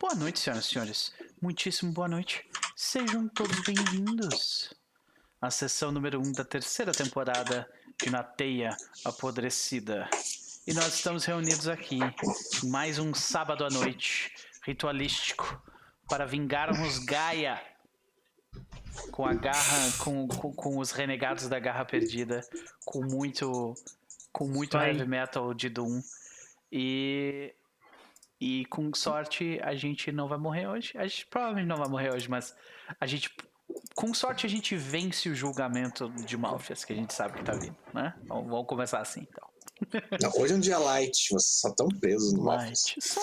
Boa noite, senhoras e senhores. Muitíssimo boa noite. Sejam todos bem-vindos à sessão número 1 um da terceira temporada de Na Teia Apodrecida. E nós estamos reunidos aqui mais um sábado à noite ritualístico para vingarmos Gaia com a garra, com, com, com os renegados da garra perdida, com muito, com muito Vai. heavy metal de Doom. E, e com sorte a gente não vai morrer hoje. A gente provavelmente não vai morrer hoje, mas a gente, com sorte a gente vence o julgamento de Malfias que a gente sabe que tá vindo, né? Vamos, vamos começar assim então. Não, hoje é um dia light, vocês só estão presos no. Light. Só.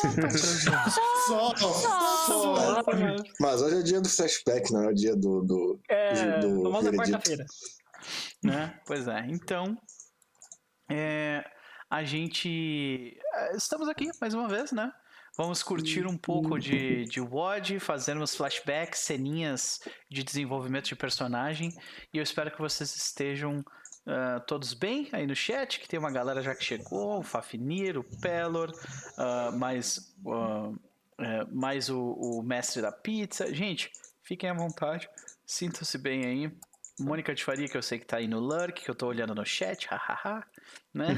Só, só. Mas hoje é o dia do flashback, não é o dia do. do... É, do famosa veredito. quarta-feira. né? Pois é. Então, é, a gente é, estamos aqui mais uma vez, né? Vamos curtir um pouco de, de WOD, fazermos flashbacks, ceninhas de desenvolvimento de personagem. E eu espero que vocês estejam ah, todos bem aí no chat, que tem uma galera já que chegou, o Fafnir, o Pelor, ah, mais, é, mais o, o mestre da pizza. Gente, fiquem à vontade, sintam-se bem aí. Mônica de Faria, que eu sei que tá aí no Lurk, que eu tô olhando no chat, hahaha, né?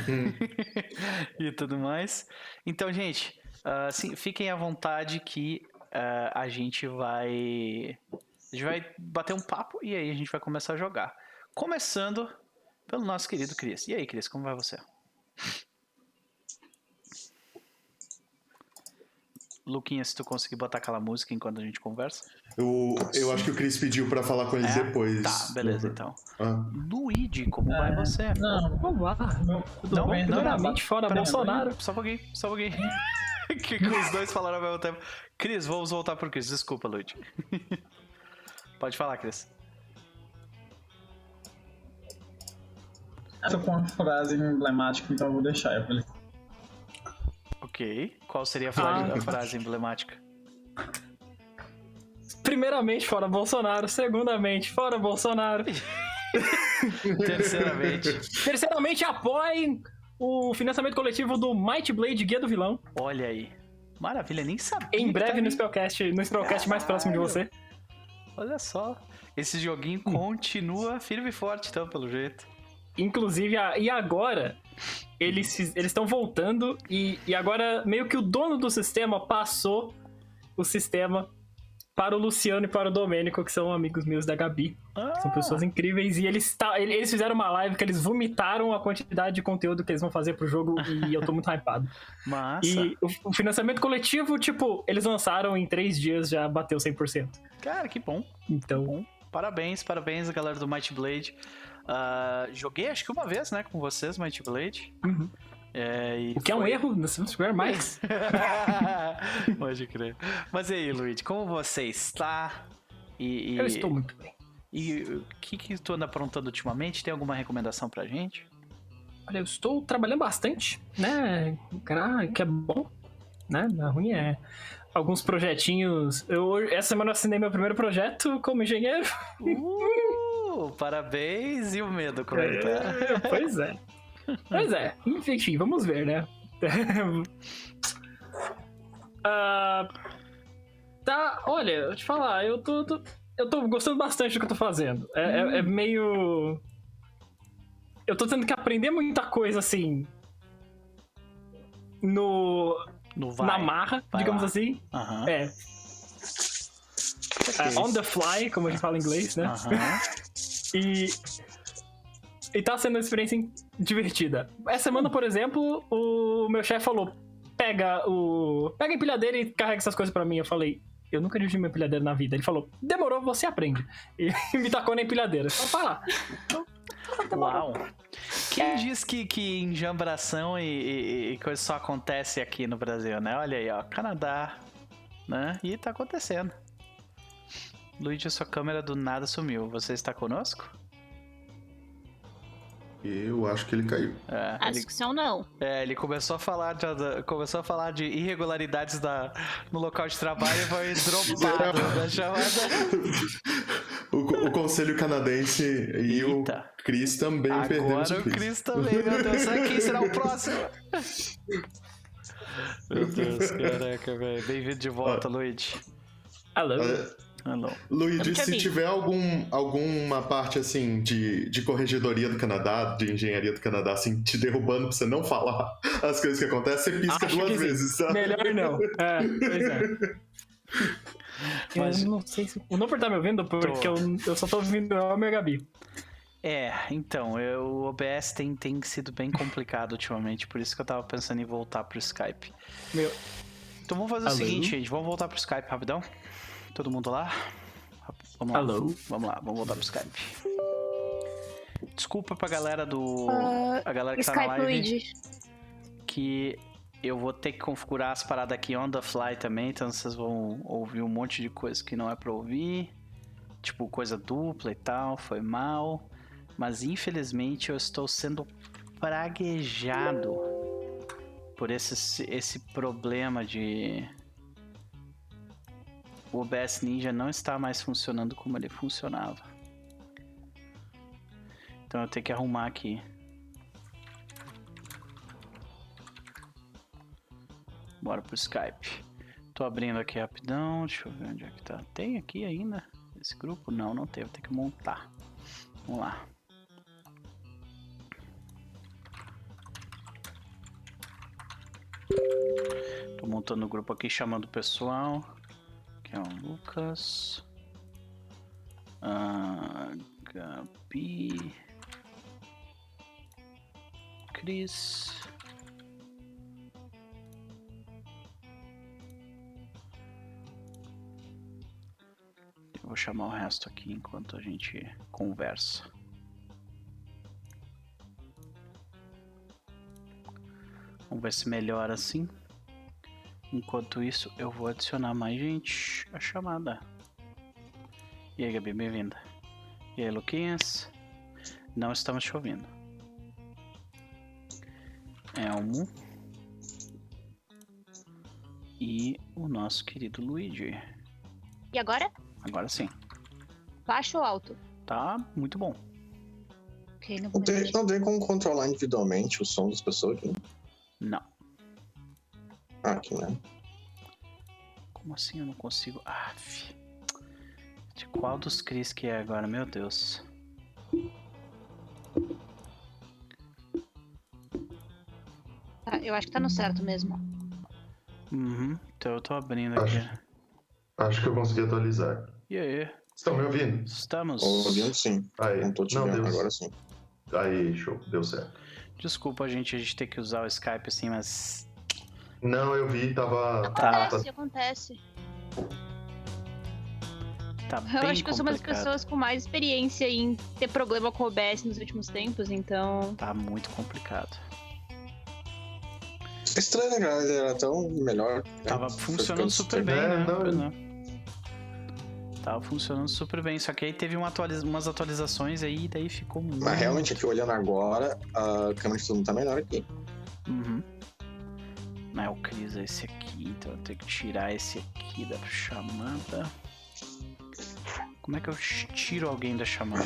e tudo mais. Então, gente, ah, sim, fiquem à vontade que ah, a gente vai. A gente vai bater um papo e aí a gente vai começar a jogar. Começando pelo nosso querido Cris. E aí, Cris, como vai você? Luquinha, se tu conseguir botar aquela música enquanto a gente conversa. Eu, eu acho que o Chris pediu pra falar com eles É? depois. Tá, beleza então. Ah. Luigi, como vai você? Não, vamos lá. Não, Não, bem. não, Primeiramente, fora Bolsonaro. Só um pouquinho, só um pouquinho. que, que os dois falaram ao mesmo tempo. Cris, vamos voltar pro Cris. Desculpa, Luigi. Pode falar, Cris. Tô com uma frase emblemática, então eu vou deixar. Eu falei, Ok. Qual seria a frase, Ah. a frase emblemática? Primeiramente, fora Bolsonaro. Segundamente, fora Bolsonaro. Terceiramente. Terceiramente, apoiem o financiamento coletivo do Might Blade Guia do Vilão. Olha aí. Maravilha, nem sabia. Em breve tá no. Spellcast, no Spellcast mais próximo de você. Olha só. Esse joguinho continua firme e forte, então, pelo jeito. Inclusive, a- e agora, eles estão voltando e, e agora meio que o dono do sistema passou o sistema para o Luciano e para o Domênico, que são amigos meus da Gabi. São Ah, pessoas incríveis e eles, tá, ele- eles fizeram uma live que eles vomitaram a quantidade de conteúdo que eles vão fazer pro jogo e eu tô muito hypado. Massa. E o, o financiamento coletivo, tipo, eles lançaram em três dias, já bateu 100%. Cara, que bom. Então, Bom, parabéns, parabéns, galera do Might Blade. Ah, joguei acho que uma vez, né, com vocês, Might Blade. Uhum. É, o que é um foi- erro, não tiver mais. Pode crer. Mas e aí, Luigi, como você está? E, e, Eu estou muito bem. e o que, que tu anda aprontando ultimamente? Tem alguma recomendação pra gente? Olha, eu estou trabalhando bastante, né? Que é bom, né? Não é ruim é. Alguns projetinhos. Eu, essa semana eu assinei meu primeiro projeto como engenheiro. Uh, parabéns! E o medo, como é que tá? É, pois é. Pois é. Enfim, vamos ver, né? Ah, tá, olha, eu te falar, eu tô, tô- eu tô gostando bastante do que eu tô fazendo. É, é- é meio. Eu tô tendo que aprender muita coisa assim. No. No vai. na marra, digamos lá. assim. É. Isso? on the fly, como a gente fala em inglês, né? E. E tá sendo uma experiência divertida. Essa semana, por exemplo, o meu chefe falou: pega o. Pega a empilhadeira e carrega essas coisas pra mim. Eu falei. Eu nunca dirigi uma empilhadeira na vida. Ele falou, demorou, você aprende. E me tacou na empilhadeira. Então, vai lá. Então, demorou. Uau! Quem diz que, que enjambração e, e, e coisa só acontece aqui no Brasil, né? Olha aí, ó, Canadá, né? E tá acontecendo. Luigi, sua câmera do nada sumiu. Você está conosco? Eu acho que ele caiu. É, Acho ele, que são não. é, ele começou a falar de, começou a falar de irregularidades da, no local de trabalho e foi dropado da chamada. O, o Conselho Canadense e Eita. o Chris também perdemos Agora o o Chris. Chris também, meu Deus. Será quem será o próximo? Meu Deus, caraca, velho. Bem-vindo de volta, Luigi. Alô? É, Alô. Luigi, Eu nunca se vi. tiver algum, alguma parte assim de, de corregedoria do Canadá, de engenharia do Canadá, assim, te derrubando pra você não falar as coisas que acontecem, você pisca Acho duas vezes, tá? Melhor não. É, pois é. Mas- Eu não sei se. O Nopper tá me ouvindo porque eu, eu só tô ouvindo eu e a minha Gabi. É, então, eu- o OBS tem, tem sido bem complicado ultimamente, por isso que eu tava pensando em voltar pro Skype. Meu. Então vamos fazer Alô? o seguinte, gente, vamos voltar pro Skype rapidão. Todo mundo lá? Vamos lá. Alô? Vamos lá, vamos voltar pro Skype. Desculpa pra galera do. Ah, a galera que tá na Skype live. Luigi. que eu vou ter que configurar as paradas aqui on the fly também, então vocês vão ouvir um monte de coisa que não é pra ouvir, tipo coisa dupla e tal, foi mal, mas infelizmente eu estou sendo praguejado por esse, esse problema de o OBS Ninja não está mais funcionando como ele funcionava. Então eu tenho que arrumar aqui. Bora pro Skype. Tô abrindo aqui rapidão. Deixa eu ver onde é que tá. Tem aqui ainda? Esse grupo? Não, não tem. Vou ter que montar. Vamos lá. Tô montando o grupo aqui, chamando o pessoal. Que é o Lucas. Ah, Gabi. Cris. Eu vou chamar o resto aqui enquanto a gente conversa. Vamos ver se melhora assim. Enquanto isso, eu vou adicionar mais gente à chamada. E aí, Gabi, bem-vinda. E aí, Luquinhas? Não estamos te ouvindo. Elmo. E o nosso querido Luigi. E agora? Agora sim. Baixo ou alto? Tá muito bom. Ok, não tem, não tem como controlar individualmente o som das pessoas aqui. Não. Ah, aqui, né? Como assim eu não consigo? Ah, fi. De qual dos Cris que é agora? Meu Deus. Tá, eu acho que tá no certo mesmo. Uhum. Então eu tô abrindo aqui. Acho, acho que eu consegui atualizar. E aí? Estão me ouvindo? Estamos. Ouvindo sim. Aí, Não tô te não, vendo, deu, agora sim. Aí, show, deu certo. Desculpa, gente, a gente ter que usar o Skype assim, mas. Não, eu vi, tava. Tá. Acontece, acontece. Tá Eu acho que eu sou uma das pessoas com mais experiência em ter problema com o OBS nos últimos tempos, então. Tá muito complicado. É estranho, né, era tão melhor. né? Tava funcionando super bem, É, né? não. Não. Tava funcionando super bem, só que aí teve uma atualiza- umas atualizações aí, daí ficou muito. Mas realmente, aqui olhando agora, a câmera de todo mundo tá melhor aqui. Uhum. Não é o Cris, é esse aqui, então eu tenho que tirar esse aqui da chamada. Como é que eu tiro alguém da chamada?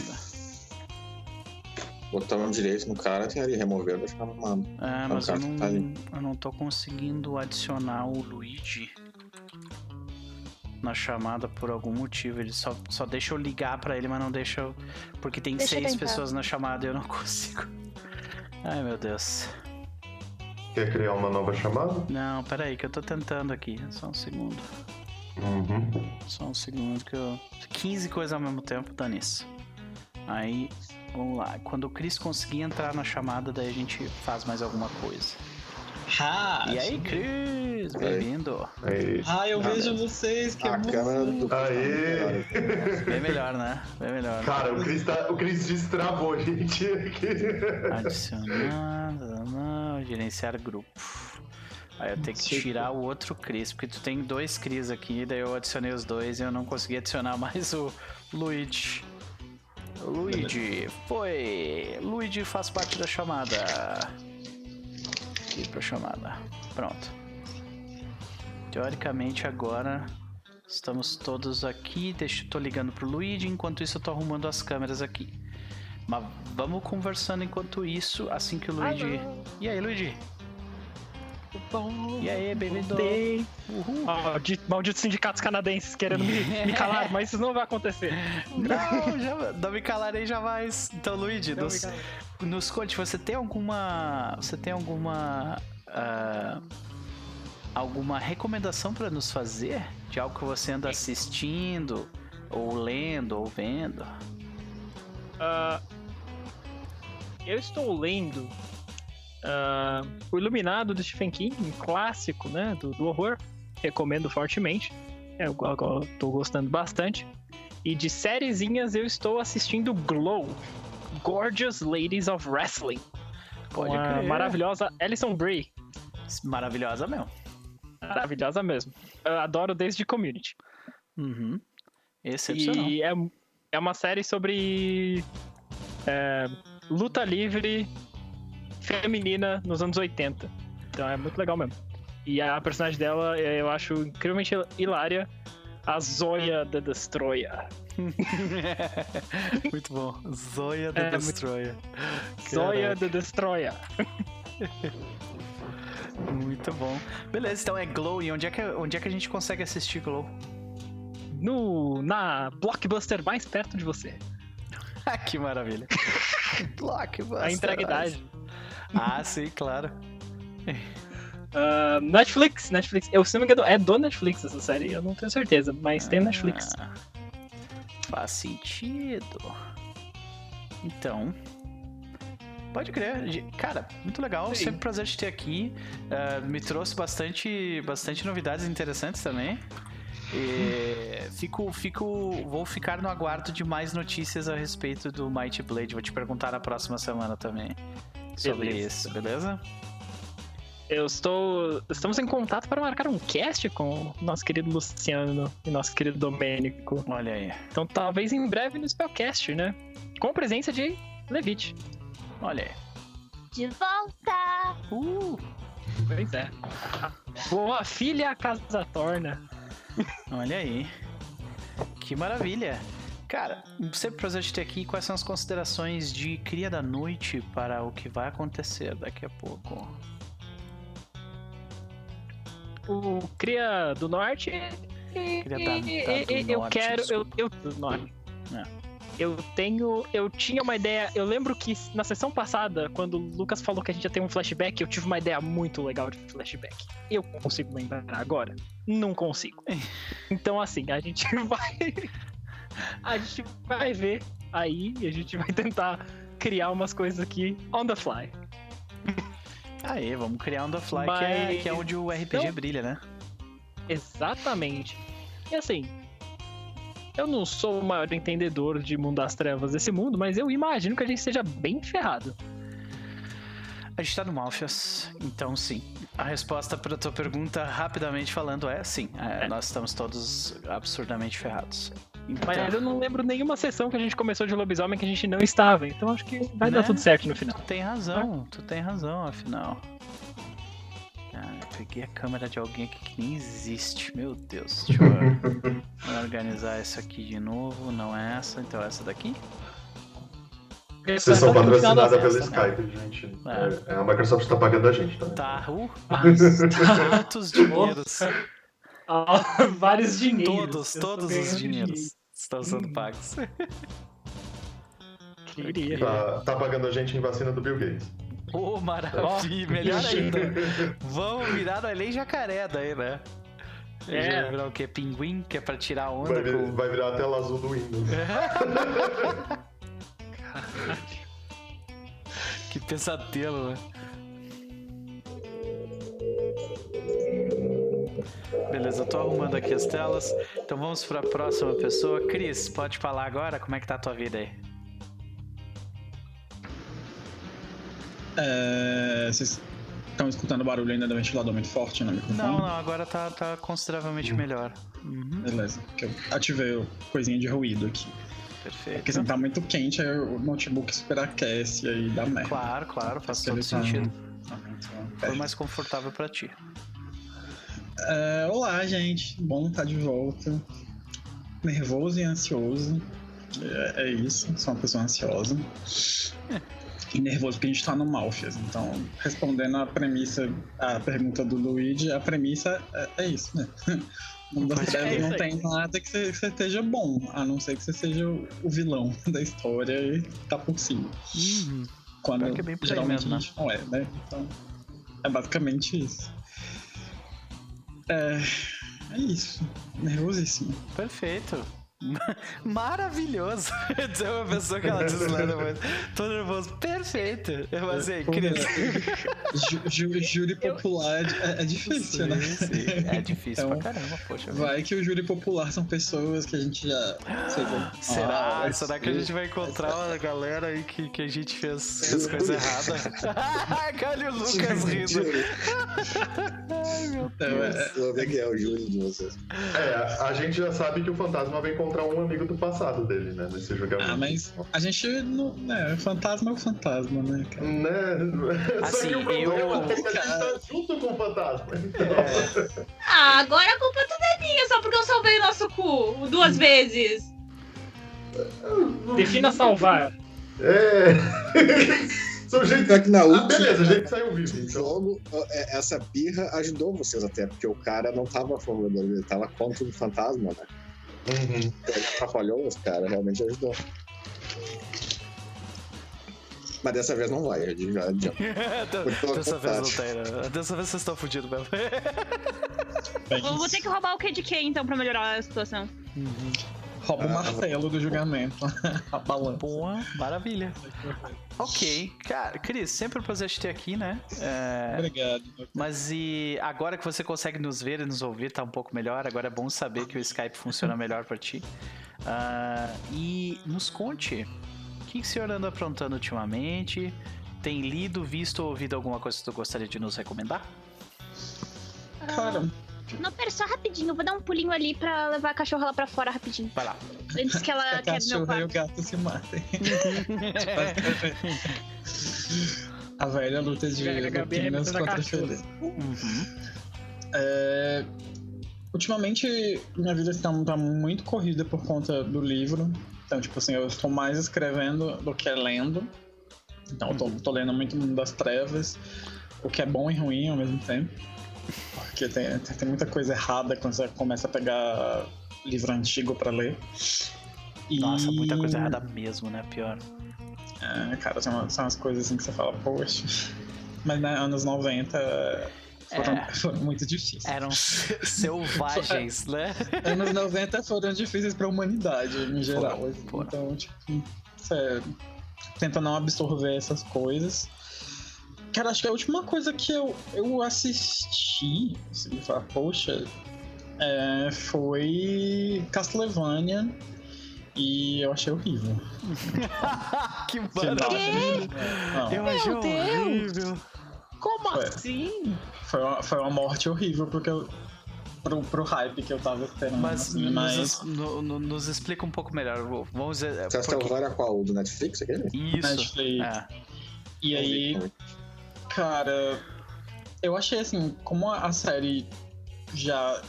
Botão direito no cara, tem ali remover da chamada. Ah, o mas eu não, tá eu não tô conseguindo adicionar o Luigi na chamada por algum motivo. Ele só, só deixa eu ligar pra ele, mas não deixa eu. Porque tem Deixa seis pessoas na chamada e eu não consigo. Ai meu Deus. Quer criar uma nova chamada? Não, pera aí que eu tô tentando aqui. Só um segundo. Uhum. Só um segundo que eu. 15 coisas ao mesmo tempo, dá nisso. Aí, vamos lá. Quando o Chris conseguir entrar na chamada, daí a gente faz mais alguma coisa. Ah, e aí, Chris? Bem-vindo. Ah, eu Ah, vejo vocês, que a emoção. câmera do. Aê! Bem melhor, né? Bem melhor. Cara, o Chris, tá, o Chris destravou, gente. Adicionar, não, gerenciar grupo. Aí eu tenho que tirar o outro Cris, porque tu tem dois Cris aqui, daí eu adicionei os dois e eu não consegui adicionar mais o Luigi. Luigi, foi! Luigi faz parte da chamada. Ir pra chamada. Pronto. Teoricamente agora estamos todos aqui. Deixa eu tô ligando pro Luigi, enquanto isso eu tô arrumando as câmeras aqui. Mas vamos conversando enquanto isso, assim que o Luigi. Alô? E aí, Luigi? E aí, bem-vindo. Uhul. Maldito, malditos sindicatos canadenses querendo me, me calar, mas isso não vai acontecer. Não, já, não me calarei jamais. Então, Luigi, Não nos, nos conte, você tem alguma. Você tem alguma. ah, alguma recomendação pra nos fazer? De algo que você anda assistindo, ou lendo, ou vendo? Ah, eu estou lendo ah, O Iluminado do Stephen King, um clássico né, do, do horror. Recomendo fortemente. É, Eu, eu, eu tô gostando bastante. E de sériezinhas eu estou assistindo Glow. Gorgeous Ladies of Wrestling. Pode a crer. maravilhosa Alison Brie. Maravilhosa mesmo. Maravilhosa mesmo. Eu adoro desde Community. Uhum. Excepcional. E é, é uma série sobre é, luta livre feminina nos anos 80. Então é muito legal mesmo. E a personagem dela é, eu acho incrivelmente hilária. A Zoya the Destroyer. muito bom. Zoya the É, muito- Destroyer. Zoya the Destroyer. Muito bom. Beleza, então é Glow. E onde é que, onde é que a gente consegue assistir Glow? No, na blockbuster mais perto de você. Que maravilha. Blockbuster. A entreguidade. Ah, sim, claro. Ah, Netflix, Netflix. Eu se não me engano, é do Netflix essa série, eu não tenho certeza, mas tem Netflix. Ah, faz sentido. Então. Pode crer. Cara, muito legal. Sim. Sempre um prazer te ter aqui. Ah, me trouxe bastante, bastante novidades interessantes também. E fico, fico, vou ficar no aguardo de mais notícias a respeito do Mighty Blade. Vou te perguntar na próxima semana também sobre Beleza. isso, beleza? Eu estou. Estamos em contato para marcar um cast com o nosso querido Luciano e nosso querido Domênico. Olha aí, Então talvez em breve no Spellcast, né? Com a presença de Levite. olha aí. De volta! Uh, Pois é. Boa filha a casa torna. olha aí. Que maravilha. Cara, sempre um prazer te ter aqui. Quais são as considerações de Cria da Noite para o que vai acontecer daqui a pouco? O Cria do Norte. Cria da- da do eu Norte, quero. Eu, eu, do Norte. É. Eu tenho. Eu tinha uma ideia. Eu lembro que na sessão passada, quando o Lucas falou que a gente ia ter um flashback, eu tive uma ideia muito legal de flashback. Eu consigo lembrar agora? Não consigo. Então, assim, a gente vai. A gente vai ver aí e a gente vai tentar criar umas coisas aqui on the fly. Aê, vamos criar um The Fly, que, é, Mas- que é onde o RPG Não. brilha, né? Exatamente. E assim, eu não sou o maior entendedor de mundo das trevas desse mundo, mas eu imagino que a gente seja bem ferrado. A gente tá no Malfias, então sim. A resposta pra tua pergunta, rapidamente falando, é sim. É, É. Nós estamos todos absurdamente ferrados. Então, Mas eu não lembro nenhuma sessão que a gente começou de lobisomem que a gente não estava. Então acho que vai Né? dar tudo certo no final. Tu tem razão, tu tem razão, afinal. Ah, eu peguei a câmera de alguém aqui que nem existe. Meu Deus. Deixa eu organizar isso aqui de novo. Não é essa, então é essa daqui? Sessão da patrocinada pelo festa, né? Skype, gente. É. É, a Microsoft tá pagando a gente também. Tá, uh, Ah, altos dinheiros. vários dinheiros. Todos, todos os dinheiros estão sendo Hum. pagos. dinheiro. Queria. Tá, tá pagando a gente em vacina do Bill Gates. Ô, maravilha, melhor ainda. Vamos virar no Além Jacaré daí, né? É. Vai virar o quê? Pinguim, que é pra tirar onda Vai, vir- com... vai virar a tela azul do Windows. Que pesadelo, né? Beleza, eu tô arrumando aqui as telas. Então vamos pra próxima pessoa. Cris, pode falar agora? Como é que tá a tua vida aí? É, vocês estão escutando barulho ainda do ventilador muito forte no microfone? Não, não, agora tá, tá consideravelmente melhor. Uhum, Beleza, eu ativei o coisinha de ruído aqui. perfeito. Porque se tá muito quente, aí o notebook superaquece e aí dá merda. Claro, claro, faz todo tá- sentido. Foi mais confortável pra ti. É, olá, gente. Bom estar de volta. Nervoso e ansioso. É, é isso, sou uma pessoa ansiosa. e nervoso porque a gente tá no Malfias. Então, respondendo a premissa, a pergunta do Luigi, a premissa é, é isso, né? O mundo das É não tem nada que você, que você esteja bom, a não ser que você seja o, o vilão da história e tá por cima. Uhum. Quando é bem geralmente mesmo, a gente não é, né? Então, é basicamente isso. É, é isso. Nervosíssimo. Perfeito. Maravilhoso. Dizer uma pessoa que ela deslanda muito. Tô nervoso. Perfeito. Eu assim, Cris. Ju, ju- júri popular é, é difícil, né? Sim, sim. É difícil Então, pra caramba, poxa. vida. Vai que o júri popular são pessoas que a gente já. seja, Será? ah, Será que a gente vai encontrar uma galera aí que, que a gente fez, fez coisa errada? Olha o Lucas rindo. Ai, meu Então, é, Vou ver quem é o júri de vocês. É, a, gente já sabe que o fantasma vai encontrar um amigo do passado dele, né? Nesse jogamento. ah, mas a gente não. Né, fantasma é o fantasma, né, cara? Né? Só Assim, que o problema eu- é que a gente tá junto com o fantasma. Então... É. Ah, agora a culpa toda é minha, só porque eu salvei o nosso cu duas vezes. Defina salvar. É. São gente. Que na Ah, última beleza, a gente saiu vivo. Então. jogo, é, essa birra ajudou vocês até, porque o cara não tava a favor dele, ele tava contra o fantasma, né? Uhum. Ele atrapalhou os caras, realmente ajudou. Mas dessa vez não vai, já adianta. Dessa vez não tem, né? Dessa vez vocês estão fodidos mesmo. Vou, ter que roubar o Q de Q então pra melhorar a situação. Rouba o Ah, martelo do julgamento. a balança. Boa, maravilha. Ok, cara, Cris, sempre um prazer te ter aqui, né? É, Obrigado. Mas e agora que você consegue nos ver e nos ouvir, tá um pouco melhor. Agora é bom saber que o Skype funciona melhor pra ti. Ah, e nos conte, o que, que o senhor anda aprontando ultimamente? Tem lido, visto ou ouvido alguma coisa que tu gostaria de nos recomendar? Cara, Não, pera, só rapidinho. Eu vou dar um pulinho ali pra levar a cachorra lá pra fora rapidinho. Vai lá. Antes que ela a quebre meu cachorra e o quarto. gato se matem. a velha luta de lupinas a contra cachorra. felizes. Uhum. É, Ultimamente, minha vida está tá muito corrida por conta do livro. Então, tipo assim, eu estou mais escrevendo do que lendo. Então, eu tô, tô lendo muito Mundo das Trevas, o que é bom e ruim ao mesmo tempo. Porque tem, tem, muita coisa errada quando você começa a pegar livro antigo pra ler. E- Nossa, muita coisa errada mesmo, né? Pior. É, cara, são, umas- são umas coisas assim que você fala, poxa. Mas, né, anos 90 foram, É. foram muito difíceis. Eram se- selvagens, né? Anos 90 foram difíceis pra humanidade, em geral. Foram, foram. Então, tipo, você tenta não absorver essas coisas. Cara, acho que a última coisa que eu, eu assisti, assim, falar, poxa, é, foi Castlevania. E eu achei horrível. que maravilha. Não, Eu achei Meu Deus. horrível. Como Foi. assim? foi, uma, foi uma morte horrível, porque eu. Pro, pro hype que eu tava esperando. Mas, assim, nos, mas no- no- nos explica um pouco melhor. Vamos dizer. é, Você porque- Castlevania qual? Do Netflix, aquele? Isso. Netflix. É. E aí, Cara, eu achei assim, como a série já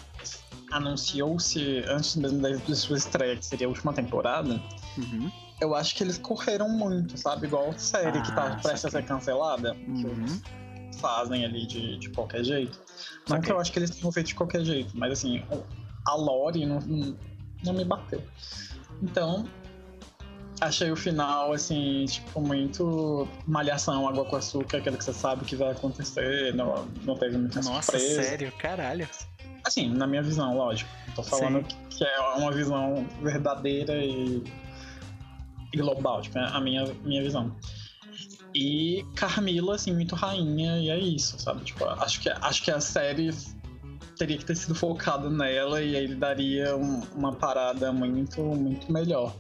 anunciou-se antes mesmo da sua estreia, que seria a última temporada, Uhum. eu acho que eles correram muito, sabe? Igual a série que tá Ah, prestes a ser cancelada, que Uhum. fazem ali de, de qualquer jeito. Não que eu acho que eles tenham feito de qualquer jeito, mas assim, a lore não, não, não me bateu. Então, achei o final, assim, tipo, muito malhação, água com açúcar, aquilo que você sabe que vai acontecer, não, não teve muita Nossa, surpresa. sério, caralho. Assim, na minha visão, lógico. Tô falando que é uma visão verdadeira e, e global, tipo, é a minha, minha visão. E Carmila, assim, muito rainha, e é isso, sabe? Tipo, acho que, acho que a série teria que ter sido focada nela e aí daria um- uma parada muito, muito melhor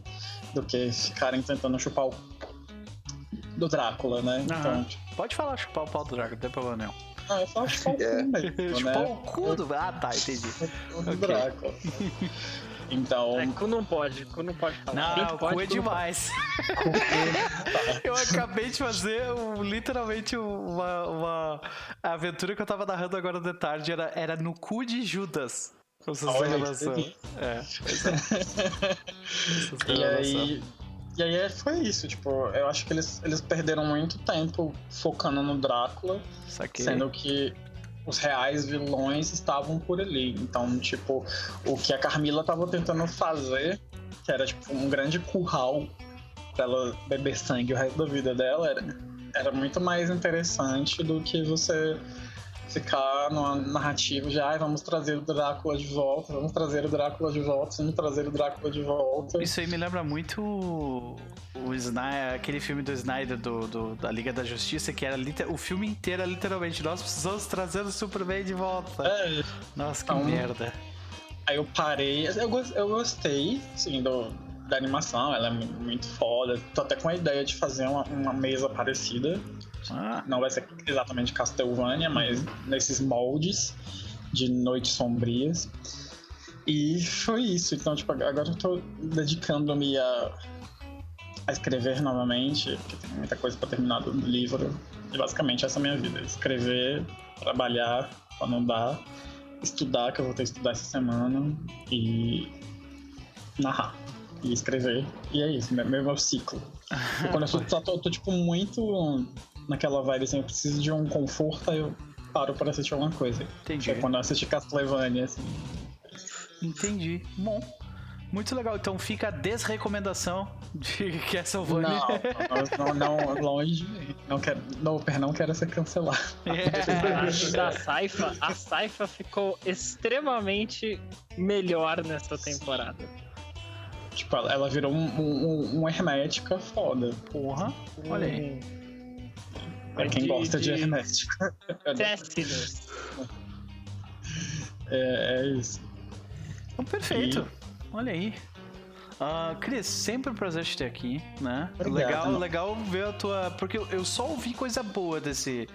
do que ficarem tentando chupar o do Drácula, né? Então, tipo, Pode falar chupar o pau do Drago, não tem problema nenhum. ah, é só chupar o É. cu mesmo, chupar né? o cu do. Ah, tá, entendi. O. Drácula. Então, É, cu não pode, cu não pode falar. Não, Quem o pode, cu é não demais. Eu acabei de fazer um- literalmente uma, uma aventura que eu tava narrando agora de tarde. Era, era no cu de Judas. Noção. delícia. É, E aí, E aí foi isso, tipo, eu acho que eles, eles perderam muito tempo focando no Drácula, Saquei. sendo que os reais vilões estavam por ali. Então, tipo, o que a Carmila tava tentando fazer, que era tipo um grande curral pra ela beber sangue o resto da vida dela, era, era muito mais interessante do que você ficar numa narrativa de ai, vamos trazer o Drácula de volta, vamos trazer o Drácula de volta, vamos trazer o Drácula de volta. Isso aí me lembra muito o, o Snyder, aquele filme do Snyder do, do- da Liga da Justiça, que era o filme inteiro era literalmente nós precisamos trazer o Superman de volta. É, Nossa, que Então, merda. Aí eu parei, eu, eu gostei, assim, do, da animação, ela é mu- muito foda. Tô até com a ideia de fazer uma, uma mesa parecida. Ah, Não vai ser exatamente Castlevania, mas nesses moldes de noites sombrias. E foi isso. Então, tipo, agora eu tô dedicando-me a, a escrever novamente, porque tem muita coisa pra terminar do livro. E basicamente essa é a minha vida. Escrever, trabalhar quando dá, estudar, que eu vou ter que estudar essa semana, e narrar. E escrever. E é isso, meu, meu ciclo. Quando eu tô, tô, tô, tô, tipo muito naquela vibe assim, eu preciso de um conforto, aí eu paro pra assistir alguma coisa. entendi. É quando eu assisti Castlevania, assim. Entendi. Bom. Muito legal. Então fica a desrecomendação de Castlevania. Não, não, não, não, longe de mim. Não quero, não, não quero ser cancelado. acho da Saifa, a Saifa ficou extremamente melhor nessa temporada. Tipo, ela, ela virou um, um, um hermética foda. Porra. Olha aí. Pra quem De- gosta de, de- hermética. Testiness. É, é isso. Então, perfeito. Olha aí. Ah, Cris, sempre um prazer te ter aqui, né? Obrigado, legal, legal ver a tua. Porque eu só ouvi coisa boa desse.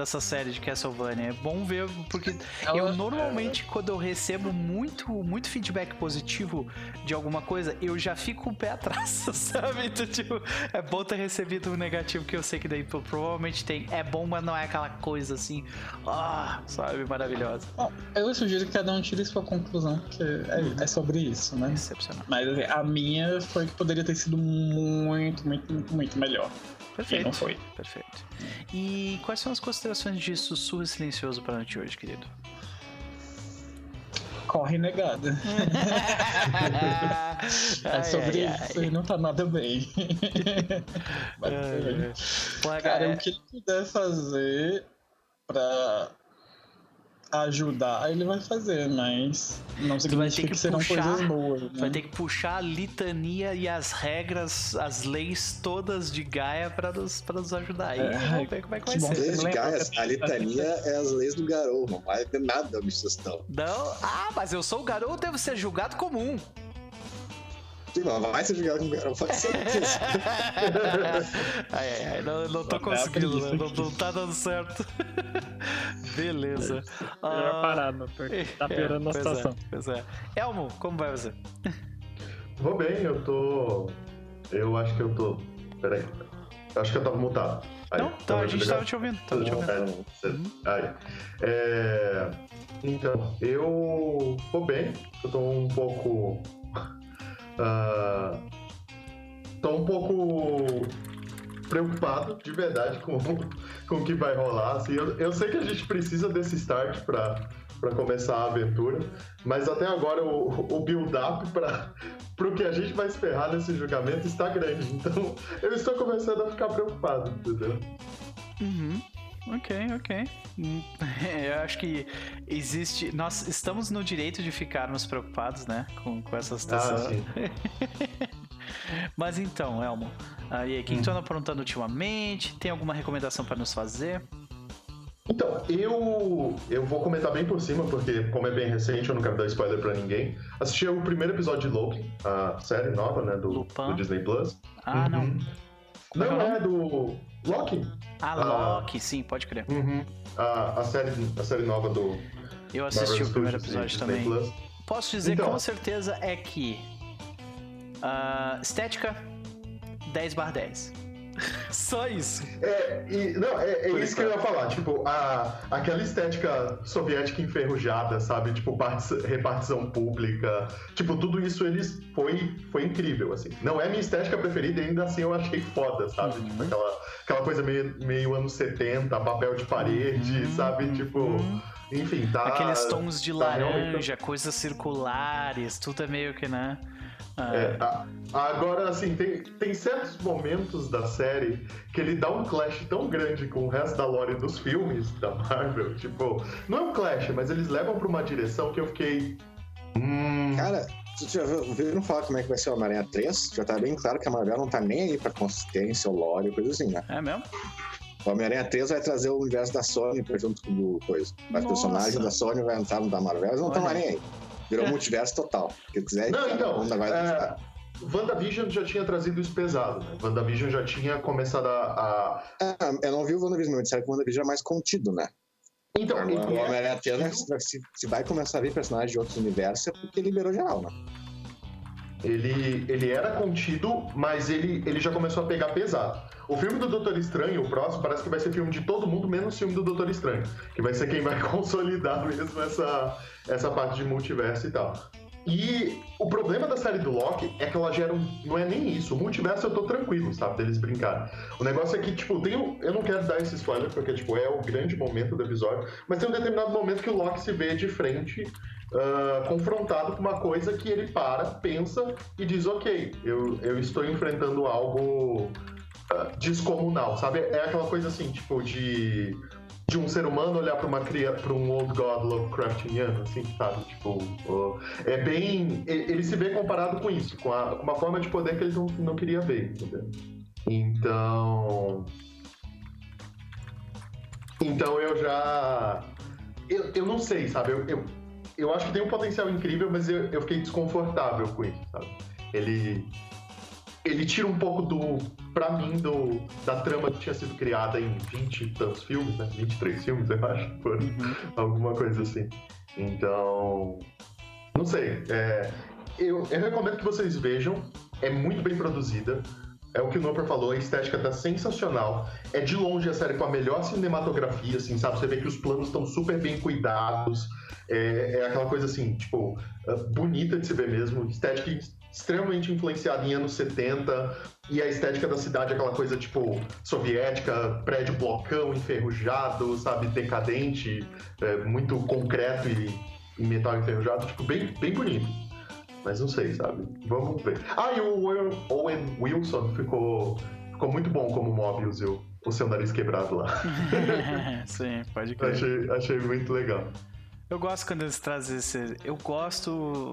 Dessa série de Castlevania. É bom ver, porque Ela- eu normalmente, quando eu recebo muito, muito feedback positivo de alguma coisa, eu já fico com o pé atrás, sabe? Então, tipo, é bom ter recebido um negativo que eu sei que daí provavelmente tem. É bom, mas não é aquela coisa assim, ah, sabe? Maravilhosa. Bom, eu sugiro que cada um tire sua conclusão, porque é, é sobre isso, né? Excepcional. Mas assim, a minha foi que poderia ter sido muito, muito, muito, muito melhor. E Perfeito. não foi. Perfeito. E quais são as considerações de sussurro silencioso para a noite de hoje, querido? Corre negada. É sobre isso e não tá nada bem. Basicamente. Cara, Cara, o que ele puder fazer pra ajudar, ele vai fazer, mas não vai significa ter que, que serão puxar- coisas boas. Né? vai ter que puxar a litania e as regras, as leis todas de Gaia para nos, pra nos ajudar. E É, vamos ver como é que vai que bom ser. De Gaia, a litania é as leis do Garou, não vai ter nada bicho. Não, ah, mas eu sou o garoto, devo ser julgado comum. Vai ser jogado com o Garou, pode ser isso. ai, ai, ai, não, não tô conseguindo, né? não, não tá dando certo. Beleza. Melhor Ah, porque tá piorando a pois situação. É, pois é. Elmo, como vai você? Vou bem, eu tô. Eu acho que eu tô. Peraí. Eu acho que eu tava mutado. Aí, não, tá, tava a gente ligado? tava te ouvindo, tava te ouvindo. É, aí. É, Então, eu tô bem, eu tô um pouco. Ah, tô um pouco preocupado, de verdade, com, com o que vai rolar. Assim, eu, eu sei que a gente precisa desse start pra, pra começar a aventura, mas até agora o, o build-up pra, pro que a gente vai esperar nesse julgamento está grande. Então, eu estou começando a ficar preocupado, entendeu? Uhum. Ok, ok. Hum, Eu acho que existe. Nós estamos no direito de ficarmos preocupados, né? Com, com essa Ah, situação. sim. Mas então, Elmo, ah, aí, o que, que tu anda aprontando ultimamente? Tem alguma recomendação para nos fazer? Então, eu eu vou comentar bem por cima, porque como é bem recente, eu não quero dar spoiler pra ninguém. Assisti o primeiro episódio de Loki, a série nova, né, do, do Disney Plus. Ah, não. Uhum. Como é é Não nome? é do Loki? Ah, Ah. Loki, sim, pode crer. Uhum. A, a série a série nova do Eu assisti Marvel o primeiro Studios episódio também. Posso dizer Então. com certeza é que. ah, estética 10 barra 10. Só isso. É, e, não, é, é isso que eu ia falar. Tipo, a, aquela estética soviética enferrujada, sabe? Tipo, parti- repartição pública. Tipo, tudo isso eles foi, foi incrível, assim. Não é minha estética preferida e ainda assim eu achei foda, sabe? Uhum. Tipo, aquela, aquela coisa meio, meio anos 70, papel de parede, Uhum, sabe? Tipo, uhum. enfim, tá. Aqueles tons de tá realmente- laranja, coisas circulares, tudo é meio que, né? Ah, É, a- agora, assim, tem, tem certos momentos da série que ele dá um clash tão grande com o resto da lore dos filmes da Marvel. Tipo, não é um clash, mas eles levam pra uma direção que eu fiquei. Hum. Cara, tu já viu- viram falar como é que vai ser o Homem-Aranha 3? Já tá bem claro que a Marvel não tá nem aí pra consistência, ou lore, coisa assim, né? É mesmo? O Homem-Aranha 3 vai trazer o universo da Sony junto com o coisa. Os Nossa. personagens da Sony vai entrar no da Marvel, eles não estão nem aí. Virou multiverso total. Quem quiser, Não, então. agora É, WandaVision já tinha trazido isso pesado, né? WandaVision já tinha começado a. a- Ah, eu não vi o WandaVision, mas disseram que o WandaVision é mais contido, né? Então, o é Homem-Aranha 3, né, contido. se, se vai começar a vir personagens de outros universos, é porque liberou geral, né? Ele, ele era contido, mas ele, ele já começou a pegar pesado. O filme do Doutor Estranho, o próximo, parece que vai ser filme de todo mundo, menos o filme do Doutor Estranho. Que vai ser quem vai consolidar mesmo essa, essa parte de multiverso e tal. E o problema da série do Loki é que ela gera um. Não é nem isso. O multiverso eu tô tranquilo, sabe? Deles brincarem. O negócio é que, tipo, tem um, Eu não quero dar esse spoiler, porque, tipo, é o grande momento do episódio. Mas tem um determinado momento que o Loki se vê de frente ah, confrontado com uma coisa que ele para, pensa e diz: Ok, eu, eu estou enfrentando algo descomunal, sabe? É aquela coisa assim, tipo, de. De um ser humano olhar para uma criança, para um old god Lovecraftiano, assim, sabe? Tipo, é bem. Ele se vê comparado com isso, com, a- com uma forma de poder que ele não, não queria ver, entendeu? Então. Então eu já. Eu, eu não sei, sabe? Eu, eu, eu acho que tem um potencial incrível, mas eu, eu fiquei desconfortável com isso, sabe? Ele. Ele tira um pouco do. Pra mim, do, da trama que tinha sido criada em 20 e tantos filmes, né? 23 filmes, eu acho. Por alguma coisa assim. Então. Não sei. é, eu, eu recomendo que vocês vejam. É muito bem produzida. É o que o Noper falou, a estética tá sensacional. É de longe a série com a melhor cinematografia, assim, sabe? Você vê que os planos estão super bem cuidados. É, é aquela coisa assim, tipo, é, bonita de se ver mesmo. Estética extremamente influenciada em anos 70. E a estética da cidade é aquela coisa, tipo, soviética, prédio blocão, enferrujado, sabe? Decadente, é, muito concreto e, e metal enferrujado. Tipo, bem, bem bonito. Mas não sei, sabe? Vamos ver. Ah, e o Owen- Wilson ficou, ficou muito bom como Mobius o, o seu nariz quebrado lá. Sim, pode crer. achei, achei muito legal. Eu gosto quando eles trazem esse. Eu gosto.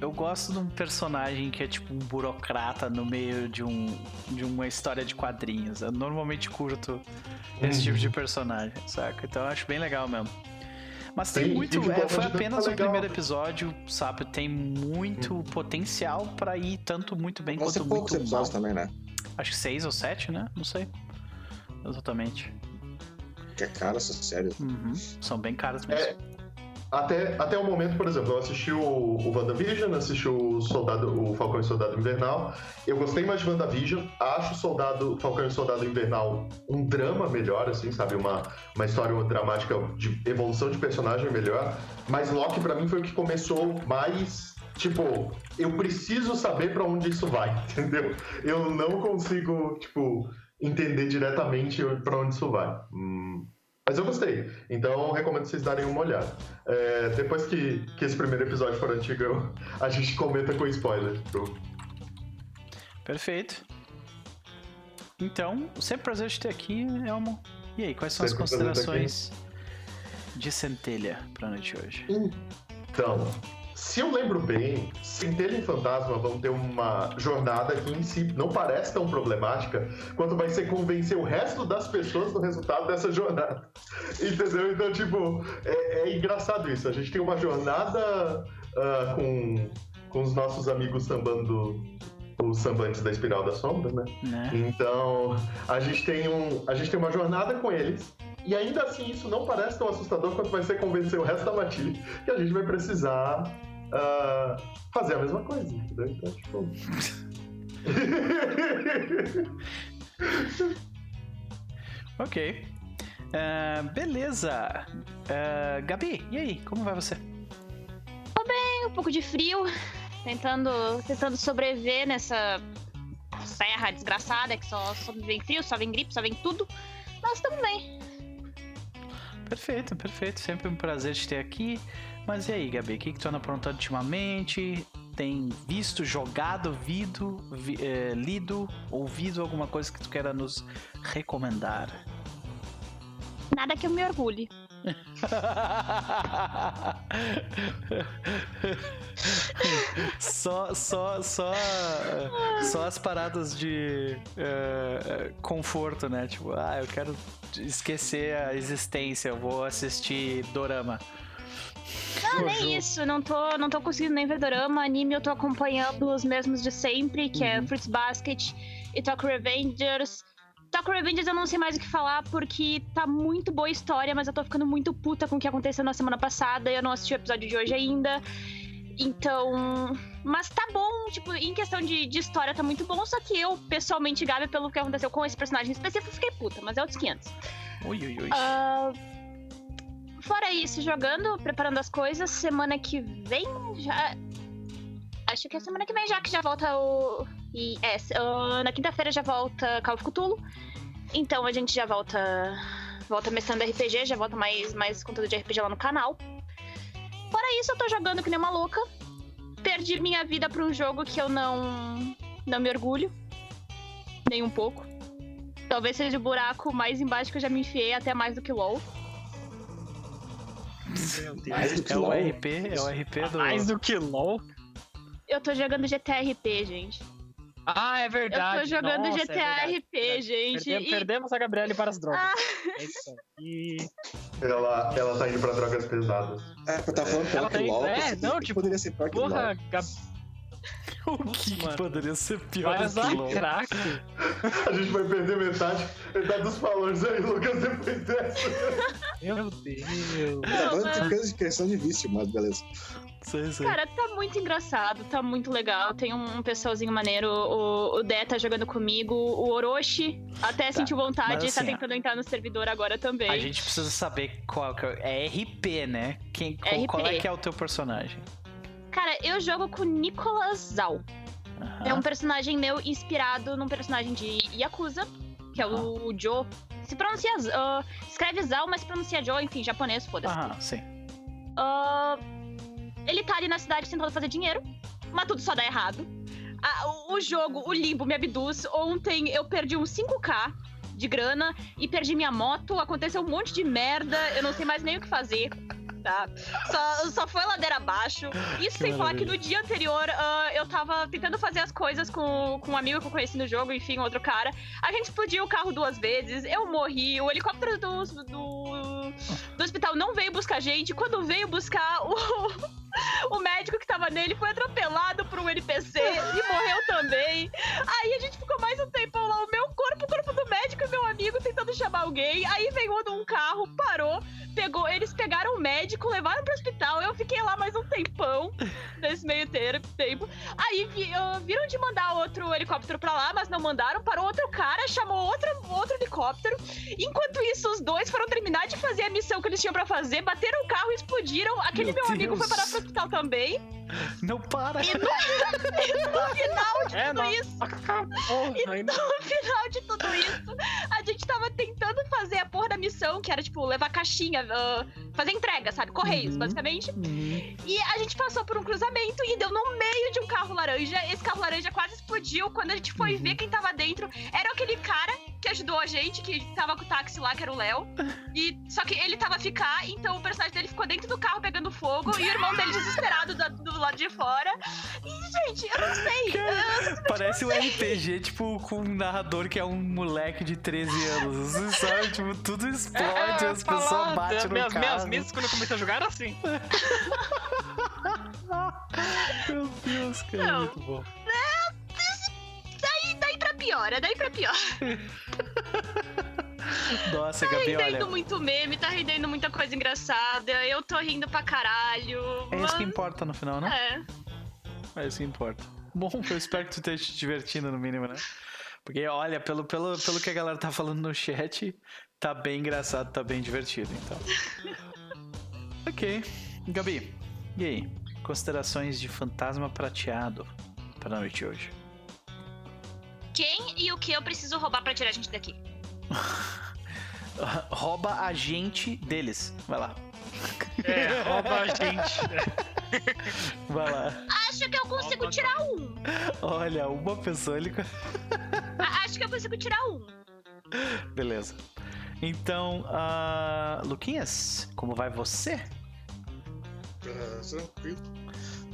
Eu gosto de um personagem que é tipo um burocrata no meio de, um, de uma história de quadrinhos. Eu normalmente curto esse Uhum. tipo de personagem, saca? Então eu acho bem legal mesmo. Mas tem Sim, muito. é, foi de- apenas tá o legal. primeiro episódio, sabe? Tem muito potencial pra ir tanto muito bem Vão ser quanto poucos muito mal. episódios também, né? Acho que seis ou sete, né? Não sei. Exatamente. Que é caro essa série. Uhum. São bem caros mesmo. É, até, até o momento, por exemplo, eu assisti o, o WandaVision, assisti o Soldado, o Falcão e Soldado Invernal. Eu gostei mais de WandaVision, acho o Soldado, Falcão e Soldado Invernal um drama melhor, assim, sabe? Uma, uma história dramática de evolução de personagem melhor. Mas Loki, pra mim, foi o que começou mais. Tipo, eu preciso saber pra onde isso vai, entendeu? Eu não consigo, tipo, entender diretamente pra onde isso vai. Hum, mas eu gostei, então recomendo vocês darem uma olhada. É, depois que, que esse primeiro episódio for antigo, eu- a gente comenta com spoiler. Perfeito. Então, sempre prazer te ter aqui, Elmo. E aí, quais são as Sempre ter considerações de centelha pra noite de hoje? Então, se eu lembro bem, Centelha e Fantasma vão ter uma jornada que em si não parece tão problemática quanto vai ser convencer o resto das pessoas do resultado dessa jornada. Entendeu? Então, tipo, é, é engraçado isso. A gente tem uma jornada ah, com, com os nossos amigos sambando os sambantes da Espiral da Sombra, né? Né? Então, a gente tem um, a gente tem uma jornada com eles. E ainda assim, isso não parece tão assustador quanto vai ser convencer o resto da matilha que a gente vai precisar ah, fazer a mesma coisa, entendeu? Então, tipo. Ok. Ah, beleza. Ah, Gabi, e aí? Como vai você? Tem um pouco de frio, tentando, tentando sobreviver nessa serra desgraçada que só, só vem frio, só vem gripe, só vem tudo. Mas estamos bem. Perfeito, perfeito. Sempre um prazer te ter aqui. Mas e aí, Gabi? O que, que tu anda aprontando ultimamente? Tem visto, jogado, vido, vi- eh, lido, ouvido alguma coisa que tu queira nos recomendar? Nada que eu me orgulhe. só, só, só, só as paradas de eh, conforto, né? Tipo, ah, eu quero esquecer a existência, eu vou assistir Dorama. Não, nem isso. Não tô, não tô conseguindo nem ver dorama. Anime eu tô acompanhando os mesmos de sempre, que é Fruits Basket e Tokyo Revengers. Tokyo Revengers eu não sei mais o que falar, porque tá muito boa a história, mas eu tô ficando muito puta com o que aconteceu na semana passada. Eu não assisti o episódio de hoje ainda. Então. Mas tá bom, tipo, em questão de, de história tá muito bom, só que eu, pessoalmente, Gabi, pelo que aconteceu com esse personagem específico, fiquei puta, mas é outros 500. Ui, ui, ui. Ah, fora isso, jogando, preparando as coisas, semana que vem já. Acho que é semana que vem já que já volta o. E, é, na quinta-feira já volta Call of Cthulhu. Então a gente já volta. Volta mestrando RPG, já volta mais, mais conteúdo de RPG lá no canal. Fora isso, eu tô jogando que nem uma louca. Perdi minha vida pra um jogo que eu não. não me orgulho. Nem um pouco. Talvez seja o buraco mais embaixo que eu já me enfiei, até mais do que LOL. Mais que É o LOL. RP, é o RP do. Mais do que LOL? Eu tô jogando GTA RP, gente. Ah, é verdade. eu tô jogando Nossa, é GTA verdade, RP, gente. Perdemos, e- perdemos a Gabriele para as drogas. Ah. É isso aí. Ela, ela tá indo pra drogas pesadas. É, eu tava falando pior Ela que tem- LOL. é, não, que tipo, Poderia ser pior que. Porra, Gab... O que, que Mano. poderia ser pior usar que LOL? crack. A gente vai perder metade, metade dos valores aí, Lucas, depois dessa. Meu Deus. Tá Não, mas- questão de vício, mas beleza. Sei, sei. Cara, tá muito engraçado, tá muito legal. Tem um pessoalzinho maneiro. O, o Dé tá jogando comigo. O Orochi até sentiu vontade mas tá assim, tentando entrar no servidor agora também. A gente precisa saber qual que é. É RP, né? Quem, qual, RP. qual é que é o teu personagem? Cara, eu jogo com Nicolas Zal. É um personagem meu inspirado num personagem de Yakuza, que é o Joe. Se pronuncia. ah, escreve Zal, mas pronuncia Joe, enfim, japonês, foda-se. Aham, sim. Ah, ele tá ali na cidade tentando fazer dinheiro, mas tudo só dá errado. Ah, o, o jogo, o limbo me abduz. Ontem eu perdi uns 5k de grana e perdi minha moto. Aconteceu um monte de merda, eu não sei mais nem o que fazer. Tá? Só, só foi ladeira abaixo. Isso Que sem falar que maravilha. no dia anterior ah, eu tava tentando fazer as coisas com, com um amigo que eu conheci no jogo, enfim, outro cara. A gente explodiu o carro duas vezes, eu morri, o helicóptero do, do, do hospital não veio buscar a gente. Quando veio buscar o, o médico que tava nele foi atropelado por um NPC e morreu também. Aí a gente ficou mais um tempão lá, o meu corpo, o corpo do médico e meu amigo tentando chamar alguém. Aí veio um carro, parou, pegou, eles pegaram o médico, levaram pro hospital. Eu fiquei lá mais um tempão nesse meio tempo. Aí vi- viram de mandar outro helicóptero pra lá, mas não mandaram. Parou outro cara, chamou outro, outro helicóptero. Enquanto isso, os dois foram terminar de fazer a missão que eles tinham pra fazer, bateram o carro e explodiram. Aquele Meu meu, amigo foi parar pro hospital também. Não para! E no, e no final de É, tudo não. isso, Acabou. e Ainda... no final de tudo isso, a gente tava tentando fazer a porra da missão, que era, tipo, levar caixinha, ah, fazer entrega, sabe? Correios, Uhum. basicamente. Hum, E a gente passou por um cruzamento e deu no meio de um carro laranja. Esse carro laranja quase explodiu. Quando a gente foi Uhum. ver quem tava dentro, era aquele cara que ajudou a gente, que tava com o táxi lá, que era o Léo. E só que ele tava a ficar, então o personagem dele ficou dentro do carro pegando fogo e o irmão dele desesperado da- do, lado de fora. E, gente, eu não sei. eu- Parece um RPG, tipo, com um narrador que é um moleque de 13 anos. Você sabe, tipo, tudo explode, É, as pessoas batem no minhas, carro. minhas mesas quando eu comecei a jogar era assim. Meu Deus, cara, Não. muito bom. Daí, daí pra pior, é daí pra pior. Nossa, Tá Gabi, rendendo olha, muito meme, tá rendendo muita coisa engraçada. Eu tô rindo pra caralho. é isso que mas- importa no final, não? É. É isso que importa. Bom, eu espero que tu esteja te divertindo no mínimo, né? Porque, olha, pelo, pelo, pelo que a galera tá falando no chat, tá bem engraçado, tá bem divertido, então. ok. Gabi, e aí? Considerações de fantasma prateado para a noite de hoje. Quem e o que eu preciso roubar pra tirar a gente daqui? Rouba a gente deles. Vai lá. É, rouba a gente. Vai lá. Acho que eu consigo Rouba- tirar um. Olha, uma pessoa ele. Acho que eu consigo tirar um. Beleza. Então, ah, Luquinhas, como vai você? Ah, tranquilo.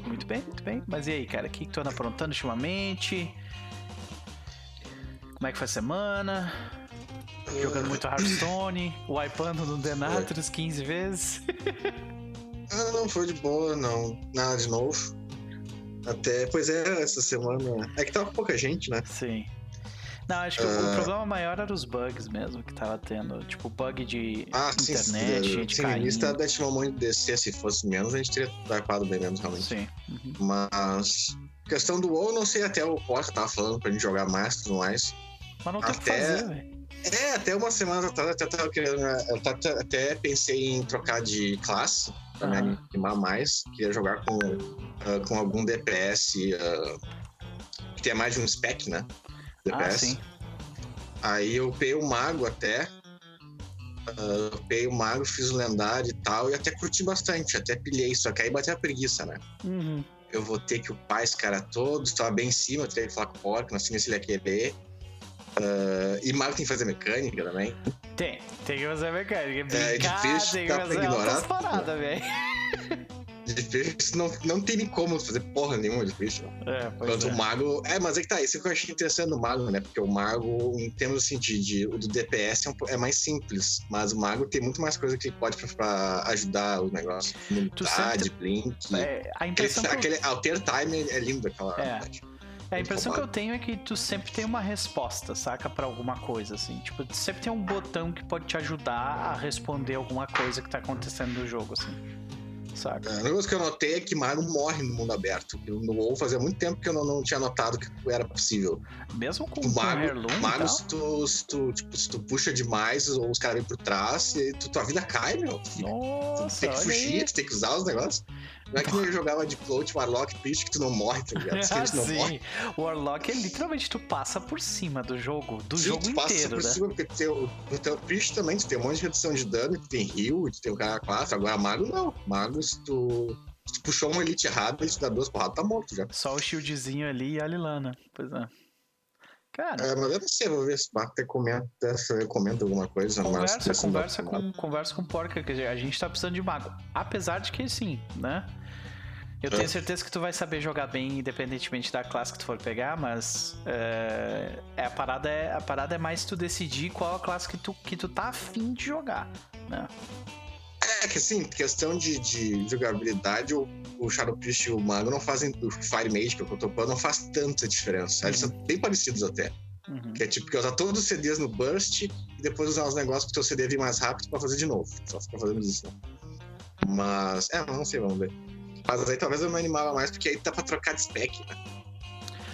Muito bem, muito bem. Mas e aí, cara, o que, que tu anda aprontando ultimamente? Como é que foi a semana? Jogando muito Hearthstone, wipando no Denatrix 15 vezes. Ah, não, foi de boa, não. Nada de novo. Até, pois é, essa semana. É que tava com pouca gente, né? Sim. Não, acho que o- o Ah. problema maior era os bugs mesmo que tava tendo. Tipo, bug de Ah, sim, internet, sim. gente Sim, caindo. da tinha muito de descer. Se fosse menos, a gente teria wipado bem menos, realmente. Sim. uhum. Mas. Questão do WoW, não sei até o Porta tava falando pra gente jogar mais e tudo mais. Mas não tem Até- fazer, velho. É, até uma semana atrás até tava querendo. Eu tava- até pensei em trocar de classe pra me Aham. animar mais. Queria jogar com, ah, com algum DPS ah, que tenha mais de um spec, né? Ah, DPS. sim. Aí eu upei o mago até. Uh, upei o mago, fiz o lendário e tal, e até curti bastante, até pilhei, só que aí bateu a preguiça, né? Uhum. Eu vou ter que upar esse cara todo, estava bem em cima, eu teria que falar com o porco, não sei se ele ia querer. Uh, e mago tem que fazer mecânica também. Tem, tem que fazer mecânica. É, Brincar, difícil, tem que dá pra fazer ignorar. outras paradas, velho. Difícil, não, não tem nem como fazer porra nenhuma de bicho. É, Enquanto é. o mago. É, mas é que tá, isso que eu achei interessante no mago, né? Porque o mago, em termos assim, de, de- o do DPS é, um é mais simples. Mas o mago tem muito mais coisa que ele pode pra, pra ajudar o negócio. Imunidade, blink. É, a Aquele, impressão que eu aquele alter time é lindo aquela É. É, a impressão que eu tenho é que tu sempre tem uma resposta, saca? Pra alguma coisa, assim. Tipo, tu sempre tem um botão que pode te ajudar a responder alguma coisa que tá acontecendo no jogo, assim. Saca? É, O negócio que eu notei é que mago morre no mundo aberto. Eu- No WoW fazia muito tempo que eu não, não tinha notado que era possível. Mesmo com, O com mago, Heirloom e mago tal. se, tu, se, tu, tipo, se tu puxa demais ou os caras vêm por trás, e tu, tua vida cai, meu. Tu Nossa, tem que fugir, aí. tu tem que usar os negócios. Não é que nem eu jogava de float, warlock, priest, que tu não morre, tá ligado? Ah, eles não morrem. sim. O Warlock é literalmente tu passa por cima do jogo, do Sim, jogo tu passa inteiro, por né? cima, porque tu tem o, no teu priest também, tu tem um monte de redução de dano, tu tem heal, tu tem o cara 4, agora mago não. Mago, se tu, se tu puxou um elite errado, ele te dá duas porradas, tá morto já. Só o shieldzinho ali e a Lilana. Pois é. Cara, É, mas eu não sei, vou ver se o Bata comenta, se eu comento alguma coisa. mas conversa, não- conversa com, conversa com Porca, que a gente tá precisando de mago. Apesar de que sim, né? Eu tenho É. certeza que tu vai saber jogar bem, independentemente da classe que tu for pegar, mas é, é, a, parada é, a parada é mais tu decidir qual a classe que tu, que tu tá afim de jogar, né? É que assim, questão de, de jogabilidade, o, o Shadow Priest e o Mago não fazem. O Fire Mage, que eu tô falando, não faz tanta diferença. Eles são bem parecidos até. Uhum. Que é tipo, que usar todos os CDs no Burst e depois usar os negócios pro teu CD vir mais rápido pra fazer de novo. Só ficar fazendo isso. Mas, é, não sei, vamos ver. Mas aí talvez eu me animava mais, porque aí dá pra trocar de spec, né?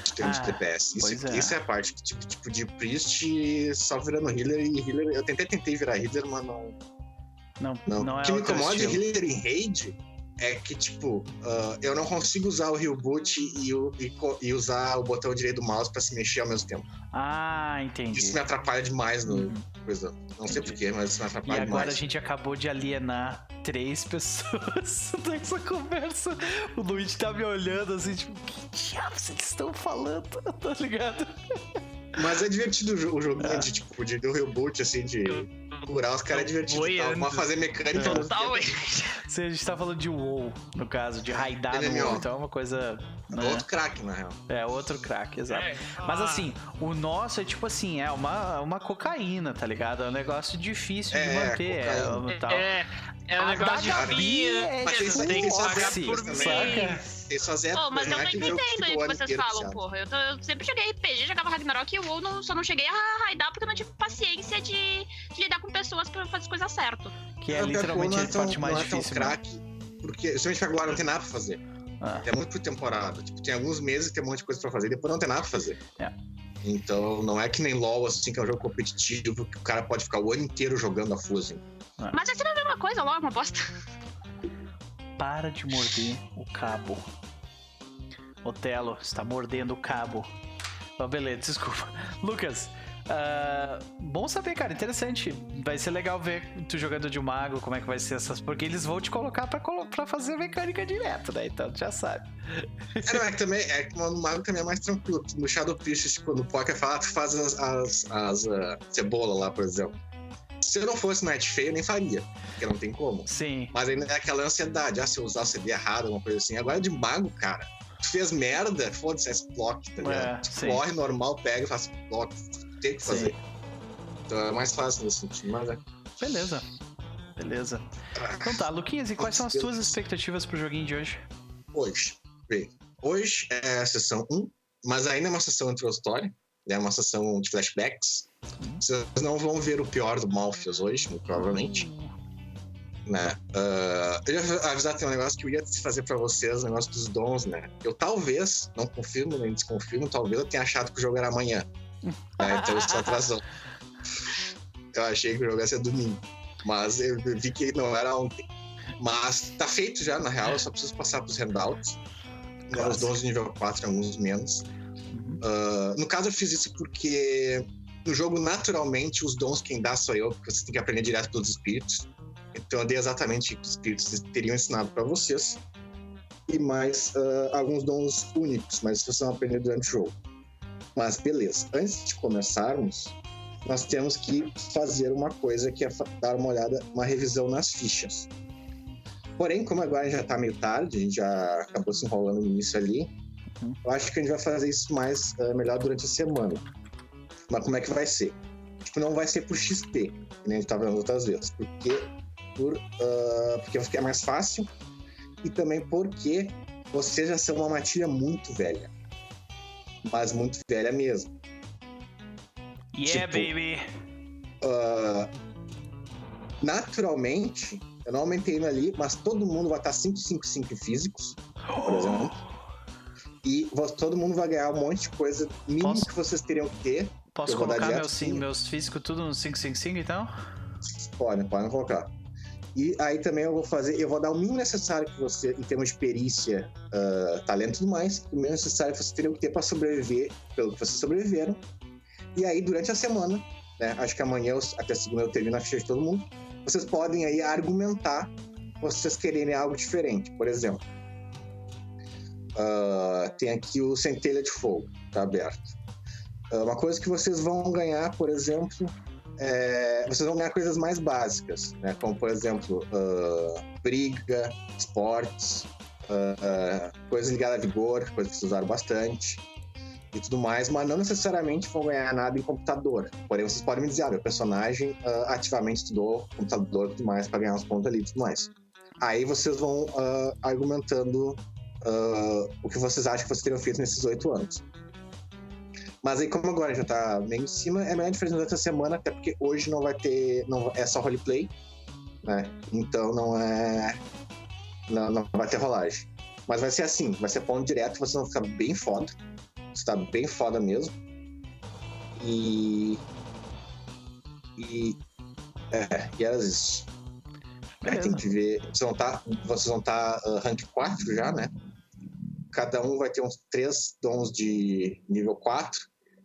De termos Ah, de DPS. Isso, é. isso é a parte, tipo, tipo, de Priest só virando healer e healer. Eu tentei, tentei virar healer, mas não, Não, não. não, o é que me o incomoda de healer em raid é que, tipo, ah, eu não consigo usar o heal boot e, o- e e usar o botão direito do mouse pra se mexer ao mesmo tempo. Ah, entendi. Isso me atrapalha demais no Uhum. coisa. Não sei Entendi. porquê, mas isso me E atrapalha agora a demais. gente acabou de alienar três pessoas nessa conversa. O Luigi tá me olhando assim, tipo, que diabos eles estão falando? Tá ligado? Mas é divertido o jo- o joguinho Ah. de, tipo, de, do heal boot, assim, de curar os caras é divertido. Tá? Mas fazer mecânica... É. mesmo Totalmente. tempo Se a gente tá falando de WoW, no caso, de raidar no. WoW, então é uma coisa. É né? outro craque, na real. É outro craque, exato. É. Mas Ah, assim, o nosso é tipo assim, é uma, uma cocaína, tá ligado? É um negócio difícil de É, manter. É. É, é um A negócio da Gabi difícil. é Mas tipo tem tem que pagar Oxy, Pô, épocas, mas eu não é fica aí o que vocês falam, porra. Eu, tô- eu sempre joguei RPG, jogava Ragnarok e o WoW não, só não cheguei a raidar porque eu não tive paciência de, de lidar com pessoas pra fazer as coisas certas. Que é literalmente a é parte mais é difícil. né? craque, porque principalmente agora não tem nada pra fazer. Ah, É muito por temporada. Tipo, tem alguns meses que tem um monte de coisa pra fazer, depois não tem nada pra fazer. É. Então não é que nem LoL, assim, que é um jogo competitivo que o cara pode ficar o ano inteiro jogando a Fusing. Mas essa não é a mesma coisa, logo, uma bosta. Para de morder o cabo. Otelo, está mordendo o cabo. Oh, beleza, desculpa. Lucas, ah, bom saber, cara, interessante. Vai ser legal ver tu jogando de mago, como é que vai ser essas. Porque eles vão te colocar pra, pra fazer mecânica direto, né? Então tu já sabe. É, não, é que também é que no Mago também é mais tranquilo. No Shadow Priest, tipo, no Poker fala, tu faz as, as, as ah, cebola lá, por exemplo. Se eu não fosse Night Feio, eu nem faria, porque não tem como. Sim. Mas ainda é aquela ansiedade, ah, se eu usar o CD errado, alguma coisa assim. Agora de mago, cara, tu fez merda, foda-se, é block, tá ligado? É, sim. corre normal, pega e faz block. Tem que Sim. fazer. Então é mais fácil nesse sentido, mas é. Beleza. Beleza. Então tá, Luquinhas, e quais são as tuas expectativas pro joguinho de hoje? Hoje, bem, hoje é a sessão 1, mas ainda é uma sessão introdutória, é uma sessão de flashbacks. Vocês não vão ver o pior do Malfios hoje, muito provavelmente. Né? Ah, eu ia avisar que tem um negócio que eu ia fazer pra vocês, o negócio dos dons, né? Eu talvez, não confirmo nem desconfirmo, talvez eu tenha achado que o jogo era amanhã. Né? Então isso atrasou. Eu achei que o jogo ia ser domingo. Mas eu vi que não era ontem. Mas tá feito já, na real, eu só preciso passar pros handouts. Né, os dons de nível 4 e alguns menos. Ah, no caso, eu fiz isso porque no jogo, naturalmente, os dons quem dá sou eu, porque você tem que aprender direto pelos espíritos. Então, eu dei exatamente o que os espíritos teriam ensinado para vocês. E mais ah, alguns dons únicos, mas vocês vão aprender durante o jogo. Mas beleza, antes de começarmos, nós temos que fazer uma coisa que é dar uma olhada, uma revisão nas fichas. Porém, como agora já tá meio tarde, a gente já acabou se enrolando no início ali, Uhum. eu acho que a gente vai fazer isso mais ah, melhor durante a semana. Mas como é que vai ser? Tipo, não vai ser por XP, que nem a gente tava vendo outras vezes. Porque, por, ah, porque é mais fácil e também porque vocês já são uma matilha muito velha. Mas muito velha mesmo. Yeah, Tipo, baby! Ah, naturalmente, eu não aumentei ali, mas todo mundo vai estar 555 físicos, por exemplo. E todo mundo vai ganhar um monte de coisa mínimo Posso- que vocês teriam que ter. Posso eu colocar meus, sim. meus físicos tudo no 555 então? Podem, podem colocar. E aí também eu vou fazer, eu vou dar o mínimo necessário que você, em termos de perícia, ah, talento e tudo mais, o mínimo necessário que vocês teriam que ter para sobreviver, pelo que vocês sobreviveram. E aí, durante a semana, né, acho que amanhã, eu- até segunda, eu termino a ficha de todo mundo, vocês podem aí argumentar vocês quererem algo diferente. Por exemplo, ah, tem aqui o Centelha de Fogo, tá aberto. Ah, uma coisa que vocês vão ganhar, por exemplo, é, vocês vão ganhar coisas mais básicas, né? Como, por exemplo, ah, briga, esportes, ah, ah, coisas ligadas a vigor, coisas que vocês usaram bastante e tudo mais, mas não necessariamente vão ganhar nada em computador. Porém, vocês podem me dizer, ah, meu personagem ah, ativamente estudou computador e tudo mais para ganhar uns pontos ali e tudo mais. Aí vocês vão argumentando o que vocês acham que vocês teriam feito nesses oito anos. Mas aí, como agora já tá meio em cima, é melhor a gente fazer durante a semana, até porque hoje não vai ter. Não, é só roleplay, né? Então não é. Não, não vai ter rolagem. Mas vai ser assim, vai ser ponto direto, vocês vão ficar bem foda. Está bem foda mesmo. E. E. É, e era isso. Aí tem Beleza. que ver. Vocês vão estar. Vocês vão estar rank 4 já, né? Cada um vai ter uns três dons de nível 4.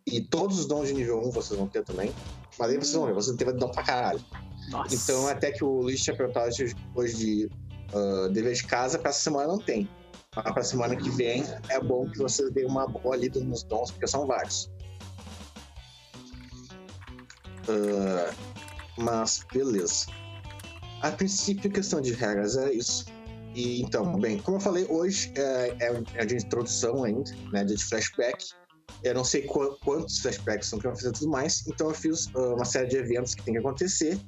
E todos os dons de nível 1 vocês vão ter também. Mas aí vocês vão ver, vocês vão ter dom pra caralho. Nossa. Então, até que o Luiz tinha perguntado hoje- de ah, dever de casa, pra essa semana não tem. Mas pra semana que vem é bom que vocês deem uma boa lida nos dons, porque são vários. Ah, mas, beleza. A princípio, questão de regras é isso. E então, bem, como eu falei, hoje é, é, é de introdução ainda, né? De flashback. Eu não sei qu- quantos flashbacks são que eu vou fazer e tudo mais, então eu fiz ah, uma série de eventos que tem que acontecer,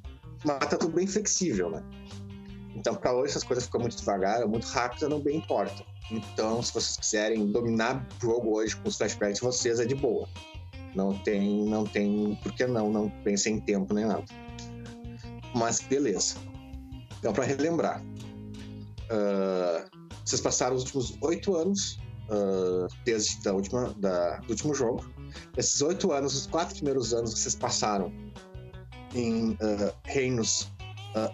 mas tá tudo bem flexível, né? Então, para hoje, essas coisas ficam muito devagar, ou muito rápidas, não bem importa. Então, se vocês quiserem dominar o jogo hoje com os flashbacks de vocês, é de boa. Não tem, não tem por que não, não pensem em tempo nem nada. Mas beleza. Então, para relembrar, ah, vocês passaram os últimos oito anos ah, desde da última, da, do último jogo. Esses oito anos, os quatro primeiros anos que vocês passaram em ah, reinos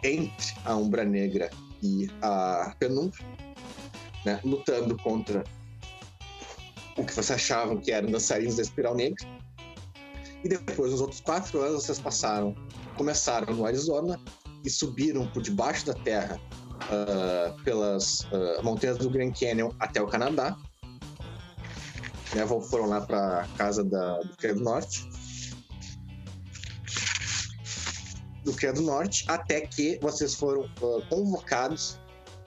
entre a Umbra Negra e a Penumbra, né, lutando contra o que vocês achavam que eram dançarinos da Espiral Negra. E depois, nos outros quatro anos, vocês passaram, começaram no Arizona e subiram por debaixo da terra ah, pelas ah, montanhas do Grand Canyon até o Canadá. Né, foram lá para casa da, do Cria do Norte. Do Cria do Norte, até que vocês foram ah, convocados,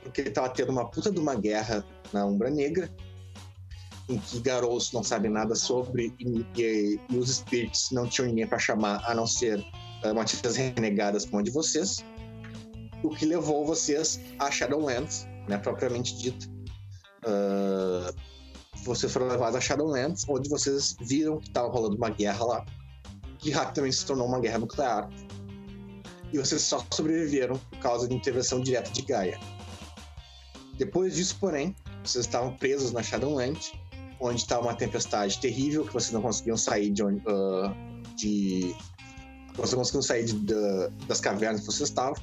porque estava tendo uma puta de uma guerra na Umbra Negra, em que Garous não sabe nada sobre e, e- e os Spirits não tinham ninguém para chamar a não ser uh, renegadas como a de vocês, o que levou vocês a Shadowlands, né, propriamente dito. Uh, vocês foram levados a Shadowlands, onde vocês viram que estava rolando uma guerra lá, que rapidamente se tornou uma guerra nuclear. E vocês só sobreviveram por causa de intervenção direta de Gaia. Depois disso, porém, vocês estavam presos na Shadowlands, onde estava uma tempestade terrível que vocês não conseguiam sair de onde. ah, de vocês não conseguiam sair de- da- das cavernas que vocês estavam.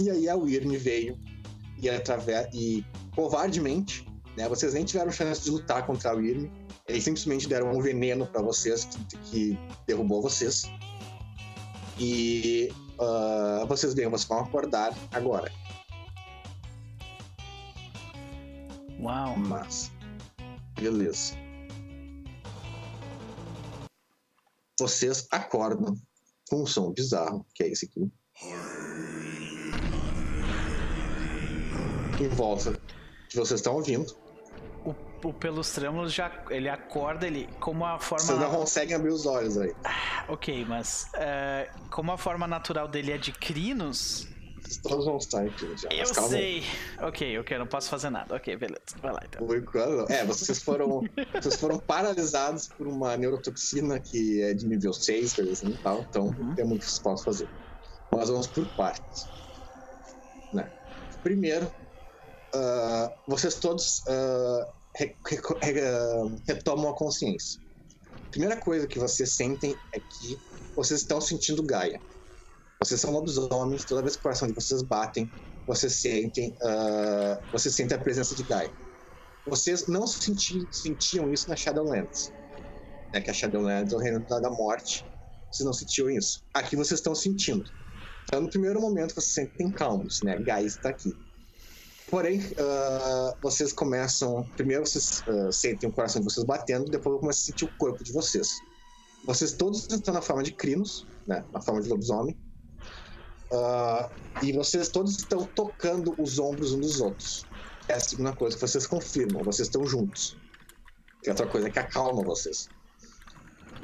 E aí a Wyrm veio e, através, e covardemente, né, vocês nem tiveram chance de lutar contra a Wyrm. Eles simplesmente deram um veneno para vocês que, que derrubou vocês. E ah, vocês bem, vocês vão acordar agora. Uau. Mas. Beleza. Vocês acordam com um som bizarro, que é esse aqui. Em volta que vocês estão ouvindo. O, o Pelos Trêmulos já. Ele acorda, ele. Como a forma. Vocês não conseguem abrir os olhos aí. Ok, mas. é, como a forma natural dele é de crinos. Vocês todos vão estar aqui já. Eu mas calma aí. sei. Ok, ok, não posso fazer nada. Ok, beleza. Vai lá então. Por enquanto, É, vocês foram, vocês foram paralisados por uma neurotoxina que é de nível 6, coisa assim e tal. Então, Uhum. tem muito que vocês possam fazer. Mas vamos por partes. Né? Primeiro, ah, vocês todos ah, re- reco- re- ah, retomam a consciência. Primeira coisa que vocês sentem é que vocês estão sentindo Gaia. Vocês são lobisomens, toda vez que o coração de vocês batem, vocês sentem, ah, vocês sentem a presença de Gaia. Vocês não senti- sentiam isso na Shadowlands. Né, que a Shadowlands é o reino da morte. Vocês não sentiam isso. Aqui vocês estão sentindo. Então, no primeiro momento, vocês se sentem calmos, né? Gaia está aqui. Porém, ah, vocês começam. Primeiro, vocês ah, sentem o coração de vocês batendo, depois começam a sentir o corpo de vocês. Vocês todos estão na forma de crinos, né? Na forma de lobisomem. Ah, e vocês todos estão tocando os ombros uns dos outros. É a segunda coisa que vocês confirmam, vocês estão juntos. Que é outra coisa que acalma vocês.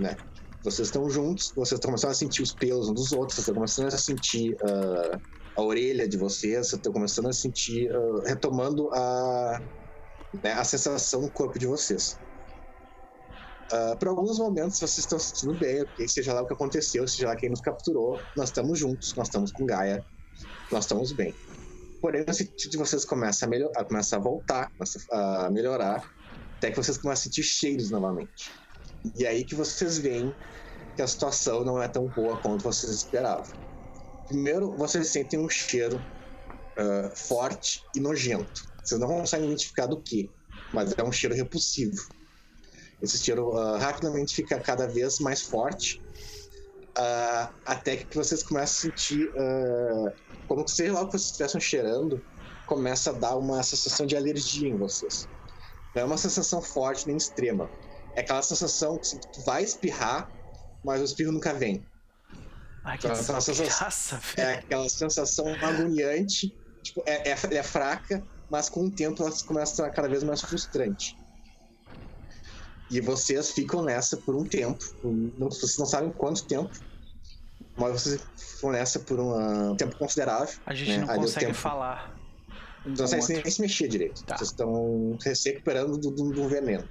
Né? Vocês estão juntos, vocês estão começando a sentir os pelos uns dos outros, vocês estão começando a sentir a orelha de vocês, vocês estão começando a sentir, ah, retomando a, né, a sensação no corpo de vocês. Ah, por alguns momentos vocês estão se sentindo bem, ok? Seja lá o que aconteceu, seja lá quem nos capturou, nós estamos juntos, nós estamos com Gaia, nós estamos bem. Porém, o sentido de vocês começa a, melhor, a começar a voltar, começa a melhorar, até que vocês começam a sentir cheiros novamente. E aí que vocês veem que a situação não é tão boa quanto vocês esperavam. Primeiro, vocês sentem um cheiro ah, forte e nojento. Vocês não conseguem identificar do que, mas é um cheiro repulsivo. Esse cheiro ah, rapidamente fica cada vez mais forte, ah, até que vocês começam a sentir como que sei lá o que vocês estivessem cheirando, começa a dar uma sensação de alergia em vocês. Não é uma sensação forte nem extrema. É aquela sensação que tu vai espirrar, mas o espirro nunca vem. Ai, que desgraça, É velho. aquela sensação agoniante. Tipo, é, é, é fraca, mas com o tempo ela começa a estar cada vez mais frustrante. E vocês ficam nessa por um tempo. Não, vocês não sabem quanto tempo. Mas vocês ficam nessa por um ah, tempo considerável. A gente né? não Aí consegue falar. um Não sei outro. nem se mexer direito. Tá. Vocês estão se recuperando do, do, do veneno.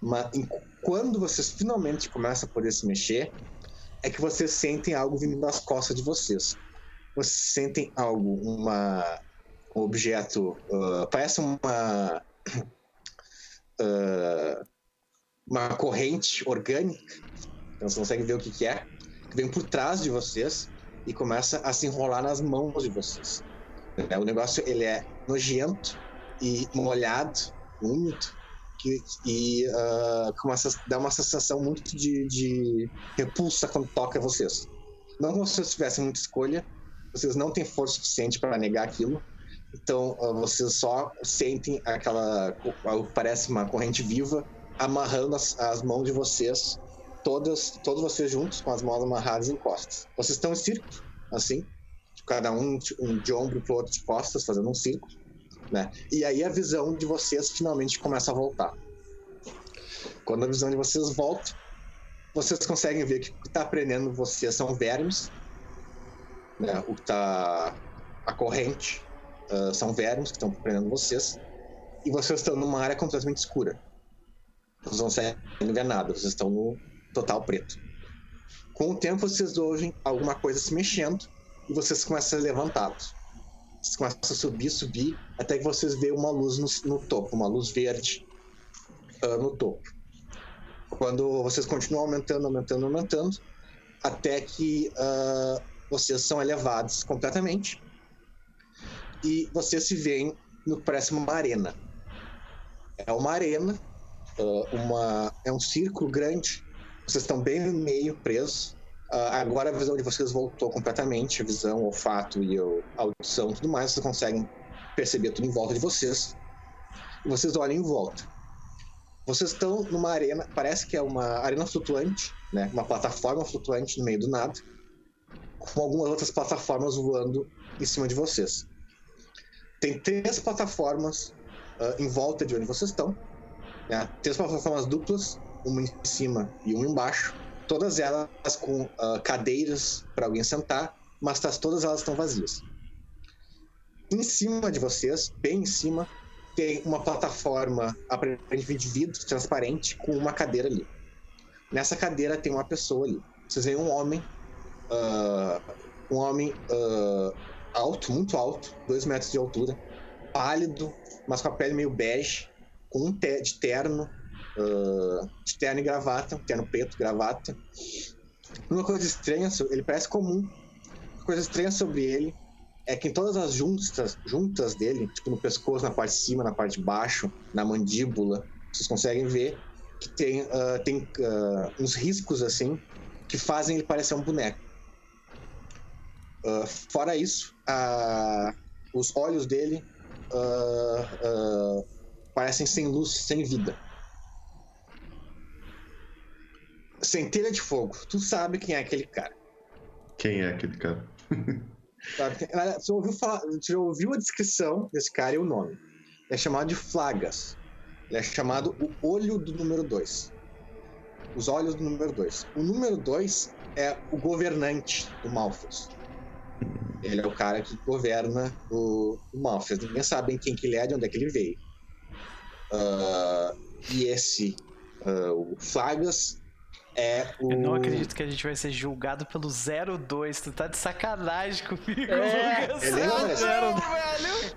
Mas em- quando vocês finalmente começam a poder se mexer, é que vocês sentem algo vindo das costas de vocês. Vocês sentem algo, uma, um objeto, ah, parece uma, ah, uma corrente orgânica, vocês conseguem ver o que, que é, que vem por trás de vocês e começa a se enrolar nas mãos de vocês. né? O negócio ele é nojento e molhado, úmido, que, e a dar uma sensação muito de, de repulsa quando toca vocês. Não como se vocês tivessem muita escolha, vocês não têm força suficiente para negar aquilo, então ah, vocês só sentem aquela, parece uma corrente viva, amarrando as, as mãos de vocês, todas, todos vocês juntos, com as mãos amarradas em costas. Vocês estão em círculo, assim, cada um, um de ombro pro outro de costas, fazendo um círculo, né? E aí a visão de vocês finalmente começa a voltar. Quando a visão de vocês volta, vocês conseguem ver que o que está prendendo vocês são vermes, né? O que está a corrente ah, são vermes que estão prendendo vocês, e vocês estão numa área completamente escura. Vocês não conseguem ver nada, vocês estão no total preto. Com o tempo, vocês ouvem alguma coisa se mexendo e vocês começam a levantá-los. Vocês começam a subir, subir, até que vocês veem uma luz no, no topo, uma luz verde ah, no topo. Quando vocês continuam aumentando, aumentando, aumentando, até que ah, vocês são elevados completamente e vocês se veem no parece uma arena. É uma arena, ah, uma, é um círculo grande, vocês estão bem no meio, presos. Ah, agora a visão de vocês voltou completamente, a visão, o olfato e a audição tudo mais, vocês conseguem perceber tudo em volta de vocês. E vocês olham em volta. Vocês estão numa arena, parece que é uma arena flutuante, né? Uma plataforma flutuante no meio do nada, com algumas outras plataformas voando em cima de vocês. Tem três plataformas ah, em volta de onde vocês estão, né? Três plataformas duplas, uma em cima e uma embaixo. Todas elas com ah, cadeiras para alguém sentar, mas tas- todas elas estão vazias. Em cima de vocês, bem em cima, tem uma plataforma aparentemente de vidro transparente com uma cadeira ali. Nessa cadeira tem uma pessoa ali. Vocês veem um homem, ah, um homem ah, alto, muito alto, dois metros de altura, pálido, mas com a pele meio bege, com um te de terno, ah, de terno e gravata, terno preto, gravata. Uma coisa estranha, ele parece comum. Uma coisa estranha sobre ele é que em todas as juntas, juntas dele, tipo no pescoço, na parte de cima, na parte de baixo, na mandíbula, vocês conseguem ver que tem, ah, tem ah, uns riscos assim que fazem ele parecer um boneco. Ah, fora isso, os olhos dele parecem sem luz, sem vida. Centelha de fogo. Tu sabe quem é aquele cara. Quem é aquele cara? Você ouviu, falar, você ouviu a descrição desse cara e o nome. Ele é chamado de Flagas. Ele é chamado o olho do número 2. Os olhos do número 2. O número 2 é o governante do Malfus. Ele é o cara que governa o, o Malfus. Ninguém sabe quem que ele é, de onde é que ele veio. Ah, e esse, ah, o Flagas, é o. Eu não acredito que a gente vai ser julgado pelo 02. Tu tá de sacanagem comigo, É, Lucas. ele não é Não, velho.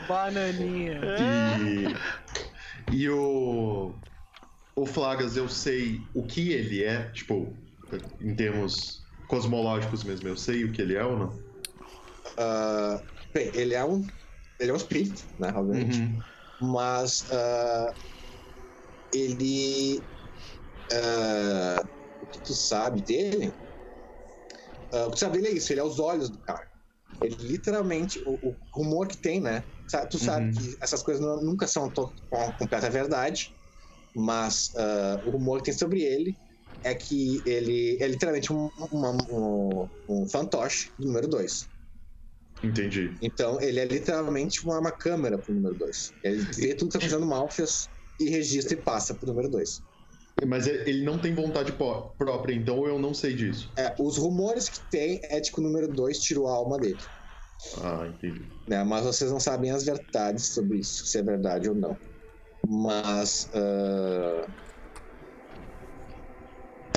Bananinha. E, e o. O Flagas, eu sei o que ele é, tipo, em termos cosmológicos mesmo, eu sei o que ele é ou não? Ah, bem, ele é um. Ele é um espírito, né? Obviamente. Uhum. Mas ah, ele. ah, o que tu sabe dele? ah, o que tu sabe dele é isso, ele é os olhos do cara. Ele literalmente, o, o rumor que tem, né? Tu sabe Uhum. que essas coisas não- nunca são com a completa verdade, mas ah, o rumor que tem sobre ele é que ele é literalmente um, uma- um, um fantoche do número 2. Entendi. Então, ele é literalmente uma, uma câmera pro número 2. Ele vê tudo que tá fazendo mal, fez, e registra e passa pro número 2. Mas ele não tem vontade própria, então eu não sei disso. É, os rumores que tem é de que o número 2 tirou a alma dele. Ah, entendi. Né? Mas vocês não sabem as verdades sobre isso, se é verdade ou não. Mas. ah,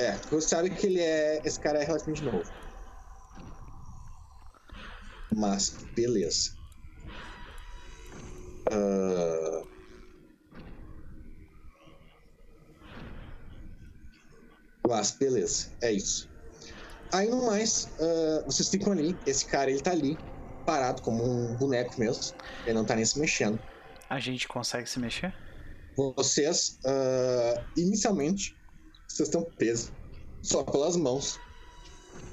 É, você sabe que ele é. Esse cara é relativamente novo. Mas, beleza. Ah, Mas beleza, é isso. Aí no mais, ah, vocês ficam ali. Esse cara ele tá ali, parado como um boneco mesmo. Ele não tá nem se mexendo. A gente consegue se mexer? Vocês, ah, inicialmente, vocês estão presos só pelas mãos.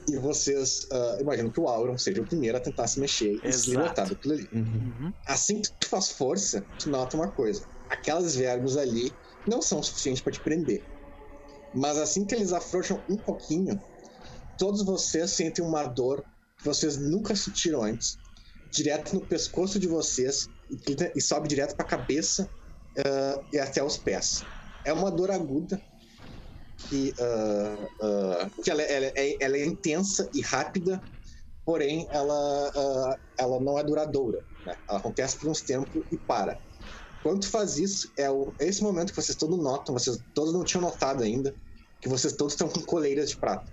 E vocês ah, imaginam que o Auron seja o primeiro a tentar se mexer e se libertar daquilo ali. Uhum. Uhum. Assim que tu faz força, tu nota uma coisa. Aquelas vermes ali não são suficientes para te prender. Mas assim que eles afrouxam um pouquinho, todos vocês sentem uma dor que vocês nunca sentiram antes. Direto no pescoço de vocês e, e sobe direto para a cabeça ah, e até os pés. É uma dor aguda que, ah, ah, que ela, ela é, ela é intensa e rápida, porém ela, ela não é duradoura. né? Ela acontece por uns tempos e para. Quando tu faz isso, é o, é esse momento que vocês todos notam, vocês todos não tinham notado ainda, que vocês todos estão com coleiras de prata.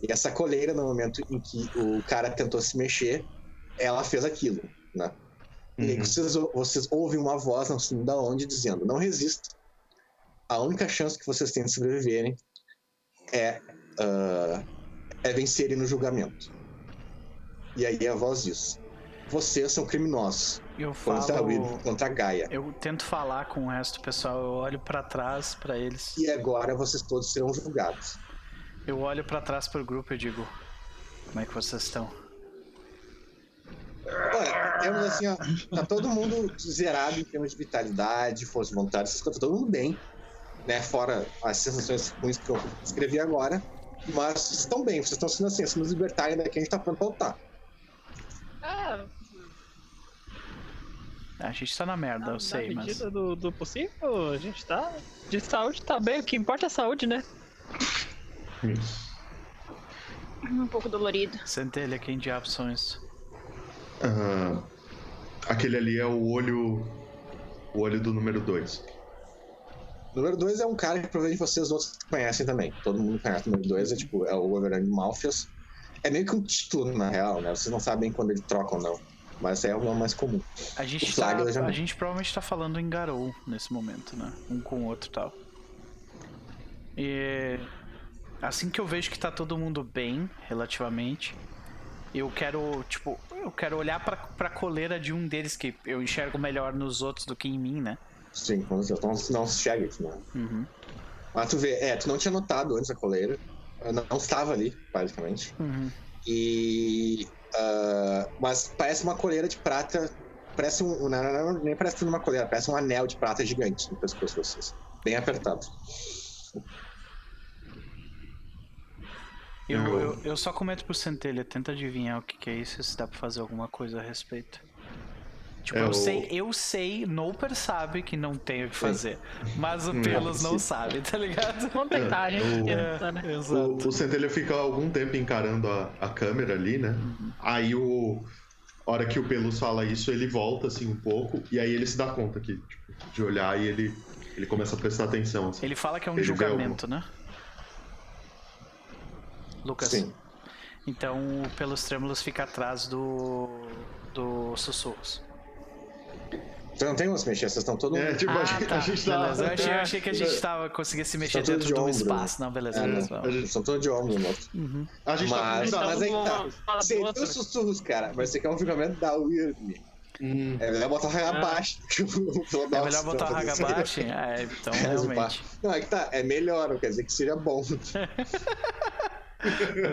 E essa coleira, no momento em que o cara tentou se mexer, ela fez aquilo, né? E aí Uhum. vocês, vocês ouvem uma voz, não sei da onde, dizendo: Não resista. A única chance que vocês têm de sobreviverem é, ah, é vencerem no julgamento. E aí a voz diz: Vocês são criminosos Eu contra a Will, falo. contra a Gaia. Eu tento falar com o resto do pessoal, eu olho pra trás pra eles. E agora vocês todos serão julgados. Eu olho pra trás pro grupo e eu digo: Como é que vocês estão? Olha, temos assim, ó, tá todo mundo zerado em termos de vitalidade, força de vontade, essas coisas, tá todo mundo bem, né? Fora as sensações ruins que eu escrevi agora. Mas vocês estão bem, vocês estão sendo assim, se nos libertarem daqui, a gente tá pronto pra lutar. Ah, A gente tá na merda, eu sei, na mas. medida do, do possível, a gente tá. De saúde tá bem, o que importa é a saúde, né? Isso. Um pouco dolorido. Centelha, quem diabos são isso? Ah, aquele ali é o olho. O olho do número 2. Número 2 é um cara que provavelmente vocês outros conhecem também. Todo mundo conhece o número 2, é tipo, é o Wolverine Malfias. É meio que um título, na real, né? Vocês não sabem quando ele troca ou não. Mas é o nome mais comum. A gente, tá, a gente provavelmente tá falando em Garou nesse momento, né? Um com o outro e tal. E assim que eu vejo que tá todo mundo bem, relativamente, eu quero, tipo, eu quero olhar pra, pra coleira de um deles que eu enxergo melhor nos outros do que em mim, né? Sim, com certeza. Não, não se chega aqui, né? Uhum. Mas tu vê, é, tu não tinha notado antes a coleira. Não, não estava ali, basicamente. Uhum. E. ah, mas parece uma coleira de prata. Parece um. Não, não, não, nem parece uma coleira, parece um anel de prata gigante no pescoço de vocês. Bem apertado. Eu, Eu- eu, eu só comento pro Centelha, tenta adivinhar o que, que é isso, se dá pra fazer alguma coisa a respeito. Tipo, É eu o- sei, eu sei, Noper sabe que não tem o que fazer. Mas o Não é Pelos não possível. sabe, tá ligado? Vamos tentar, a gente o- tenta, né? Exato. O, o Centelha fica algum tempo encarando a, a câmera ali, né? Aí o. A hora que o Pelus fala isso, ele volta assim um pouco, e aí ele se dá conta que, tipo, de olhar e ele, ele começa a prestar atenção. Assim. Ele fala que é um Ele julgamento, né? Lucas. Sim. Então o Pelos Trêmulos fica atrás do. do Sussurros. Vocês não tem como se mexer, vocês estão todo É, tipo, a, gente, a gente tá. Beleza, eu achei, eu achei que a gente tava, conseguia se mexer Tá dentro de de um ombro, espaço. Não, beleza, É, beleza. Vocês estão todos de ombro no outro. Uhum. A gente Mas, tá. mas aí que tá. Boa, os sussurros, cara. Mas você quer um julgamento da Wyrm. Hum, É melhor botar o raio abaixo. É melhor botar o Hagabashi? É, então realmente. Não, é que tá. É melhor, não quer dizer que seria bom.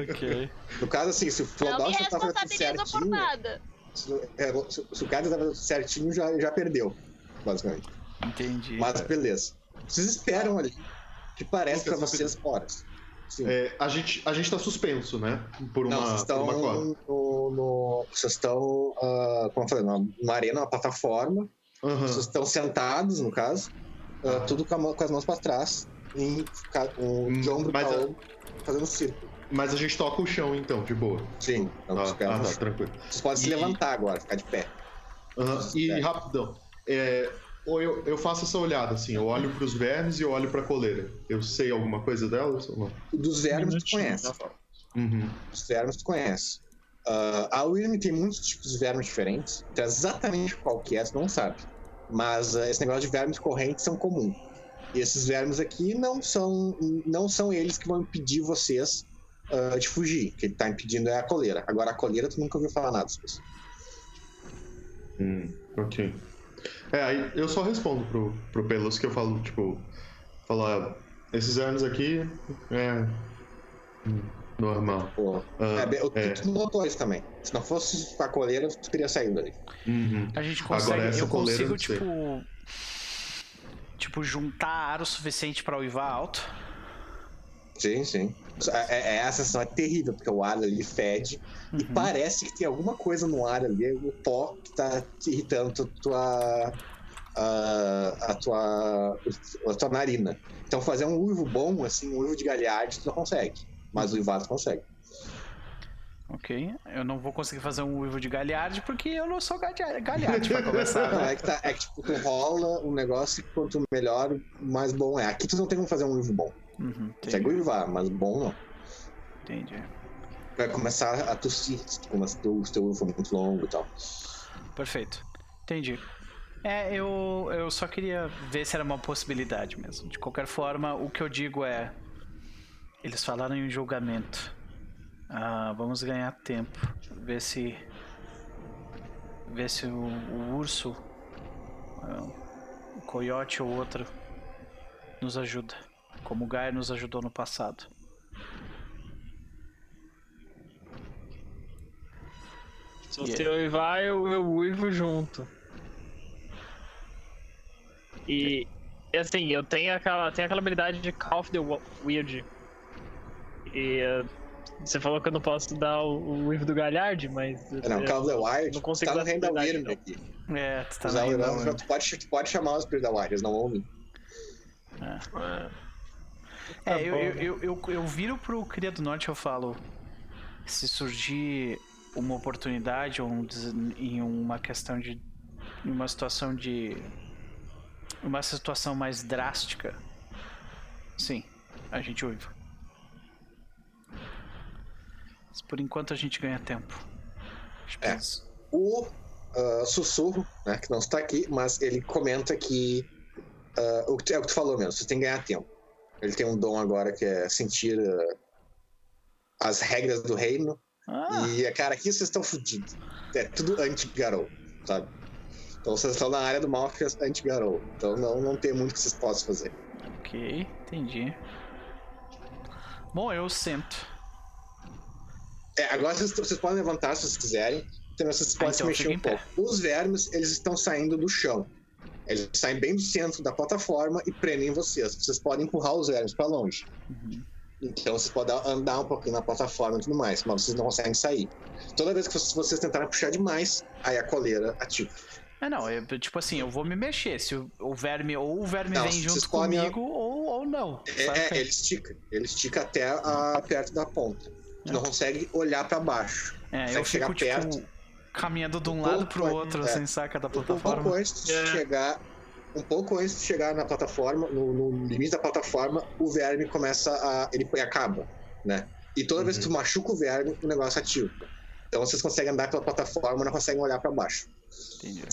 ok. No caso, assim, se o Não me Flodox tá fazendo tudo responsabiliza por certinho. nada. Se, é, se- se o cara tudo certinho, já, já perdeu. Basicamente. Entendi. Mas beleza. Vocês esperam ali. Que parece pra vocês horas. Sim. é, a, gente, a gente tá suspenso, né? Por uma, Não, vocês por estão no, no- Vocês estão. ah, como eu falei, numa, numa arena, uma plataforma. Aham. Vocês estão sentados, no caso. ah, tudo com, a com as mãos pra trás. E ficar um Hum, de ombro mas pra a- ombro, fazendo círculo. Mas a gente toca o chão então, de boa. Sim. Então, Ah, ah, tá, tranquilo. vocês podem se E- levantar agora, ficar de pé. Aham, E É. rapidão. É, ou eu, eu faço essa olhada, assim, eu olho pros vermes e eu olho pra coleira. Eu sei alguma coisa delas ou não? Dos vermes tu conhece. Uhum. Os vermes tu conhece. Ah, a Wyrm tem muitos tipos de vermes diferentes. Então, exatamente qual que é, tu não sabe. Mas ah, esse negócio de vermes correntes são comuns. E esses vermes aqui não são, não são eles que vão impedir vocês ah, de fugir. O que tá impedindo é a coleira. Agora a coleira tu nunca ouviu falar nada disso. Hum, ok. É, aí eu só respondo pro, pro Pelos que eu falo, tipo, falar, esses anos aqui é hum, normal. Pô, Ah, é, o- é. Tu notou isso também. Se não fosse a coleira, tu teria saído ali. Uhum. A gente Agora, consegue. essa eu coleira, consigo, tipo. Tipo, juntar ar o suficiente pra uivar alto. Sim, sim. É, é, a sensação é terrível, porque o ar ali fede e Uhum. parece que tem alguma coisa no ar ali, o pó que tá te irritando tu- tua. A, a tua. a tua narina. Então fazer um uivo bom, assim, um uivo de galharde, tu não consegue. Mas o uivado consegue. Ok. Eu não vou conseguir fazer um uivo de galharde porque eu não sou galha- galharde pra começar. Não, né? é que, tá, é que tipo, tu rola um negócio e quanto melhor, mais bom é. Aqui tu não tem como fazer um uivo bom. Uhum, Consegue uivar, mas bom não. entendi. Vai começar a tossir se tu começa- teu, for muito longo e tal. Perfeito. Entendi. É, eu, eu só queria ver se era uma possibilidade mesmo. De qualquer forma, o que eu digo é. Eles falaram em julgamento. Ah, vamos ganhar tempo. Ver se. Ver se o, o urso. ah, o coiote ou outro. Nos ajuda. Como o Gaia nos ajudou no passado. Se você uivar, eu, eu uivo junto. E, e assim, eu tenho aquela, tenho aquela habilidade de Call of the Weird. E eh, você falou que eu não posso dar o, o uivo do Galhard, mas. É, Não, Call of the Wild não consigo tá no dar reino da habilidade, Wyrm não. aqui. É, tu tá Os na Elrond, ainda, tu, pode, tu pode chamar os Espíritos da Wild, eles não vão vir. Ah, É, Tá eu, bom. eu, eu, eu, eu viro pro Cria do Norte e eu falo: se surgir uma oportunidade ou um em uma questão de. em uma situação de. uma situação mais drástica, sim, a gente uiva. Mas por enquanto a gente ganha tempo. Acho que É. isso- O ah, Sussurro, né, que não está aqui, mas ele comenta que. ah, o que tu- é o que tu falou mesmo, você tem que ganhar tempo. Ele tem um dom agora que é sentir ah, as regras do reino. Ah, E, cara, aqui vocês estão fodidos. É tudo anti-Garou, sabe? Então vocês estão na área do mal que é anti-Garou. Então não, não tem muito que vocês possam fazer. ok, entendi. Bom, eu sento. É, agora vocês, vocês podem levantar se vocês quiserem. Então vocês podem se então mexer fica um pouco. Os vermes, eles estão saindo do chão. Eles saem bem do centro da plataforma e prendem vocês. Vocês podem empurrar os vermes para longe. Uhum. Então vocês podem andar um pouquinho na plataforma e tudo mais, mas vocês não conseguem sair. Toda vez que vocês, vocês tentarem puxar demais, aí a coleira ativa. É, não, é, tipo assim, eu vou me mexer. Se o, o verme, ou o verme Não, vem junto podem- comigo, ou, ou não. É, é, ele estica. Ele estica até a- perto da ponta. Tu não consegue olhar para baixo. É, consegue eu chegar fico, tipo, perto. Caminhando de um Um lado pro outro, é. assim, saca, da Um pouco plataforma. antes de É. chegar. Um pouco antes de chegar na plataforma, no, no limite da plataforma, o verme começa a. ele acaba, né? E toda vez que tu machuca o verme, o negócio ativa. Então vocês conseguem andar pela plataforma, não conseguem olhar para baixo. Entendi.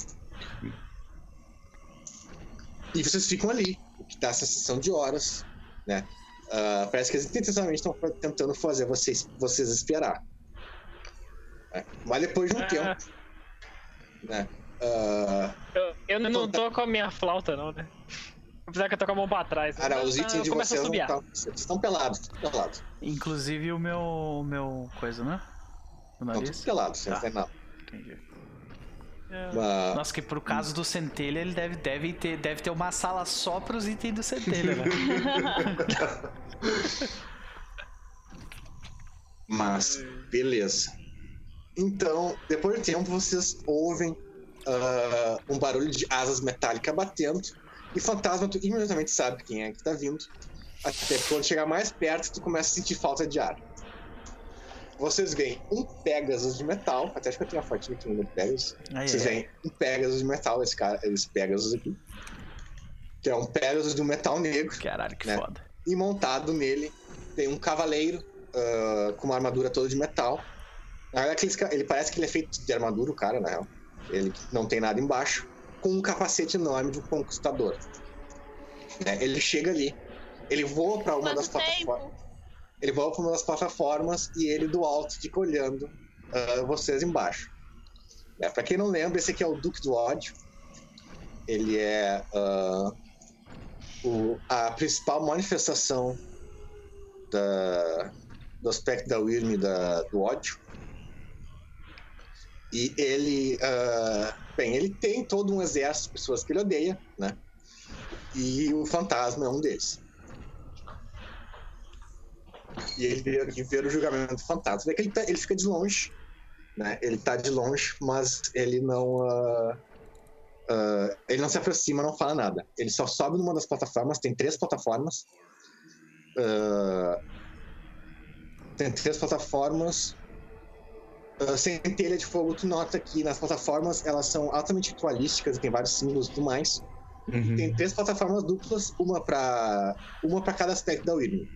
E vocês ficam ali, o que dá a sensação de horas, né? Ah, parece que eles intencionalmente estão tentando fazer vocês, vocês esperar. Né? Mas depois de um É. tempo, né? ah, Eu, eu não tô com a minha flauta, não, né? Apesar que eu tô com a mão pra trás. cara, né? os Ah, itens de começa a vocês não estão. Vocês estão pelados, estão pelados. Inclusive o meu. o meu. coisa, né? O Estão nariz. todos pelados, vocês Tá. não nada. Entendi. É. Nossa, que pro caso do Centelha, ele deve, deve, ter, deve ter uma sala só pros itens do Centelha, né? Mas, beleza. Então, depois de tempo, vocês ouvem ah, um barulho de asas metálicas batendo. E fantasma, tu imediatamente sabe quem é que tá vindo. Até quando chegar mais perto, tu começa a sentir falta de ar. Vocês veem um Pegasus de metal. Até acho que eu tenho a fotinha aqui no Pegasus. Aí, Vocês veem um Pegasus de metal, esse cara, esse Pegasus aqui. Que é um Pegasus de um metal negro. Caralho, que né? foda. E montado nele tem um cavaleiro ah, com uma armadura toda de metal. Na verdade, aqueles ca- ele parece que ele é feito de armadura, o cara, na real. Ele não tem nada embaixo. Com um capacete enorme de um conquistador. né? Ele chega ali, ele voa pra uma das plataformas. Ele voa pra uma das plataformas e ele do alto fica olhando ah, vocês embaixo. É, para quem não lembra, esse aqui é o Duque do Ódio. Ele é ah, o- a principal manifestação da- do aspecto da Wyrm do ódio. E ele, ah, bem, ele tem todo um exército de pessoas que ele odeia, né? E o fantasma é um deles. E ele veio aqui ver o julgamento do fantasma. Vê que ele, tá- ele fica de longe, né? Ele tá de longe, mas ele não. ah, ah, ele não se aproxima, não fala nada. Ele só sobe numa das plataformas, tem três plataformas. Tem três plataformas. Ah, centelha de fogo, tu nota que nas plataformas elas são altamente ritualísticas, tem vários símbolos e tudo mais. Uhum. Tem três plataformas duplas, uma para uma para cada aspecto da Wyrm.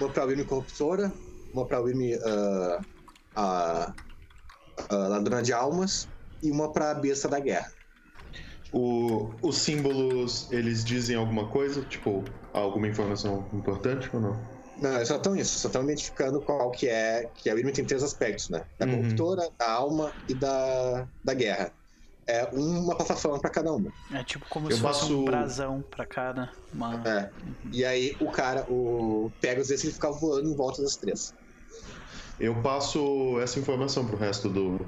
Uma para Wyrm corruptora, uma para Wyrm ah, a, a ladrona de almas e uma para besta da guerra. O- os símbolos, eles dizem alguma coisa? Tipo, alguma informação importante ou não? Não, eles só estão isso, só estão identificando qual que é, que a Wyrm tem três aspectos, né? Da Uhum. corruptora, da alma e da, da guerra. É uma plataforma para cada uma. É tipo como Eu se fosse um faço- brasão pra cada. Uma... É. E aí o cara, o Pegasus, esse ele fica voando em volta das três. Eu passo essa informação pro resto do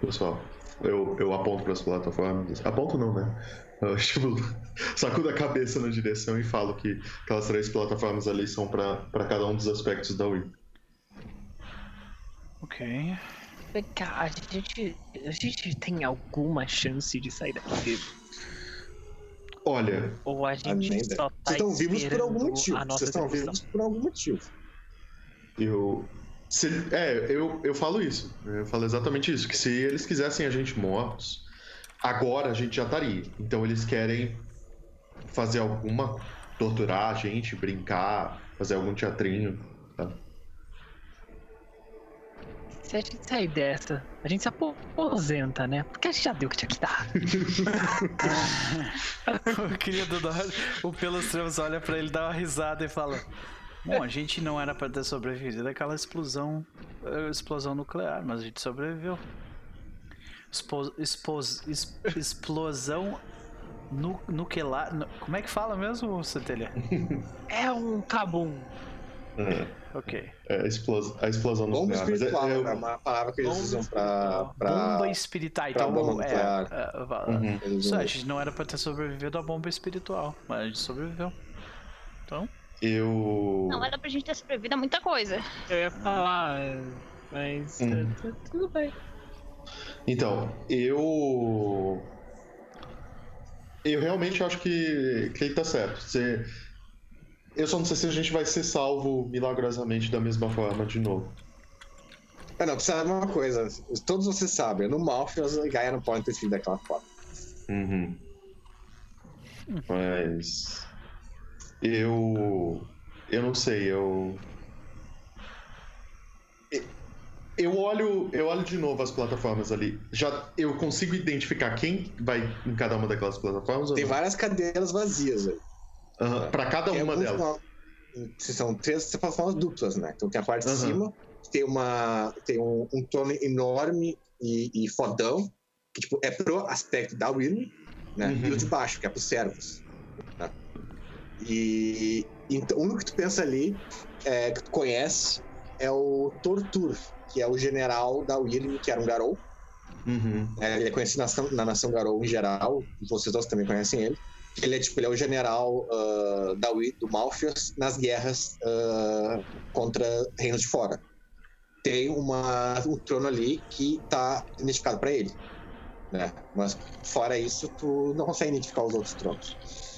pessoal. Eu, eu aponto pras plataformas. Aponto não, né? Eu, tipo, sacudo a cabeça na direção e falo que aquelas três plataformas ali são pra pra cada um dos aspectos da Wii. Ok. Vem cá, a gente, a gente tem alguma chance de sair daqui? Olha, Ou a gente nem só tá Vocês estão vivos por algum motivo. a Vocês estão vivos por algum motivo. eu. Se, é, eu, eu falo isso. Eu falo exatamente isso. Que se eles quisessem a gente mortos, agora a gente já estaria. Então eles querem fazer alguma. torturar a gente, brincar, fazer algum teatrinho. Tá? Se a gente sair dessa, a gente se aposenta, né? Porque a gente já deu o que tinha que dar. o querido o Pelos Tramos olha pra ele, dá uma risada e fala: Bom, a gente não era pra ter sobrevivido daquela explosão, eh, explosão nuclear, mas a gente sobreviveu. Expo, expos- es- explosão nu, nuclear. nu- como é que fala mesmo, Centelha? É um cabum. É, Ok. é a, explos, a explosão Bomba nuclear. É- espiritual é- é uma palavra que eles Bomba usam pra. pra... Bomba espiritual. pra Então, bomba é, nuclear. é, Uhum. Isso, a gente não era pra ter sobrevivido à bomba espiritual, mas a gente sobreviveu. Então, Eu. Não era pra gente ter sobrevivido a muita coisa. Eu ia falar, mas Hum. tudo bem. Então, eu. Eu realmente acho que, que ele tá certo. Você... Eu só não sei se a gente vai ser salvo milagrosamente da mesma forma de novo. É, não, precisa de uma coisa. Todos vocês sabem, no Malfios Gaia não pode ter sido daquela forma. Uhum. Mas. Eu. Eu não sei, eu. E- Eu olho, eu olho de novo as plataformas ali. Já eu consigo identificar quem vai em cada uma daquelas plataformas? Tem várias cadeiras vazias. Aham, Pra cada uma delas. São três plataformas duplas, né? Então tem a parte de Aham. cima, tem, uma, tem um, um trono enorme e, e fodão, que tipo, é pro aspecto da Wyrm, né? Uhum. E o de baixo, que é pros servos. Né? E então, o único que tu pensa ali, é, que tu conhece, é o Tortur, que é o general da Wyrm, que era um Garou. Uhum. É, ele é conhecido na nação, na nação Garou em geral, vocês dois também conhecem ele. Ele é tipo, ele é o general ah, da do Malfios nas guerras ah, contra reinos de fora. Tem uma, um trono ali que tá identificado para ele. Né? Mas fora isso, tu não consegue identificar os outros tronos.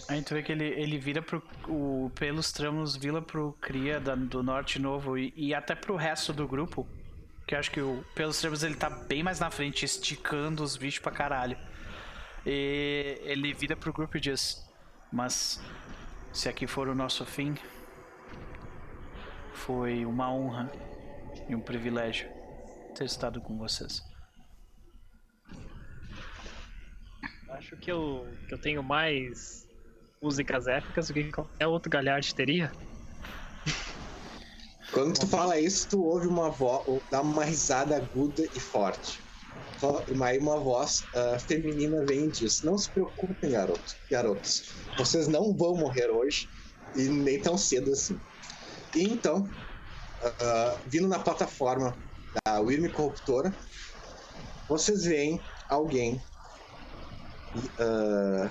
aí tu vê que ele, ele vira pro. O, pelos tramos vira pro Cria da- do Norte Novo e, e até pro resto do grupo. Que eu acho que o pelos tramos ele tá bem mais na frente, esticando os bichos pra caralho. E ele vira pro grupo e diz: Mas se aqui for o nosso fim, foi uma honra e um privilégio ter estado com vocês. Acho que eu, que eu tenho mais músicas épicas do que qualquer outro Galhard teria. Quando tu fala isso, tu ouve uma voz, dá uma risada aguda e forte. Aí uma voz ah, feminina vem e diz: Não se preocupem, garoto, garotos. Vocês não vão morrer hoje e nem tão cedo assim. E então, ah, vindo na plataforma da Wyrm Corruptora, vocês veem alguém. ah,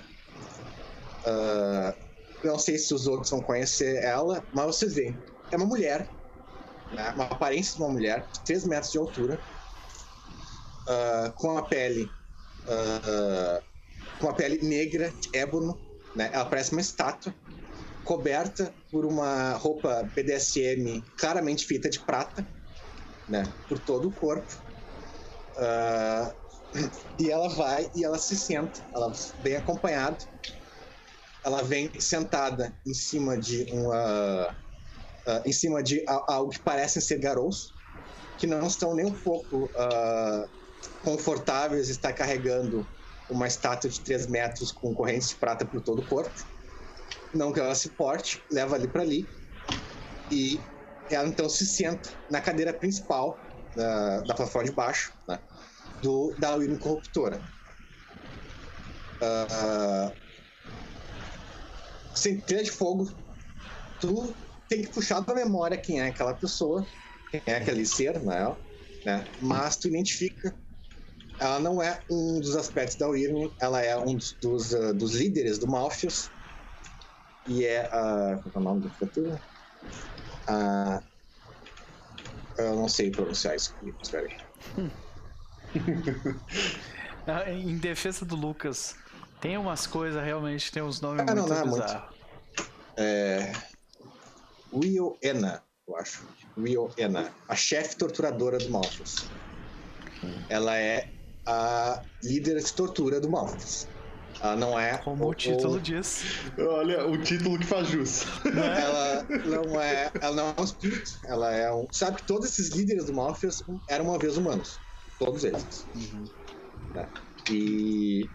ah, não sei se os outros vão conhecer ela, mas vocês veem. É uma mulher né, uma aparência de uma mulher de 3 metros de altura, ah, com a pele ah, com a pele negra, ébano, né? Ela parece uma estátua, coberta por uma roupa BDSM claramente feita de prata, né? Por todo o corpo. Ah, e ela vai e ela se senta, ela vem acompanhada. Ela vem sentada em cima de uma ah, em cima de algo que parecem ser garous, que não estão nem um pouco ah, confortáveis de estar carregando uma estátua de 3 metros com correntes de prata por todo o corpo. Não que ela se porte, leva ali para ali. E ela então se senta na cadeira principal da, da plataforma de baixo, né, do, da Wyrm Corruptora. Ah, centelha de fogo, tu tem que puxar da memória quem é aquela pessoa, quem é aquele ser, né? né? Mas tu identifica. Ela não é um dos aspectos da Wyrm, ela é um dos, dos, ah, dos líderes do Malfius. E é a. Qual é o nome da criatura? A. Eu não sei pronunciar isso aqui, espera aí. Ah, Em defesa do Lucas, tem umas coisas realmente tem uns nomes Ah, não, muito não é muito. bizarros. É. Rio Ena, eu acho. Rio Ena, a chefe torturadora do Malfius. Ela é a líder de tortura do Malfius. Ela não é. Como o título diz. Olha, o título que faz jus. Ela não é. Ela não é um espírito. Ela é um. Sabe que todos esses líderes do Malfius eram uma vez humanos. Todos eles. Né? E.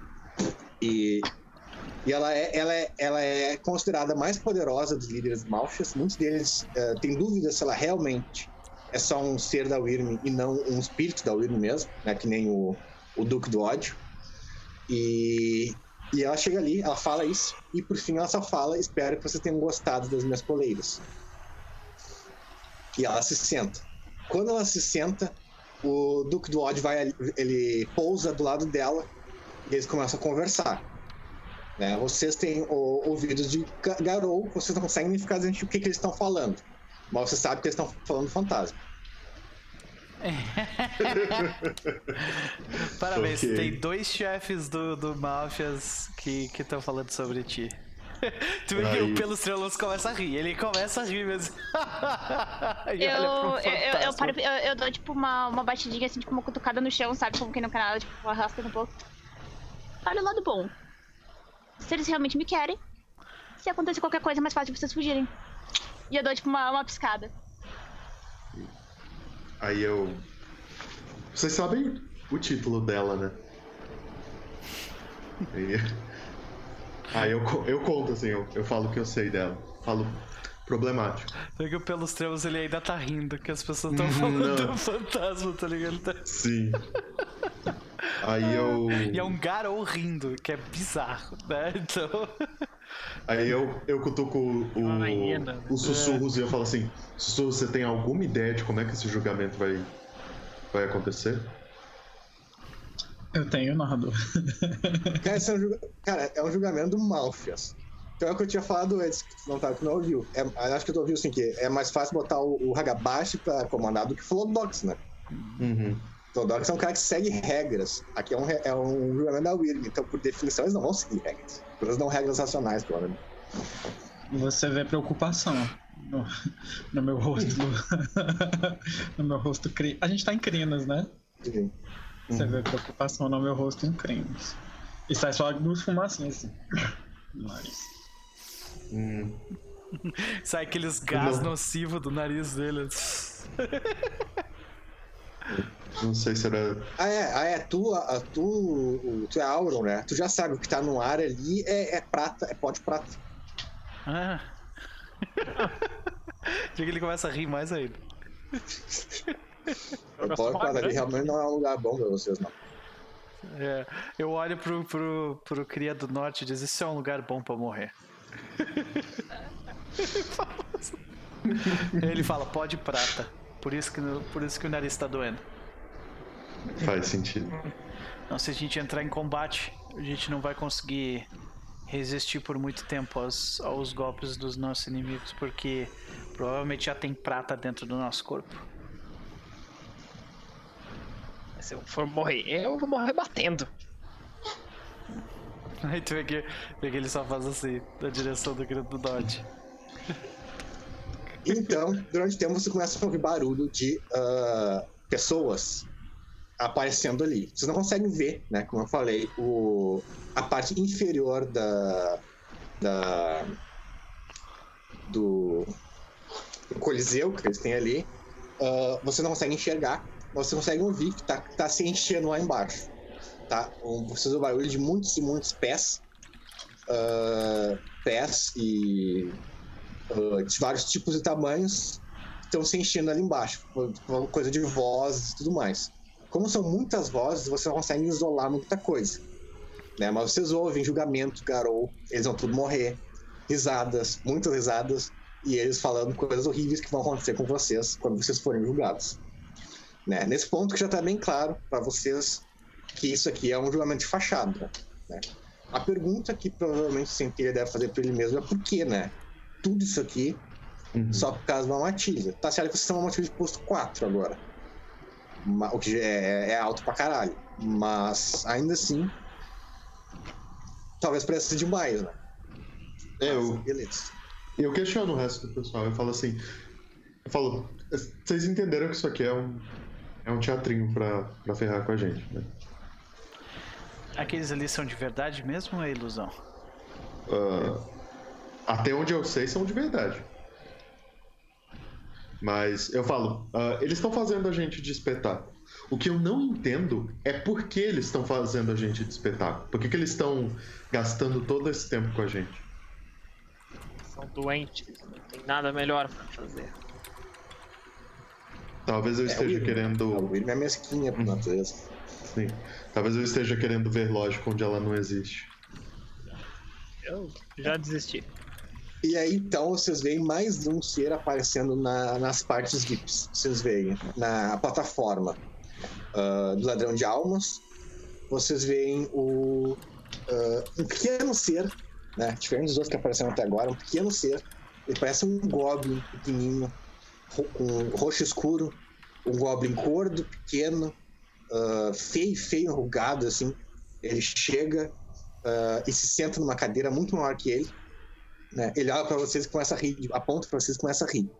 E. E ela é, ela, é, ela é considerada a mais poderosa dos líderes Malfius. Muitos deles eh, têm dúvidas se ela realmente é só um ser da Wyrm e não um espírito da Wyrm mesmo, né? que nem o, o Duque do Ódio. E, e ela chega ali, ela fala isso, e por fim ela só fala: Espero que vocês tenham gostado das minhas coleiras. E ela se senta. Quando ela se senta, o Duque do Ódio vai, ele pousa do lado dela e eles começam a conversar. Né? Vocês têm o, ouvidos de ga- Garou, vocês não conseguem nem ficar dizendo o que, que eles estão falando. Mas você sabe que eles estão falando fantasma. Parabéns, Ok. tem dois chefes do, do Máfias que estão falando sobre ti. tu vê que o Pelos Estrelas começa a rir, ele começa a rir mesmo. Eu, eu, eu, paro- eu, eu dou tipo uma, uma batidinha assim, tipo uma cutucada no chão, sabe? Como quem no canal, tipo, arrastando um pouco. Olha o lado bom. Se eles realmente me querem, se acontecer qualquer coisa, é mais fácil de vocês fugirem. E eu dou tipo uma, uma piscada. Aí eu. Vocês sabem o título dela, né? Aí, aí eu, eu conto, assim, eu, eu falo o que eu sei dela. Falo problemático. Tu vê que o Pelos Estrelas ele ainda tá rindo, que as pessoas estão falando Não. do fantasma, tá ligado? Sim. Aí eu. E é um Garou rindo, que é bizarro, né? Então. Aí eu, eu cutuco o, os sussurros e eu falo assim: Sussurro, você tem alguma ideia de como é que esse julgamento vai, vai acontecer? Eu tenho, narrador. Cara, esse é um, julga- Cara, é um julgamento do Malfias. Então é o que eu tinha falado antes, que tu não, tá, que tu não ouviu. É, acho que tu ouviu assim, que é mais fácil botar o, o Hagabashi pra comandar do que o Flodox, né? Uhum. Flodox é um cara que segue regras. Aqui é um, é um julgamento da Wyrm, então por definição eles não vão seguir regras. Eles não regras racionais, pelo menos. Você vê preocupação no, no meu rosto. no meu rosto. cri- A gente tá em crinas, né? Sim. Você vê preocupação no meu rosto em crinas. E sai só duas fumacinhas assim. nariz. Hum. Sai aqueles gás nocivos do nariz dele. Não sei se era. Ah, é, ah, é tu, a, tu, tu é Auron, né? Tu já sabe o que tá no ar ali é, é prata, é pó de prata. Ah. Diga que ele começa a rir mais ainda. O Borquad ali realmente não é um lugar bom pra vocês, não. É, eu olho pro, pro, pro Cria do Norte e diz: Isso é um lugar bom pra morrer. Ele fala: Pode prata. Por isso, que, por isso que o nariz tá doendo. Faz sentido. Não, se a gente entrar em combate, a gente não vai conseguir resistir por muito tempo aos, aos golpes dos nossos inimigos, porque provavelmente já tem prata dentro do nosso corpo. Se eu for morrer, eu vou morrer batendo. Aí tu vê que, vê que ele só faz assim, na direção do grito do Dodge. Então, durante o tempo você começa a ouvir barulho de ah, pessoas aparecendo ali. Vocês não conseguem ver, né? Como eu falei, o, a parte inferior da, da do, do coliseu que eles têm ali. ah, você não consegue enxergar, mas você consegue ouvir que tá, tá se enchendo lá embaixo. Tá? Um- Vocês ouvem barulho de muitos e muitos pés. ah, pés e ah, de vários tipos e tamanhos estão se enchendo ali embaixo, co- co- coisa de vozes e tudo mais. Como são muitas vozes, você não consegue isolar muita coisa. Né? Mas vocês ouvem julgamento, garou, eles vão tudo morrer, risadas, muitas risadas, e eles falando coisas horríveis que vão acontecer com vocês quando vocês forem julgados. Né? Nesse ponto que já está bem claro para vocês que isso aqui é um julgamento de fachada. Né? A pergunta que provavelmente o Centelha deve fazer para ele mesmo é por que, né? Tudo isso aqui Uhum. só por causa de uma matilha. Tá certo que vocês estão numa matilha de posto 4 agora. O que já é, é alto pra caralho. Mas ainda assim. Talvez pareça demais, né? É, Mas, eu, Beleza. eu questiono o resto do pessoal. Eu falo assim. Eu falo, vocês entenderam que isso aqui é um, é um teatrinho pra, pra ferrar com a gente, né? Aqueles ali são de verdade mesmo ou é ilusão? Ah, até onde eu sei, são de verdade. Mas eu falo, ah, eles estão fazendo a gente de espetáculo. O que eu não entendo é por que eles estão fazendo a gente de espetáculo. Por que, que eles estão gastando todo esse tempo com a gente? São doentes, não tem nada melhor pra fazer. Talvez eu É, esteja o- querendo. O William é mesquinha por natureza. Sim. Talvez eu esteja querendo ver lógica onde ela não existe. Eu já desisti. E aí, então, vocês veem mais um ser aparecendo na- nas partes VIPs. Vocês veem na plataforma ah, do Ladrão de Almas. Vocês veem o, ah, um pequeno ser, né? Diferente dos outros que apareceram até agora, um pequeno ser. Ele parece um goblin pequenininho, ro- roxo escuro. Um goblin gordo, pequeno, ah, feio, feio, enrugado, assim. Ele chega ah, e se senta numa cadeira muito maior que ele né? Ele olha pra vocês e começa a rir, aponta pra vocês e começa a rir.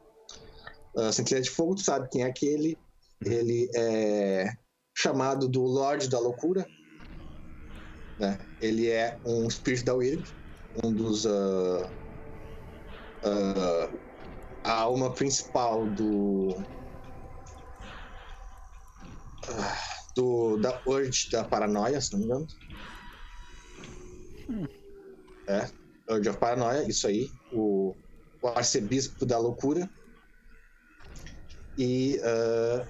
Uh, Centelha de Fogo, tu sabe quem é aquele? Ele é chamado do Lorde da Loucura. Né? Ele é um espírito da Wyrm, um dos. ah, ah, a alma principal do. ah, do da Urge da Paranoia, se não me engano. É, Urge of Paranoia, isso aí. O, o arcebispo da loucura. E. ah,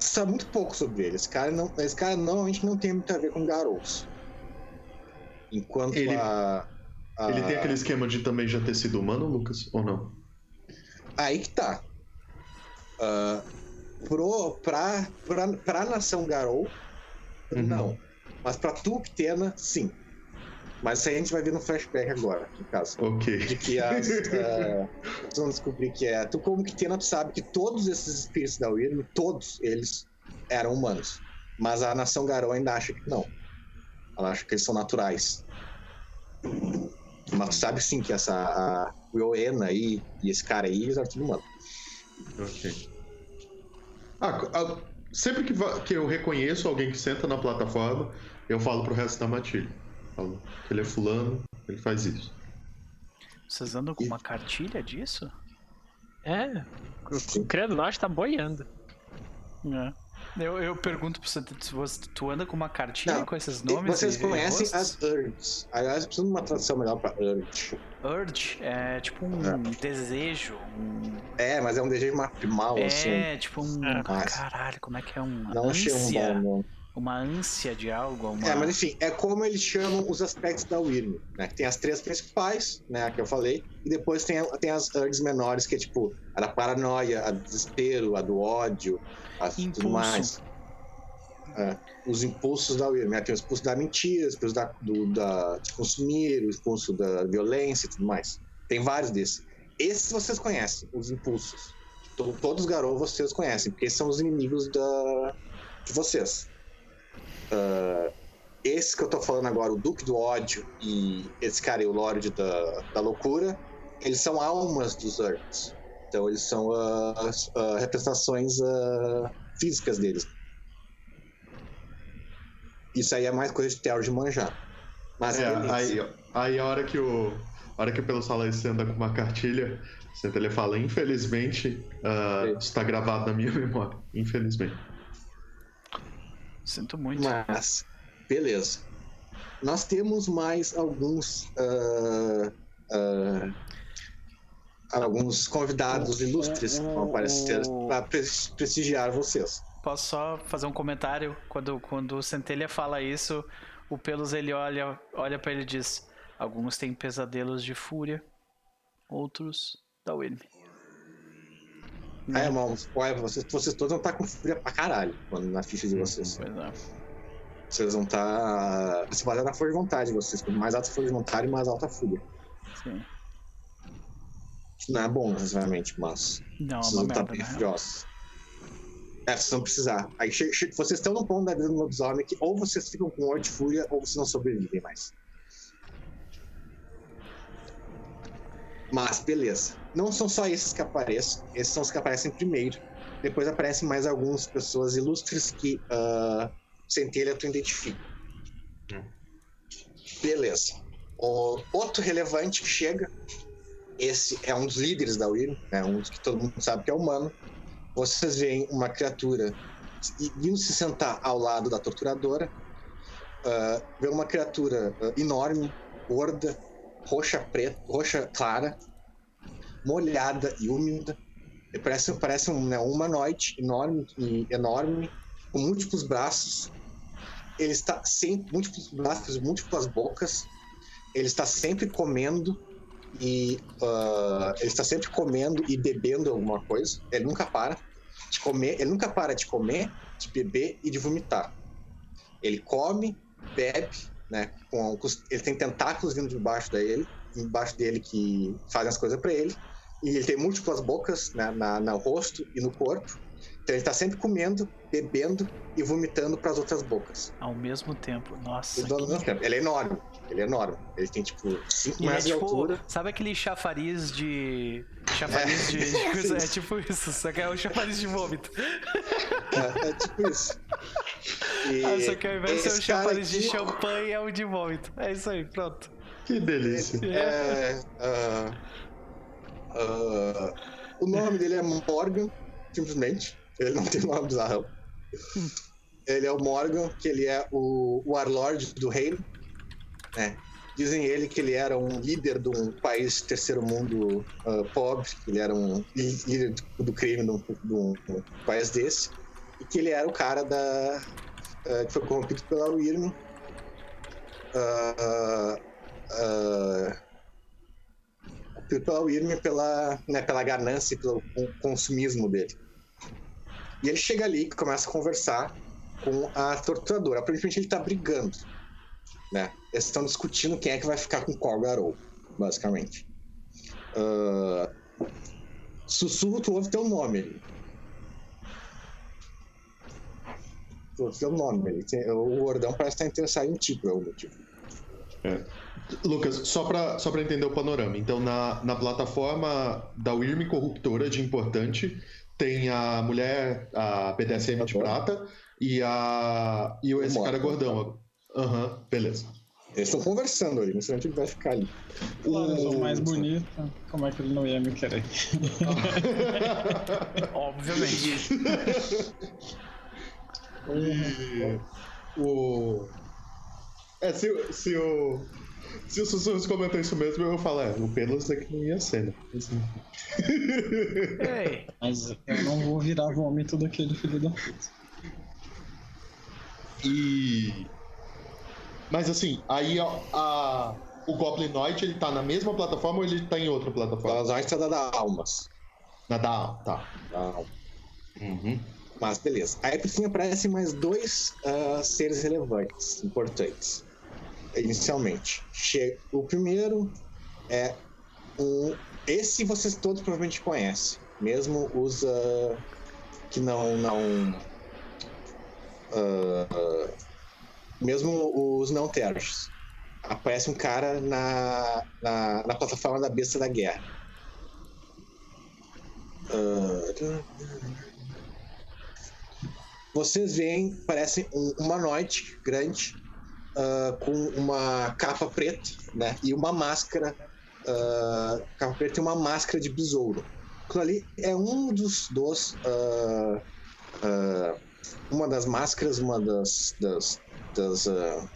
sabe muito pouco sobre ele. Esse cara, não, esse cara normalmente não tem muito a ver com Garous. Enquanto Ele- a, a- Ele tem aquele esquema de também já ter sido humano, Lucas? Ou não? Aí que tá. Ah, pro, pra, pra, pra nação Garou, Uhum. não. Mas pra tu, Ptena, sim. Mas isso aí a gente vai ver no flashback agora, no caso. Ok. De que as. ah, vocês vão descobrir que é. Tu, como Ptena, tu sabe que todos esses espíritos da Wyrm, todos eles eram humanos. Mas a nação Garou ainda acha que não. Ela acha que eles são naturais. Mas tu sabe sim que essa. A Wilena aí e esse cara aí, eles eram tudo humanos. Ok. Ah, co- ah, sempre que, que eu reconheço alguém que senta na plataforma, eu falo pro resto da matilha. Falo que ele é fulano, ele faz isso. Vocês andam com uma cartilha disso? É, o Credo Norte tá boiando. É. Eu, eu pergunto pra você, tu- você- tu anda com uma cartilha Não, com esses E nomes? Vocês e- e conhecem rostos? as Urges. Aliás, precisa de uma tradução melhor pra Urge. Urge é tipo um desejo, um... É, mas é um desejo mais primal, assim. É, tipo um... É. Caralho, como é que é um... Não achei um ânsia, bom nome. Uma ânsia de algo, uma... É, mas enfim, é como eles chamam os aspectos da Wyrm, né? Que Tem as três principais, né, que eu falei, e depois tem, tem as urges menores, que é tipo a da paranoia, a do desespero, a do ódio, a tudo Impulso. mais. É, os impulsos da Wyrm, né? Tem o impulso da mentira, o impulso da, do, da, de consumir, o impulso da violência e tudo mais. Tem vários desses. Esses vocês conhecem, os impulsos. To- Todos os garotos vocês conhecem, porque esses são os inimigos da, de vocês. Ah, esse que eu tô falando agora, o Duque do Ódio e esse cara o Lorde da, da Loucura, eles são almas dos Urks. Então eles são ah, as ah, representações ah, físicas deles. Isso aí é mais coisa de Terror de manjar. Mas É, aí, aí a hora que o. A hora que o Pelo Sala você anda com uma cartilha, ele fala, infelizmente, está gravado na minha memória. Infelizmente. Sinto muito. Mas, beleza. Nós temos mais alguns. ah, ah, alguns convidados ilustres que vão aparecer para prestigiar vocês. Posso só fazer um comentário? Quando, quando o Centelha fala isso, o Pelos ele olha, olha para ele e diz: Alguns têm pesadelos de fúria, outros da Ah, irmão, olha, vocês, vocês todos vão estar com fúria pra caralho quando, na ficha de vocês. Pois é. Vocês vão estar. Se basear na força de vontade de vocês. Quanto mais alta a força de vontade, mais alta a fúria. Sim. Não é bom, necessariamente, mas. Não, é vocês vão estar merda, bem furiosos. É, vocês vão precisar. Aí vocês estão num ponto da vida do lobisomem que ou vocês ficam com ódio de fúria ou vocês não sobrevivem mais. Mas, beleza. Não são só esses que aparecem. Esses são os que aparecem primeiro. Depois aparecem mais algumas pessoas ilustres que uh, Centelha tu identifica. Beleza. O outro relevante que chega. Esse é um dos líderes da Wyrm, né? um dos que todo mundo sabe que é humano. Vocês veem uma criatura indo se sentar ao lado da torturadora. Uh, vê uma criatura uh, enorme, gorda, roxa preta, roxa clara, molhada e úmida. Parece, parece um, né, um enorme enorme, com múltiplos braços. Ele está sem múltiplos braços, múltiplas bocas. Ele está sempre comendo e ah, ele está sempre comendo e bebendo alguma coisa. Ele nunca para de comer. Ele nunca para de comer, de beber e de vomitar. Ele come, bebe, né? Com, ele tem tentáculos vindo debaixo dele, embaixo dele que fazem as coisas para ele. E ele tem múltiplas bocas né, na, no rosto e no corpo. Então ele está sempre comendo, bebendo e vomitando para as outras bocas. Ao mesmo tempo. Nossa. Ao mesmo tempo. Ele é enorme. Ele é enorme. Ele tem tipo 5 E é metros de tipo, altura. sabe aquele chafariz de. Chafariz de. de coisa- é tipo isso, só que é o chafariz de vômito. É, é tipo isso. E Ah, só que ao invés de ser um cara chafariz de aqui- champanhe, é um de vômito. É isso aí, pronto. Que delícia. É, ah, ah, o nome dele é Morgan, simplesmente. Ele não tem nome bizarro. Ele é o Morgan, que ele é o, o Warlord do reino. né? Dizem ele que ele era um líder de um país terceiro mundo ah, pobre, que ele era um lí- líder do, crime de um, de um país desse, e que ele era o cara da ah, que foi corrompido pela Wyrm. Ah, ah, pela Wyrm, pela, né, pela ganância e pelo con- consumismo dele. E ele chega ali e começa a conversar com a torturadora. Aparentemente ele tá brigando, né? Eles estão discutindo quem é que vai ficar com qual Garou, basicamente. Ah, sussurro, tu ouve teu nome ali. Tu ouve teu nome ali. Tem- O Gordão parece estar interessado em ti, por algum motivo. Lucas, só pra, só pra entender o panorama. Então, na, na plataforma da Wyrm Corruptora de Importante, tem a mulher, a BDSM de prata, e a. E esse cara gordão. Aham, beleza. Eles estão conversando ali, não sei onde ele vai ficar ali. Claro, eu sou O- mais bonita. Como é que ele não ia me querer? Obviamente. E o. É, se, o- se o. Se o Sussurros comentou isso mesmo, eu vou falar, é, o Pelos é que não ia ser, né? Assim. Ei, Mas eu não vou virar vômito daquele filho da puta. E. Mas assim, aí a, a- o Goblinoid ele tá na mesma plataforma ou ele tá em outra O plataforma? Galazar está da almas. Na da. Tá. Da. Uhum. Mas beleza. Aí por fim aparecem mais dois ah, seres relevantes, importantes. Inicialmente. Che- O primeiro é um. Esse vocês todos provavelmente conhecem. Mesmo os ah, que não. não ah, mesmo os não terras. Aparece um cara na, na, na plataforma da besta da guerra. Ah, vocês veem, parece um humanoide grande, ah, com uma capa preta, né? E uma máscara. ah, capa preta e uma máscara de besouro. Aquilo ali é um dos. dos uma das máscaras, uma das. das, das ah,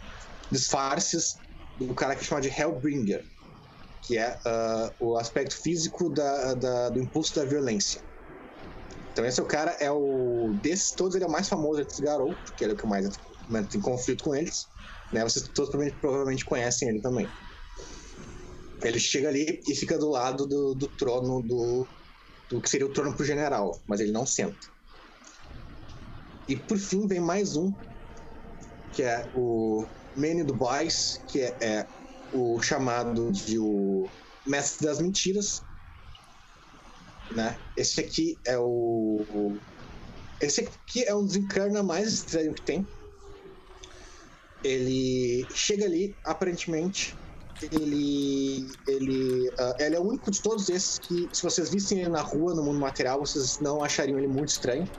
disfarces do cara que chama de Hellbringer, que é ah, o aspecto físico da, da- do impulso da violência. Então esse é o cara, é o. Desses todos, ele é o mais famoso entre os Garou, porque ele é o que mais entra em conflito com eles. Né? Vocês todos provavelmente, provavelmente conhecem ele também. Ele chega ali e fica do lado do, do trono do, do que seria o trono pro general, mas ele não senta. E por fim vem mais um, que é o Manny do Boys, que é, é o chamado de o Mestre das Mentiras, né? Esse aqui é o. o- Esse aqui é um desencarna mais estranho que tem. Ele chega ali, aparentemente. Ele. Ele. ah, ele é o único de todos esses que, se vocês vissem ele na rua, no mundo material, vocês não achariam ele muito estranho.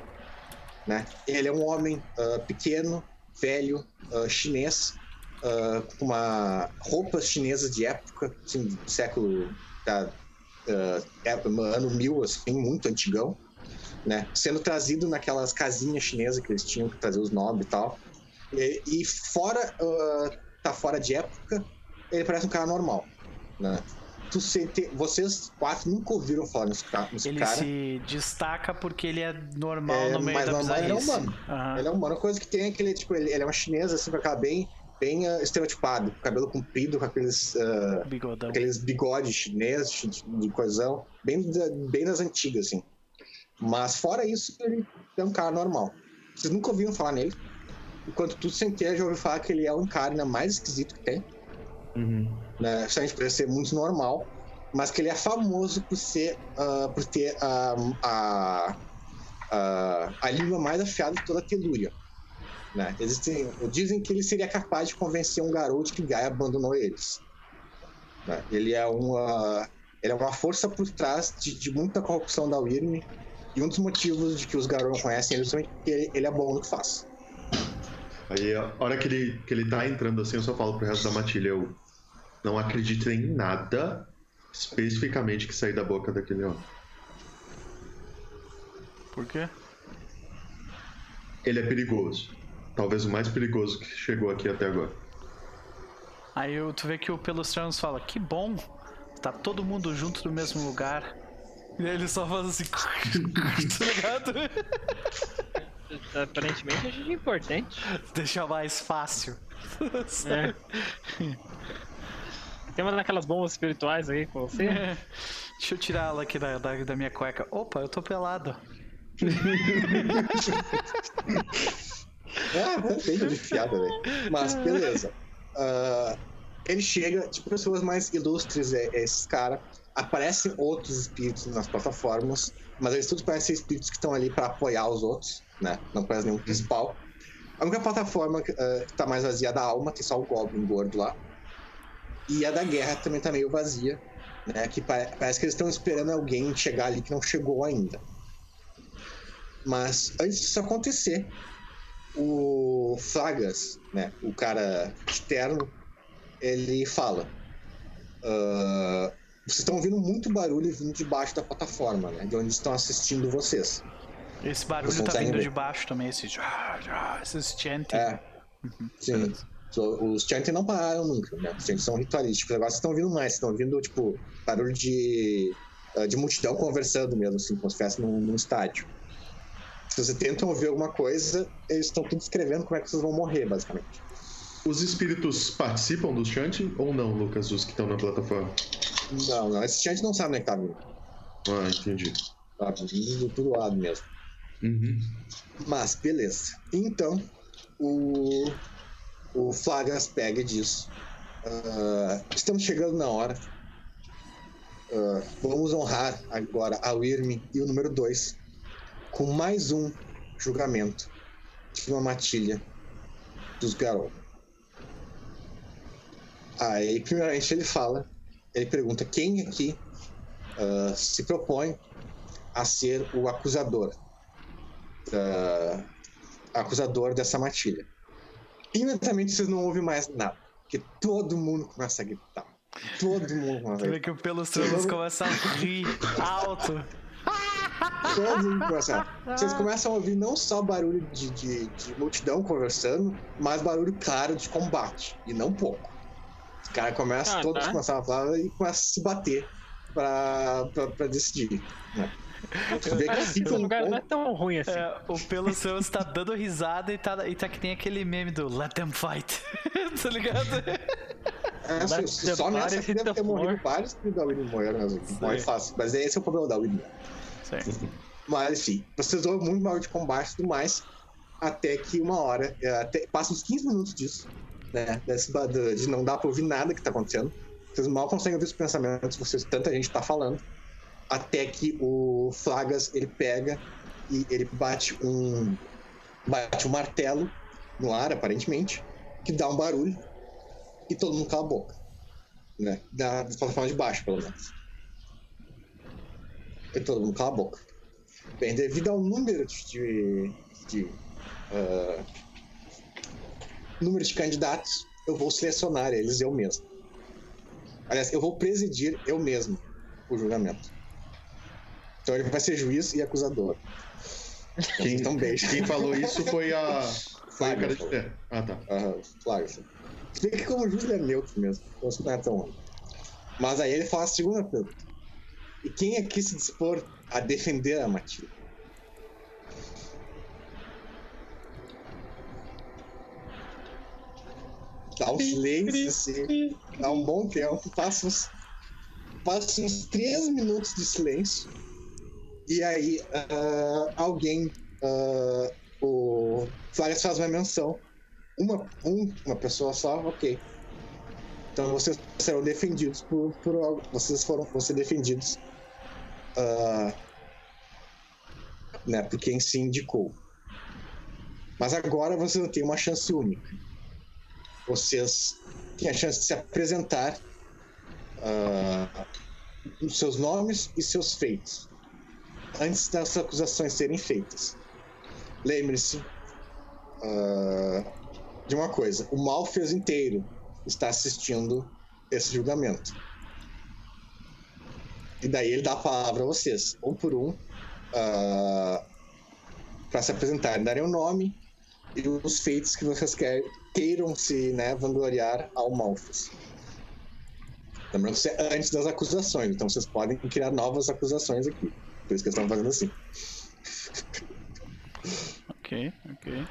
Né? Ele é um homem ah, pequeno, velho, ah, chinês, ah, com uma roupa chinesa de época, assim, do século. da- ah, é, ano mil, assim, muito antigão, né? Sendo trazido naquelas casinhas chinesas que eles tinham que trazer os nobres e tal. E, e fora, tá fora de época, ele parece um cara normal, né? Tu sente, vocês quatro nunca ouviram falar nesse, ca- nesse ele cara. se destaca porque ele é normal É, no meio mas da normal ele é humano. Aham. Ele é uma coisa que tem aquele, tipo, ele, ele é uma chinesa, assim, com aquela bem, bem ah, estereotipado, com cabelo comprido, com aqueles, ah, Bigodão. aqueles bigodes chineses de- coisão, bem, da- bem das antigas, assim. Mas fora isso, ele é um cara normal. Vocês nunca ouviram falar nele. Enquanto tu sem ter, já ouviu falar que ele é um cara ainda mais esquisito que tem. Uhum. Né? Justamente por ser muito normal. Mas que ele é famoso por ser. ah, por ter a, a, a, a língua mais afiada de toda a Telúria. Né? Existem, dizem que ele seria capaz de convencer um garoto que Gaia abandonou eles. Né? Ele é uma. Ele é uma força por trás de, de muita corrupção da Wyrm. E um dos motivos de que os Garou conhecem ele é porque ele, ele é bom no que faz. Aí a hora que ele, que ele tá entrando assim, eu só falo pro resto da matilha, eu não acredito em nada especificamente que sair da boca daquele homem. Por quê? Ele é perigoso. Talvez o mais perigoso que chegou aqui até agora. Aí tu vê que o Pelustranos fala, que bom, tá todo mundo junto no mesmo lugar. E aí ele só faz assim, tá ligado? Aparentemente a gente é importante. Deixa mais fácil. É. Tem uma daquelas bombas espirituais aí com você? É. Deixa eu tirar ela aqui da, da, da minha cueca. Opa, eu tô pelado. Ah, perfeito de fiada, velho. Mas beleza. Ah, ele chega, tipo, pessoas mais ilustres, é, é esses caras. Aparecem outros espíritos nas plataformas, mas eles todos parecem espíritos que estão ali pra apoiar os outros, né? Não parece nenhum principal. A única plataforma que ah, que tá mais vazia é a da alma, tem só o Goblin gordo lá. E a da guerra também tá meio vazia, né? Que pare- parece que eles estão esperando alguém chegar ali que não chegou ainda. Mas antes disso acontecer, o Fragas, né, o cara externo, ele fala: "Ah, vocês estão ouvindo muito barulho vindo debaixo da plataforma, né, de onde estão assistindo vocês. Esse barulho Você tá vindo ver. de baixo também, esse. Esses chanting. É. Sim. So, Os chanting não pararam nunca, né? Os chanting são ritualísticos. Agora vocês estão ouvindo mais, vocês estão ouvindo, tipo, barulho de, ah, de multidão conversando mesmo, assim, como se estivesse num, num estádio. Se vocês tentam ouvir alguma coisa, eles estão tudo escrevendo como é que vocês vão morrer, basicamente. Os espíritos participam do chanting ou não, Lucas, os que estão na plataforma? Não, não, esse chanting não sabe onde é que tá vindo. Ah, entendi. Tá vindo do todo lado mesmo. Uhum. Mas, beleza. Então, o, o Flagas pega disso. Ah, estamos chegando na hora. Ah, vamos honrar agora a Wyrm e o número 2 com mais um julgamento de uma matilha dos Garou. Aí, primeiramente, ele fala, ele pergunta quem aqui ah, se propõe a ser o acusador ah, acusador dessa matilha. Imediatamente vocês não ouvem mais nada, porque todo mundo começa a gritar. Todo mundo começa a gritar. que o Pelos Tranos começa a rir alto. Todo mundo começa a... Vocês começam a ouvir não só barulho de, de, de multidão conversando, mas barulho claro de combate, e não pouco. Os caras começam, Ah, todos tá. começam a falar e começam a se bater pra, pra, pra decidir. Né? Que Esse um lugar não é tão ruim assim. É, o Pelos Tranos tá dando risada e tá, e tá que nem aquele meme do Let them fight. tá ligado? É, só- nessa hit deve ter morrido vários que da Winnie morreram mesmo. Morre fácil. Mas esse é o problema da Winnie. Mas enfim, vocês ouvem muito mal de combate e tudo mais. Até que uma hora, é, até, passa uns 15 minutos disso, né? Desse, de não dar pra ouvir nada que tá acontecendo. Vocês mal conseguem ouvir os pensamentos, vocês, tanta gente tá falando. Até que o Flagas ele pega e ele bate um. bate um martelo no ar, aparentemente, que dá um barulho e todo mundo cala a boca. Né? Da, plataforma de baixo, pelo menos. E todo mundo cala a boca. Bem, devido ao número de. de ah, número de candidatos, eu vou selecionar eles eu mesmo. Aliás, eu vou presidir eu mesmo o julgamento. Então ele vai ser juiz e acusador. Quem, Então, beijo. quem falou isso foi a. Foi a cara de. Ah, tá. Claro. Se bem que como juiz ele é neutro mesmo, então não é tão. Mas aí ele fala a segunda pergunta. E quem é que se dispor a defender a Matilda? Dá um silêncio, assim, dá um bom tempo, passa uns, passa uns três minutos de silêncio. E aí ah, alguém, ah, o Flávio faz uma menção uma, um, uma pessoa só, ok. Então vocês serão defendidos por, por algo. Vocês foram vão ser defendidos. ah, né, por quem se indicou. Mas agora vocês têm uma chance única. Vocês têm a chance de se apresentar os seus nomes e seus feitos antes das acusações serem feitas. Lembre-se ah, de uma coisa: o Malfeus inteiro está assistindo esse julgamento. E daí ele dá a palavra a vocês, um por um, para se apresentarem, darem o nome e os feitos que vocês quer, queiram se né, vangloriar ao Malfeus. Lembrando que isso é antes das acusações, então vocês podem criar novas acusações aqui. Por isso que eles estão fazendo assim. Ok, ok.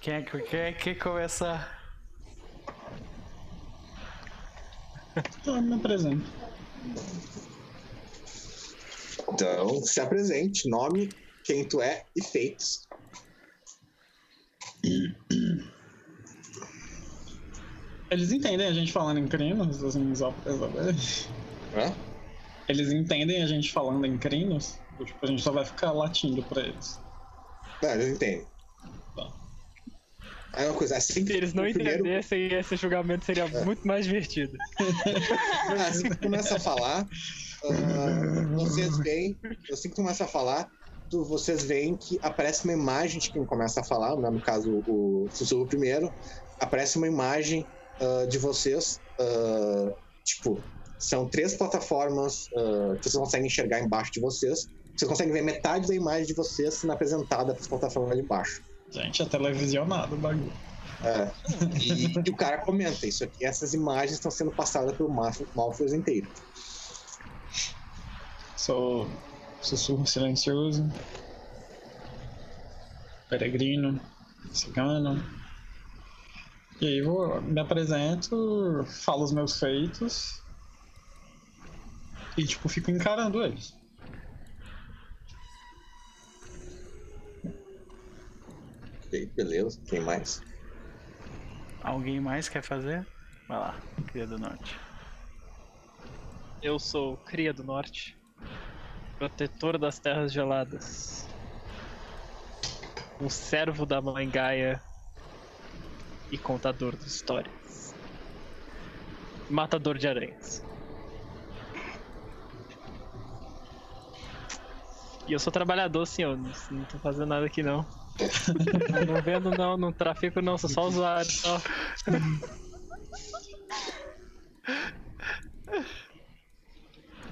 Quem é que quem é que começa? Eu me apresento. Então, se apresente, nome, quem tu é e feitos. Eles entendem a gente falando em crinos, assim, só pra saber. Hã? Eles entendem a gente falando em crinos? Ou, tipo, a gente só vai ficar latindo pra eles. Não, eles entendem. Tá. Aí uma coisa, assim Se eles não primeiro- entendessem, esse julgamento seria muito mais divertido. Assim que começa a falar, ah, vocês veem, assim que começa a falar, tu- vocês veem que aparece uma imagem de quem começa a falar, né? no caso o sussurro primeiro, aparece uma imagem ah, de vocês, ah, tipo, são três plataformas ah, que vocês conseguem enxergar embaixo de vocês, Você consegue ver metade da imagem de você sendo apresentada para plataforma de baixo. Gente, é televisionado o bagulho. É. E, e o cara comenta isso aqui. Essas imagens estão sendo passadas pelo Malf- Malfus inteiro. Sou sussurro silencioso. Peregrino. Cigano. E aí vou, me apresento, falo os meus feitos. E tipo, fico encarando eles. Ok, beleza. Quem mais? Alguém mais quer fazer? Vai lá, Cria do Norte. Eu sou Cria do Norte, protetor das terras geladas, um servo da Mãe Gaia e contador de histórias, matador de aranhas. E eu sou trabalhador, senhor, não, tô fazendo nada aqui não. não vendo não, não trafico não, sou só usuário, só.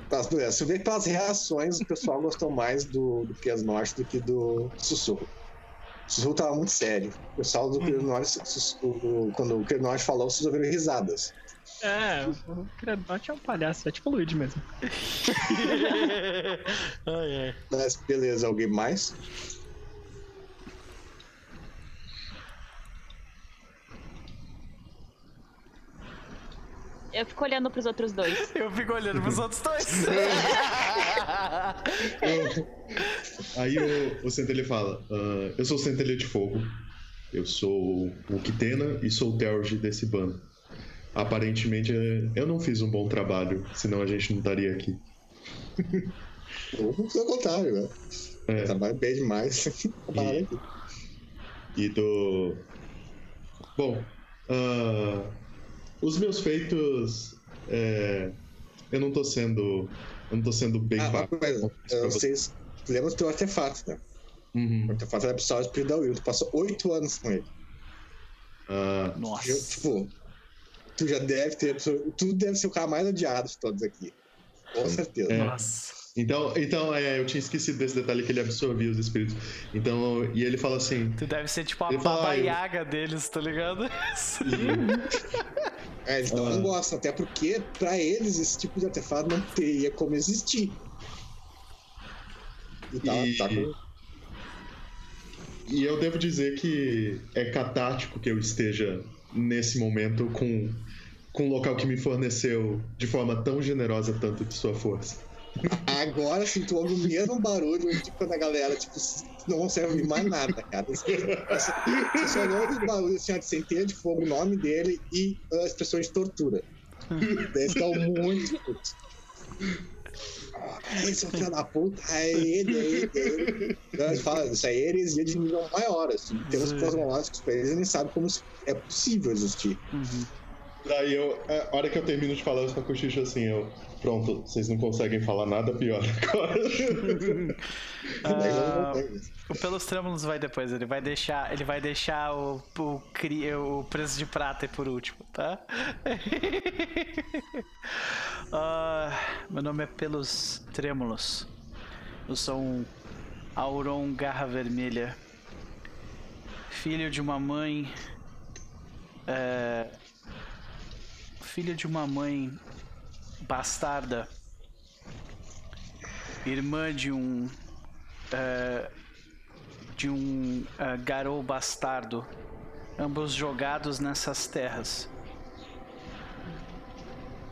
Tá. Você vê que pelas reações o pessoal gostou mais do, do Crias Norte do que do Sussurro. O Sussurro tava muito sério. O pessoal do Crias Norte, quando o Crias Norte falou, vocês ouviram risadas. É, o Norte é um palhaço, é tipo o Luigi mesmo. ai, ai. Mas beleza, alguém mais? Eu fico olhando pros outros dois. Eu fico olhando pros outros dois. Aí o, o Centelha fala: "Ah, Eu sou o Centelha de Fogo. Eu sou o Kitena e sou o Terge desse bando. Aparentemente eu não fiz um bom trabalho, senão a gente não estaria aqui. Ou pelo contrário, né? É. Trabalho bem demais. E-. E do. Bom, ah, os meus feitos. é, eu não tô sendo. Eu não tô sendo bem Ah. Vocês lembram do teu artefato, né? Uhum. O artefato era pessoal do Espírito da Will. Tu passou oito anos com ele. Eu, Nossa. tipo, tu já deve ter. Tu deve ser o cara mais odiado de todos aqui. Com certeza. É. Nossa. Então, então é, eu tinha esquecido desse detalhe que ele absorvia os espíritos. Então, e ele fala assim: Tu deve ser tipo a Ele fala, baba "Ah, eu- yaga deles, tá ligado? É, eles não Ah. gostam, até porque pra eles esse tipo de artefato não teria como existir. E tá, E- tá com. E eu devo dizer que é catártico que eu esteja nesse momento com, com um local que me forneceu de forma tão generosa tanto de sua força. Agora sim, tu ouve o mesmo barulho de quando a galera, tipo, não consegue ouvir mais nada, cara. Você só ouve o barulho assim, de centelha de fogo, o nome dele e a expressão de tortura. Daí estão muito putos. Ah, esse é o filho da puta, é ele, é ele, é ele. Então, eles falam, isso aí é heresia de nível maior, assim. Em termos Sim. cosmológicos pra eles, eles nem sabem como é possível existir. Uhum. Daí eu, é, a hora que eu termino de falar, eu só cochicho assim, eu. Pronto, vocês não conseguem falar nada pior agora. Ah, o Pelos Trêmulos vai depois, ele vai deixar, ele vai deixar o, o, o preço de prata por último, tá? Ah, meu nome é Pelos Trêmulos. Eu sou um Auron Garra Vermelha, filho de uma mãe. é, filho de uma mãe bastarda, irmã de um eh, de um eh, garou bastardo, ambos jogados nessas terras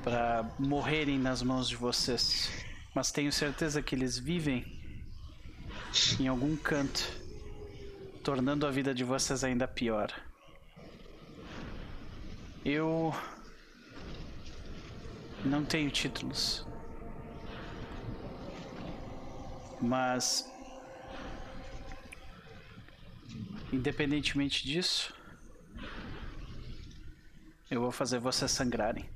para morrerem nas mãos de vocês. Mas tenho certeza que eles vivem em algum canto, tornando a vida de vocês ainda pior. Eu não tenho títulos. Mas independentemente disso, eu vou fazer vocês sangrarem.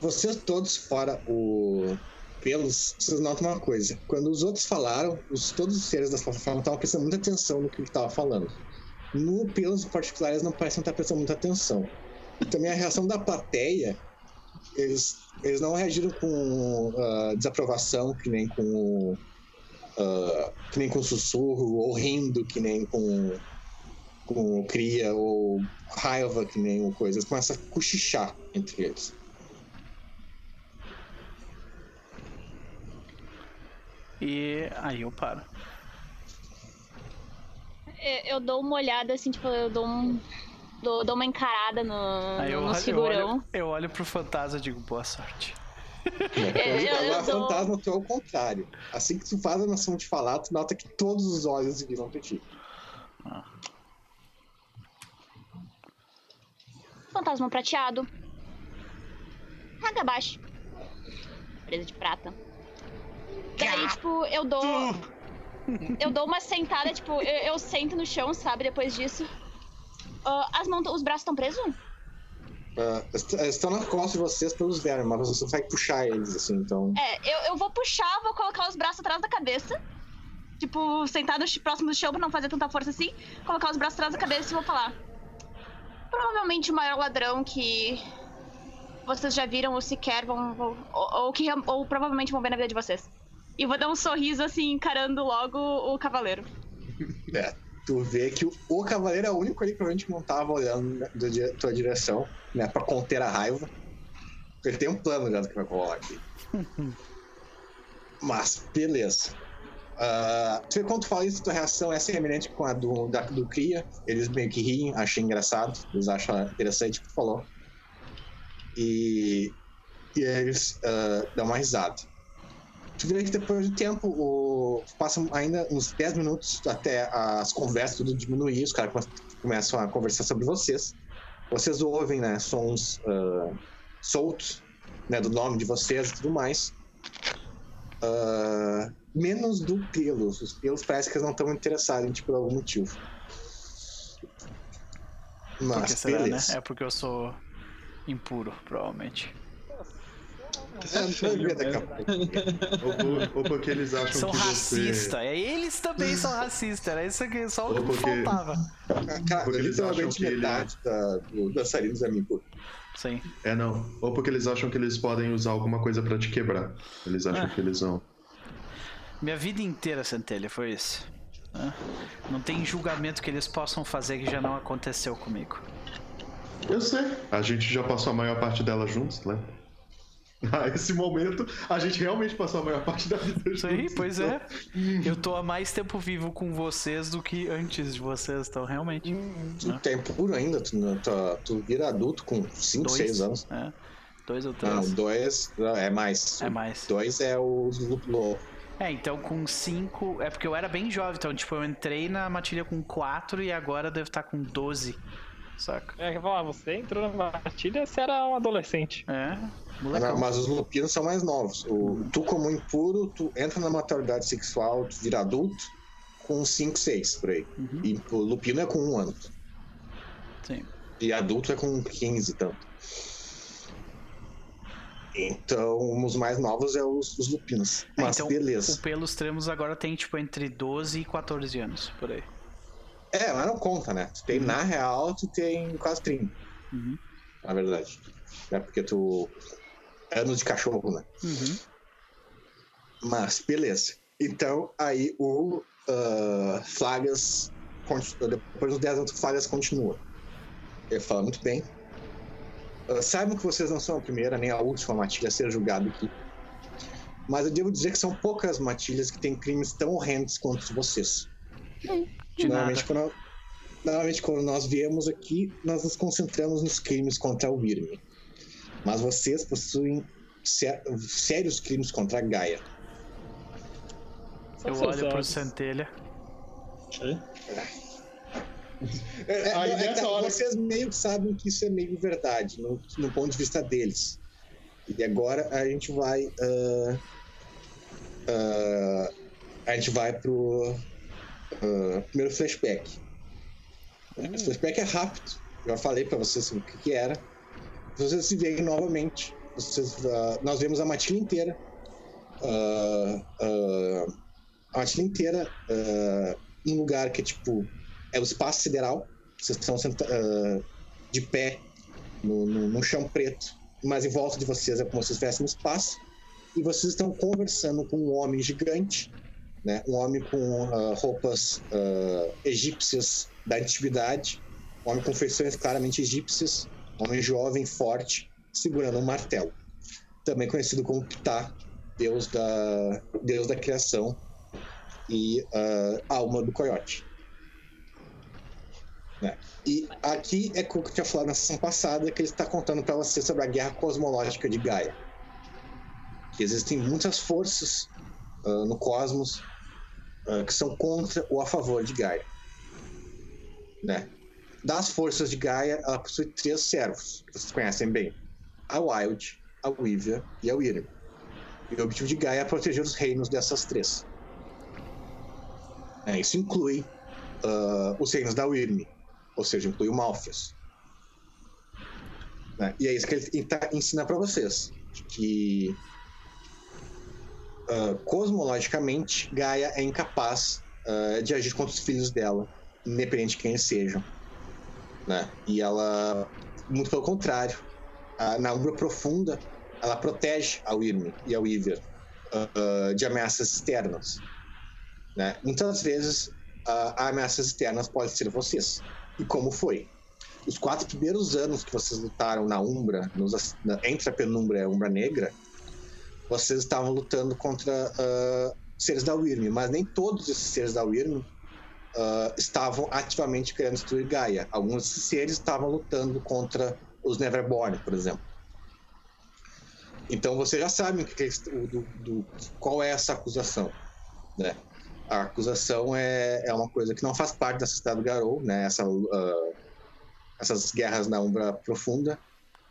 Vocês todos, fora o pelos, vocês notam uma coisa. Quando os outros falaram, os, todos os seres da plataforma estavam prestando muita atenção no que ele estava falando. No pelos em particular, eles não parecem estar prestando muita atenção. E também a reação da plateia eles, eles não reagiram com ah, desaprovação, que nem com. ah, que nem com sussurro, ou rindo, que nem com. com o cria, ou raiva, que nem coisa. Eles começam a cochichar entre eles. E aí eu paro. Eu, eu dou uma olhada, assim, tipo, eu dou um. Dou, dou uma encarada no, Aí eu, no eu, figurão. olho, eu olho pro fantasma e digo boa sorte. Hoje, eu agora, dou- fantasma, tu é o contrário. Assim que tu faz a nação de falar, tu nota que todos os olhos viram pra ti. Fantasma prateado. Hagabashi. Presa de prata. Daí, tipo, eu dou. Eu dou uma sentada, tipo, eu, eu sento no chão, sabe? Depois disso. As mãos, os braços estão presos? Eles estão na costa de vocês pelos vermes, mas você vai puxar eles, assim, então. É, eu, eu vou puxar, vou colocar os braços atrás da cabeça. Tipo, sentar no, ch- próximo do chão pra não fazer tanta força assim. Colocar os braços atrás da cabeça e vou falar. Provavelmente o maior ladrão que vocês já viram ou sequer vão. vão- ou, ou que ou provavelmente vão ver na vida de vocês. E vou dar um sorriso assim, encarando logo o cavaleiro. É, tu vê que o, cavaleiro é o único ali que provavelmente não tava olhando na tua direção, né, pra conter a raiva. Ele tem um plano já do que vai rolar aqui. Mas, beleza. Ah, tu vê quando tu fala isso, tua reação é semelhante com a do, da, do Cria. Eles meio que riem, achei engraçado. Eles acham interessante o que tu falou. E, e eles ah, dão uma risada. Vê que depois do tempo, o... passam ainda uns 10 minutos até as conversas tudo diminuir, os caras come- começam a conversar sobre vocês. Vocês ouvem, né, sons ah, soltos, né, do nome de vocês e tudo mais. Ah, menos do pelos. Os pelos parece que eles não estão interessados em ti por algum motivo. Mas, será, né? É porque eu sou impuro, provavelmente. É. Ou, ou porque eles acham São que racistas. você... Eles também são racistas. Era isso que só o que porque- faltava. Cara, Porque eles acham que ele- metade da, do dançarinos é impuro. Sim. É, não. Ou porque eles acham que eles podem usar alguma coisa pra te quebrar. Eles acham Ah. que eles vão. Minha vida inteira, Centelha, foi isso. Não tem julgamento que eles possam fazer que já não aconteceu comigo. Eu sei. A gente já passou a maior parte dela juntos, lembra? Ah, esse momento, a gente realmente passou a maior parte da vida. Isso aí, pois então- é. Eu tô há mais tempo vivo com vocês do que antes de vocês, então realmente. Tu tá impuro ainda, tu, não- tu, tu vira adulto com 5, Dois. 6 anos. É. Dois ou Não, três. dois não, é mais. É mais. Dois é o lúpulo. É, então com cinco. É porque eu era bem jovem, então, tipo, eu entrei na matilha com quatro e agora eu devo estar com 12. Saca? É, que falar, você entrou na matilha, você era um adolescente. É. Não, mas os lupinos são mais novos. O, tu, como impuro, tu entra na maturidade sexual, tu vira adulto com 5, 6 por aí. Uhum. E o lupino é com um ano. Sim. E adulto é com 15 e tanto. Então, os mais novos é os, os lupinos. É, Mas então, beleza. O pelos tremos agora tem, tipo, entre 12 e 14 anos, por aí. É, mas não conta, né? Tu tem, na real, tu tem quase 30. Uhum. Na verdade. É porque tu. Anos de cachorro, né? Uhum. Mas, beleza. Então, aí o ah, Flagas. Depois dos 10 anos, o Flagas continua. Ele fala muito bem. Ah, saibam que vocês não são a primeira nem a última matilha a ser julgada aqui. Mas eu devo dizer que são poucas matilhas que têm crimes tão horrendos quanto vocês. De Normalmente nada. quando, normalmente, quando nós viemos aqui, nós nos concentramos nos crimes contra o Wyrm. Mas vocês possuem sé- sérios crimes contra a Gaia. Eu olho pro Centelha. É, Aí, é, é, nessa tá, hora- Vocês meio que sabem que isso é meio verdade, no, no ponto de vista deles. E agora a gente vai. ah, ah, a gente vai pro. Ah, primeiro flashback. O flashback é rápido. Já falei pra vocês o que, que era. Vocês se veem novamente. Vocês, ah, nós vemos a matilha inteira. Ah, ah, a matilha inteira ah, num lugar que é tipo. É o espaço sideral. Vocês estão de pé no, no, no chão preto. mas em volta de vocês é como se estivessem no espaço. E vocês estão conversando com um homem gigante, né? um homem com ah, roupas ah, egípcias da antiguidade, um homem com feições claramente egípcias, um homem jovem, forte, segurando um martelo. Também conhecido como Ptah, deus da, deus da criação e ah, alma do coiote. Né? E aqui é o que eu tinha falado na sessão passada, que ele está contando para você sobre a guerra cosmológica de Gaia. Que existem muitas forças ah, no cosmos ah, que são contra ou a favor de Gaia. Né? Das forças de Gaia, ela possui três servos, que vocês conhecem bem: a Wild, a Weaver e a Wyrm. E o objetivo de Gaia é proteger os reinos dessas três. É, isso inclui ah, os reinos da Wyrm, ou seja, inclui o Malfias. Né? E é isso que ele tá- ensina para vocês, que ah, cosmologicamente Gaia é incapaz ah, de agir contra os filhos dela, independente de quem eles sejam. Né? E ela, muito pelo contrário, ah, na Umbra Profunda, ela protege a Wyrm e a Weaver ah, de ameaças externas. Né? Muitas vezes, ameaças externas podem ser vocês. E como foi? Os quatro primeiros anos que vocês lutaram na Umbra, nos- na- entre a Penumbra e a Umbra Negra, vocês estavam lutando contra ah, seres da Wyrm, mas nem todos esses seres da Wyrm ah, estavam ativamente querendo destruir Gaia. Alguns desses seres estavam lutando contra os Neverborn, por exemplo. Então vocês já sabem que do- do- qual é essa acusação, né? A acusação é, é uma coisa que não faz parte da sociedade do Garou, né? Essa, ah, essas guerras na Umbra Profunda,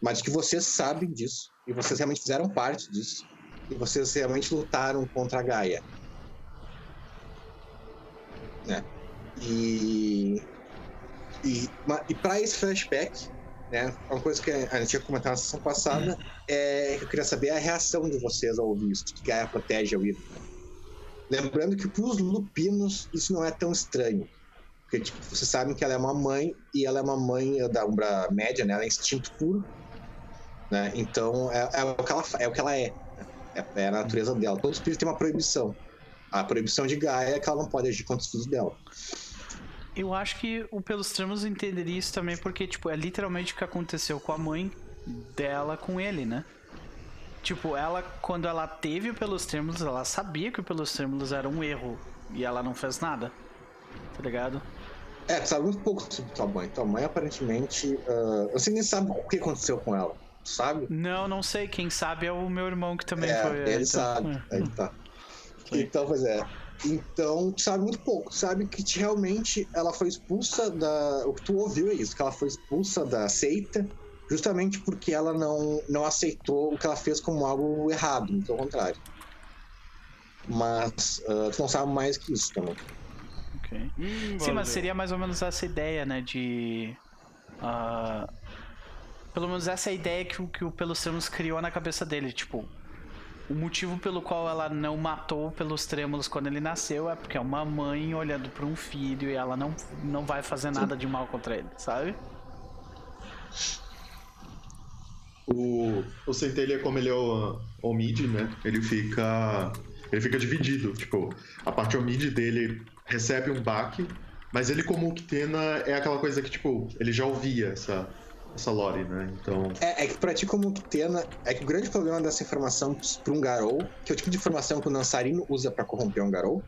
mas que vocês sabem disso e vocês realmente fizeram parte disso e vocês realmente lutaram contra a Gaia, né? E e, e para esse flashback, né? Uma coisa que a gente tinha comentado na sessão passada é eu queria saber a reação de vocês ao ouvir isso, que Gaia protege a Wyrm. Lembrando que para os lupinos isso não é tão estranho. Porque tipo, vocês sabem que ela é uma mãe e ela é uma mãe da Umbra Média, né? Ela é instinto puro. Né? Então é, é o que ela, é o que ela é. É, é a natureza dela. Todo espírito tem uma proibição. A proibição de Gaia é que ela não pode agir contra os filhos dela. Eu acho que o Pelos Tramos entenderia isso também, porque, tipo, é literalmente o que aconteceu com a mãe dela com ele, né? Tipo, ela, quando ela teve o Pelos Trêmulos, ela sabia que o Pelos Trêmulos era um erro. E ela não fez nada. Tá ligado? É, tu sabe muito pouco sobre tua mãe. Tua mãe aparentemente. ah, você nem sabe o que aconteceu com ela. Sabe? Não, não sei. Quem sabe é o meu irmão que também é, foi. ele então, sabe. é. Aí tá. Então, pois é. Então, tu sabe muito pouco. Tu sabe que te- realmente ela foi expulsa da. O que tu ouviu é isso, que ela foi expulsa da seita justamente porque ela não, não aceitou o que ela fez como algo errado, muito ao contrário. Mas ah, tu não sabe mais que isso também. Ok. Hum, Sim, mas seria mais ou menos essa ideia, né? De. ah, pelo menos essa é a ideia que, o- que o Pelos Trêmulos criou na cabeça dele. Tipo, o motivo pelo qual ela não matou Pelos Trêmulos quando ele nasceu é porque é uma mãe olhando para um filho e ela não, não vai fazer nada de mal contra ele, sabe? O, o Centelha, como ele é o, o mid, né? Ele fica. Ele fica dividido. Tipo, a parte omid dele recebe um baque, mas ele, como Uktena, é aquela coisa que, tipo, ele já ouvia essa, essa lore, né? Então. É, é que pra ti, como Tena, é que o grande problema dessa informação pra um Garou, que é o tipo de informação que o Nansarino usa pra corromper um Garou,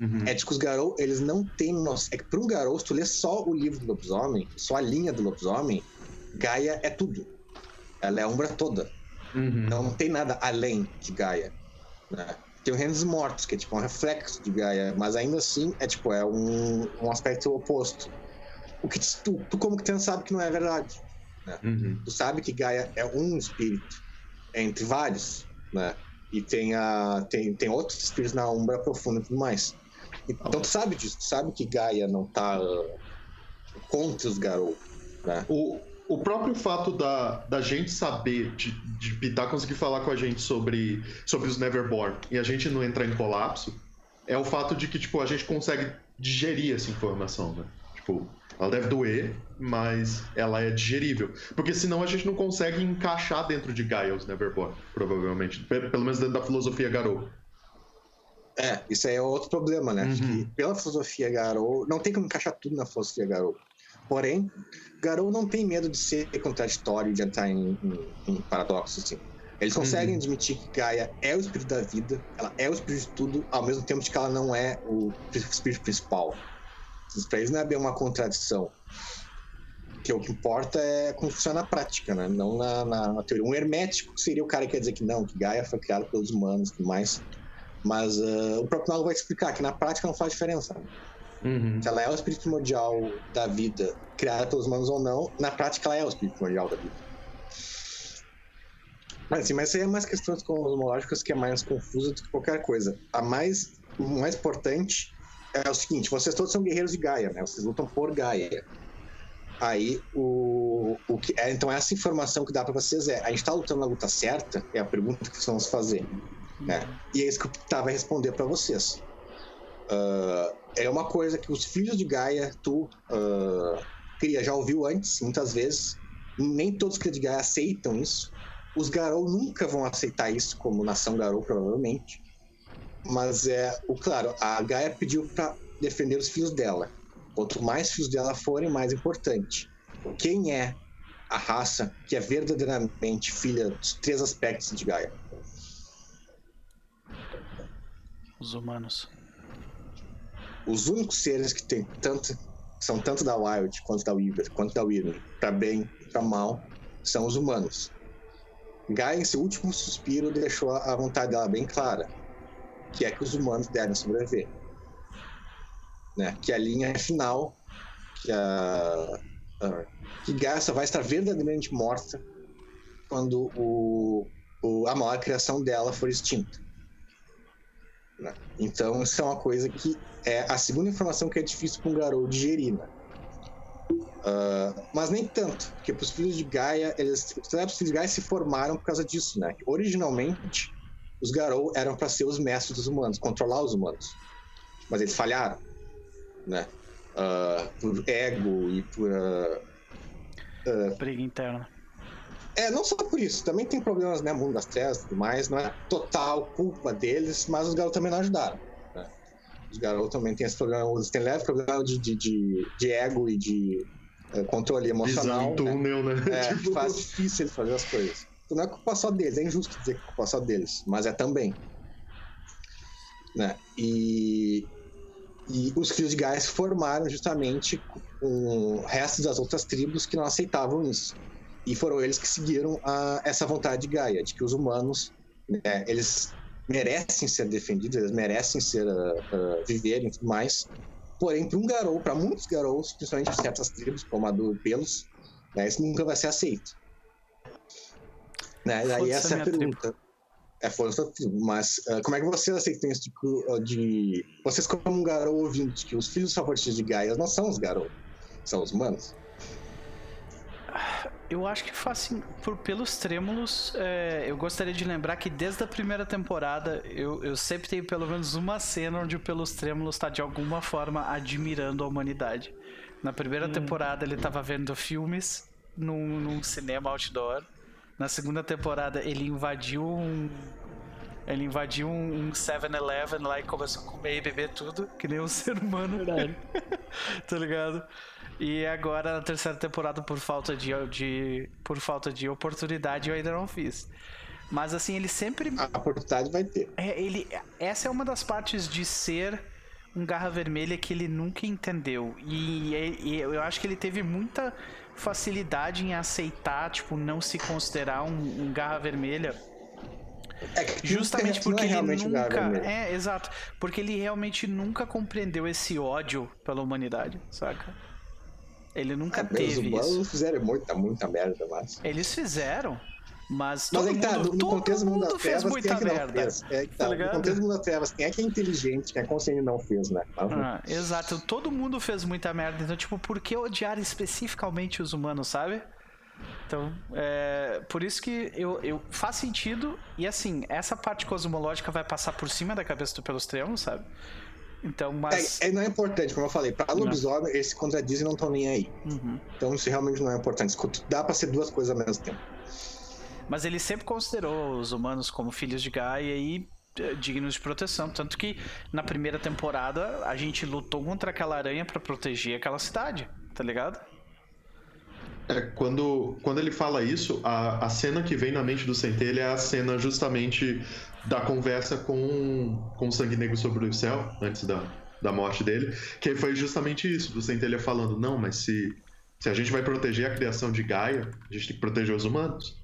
uhum. é de que os Garou, eles não têm noção. É que pra um Garou, se tu lê só o livro do lobisomem, só a linha do lobisomem, Gaia é tudo. Ela é a umbra toda. Uhum. Não tem nada além de Gaia. Né? Tem o Reino dos Mortos, que é tipo um reflexo de Gaia, mas ainda assim é tipo, é um, um aspecto oposto. O que tu, tu como que tu sabe que não é verdade. Uhum. Tu sabe que Gaia é um espírito entre vários, né? E tem, a, tem, tem outros espíritos na Umbra Profunda e tudo mais. Então tu sabe disso, tu sabe que Gaia não tá ah, contra os Garou, né? O, o próprio fato da, da gente saber, de, de Pitar conseguir falar com a gente sobre, sobre os Neverborn e a gente não entrar em colapso, é o fato de que, tipo, a gente consegue digerir essa informação, né? Tipo, Ela deve doer, mas ela é digerível. Porque senão a gente não consegue encaixar dentro de Gaia os Neverborn, provavelmente. Pe- Pelo menos dentro da filosofia Garou. É, isso aí é outro problema, né? Uhum. pela filosofia Garou, não tem como encaixar tudo na filosofia Garou. Porém, Garou não tem medo de ser contraditório, de entrar em, em, em paradoxos, assim. Eles conseguem Uhum. admitir que Gaia é o espírito da vida, ela é o espírito de tudo, ao mesmo tempo que ela não é o espírito principal. Pra eles não é bem uma contradição. Que o que importa é como funciona na prática, né? Não na, na- na teoria. Um hermético seria o cara que quer dizer que não, que Gaia foi criada pelos humanos e tudo mais. Mas ah, o próprio Mago vai explicar que na prática não faz diferença. Uhum. Se ela é o espírito primordial da vida, criada pelos humanos ou não, na prática ela é o espírito primordial da vida. Mas, assim, mas isso aí é mais questões cosmológicas que é mais confusa do que qualquer coisa. A mais, mais importante é o seguinte: vocês todos são guerreiros de Gaia, né? Vocês lutam por Gaia. Aí, o, o que é, então, essa informação que dá pra vocês é: a gente tá lutando na luta certa? É a pergunta que vocês vão se fazer. Né? E é isso que o Ptah vai responder pra vocês. Ah, é uma coisa que os filhos de Gaia, tu, ah, cria, já ouviu antes, muitas vezes. Nem todos os de Gaia aceitam isso. Os Garou nunca vão aceitar isso como nação Garou, provavelmente. Mas é, o claro, a Gaia pediu pra defender os filhos dela. Quanto mais filhos dela forem, mais importante. Quem é a raça que é verdadeiramente filha dos três aspectos de Gaia? Os humanos. Os únicos seres que tem tanto são tanto da Wild quanto da Weaver, quanto da Wyrm, para bem e para mal, são os humanos. Gaia, em seu último suspiro, deixou a vontade dela bem clara, que é que os humanos devem sobreviver. Né? Que a linha final, que a, a que Gaia só vai estar verdadeiramente morta quando o, o, a maior criação dela for extinta. né? Então, isso é uma coisa que é a segunda informação que é difícil para um garoto digerir, né? Ah, mas nem tanto, porque os filhos de Gaia, eles, os filhos de Gaia se formaram por causa disso, né? Originalmente, os Garou eram para ser os mestres dos humanos, controlar os humanos, mas eles falharam, né? Ah, por ego e por ah, Briga interna. é, não só por isso, também tem problemas, né? Mundo das trevas e tudo mais, não é total culpa deles, mas os garotos também não ajudaram. né? Os garotos também têm esse problema, eles têm leve problema de, de, de, de ego e de eh, controle Visão emocional. em né? túnel, né? É, Tipo, faz difícil eles fazer as coisas. Não é culpa só deles, é injusto dizer que é culpa só deles, mas é também. Né? E, e os filhos de Gaia se formaram justamente com o resto das outras tribos que não aceitavam isso. E foram eles que seguiram a, essa vontade de Gaia, de que os humanos, né, eles merecem ser defendidos, eles merecem ser ah, ah, viverem e tudo mais. Porém, para um garou, para muitos garous, principalmente certas tribos, como a do Pelos, né, isso nunca vai ser aceito. Né? E aí essa é a minha tribo. pergunta. É força mas ah, como é que vocês aceitam isso de, ah, de... Vocês como um ouvindo que os filhos favoritos de Gaia não são os garou, são os humanos? Eu acho que faz assim, por pelos trêmulos, é, eu gostaria de lembrar que desde a primeira temporada eu, eu sempre tenho pelo menos uma cena onde o pelos trêmulos está de alguma forma admirando a humanidade. Na primeira temporada ele estava vendo filmes num, num cinema outdoor. Na segunda temporada ele invadiu um. Ele invadiu um um 7-Eleven lá e começou a comer e beber tudo, que nem um ser humano. Verdade. tá ligado? E agora na terceira temporada, por falta de, de, por falta de oportunidade, eu ainda não fiz. Mas assim, ele sempre. A oportunidade vai ter. É, ele, essa é uma das partes de ser um garra vermelha que ele nunca entendeu. E, e- e eu acho que ele teve muita facilidade em aceitar, tipo, não se considerar um, um garra vermelha. É que Justamente não porque é ele realmente um Gaia nunca. É, exato. Porque ele realmente nunca compreendeu esse ódio pela humanidade, saca? Ele nunca Os teve humanos isso. fizeram muita, muita merda, mas. Eles fizeram, mas todo que tá, mundo, no, todo contexto do mundo fez trevas, muita é merda. É que Tá tá, no contexto do mundo das trevas, quem é que é inteligente, quem é consciente não fez, né? Ah, exato, todo mundo fez muita merda. Então, tipo, por que odiar especificamente os humanos, sabe? Então, é, por isso que eu, eu faz sentido. E assim, essa parte cosmológica vai passar por cima da cabeça do pelos tremos, sabe? Então, mas. É, é, não é importante, como eu falei. Pra lobisomem, esse contradizem não estão nem aí. Uhum. Então isso realmente não é importante. Dá pra ser duas coisas ao mesmo tempo. Mas ele sempre considerou os humanos como filhos de Gaia e eh, dignos de proteção. Tanto que na primeira temporada a gente lutou contra aquela aranha pra proteger aquela cidade, tá ligado? É, quando, quando ele fala isso, a, a cena que vem na mente do Centelha é a cena justamente da conversa com, com o Sangue Negro sobre o céu, antes da, da morte dele, que foi justamente isso, do Centelha falando, não, mas se, se a gente vai proteger a criação de Gaia, a gente tem que proteger os humanos.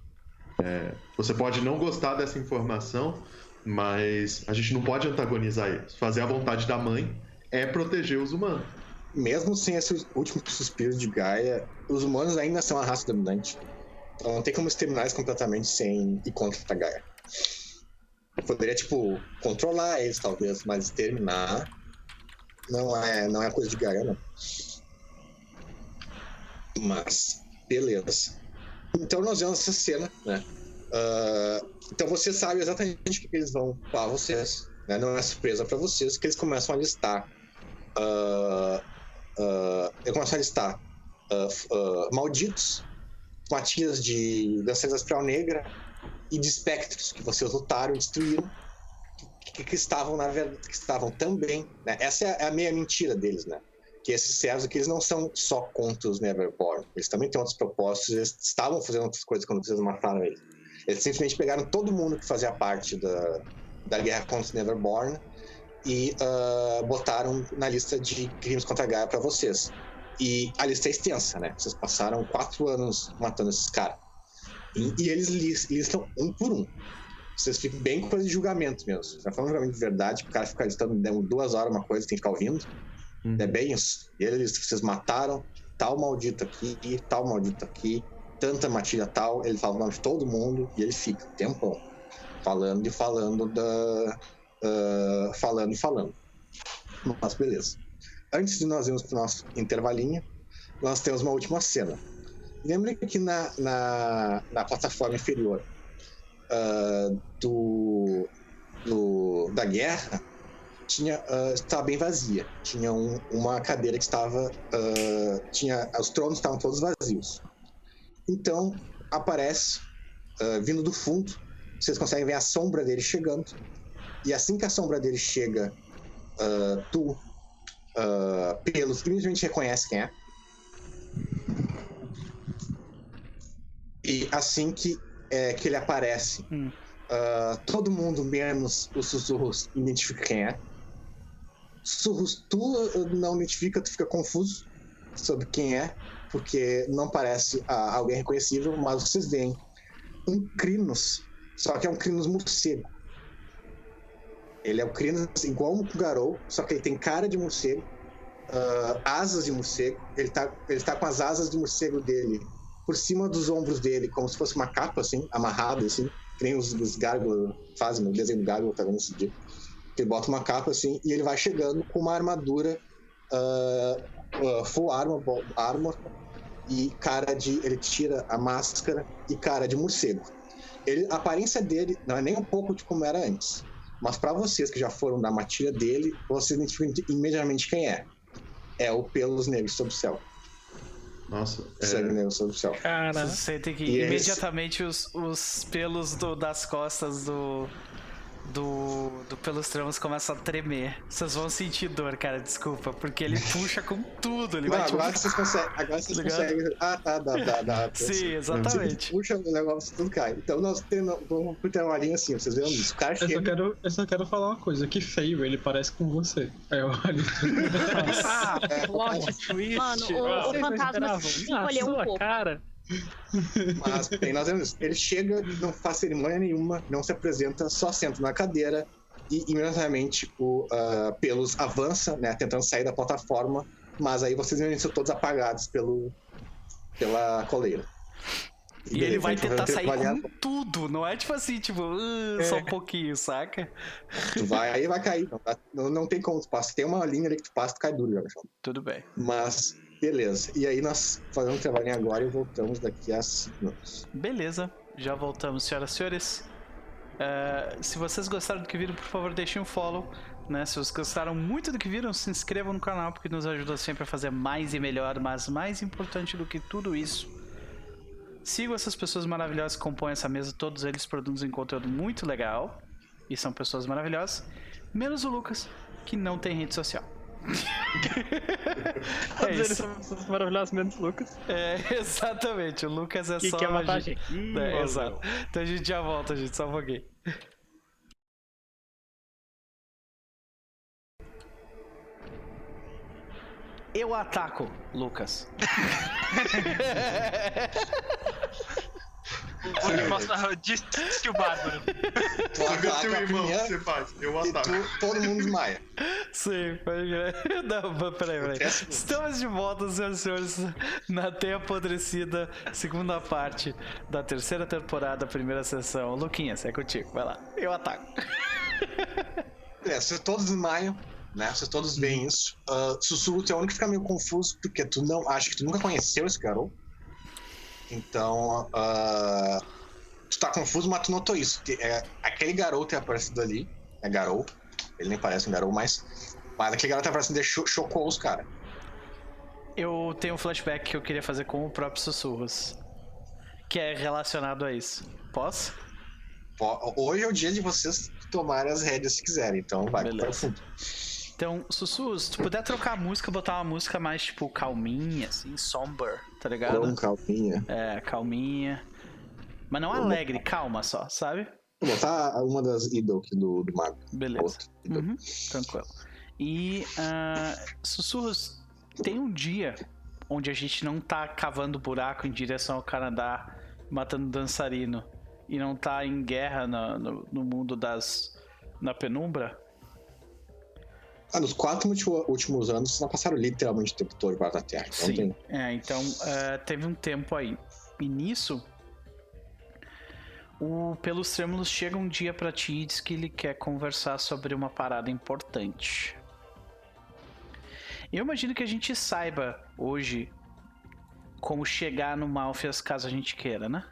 É, você pode não gostar dessa informação, mas a gente não pode antagonizar eles. Fazer a vontade da mãe é proteger os humanos mesmo sem esse último suspiro de Gaia, os humanos ainda são a raça dominante. Então não tem como exterminar eles completamente sem ir contra a Gaia. Poderia, tipo, controlar eles, talvez, mas exterminar não é, não é coisa de Gaia, não. Mas, beleza. Então nós vemos essa cena, né? Uh, então você sabe exatamente o que eles vão para vocês. Né? Não é surpresa para vocês que eles começam a listar uh, uh, eu começo a listar malditos, matilhas de danças da espiral negra e de espectros que vocês lutaram e destruíram, que, que, estavam na verdade, que estavam também, né? Essa é a meia mentira deles, né? Que esses servos aqui eles não são só contra os Neverborn, eles também têm outros propósitos, eles estavam fazendo outras coisas quando vocês mataram eles. Eles simplesmente pegaram todo mundo que fazia parte da, da guerra contra os Neverborn e uh, botaram na lista de crimes contra a Gaia para vocês. E a lista é extensa, né? Vocês passaram quatro anos matando esses caras. E, e, eles listam um por um. Vocês ficam bem com coisa de julgamento mesmo. Já foi um julgamento de verdade, o cara fica listando duas horas uma coisa, tem que ficar ouvindo. Hum. É bem isso. E eles, vocês mataram tal maldito aqui, tal maldito aqui, tanta matilha tal. Ele fala o nome de todo mundo e ele fica tempo falando e falando da, uh, falando e falando. Mas beleza. Antes de nós irmos para o nosso intervalinho, nós temos uma última cena. Lembra que na, na, na plataforma inferior uh, do, do, da guerra tinha uh, estava bem vazia. Tinha um, uma cadeira que estava uh, tinha os tronos estavam todos vazios. Então aparece uh, vindo do fundo, vocês conseguem ver a sombra dele chegando e assim que a sombra dele chega, tu, pelos, simplesmente reconhece quem é. E assim que, é, que ele aparece, hum. uh, todo mundo, menos os sussurros, identifica quem é. Sussurros, tu não identifica, tu fica confuso sobre quem é, porque não parece alguém reconhecível, mas vocês veem um Crinos, só que é um Crinos morcego. Ele é o Crinos igual um Garou, só que ele tem cara de morcego, uh, asas de morcego. Ele tá, ele tá com as asas de morcego dele por cima dos ombros dele, como se fosse uma capa, assim, amarrada, assim. Que nem os, os gárgulas fazem, o desenho do gárgula tá vendo esse dia. Ele bota uma capa, assim, e ele vai chegando com uma armadura uh, uh, full armor, armor e cara de... Ele tira a máscara e cara de morcego. Ele, a aparência dele não é nem um pouco de como era antes. Mas para vocês que já foram da matilha dele, vocês identificam imediatamente quem é. É o Pelos Negros sob o céu. Nossa. É... Sangue negro sob o céu. Cara. Você tem que e imediatamente esse... os, os pelos do, das costas do, do, do Pelos Tramos começa a tremer. Vocês vão sentir dor, cara, desculpa, porque ele puxa com tudo. Ele Não, vai agora, vocês conseguem, agora vocês conseguem. Ah, tá, dá, dá, dá. Sim, exatamente. puxa o negócio, tudo cai. Então nós temos, vamos ter uma linha assim, vocês viram isso. O cara eu, só quero, eu só quero falar uma coisa, que feio, ele parece com você. Aí eu olho. ah, é, plot twist. Mano, o, o fantasma se encolheu um pouco. cara. Mas bem, nós vemos, ele chega, não faz cerimônia nenhuma, não se apresenta, só senta na cadeira e imediatamente o uh, Pelos avança, né, tentando sair da plataforma, mas aí vocês vêm todos apagados pelo, pela coleira. E, e ele vai tentar sair com tudo, não é tipo assim, tipo, uh, é. só um pouquinho, saca? Tu vai, aí vai cair, não, não, tem como tu passa. Tem uma linha ali que tu passa, tu cai duro, já, Tudo bem. Mas Beleza. E aí nós fazemos um trabalhinho agora e voltamos daqui a 5 minutos. Beleza. Já voltamos, senhoras e senhores. Uh, se vocês gostaram do que viram, por favor, deixem um follow. Né? Se vocês gostaram muito do que viram, se inscrevam no canal, porque nos ajuda sempre a fazer mais e melhor. Mas mais importante do que tudo isso, sigam essas pessoas maravilhosas que compõem essa mesa. Todos eles produzem conteúdo muito legal e são pessoas maravilhosas. Menos o Lucas, que não tem rede social. Todos eles são pessoas maravilhosas, menos o Lucas. É, exatamente. O Lucas é Que só. quer matar a gente. gente. É, exato. Então a gente já volta, gente. Só um pouquinho. Eu ataco, Lucas. Te mostrar disse disse o Bárbaro. Tu Você vê ataca seu a irmão, você faz. Eu ataco. tu, todo mundo desmaia. Sim, pode. Não, peraí, peraí. Estamos de volta, senhoras e senhores, na Teia Apodrecida, segunda parte da terceira temporada, primeira sessão. Luquinhas, é contigo, vai lá. Eu ataco. É, vocês todos desmaiam, né? Vocês todos veem isso. Ah, Sussurro, tu é o único que fica meio confuso, porque tu não. Acho que tu nunca conheceu esse garoto. Então. ah, tu tá confuso, mas tu notou isso. que, é, aquele garoto é aparecido ali. É garoto. Ele nem parece um garoto, mas. Mas aquele garoto aparecendo deixou, chocou os caras. Eu tenho um flashback que eu queria fazer com o próprio Sussurros, que é relacionado a isso. Posso? Hoje é o dia de vocês tomarem as rédeas se quiserem, então vai Beleza. para o fundo. Então, Sussurros, se tu puder trocar a música, botar uma música mais, tipo, calminha, assim, somber, tá ligado? Com calminha. É, calminha. Mas não alegre, calma só, sabe? Vou botar uma das idol aqui do, do mago. Beleza. Uhum, tranquilo. E, ah, Sussurros, tem um dia onde a gente não tá cavando buraco em direção ao Canadá, matando dançarino, e não tá em guerra na- no, no mundo das. na penumbra? Ah, nos quatro último- últimos anos, vocês não passaram literalmente o tempo todo para a Terra. Então Sim. tem. É, então ah, teve um tempo aí. E nisso. O Pelos Trêmulos chega um dia pra ti e diz que ele quer conversar sobre uma parada importante. Eu imagino que a gente saiba hoje como chegar no Malfias caso a gente queira, né?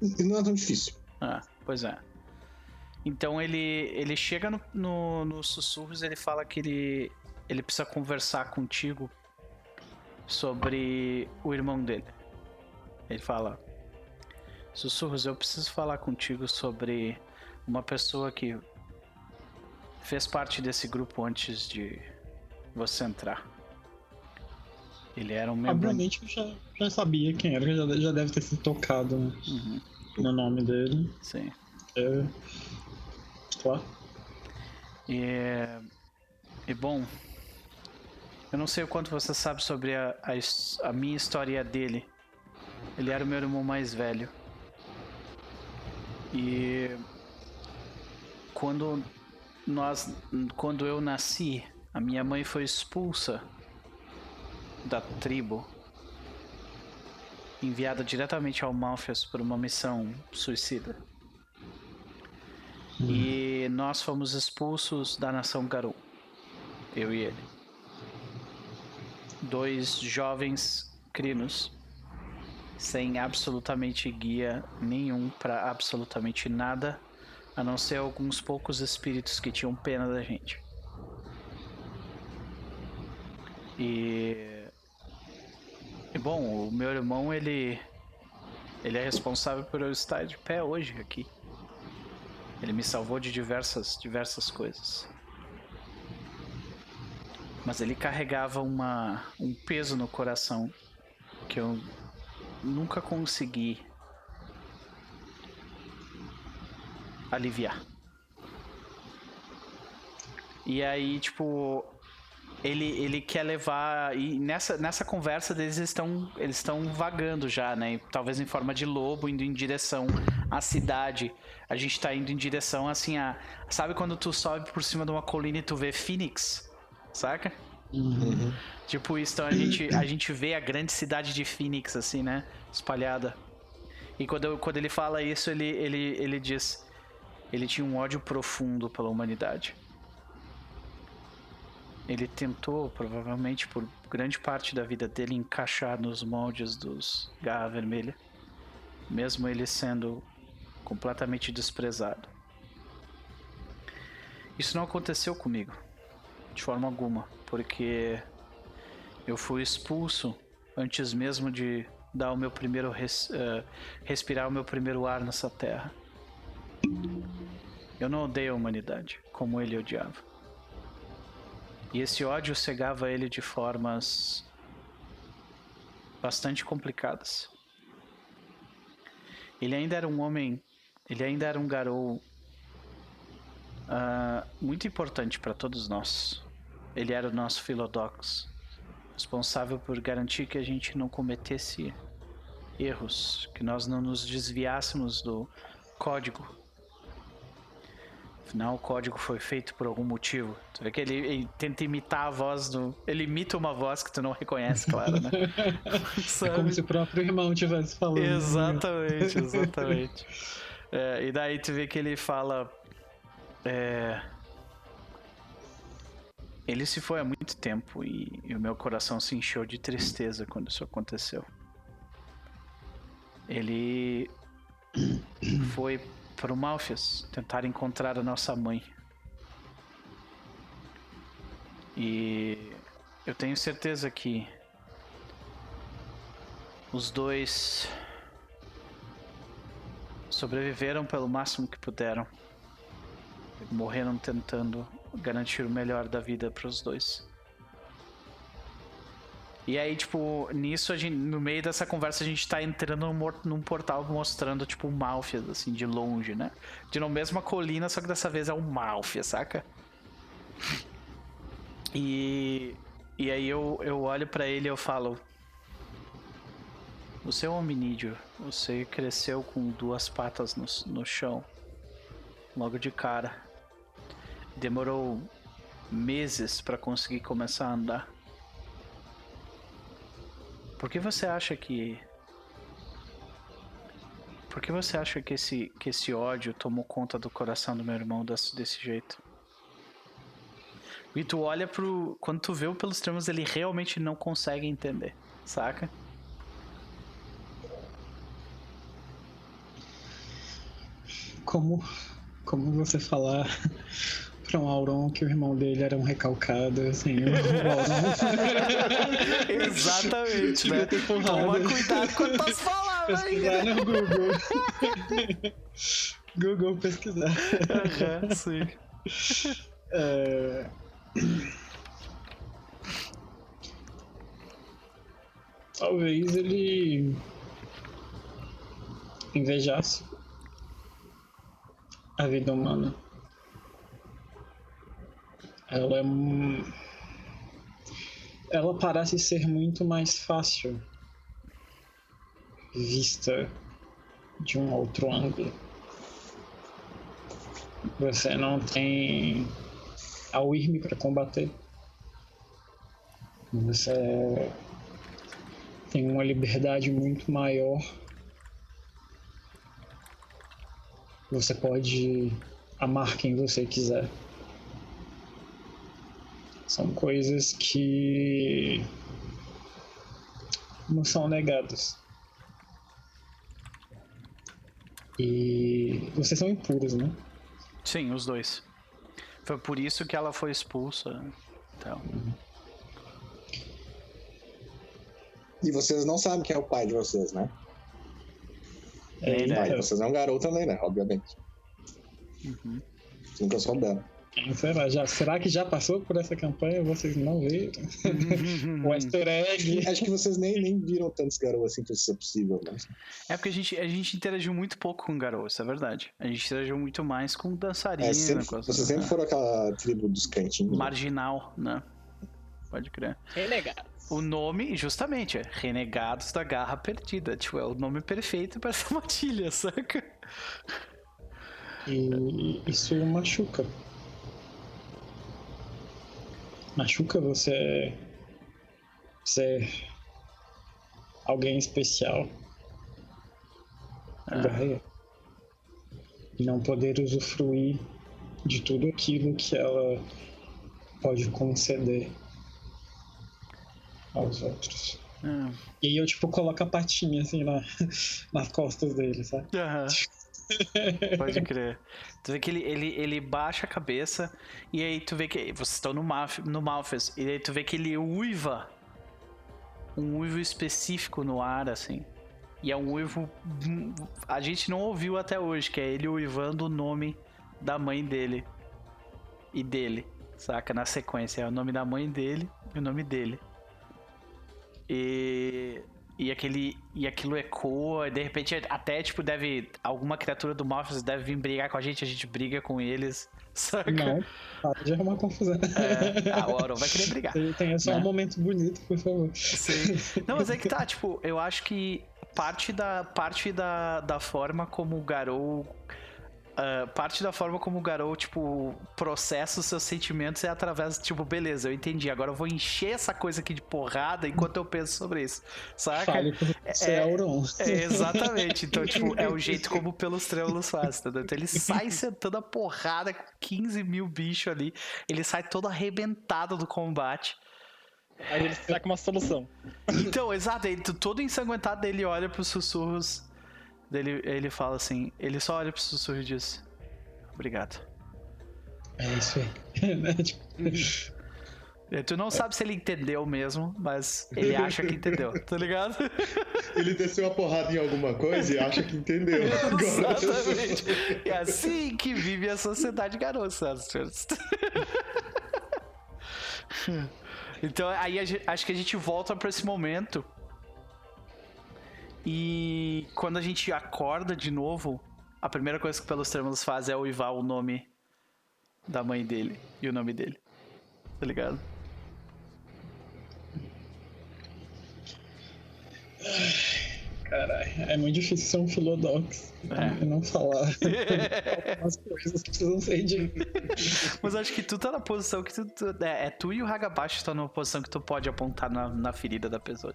Não é tão difícil. Ah, pois é. Então ele, ele chega no, no, sussurros ele fala que ele, ele precisa conversar contigo sobre o irmão dele. Ele fala: Sussurros, eu preciso falar contigo sobre uma pessoa que fez parte desse grupo antes de você entrar. Ele era um membro. Obviamente eu já, já sabia quem era, já, já deve ter se tocado Uhum, no nome dele. sim. É... Claro. E, e bom, eu não sei o quanto você sabe sobre a, a, a minha história dele. Ele era o meu irmão mais velho. E quando nós, quando eu nasci, a minha mãe foi expulsa da tribo, enviada diretamente ao Malfias por uma missão suicida. E nós fomos expulsos da nação Garou. Eu e ele. Dois jovens crinos sem absolutamente guia nenhum para absolutamente nada, a não ser alguns poucos espíritos que tinham pena da gente. E e bom, o meu irmão ele ele é responsável por eu estar de pé hoje aqui. Ele me salvou de diversas, diversas coisas. Mas ele carregava uma, um peso no coração que eu nunca consegui aliviar. E aí, tipo, ele, ele quer levar e nessa, nessa conversa deles eles estão eles estão vagando já, né? Talvez em forma de lobo indo em direção à cidade. A gente tá indo em direção assim a sabe quando tu sobe por cima de uma colina e tu vê Phoenix, saca? Tipo isso, então a gente a gente vê a grande cidade de Phoenix assim, né, espalhada. E quando, quando ele fala isso, ele ele ele diz ele tinha um ódio profundo pela humanidade. Ele tentou, provavelmente por grande parte da vida dele, encaixar nos moldes dos Garra Vermelha. Mesmo ele sendo completamente desprezado. Isso não aconteceu comigo, de forma alguma, porque eu fui expulso antes mesmo de dar o meu primeiro res, eh, respirar o meu primeiro ar nessa terra. Eu não odeio a humanidade como ele odiava. E esse ódio cegava ele de formas bastante complicadas. Ele ainda era um homem, ele ainda era um garou ah, muito importante para todos nós. Ele era o nosso Philodox, responsável por garantir que a gente não cometesse erros, que nós não nos desviássemos do código. Afinal, o código foi feito por algum motivo. Tu vê que ele, ele tenta imitar a voz do. Ele imita uma voz que tu não reconhece, claro, né? É como se o próprio irmão estivesse falando. né? Exatamente, exatamente. É, e daí tu vê que ele fala. é, Ele se foi há muito tempo e, e o meu coração se encheu de tristeza quando isso aconteceu. Ele foi para o Malfias tentar encontrar a nossa mãe. E eu tenho certeza que os dois sobreviveram pelo máximo que puderam. Morreram tentando garantir o melhor da vida para os dois. E aí, tipo, nisso, a gente, no meio dessa conversa, a gente tá entrando num, num portal mostrando, tipo, o Malfias, assim, de longe, né? De na mesma colina, só que dessa vez é o Malfias, saca? E, e aí eu, eu olho pra ele e eu falo: Você é um hominídeo. Você cresceu com duas patas no, no chão. Logo de cara. Demorou meses pra conseguir começar a andar. Por que você acha que. Por que você acha que esse, que esse ódio tomou conta do coração do meu irmão desse, desse jeito? E tu olha pro. Quando tu vê o pelos termos, ele realmente não consegue entender, saca? Como, como você falar pra um Auron que o irmão dele era um recalcado, assim, o Auron Exatamente, né? Toma cuidado com as tuas palavras pesquisar no Google. Google pesquisar. Aham, sim. É... Talvez ele invejasse a vida humana. Ela é. Ela parece ser muito mais fácil vista de um outro ângulo. Você não tem a Wyrm para combater. Você tem uma liberdade muito maior. Você pode amar quem você quiser. São coisas que não são negadas. E vocês são impuros, né? Sim, os dois. Foi por isso que ela foi expulsa. Então. E vocês não sabem quem é o pai de vocês, né? É, então, vocês é um garoto também, né? Obviamente. Uhum. Nunca souberam. será? Já, será que já passou por essa campanha? Vocês não viram? o easter egg. Acho que vocês nem, nem viram tantos garotos assim pra isso ser possível, né? É porque a gente, a gente interagiu muito pouco com garoto, isso é verdade. A gente interagiu muito mais com dançarina, É, sempre, com as- vocês sempre né? foram aquela tribo dos cantinhos. né? marginal, né? Pode crer. Renegado. O nome, justamente, é Renegados da Garra Perdida. Tipo, é o nome perfeito pra essa matilha, saca? E isso machuca. Machuca você ser alguém especial. Gaia. E não poder usufruir de tudo aquilo que ela pode conceder aos outros. Hum. E aí eu, tipo, coloco a patinha assim na, nas costas dele, sabe? Aham. Pode crer. Tu vê que ele, ele, ele baixa a cabeça e aí tu vê que vocês estão no, Malf, no Malphus e aí tu vê que ele uiva um uivo específico no ar, assim. E é um uivo. hum, A gente não ouviu até hoje, que é ele uivando o nome da mãe dele. E dele, saca? Na sequência. É o nome da mãe dele e o nome dele. E. E, aquele, e aquilo ecoa, e de repente até, tipo, deve. Alguma criatura do Malphus deve vir brigar com a gente, a gente briga com eles, saca? Não, para de arrumar confusão. É, ah, o Auron vai querer brigar. Tem- Tenha só né? um momento bonito, por favor. Sim. Não, mas é que tá, tipo, eu acho que parte da, parte da, da forma como o Garou. Ah, parte da forma como o Garou, tipo, processa os seus sentimentos é através, tipo, beleza, eu entendi. Agora eu vou encher essa coisa aqui de porrada enquanto eu penso sobre isso. Saca? Fale É- Auron. É, exatamente. Então, tipo, é o jeito como pelos trêmulos faz, entendeu? Então ele sai sentando a porrada com 15 mil bichos ali. Ele sai todo arrebentado do combate. Aí ele sai com uma solução. Então, exato, ele, todo ensanguentado dele olha pros sussurros. Dele, ele fala assim, ele só olha pros sussurros e diz. Obrigado. É isso aí. Né, tipo, E tu não sabe se ele entendeu mesmo, mas ele acha que entendeu, tá ligado? Ele desceu a porrada em alguma coisa e acha que entendeu. Exatamente. É assim que vive a sociedade garoto. Então, aí acho que a gente volta pra esse momento. E quando a gente acorda de novo, a primeira coisa que o Pelos faz é uivar o nome da mãe dele e o nome dele. Tá ligado? Caralho, é muito difícil ser um filodox É. e não falar algumas coisas que precisam ser ditas. Mas acho que tu tá na posição que tu. tu- é, é tu e o Hagabashi estão numa posição que tu pode apontar na, na ferida da pessoa.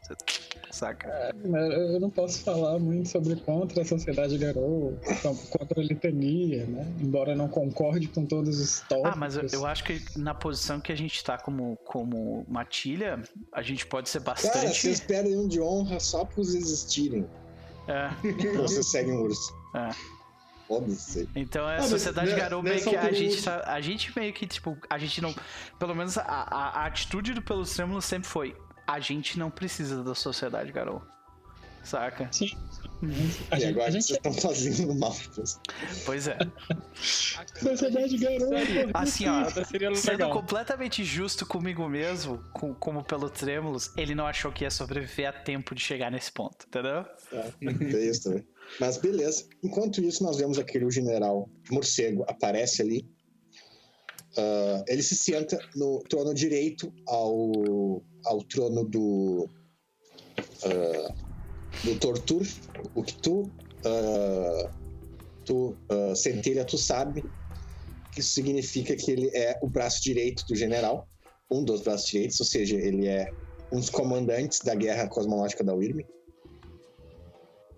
Saca? Eu não posso falar muito sobre contra a sociedade garou, contra a litania, né? Embora eu não concorde com todos os tópicos. Ah, mas eu, eu acho que na posição que a gente tá como, como matilha, a gente pode ser Cara, bastante. vocês perdem um de honra só por existirem. É, Ou vocês seguem o urso. é. Óbvio, sei. Então é a mas sociedade ne- garou meio que a gente tá, A gente meio que, tipo, a gente não. Pelo menos a, a, a atitude do Pelos Trêmulos sempre foi. A gente não precisa da sociedade garou. Saca? Sim. A e gente, agora a gente vocês estão fazendo mal. Pois é. sociedade garou. Assim, ó. Sendo completamente justo comigo mesmo, com- como pelo Trêmulos, ele não achou que ia sobreviver a tempo de chegar nesse ponto, entendeu? É isso também. Mas beleza. Enquanto isso, nós vemos aquele general morcego aparece ali. Ah, ele se senta no trono direito ao, ao trono do. ah, do Tortur. O que tu. ah, tu, ah, Centelha, tu sabe que isso significa que ele é o braço direito do general. Um dos braços direitos, ou seja, ele é um dos comandantes da guerra cosmológica da Wyrm.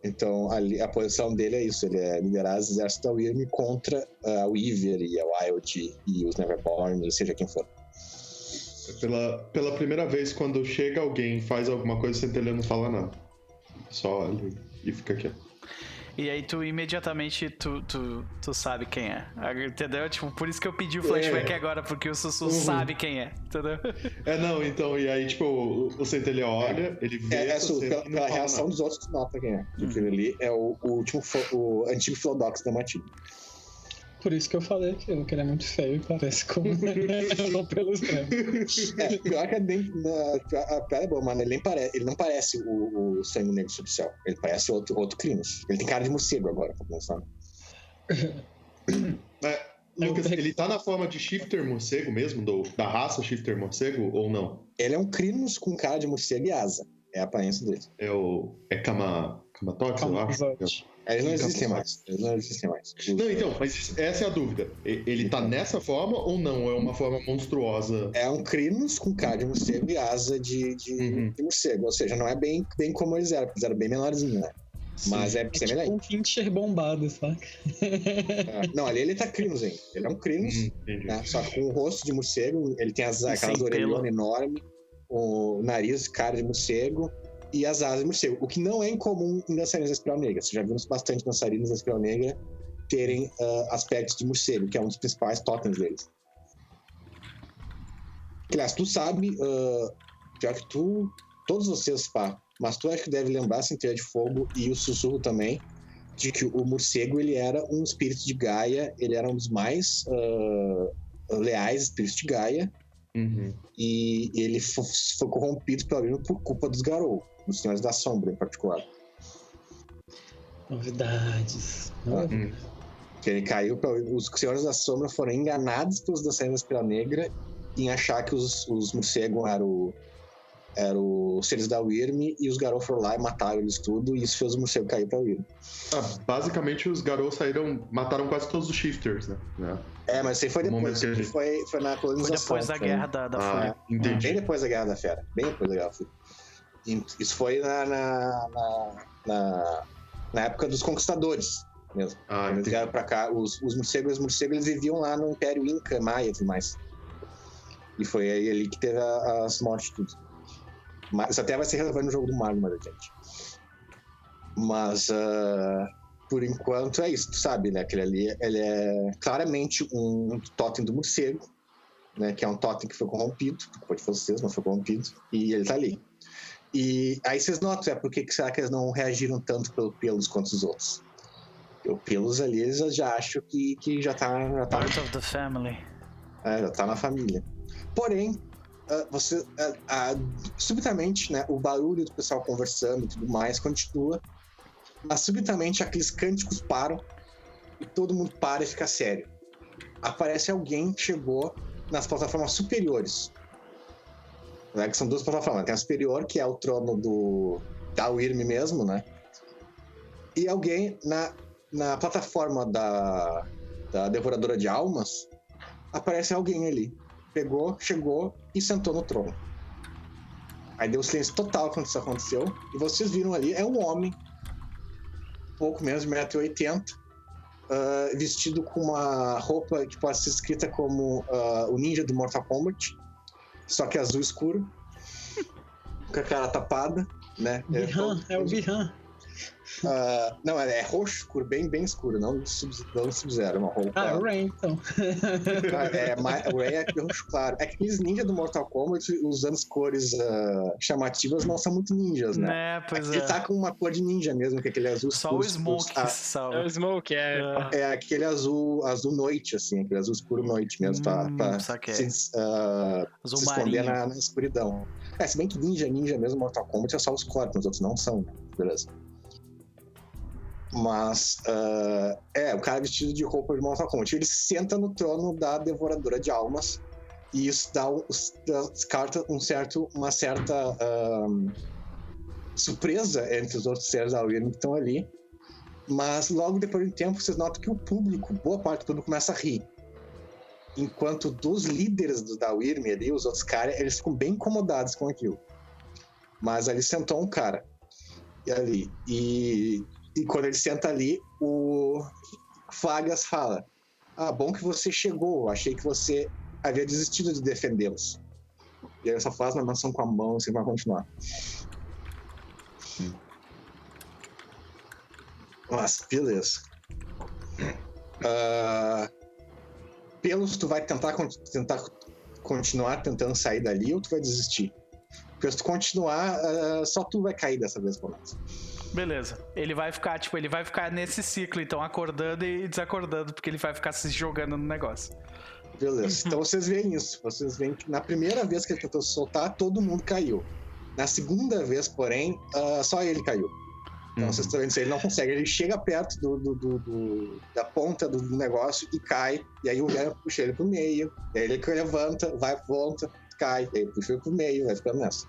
Então, ali, a posição dele é isso: ele é liderar os exércitos da Wyrm contra ah, a Weaver e a Wild e os Neverborn, seja quem for. Pela, pela primeira vez, quando chega alguém faz alguma coisa, o Centelha não fala nada. Só olha e fica quieto. E aí tu imediatamente tu, tu, tu sabe quem é. Entendeu? Tipo, por isso que eu pedi o flashback É. agora, porque o Sussu Uhum. sabe quem é, entendeu? É, não, então, e aí, tipo, o, o Centelha olha, ele vê. É, é su- cena pela, e pela reação nada. dos outros, tu nota quem é. Porque ele ali é o, o último, o antigo Flodox da Matilda. Por isso que eu falei aquilo, que ele é muito feio e parece com não pelos trêmulos. É, pior que nem, na, a pior é boa, mano. Ele, nem pare, ele não parece o, o Sangue Negro Subcel. Ele parece outro, outro Crinos. Ele tem cara de morcego agora, pra começar. É, Lucas, ele tá na forma de shifter morcego mesmo, do, da raça shifter morcego, ou não? Ele é um Crinos com cara de morcego e asa. É a aparência dele. É o. É Kama. Kamatox, eu acho? Eles não Então, existem mais. Eles não existem mais. Não, então, mas essa é a dúvida. Ele tá nessa forma ou não? É uma forma monstruosa? É um Crinos com cara de morcego e asa de, de, Uhum. de morcego. Ou seja, não é bem, bem como eles eram, porque eles eram bem menorzinhos, né? Mas é É tipo semelhante. um Fincher bombado, saca? É. Não, ali ele tá Crinos ainda. Ele é um Crinos, Hum, né? Só que com o rosto de morcego, ele tem as, aquelas orelhonas enormes, o nariz, cara de morcego e as asas de morcego, o que não é incomum em dançarinos da espiral negra. Você já viu bastante dançarinos da espiral negra terem ah, aspectos de morcego, que é um dos principais totens deles. Aliás, tu sabe, ah, pior que tu, todos vocês, pá, mas tu acho que deve lembrar Centelha de Fogo e o Sussurro também, de que o morcego ele era um espírito de Gaia, ele era um dos mais ah, leais espíritos de Gaia, Uhum. e ele fo- foi corrompido pelo por culpa dos Garou, dos Senhores da Sombra em particular. Novidades. Hum. Que ele caiu pra... Os Senhores da Sombra foram enganados pelos dançarinos da Negra em achar que os, os morcegos eram, eram os seres da Wyrm e os Garou foram lá e mataram eles tudo e isso fez os morcegos cair pra Wyrm. Ah, basicamente, os garotos saíram, mataram quase todos os shifters, né? né? É, mas isso aí foi No depois. momento que a gente- Foi, foi na Foi colonização. depois da foi- guerra da, da Ah, Fúria. entendi. Bem depois da Guerra da Fera. Bem depois da Guerra da Fúria. Isso foi na, na, na, na, época dos conquistadores mesmo. Ah, eles vieram pra cá, os, os morcegos, os morcegos eles viviam lá no Império Inca, Maia e tudo mais. E foi aí ali que teve a- as mortes tudo. Mas isso até vai ser relevante no jogo do Mario, mas gente. Mas ah, por enquanto é isso, tu sabe, né? Aquele ali ele é claramente um totem do morcego, né? Que é um totem que foi corrompido, pode vocês, mas foi corrompido, e ele tá ali. E aí vocês notam, é por que será que eles não reagiram tanto pelo Pelos quanto os outros? O Pelos ali, eles já acham que, que já tá, já tá Part of the family. é, já tá na família. Porém, ah, você ah, ah, subitamente, né, o barulho do pessoal conversando e tudo mais continua, mas subitamente aqueles cânticos param e todo mundo para e fica sério. Aparece alguém que chegou nas plataformas superiores. Né, que são duas plataformas. Tem a superior, que é o trono do da Wyrm mesmo, né? E alguém na, na plataforma da, da Devoradora de Almas aparece alguém ali. Pegou, chegou e sentou no trono. Aí deu silêncio total quando isso aconteceu. E vocês viram ali, é um homem, pouco menos de 1,80m, ah, vestido com uma roupa que pode ser escrita como ah, o ninja do Mortal Kombat, só que azul escuro, com a cara tapada, né? É, é o Bihan. Ah, não, é, é roxo escuro, bem, bem escuro, não sub- não Sub-Zero, uma roupa. Ah, o Rain, então. É, mais, o Ray é roxo claro. É que aqueles ninjas do Mortal Kombat, usando as cores ah, chamativas, não são muito ninjas, né? Né, pois Ele é. tá com uma cor de ninja mesmo, que é aquele azul Só o escuro. Smoke que Ah, É o Smoke, é. É. é aquele azul, azul noite, assim, aquele azul escuro noite mesmo, pra, Hum, pra se, Azul se esconder na, na escuridão. É, se bem que ninja, ninja mesmo, Mortal Kombat é só os corpos, os outros não são, beleza. Mas, ah, é, o cara vestido de roupa de Mortal Kombat, ele senta no trono da Devoradora de Almas, e isso dá, um- descarta um certo, uma certa ah, surpresa entre os outros seres da que estão ali. Mas logo depois de um tempo, vocês notam que o público, boa parte do público, começa a rir. Enquanto dos líderes do, da Wyrm ali, os outros caras, eles ficam bem incomodados com aquilo. Mas ali sentou um cara. E ali. E, e quando ele senta ali, o Flagas fala: Ah, bom que você chegou. Achei que você havia desistido de defendê-los. E aí só faz uma mansão com a mão, assim, vai continuar. Mas, beleza. Ah, pelos, tu vai tentar, tentar continuar tentando sair dali ou tu vai desistir? Porque se tu continuar, ah, só tu vai cair dessa vez, pelo menos. Beleza. Ele vai ficar, tipo, ele vai ficar nesse ciclo, então, acordando e desacordando, porque ele vai ficar se jogando no negócio. Beleza. Então vocês veem isso. Vocês veem que na primeira vez que ele tentou se soltar, todo mundo caiu. Na segunda vez, porém, ah, só ele caiu. Então Uhum. vocês estão vendo isso, ele não consegue. Ele chega perto do, do- do- do- da ponta do, negócio e cai. E aí o Guilherme puxa ele pro meio. E aí ele levanta, vai, volta, cai. E aí puxa ele pro meio, vai ficando nessa.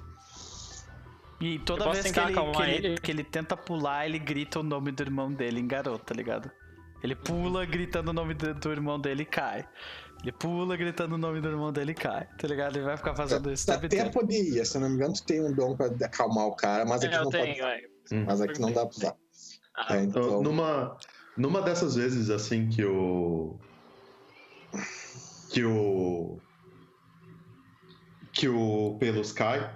E toda vez que ele, que, acalmar ele, ele? que ele tenta pular, ele grita o nome do irmão dele em garoto, tá ligado? Ele pula gritando o nome do, do irmão dele e cai. Ele pula gritando o nome do irmão dele e cai, tá ligado? Ele vai ficar fazendo isso o tempo Até inteiro. poderia, se eu não me engano, tu tem um dom pra acalmar o cara, mas aqui É, não eu pode. tenho, é. Mas aqui não dá pra usar. Ah, É, Então, então, numa, numa dessas vezes, assim, que o. Que o. Que o Pelos cai,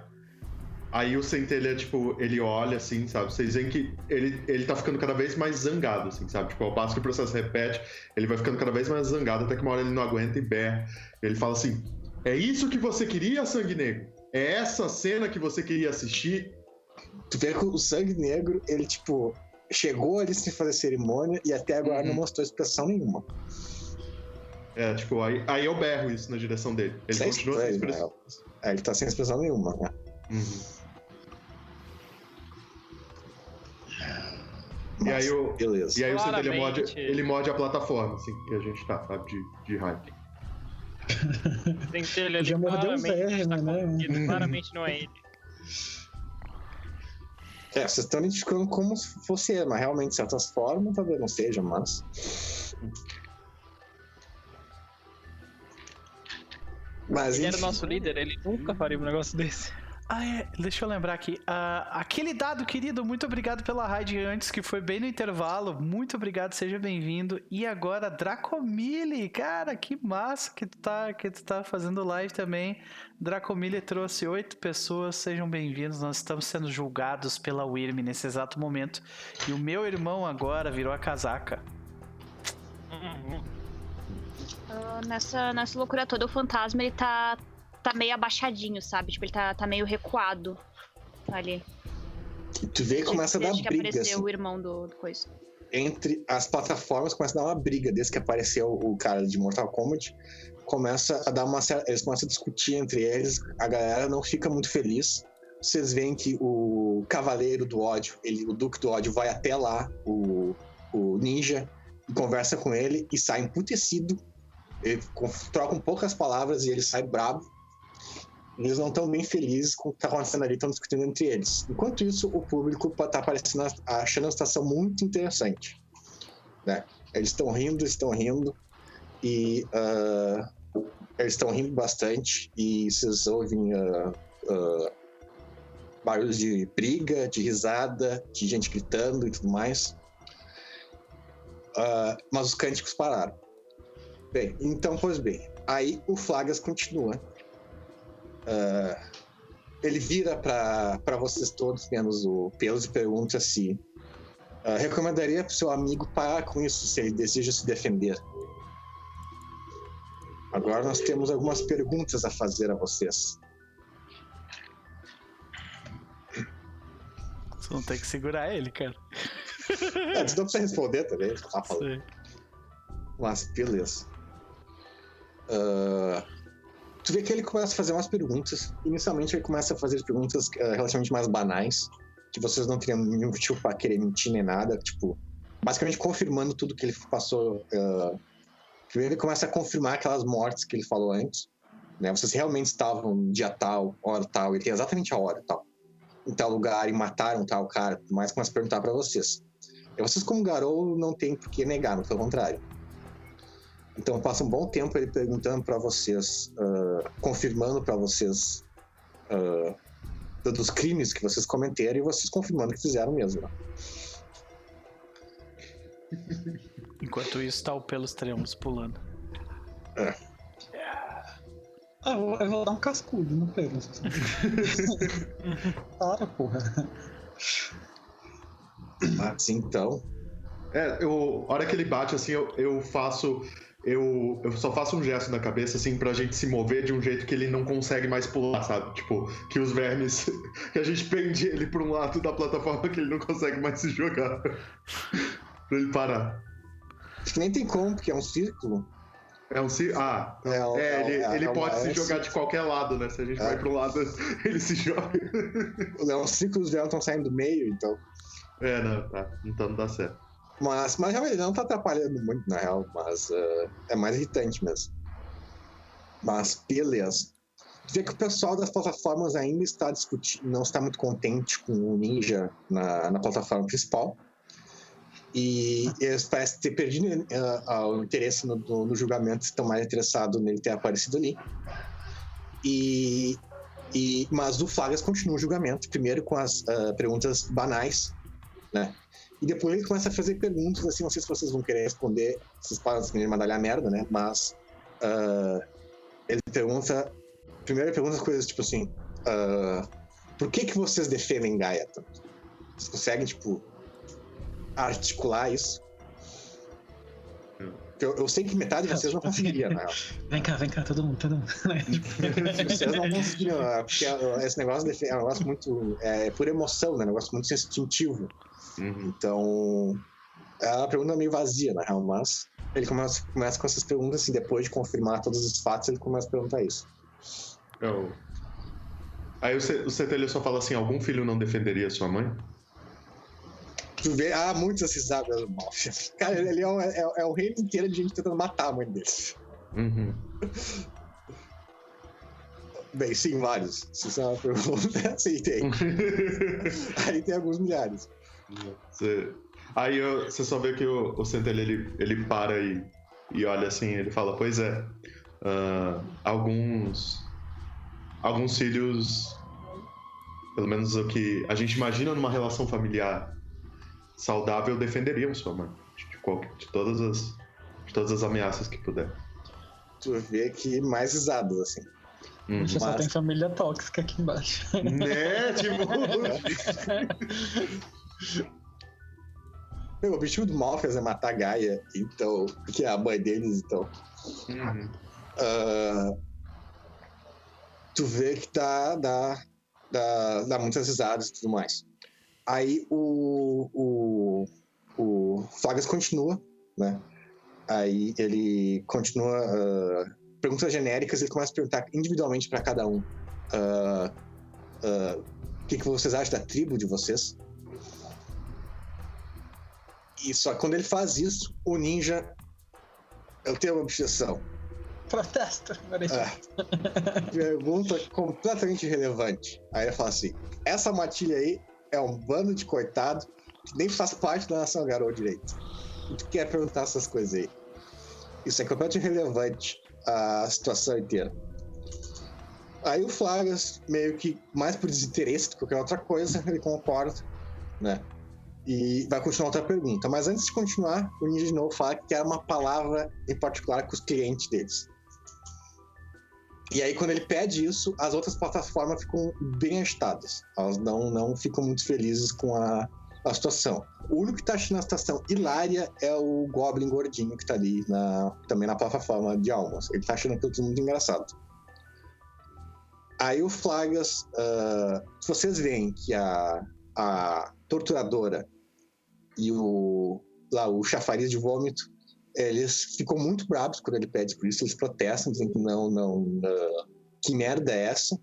Aí o Centelha, tipo, ele olha assim, sabe? Vocês veem que ele, ele tá ficando cada vez mais zangado, assim, sabe? Tipo, ao passo que o processo repete, ele vai ficando cada vez mais zangado, até que uma hora ele não aguenta e berra. Ele fala assim: É isso que você queria, Sangue Negro? É essa cena que você queria assistir? Tu vê que o sangue negro, ele, tipo, chegou ali sem fazer cerimônia e até agora Uhum. não mostrou expressão nenhuma. É, tipo, aí, aí eu berro isso na direção dele. Ele Sem continua sem expressão, expressão. né? É, ele tá sem expressão nenhuma, né? Uhum. E aí o, Beleza. E aí o Centelha morde, ele morde a plataforma, assim, que a gente tá, sabe, de, de hype. Centelha ali Já mordeu claramente erros, está né? Claramente não é ele. É, vocês estão identificando como se fosse ele, mas realmente, de certas formas, talvez não seja, mas. Mas Ele era o enfim, nosso líder, ele nunca faria um negócio desse. Ah, é. Deixa eu lembrar aqui. Ah, aquele dado, querido, muito obrigado pela raid antes, que foi bem no intervalo. Muito obrigado, seja bem-vindo. E agora, Dracomile, cara, que massa que tu tá, que tu tá fazendo live também. Dracomile trouxe oito pessoas, sejam bem-vindos. Nós estamos sendo julgados pela Wyrm nesse exato momento. E o meu irmão agora virou a casaca. Ah, nessa, nessa loucura toda, o fantasma ele tá, tá meio abaixadinho, sabe? Tipo, ele tá, tá meio recuado ali. tu vê que começa a dar Desde que briga apareceu assim, o irmão do, do coisa. entre as plataformas, começa a dar uma briga desde que apareceu o cara de Mortal Kombat. Começa a dar uma Eles começam a discutir entre eles, a galera não fica muito feliz. Vocês veem que o Cavaleiro do Ódio, ele, o Duque do Ódio, vai até lá, o, o Ninja, e conversa com ele e sai emputecido. Ele troca um poucas palavras e ele sai brabo. Eles não estão bem felizes com o que está acontecendo ali, estão discutindo entre eles. Enquanto isso, o público está parecendo achando a situação muito interessante. Né? Eles estão rindo, estão rindo e ah, eles estão rindo bastante e vocês ouvem ah, ah, barulhos de briga, de risada, de gente gritando e tudo mais. Ah, mas os cânticos pararam. Bem, então, pois bem. Aí o Flagas continua. Ah, ele vira para vocês todos, menos o Pelos, e pergunta se ah, recomendaria para seu amigo parar com isso se ele deseja se defender. Agora nós temos algumas perguntas a fazer a vocês. Você não tem que segurar ele, cara. É, não precisa responder também, tá falando. Mas, beleza. Ah, tu vê que ele começa a fazer umas perguntas. Inicialmente, ele começa a fazer perguntas ah, relativamente mais banais, que vocês não teriam nenhum motivo pra querer mentir nem nada. Tipo, basicamente confirmando tudo que ele passou. primeiro, ele começa a confirmar aquelas mortes que ele falou antes. Né? Vocês realmente estavam dia tal, hora tal, ele tem exatamente a hora tal. Em tal lugar e mataram tal cara, mais começa a perguntar pra vocês. E vocês, como Garou, não tem por que negar, pelo contrário. Então passa um bom tempo ele perguntando pra vocês, ah, confirmando pra vocês ah, dos crimes que vocês cometeram e vocês confirmando que fizeram mesmo. Enquanto isso, tá o pelos trêmulos pulando. Ah, eu, vou- eu vou dar um cascudo no pelo. Para, porra. Mas então, É, eu, a hora que ele bate, assim, eu, eu faço. Eu, eu só faço um gesto na cabeça, assim, pra gente se mover de um jeito que ele não consegue mais pular, sabe? Tipo, que os vermes. que a gente prende ele pra um lado da plataforma que ele não consegue mais se jogar. pra ele parar. acho que nem tem como, porque é um círculo. É um ci... Ah, É, um- é, ele, um- ele é pode se é jogar de qualquer lado, né? Se a gente É. vai pro lado, ele se joga. círculo. É círculo, os véus estão saindo do meio, então. É, não, tá. Então não dá certo. Mas, mas realmente não tá atrapalhando muito, na real, mas ah, é mais irritante mesmo. Mas beleza. Vê que o pessoal das plataformas ainda está discutindo, não está muito contente com o Ninja na, na plataforma principal. E eles parecem ter perdido ah, o interesse no, no- no julgamento, estão mais interessados nele ter aparecido ali. E, e, mas o Flagas continua o julgamento, primeiro com as ah, perguntas banais, né? E depois ele começa a fazer perguntas, assim, não sei se vocês vão querer responder, vocês podem mandar a merda, né? Mas ah, ele pergunta. Primeiro ele pergunta coisas tipo assim. ah, Por que, que vocês defendem Gaia tanto? Vocês conseguem, tipo, articular isso? Eu, eu sei que metade de vocês não conseguiria, na real. Vem cá, vem cá, todo mundo, todo mundo. Vocês não conseguiriam, ah, porque esse negócio é um negócio muito. É por emoção, né? Um negócio muito instintivo. Uhum. Então. É uma pergunta meio vazia, na real, mas. Ele começa, começa com essas perguntas, assim, depois de confirmar todos os fatos, ele começa a perguntar isso. Eu- Aí o, C- o só fala assim: algum filho não defenderia sua mãe? Tu vê, há muitas risadas do Malfia. Cara, ele é, um- é, é o reino inteiro de gente tentando matar a mãe dele. Uhum. Bem, sim, vários. Se isso é uma pergunta, sim, tem. Aí tem alguns milhares. Você- Aí eu- você só vê que o, o Centelha ele, ele para e, e olha assim, ele fala, pois é, ah, alguns alguns filhos, pelo menos o que a gente imagina numa relação familiar saudável, defenderiam sua mãe de, qualquer- de todas as de todas as ameaças que puder. Tu vê que mais risadas, assim. Uhum. Só Mas- tem família tóxica aqui embaixo. Né, tipo... Meu, o objetivo do Malfia é matar a Gaia, então. Que é a mãe deles, então. Uhum. Ah, tu vê que dá, dá, dá, dá muitas risadas e tudo mais. Aí o, o, o Flagas continua, né? Aí ele continua. ah, perguntas genéricas, ele começa a perguntar individualmente para cada um. ah, o que, que vocês acham da tribo de vocês? E só que quando ele faz isso, o ninja. Eu tenho uma objeção. Protesto. Peraí. Ah, pergunta completamente irrelevante. Aí ele fala assim: essa matilha aí é um bando de coitado que nem faz parte da nação Garou direito. E tu quer perguntar essas coisas aí? Isso é completamente irrelevante à situação inteira. Aí o Flagas, meio que mais por desinteresse do que qualquer outra coisa, ele concorda, né? E vai continuar outra pergunta. Mas antes de continuar, o Ninja de novo fala que quer uma palavra em particular com os clientes deles. E aí, quando ele pede isso, as outras plataformas ficam bem agitadas. Elas não, não ficam muito felizes com a, a situação. O único que tá achando a situação hilária é o Goblin gordinho que tá ali na, também na plataforma de almas. Ele tá achando aquilo tudo muito engraçado. Aí o Flagas. ah, se vocês veem que a, a torturadora e o, lá, o chafariz de vômito eles ficam muito bravos quando ele pede por isso, eles protestam, dizem que não, não, ah, que merda é essa?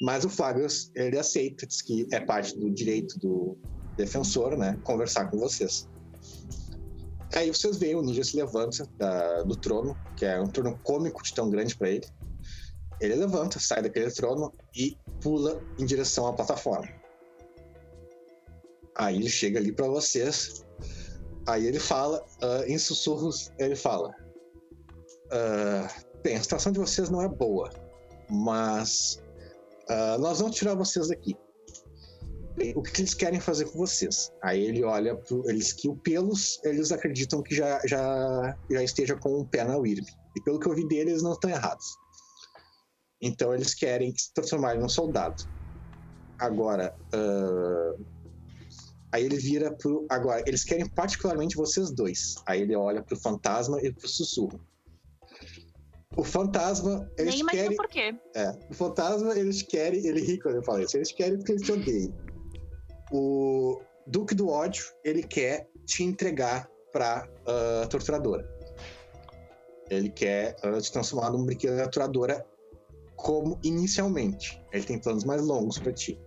Mas o Flagas, ele aceita, diz que é parte do direito do defensor, né, conversar com vocês. Aí vocês veem o ninja se levanta da- do trono, que é um trono cômico de tão grande para ele. Ele levanta, sai daquele trono e pula em direção à plataforma. Aí ele chega ali para vocês Aí ele fala, ah, em sussurros, ele fala: ah, Bem, a situação de vocês não é boa, mas ah, nós vamos tirar vocês daqui. Bem, o que eles querem fazer com vocês? Aí ele olha pro, eles que o pelos, eles acreditam que já, já, já esteja com um pé na Wyrm. E pelo que eu vi deles, eles não estão errados. Então eles querem se transformarem num soldado. Agora, ah, Aí ele vira pro. Agora, eles querem particularmente vocês dois. Aí ele olha pro fantasma e pro sussurro. O fantasma, eles Nem querem. por quê. É, o fantasma, eles querem. Ele ri quando eu falo isso. Eles querem porque eles te odeiam. O Duque do Ódio, ele quer te entregar pra ah, torturadora. Ele quer ah, te transformar num brinquedo da torturadora como inicialmente. Ele tem planos mais longos pra ti.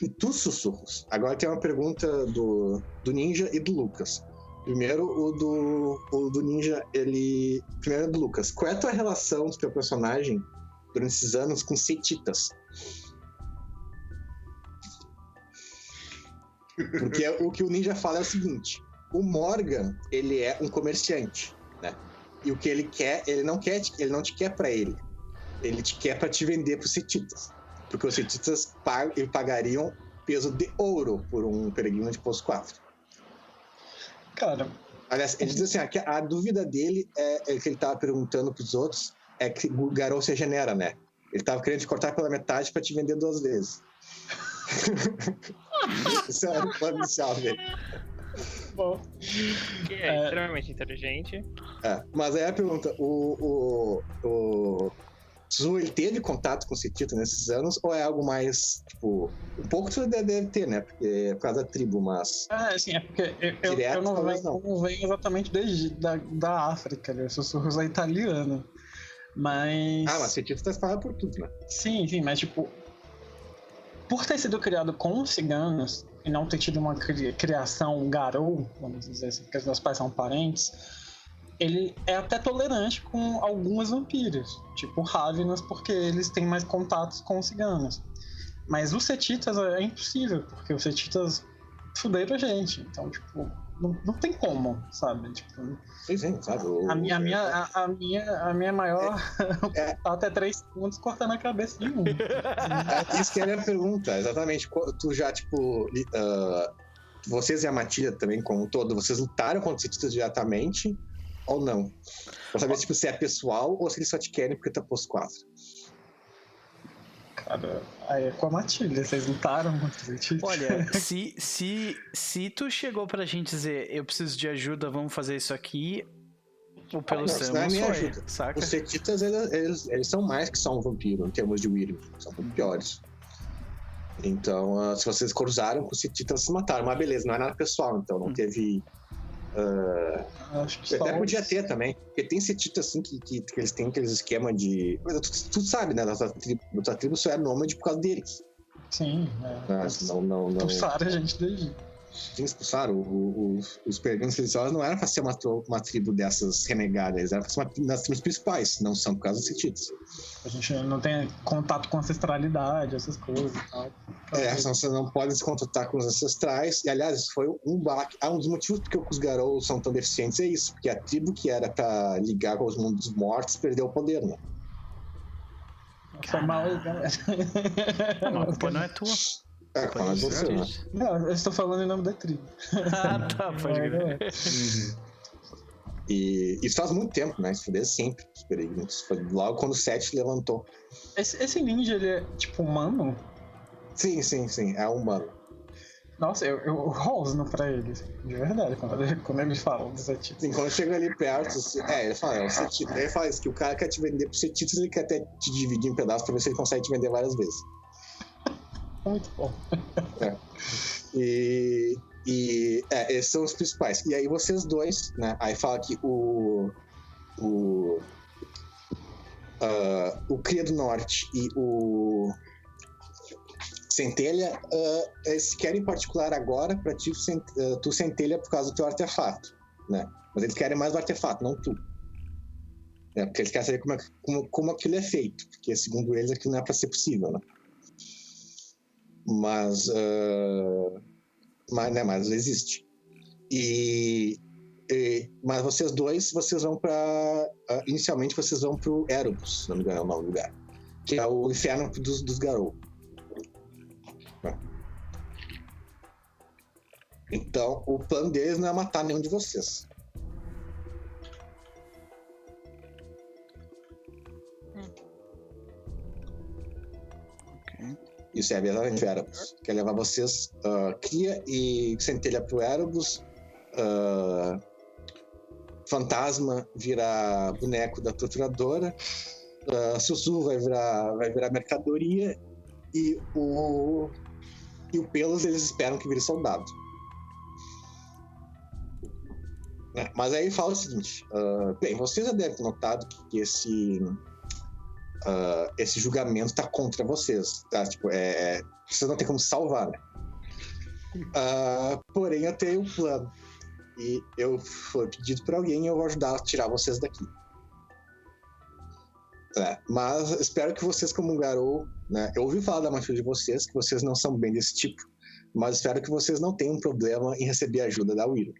E tu, sussurros? Agora tem uma pergunta do, do Ninja e do Lucas. Primeiro, o do, o do Ninja, ele. Primeiro é do Lucas. Qual é a tua relação do teu personagem durante esses anos com Setitas? Porque o que o Ninja fala é o seguinte: o Morgan, ele é um comerciante, né? E o que ele quer, ele não quer, ele não te quer pra ele. Ele te quer pra te vender pros Setitas. Porque os Setitas pag- ele pagariam peso de ouro por um peregrino de Poço 4. Cara, Aliás, ele diz assim: ah, a dúvida dele é, é que ele tava perguntando pros outros é que o Garou se regenera, né? Ele tava querendo te cortar pela metade pra te vender duas vezes. Esse era o plano inicial dele. Bom, Que é, É. extremamente inteligente. É, mas aí a pergunta, o, o, o Zu, ele teve contato com o Cetita nesses anos, ou é algo mais, tipo, um pouco você deve ter, né? Porque é por causa da tribo, mas... É, assim, é porque eu, Direto, eu não, venho, não. não venho exatamente desde da, da África, né? eu sou sussurros italiano. Mas. Ah, mas Cetita tá espalhado por tudo, né? Sim, sim, mas tipo. Por ter sido criado com os ciganos e não ter tido uma cri- criação garou, vamos dizer assim, porque os meus pais são parentes, ele é até tolerante com algumas vampiros, tipo Ravenas, porque eles têm mais contatos com os ciganos. Mas os Setitas é impossível, porque os Setitas fuderam a gente. Então, tipo, não, não tem como, sabe? Tipo, Sim, sim, sabe? O- a minha, a minha, a, a minha, a minha maior É. contato é 3 segundos cortando a cabeça de um. É isso que é a minha pergunta, exatamente. Tu já, tipo, ah, vocês e a Matilha também, como um todo, vocês lutaram contra os Cetitas diretamente ou não? Pra saber, tipo, se é pessoal ou se eles só te querem porque tá posto 4. Cara, aí é com a Matilha, vocês lutaram contra Setitas? Olha, se, se, se tu chegou pra gente dizer eu preciso de ajuda, vamos fazer isso aqui, o Pelos não, isso não é Tramos minha foi, ajuda. saca? Os Cetitas, eles, eles, eles são mais que só um vampiro em termos de Wyrm. São piores. Então, ah, se vocês cruzaram com os Cetitas, se mataram. Mas beleza, não é nada pessoal, então não Hum. teve. Ah, Acho que até podia ter também. Porque tem Cetitas assim que, que, que eles têm aqueles esquema de. Tu, tu sabe, né? Tua tribo, tribo só é nômade por causa deles. Sim, é. né? Não, não, não. Expulsaram a gente daí. Sim, expulsaram. Os, os peregrinos silenciosos não eram pra ser uma, uma tribo dessas renegadas, eles eram pra ser uma das tribos principais, não são por causa dos Cetitas. A gente não tem contato com ancestralidade, essas coisas e tal. É, senão vocês não podem se contatar com os ancestrais. E aliás, isso foi um baque. Ah, um dos motivos porque os Garou são tão deficientes é isso, porque a tribo que era pra ligar com os mundos mortos perdeu o poder, né? Foi mal galera. Não, a culpa não é tua. É, é do né? Não, eu estou falando em nome da tribo. Ah, tá, pode crer. é. E isso faz muito tempo, né? Isso foi desde sempre, os peregrinos. Foi logo quando o Sete levantou. Esse, esse ninja, ele é tipo humano? Sim, sim, sim, é humano. Nossa, eu, eu rosno pra ele, de verdade, quando, ele- quando eles falam dos Setitas. Sim, quando chega ali perto, assim, é, ele fala, é o Setita. Ele fala isso, que o cara quer te vender pro Setitas, ele quer até te dividir em pedaços pra ver se ele consegue te vender várias vezes. Muito bom. E, e é, esses são os principais. E aí vocês dois, né? Aí fala que o. O. ah, o Cria do Norte e o. Centelha, ah, eles querem em particular agora pra ti, ah, tu Centelha, por causa do teu artefato, né? Mas eles querem mais o artefato, não tu. É, porque eles querem saber como, é- como, como aquilo é feito, porque segundo eles aquilo não é pra ser possível, né? Mas. ah, mas, né, mas existe. E, e- mas vocês dois, vocês vão para inicialmente vocês vão pro Erebus, se não me engano é o nome lugar, que é o inferno dos, dos Garou. Né? Então, o plano deles não é matar nenhum de vocês. Isso é exatamente o Erebus. Quer levar vocês, ah, Cria e Centelha pro Erebus. ah, Fantasma vira boneco da torturadora. Uh, vai virar, vai virar mercadoria. E o. E o Pelos eles esperam que vire soldado. Né, Mas aí fala o seguinte: ah, bem, vocês já devem ter notado que esse. Ah, esse julgamento tá contra vocês, tá? Tipo, é, é- vocês não tem como salvar, né? Ah, porém, eu tenho um plano. E eu fui pedido por alguém e eu vou ajudar a tirar vocês daqui. É, mas espero que vocês, como um né? Eu ouvi falar da magia de vocês, que vocês não são bem desse tipo. Mas espero que vocês não tenham problema em receber ajuda da Willow.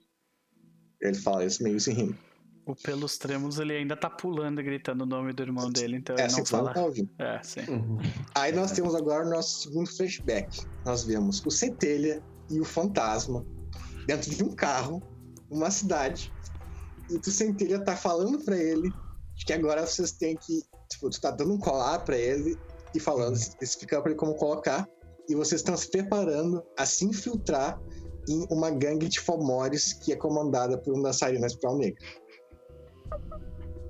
Ele fala isso meio sem rima. O Pelos Tremos, ele ainda tá pulando e gritando o nome do irmão dele, então É, ele não fala. tá ouvindo. É, sim. Aí nós temos agora o nosso segundo flashback. Nós vemos o Centelha e o Fantasma dentro de um carro, numa cidade. E o Centelha tá falando pra ele de que agora vocês têm que. Tipo, tu tá dando um colar pra ele e falando, explicando pra ele como colocar. e vocês estão se preparando a se infiltrar em uma gangue de Fomores que é comandada por um dançarino espiral negro.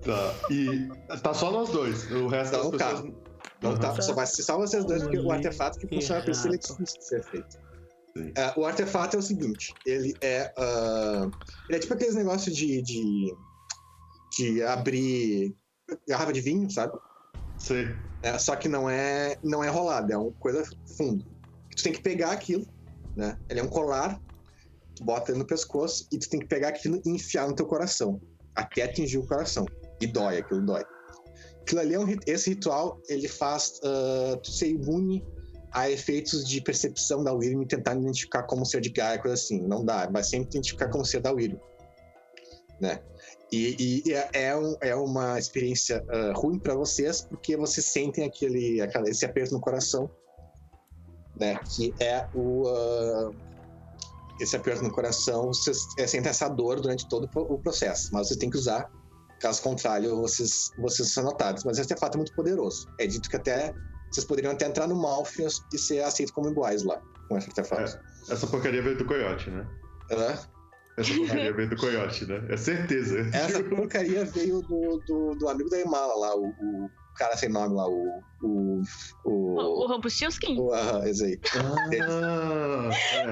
Tá. E tá só nós dois. O resto Não, das pessoas. Não Aham. tá, só vai ser só vocês dois, porque o artefato que funciona por isso ele é difícil de ser feito. Sim. É, o artefato é o seguinte, ele é. ah, ele é tipo aqueles negócios de, de. de abrir garrafa de vinho, sabe? Sei. É, só que não é, não é rolado, é uma coisa fundo. Tu tem que pegar aquilo, né? Ele é um colar, tu bota ele no pescoço e tu tem que pegar aquilo e enfiar no teu coração, até atingir o coração. E dói, aquilo dói. Aquilo ali é um, esse ritual, ele faz ah, tu ser imune a efeitos de percepção da Wyrm e tentar identificar como ser de Gaia, coisa assim. Não dá, vai sempre identificar como ser da Wyrm, né? E, e é, é um- é uma experiência ah, ruim para vocês, porque vocês sentem aquele, aquela- esse aperto no coração, né? Que é o. ah, esse aperto no coração, vocês é, sentem essa dor durante todo o pro- o processo, mas vocês têm que usar, caso contrário, vocês, vocês são notados. Mas esse artefato é muito poderoso. É dito que até vocês poderiam até entrar no Malfias e ser aceitos como iguais lá, com esse artefato. Essa porcaria veio do coiote, né? Hã? Essa porcaria veio do coiote, né? É certeza. Essa porcaria veio do, do, do amigo da Emala lá, o, o cara sem nome lá, o. O. O, o O. Rampustilskin? o aham, esse aí. Ah, é,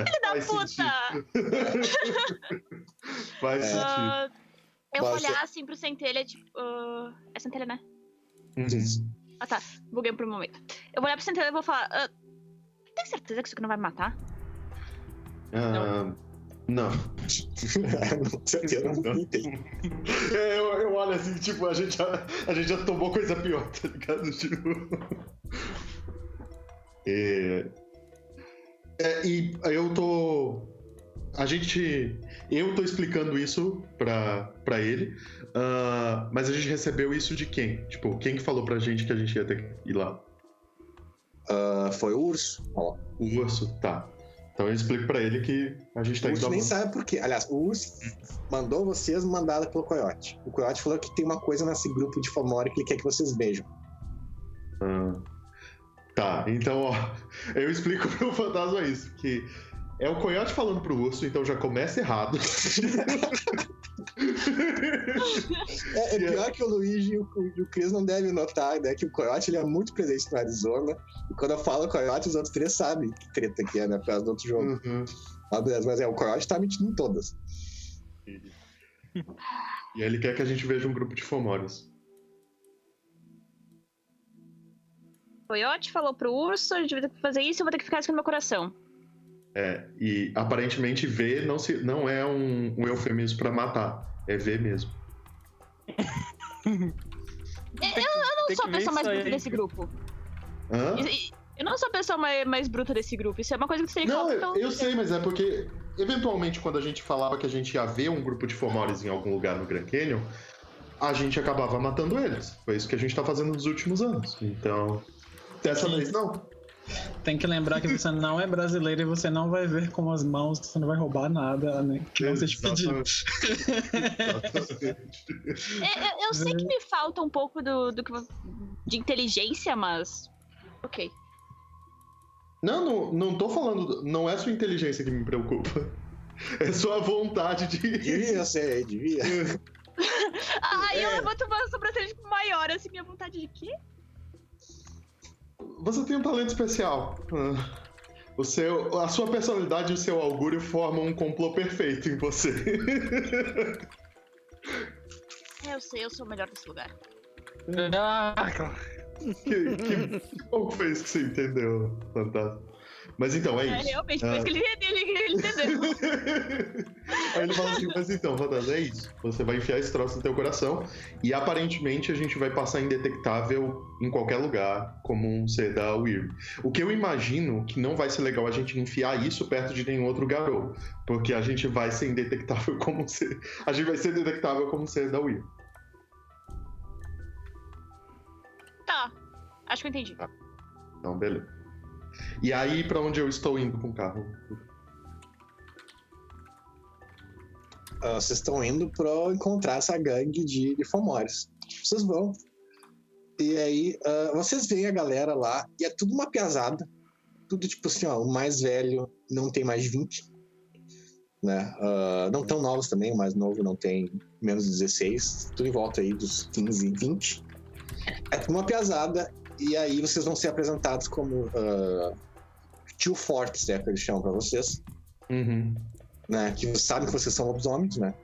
Filho da faz puta! sentido. Faz É. sentido. Ah, eu vou Mas- olhar assim pro centelha, tipo. ah, é centelha, né? Uhum. Ah tá, buguei por um momento. Eu vou olhar pro centelha e vou falar. ah, tem certeza que isso aqui não vai me matar? Ah, não. Não não entendi. É, eu, eu olho assim, tipo, a gente, já, a gente já tomou coisa pior, tá ligado? Tipo. É, é, e eu tô. A gente. Eu tô explicando isso pra, pra ele, ah, mas a gente recebeu isso de quem? Tipo, quem que falou pra gente que a gente ia ter que ir lá? Ah, foi o urso. Ó, O urso? Tá. Então eu explico pra ele que a gente tá o indo urso nem sabe por quê. Aliás, o urso mandou vocês mandada pelo coiote. O coiote falou que tem uma coisa nesse grupo de Fomori que ele quer que vocês vejam. Ah, Tá, então, ó, eu explico pro fantasma isso, que é o coiote falando pro urso, então já começa errado. É, é pior que o Luigi e o, e o Chris não devem notar, né? Que o coiote ele é muito presente no Arizona. E quando eu falo coiote, os outros três sabem que treta que é, né? Por causa do outro jogo. Uhum. Mas, beleza, mas é, o coiote tá mentindo em todas. E aí ele quer que a gente veja um grupo de fomórios. O Coyote falou pro urso, a gente vai ter que fazer isso, eu vou ter que ficar isso no meu coração. É, e aparentemente ver não, se, não é um, um eufemismo pra matar, é ver mesmo. Eu não Tem sou a pessoa mais bruta aí. desse grupo. Hã? Eu não sou a pessoa mais, mais bruta desse grupo. Isso é uma coisa que você tem que Não, falar. eu, então- eu sei, mas é porque, eventualmente, quando a gente falava que a gente ia ver um grupo de fomórios em algum lugar no Grand Canyon, a gente acabava matando eles. Foi isso que a gente tá fazendo nos últimos anos. Então, dessa Sim. vez não. Tem que lembrar que você não é brasileiro e você não vai ver com as mãos, você não vai roubar nada, né? Que não seja pedido. Exatamente. É, eu, eu sei que me falta um pouco do, do que de inteligência, mas. Ok. Não, não, não tô falando. Não é sua inteligência que me preocupa. É sua vontade de. Devia ser, devia. Aí eu É. levanto uma sobrancelha tipo, maior, assim, minha vontade de quê? Você tem um talento especial. O seu, a sua personalidade e o seu augúrio formam um complô perfeito em você. É, eu sei, eu sou o melhor desse lugar. Ah, que, que, foi isso que você entendeu, Fantasma? Mas então, é É, isso. realmente, foi Ah. isso que ele, ele, ele entendeu. Aí ele fala assim, mas então, Fantasma, é isso. Você vai enfiar esse troço no teu coração e aparentemente a gente vai passar indetectável em qualquer lugar como um ser da Weird. O que eu imagino que não vai ser legal a gente enfiar isso perto de nenhum outro garou, porque a gente vai ser indetectável como um ser... A gente vai ser detectável como um ser da Weird. Tá, acho que eu entendi. Então, beleza. E aí, pra onde eu estou indo com o carro? Ah, vocês estão indo pra encontrar essa gangue de, de Fomores. Vocês vão. E aí, ah, vocês veem a galera lá, e é tudo uma piazada, tudo tipo assim, ó, o mais velho não tem mais de 20. Né? Ah, não tão novos também, o mais novo não tem menos de 16. Tudo em volta aí dos 15, 20. É tudo uma piazada, e aí vocês vão ser apresentados como ah, tio fortes, é que eles chamam pra vocês. Uhum. Né? Que sabem que vocês são lobisomens, né?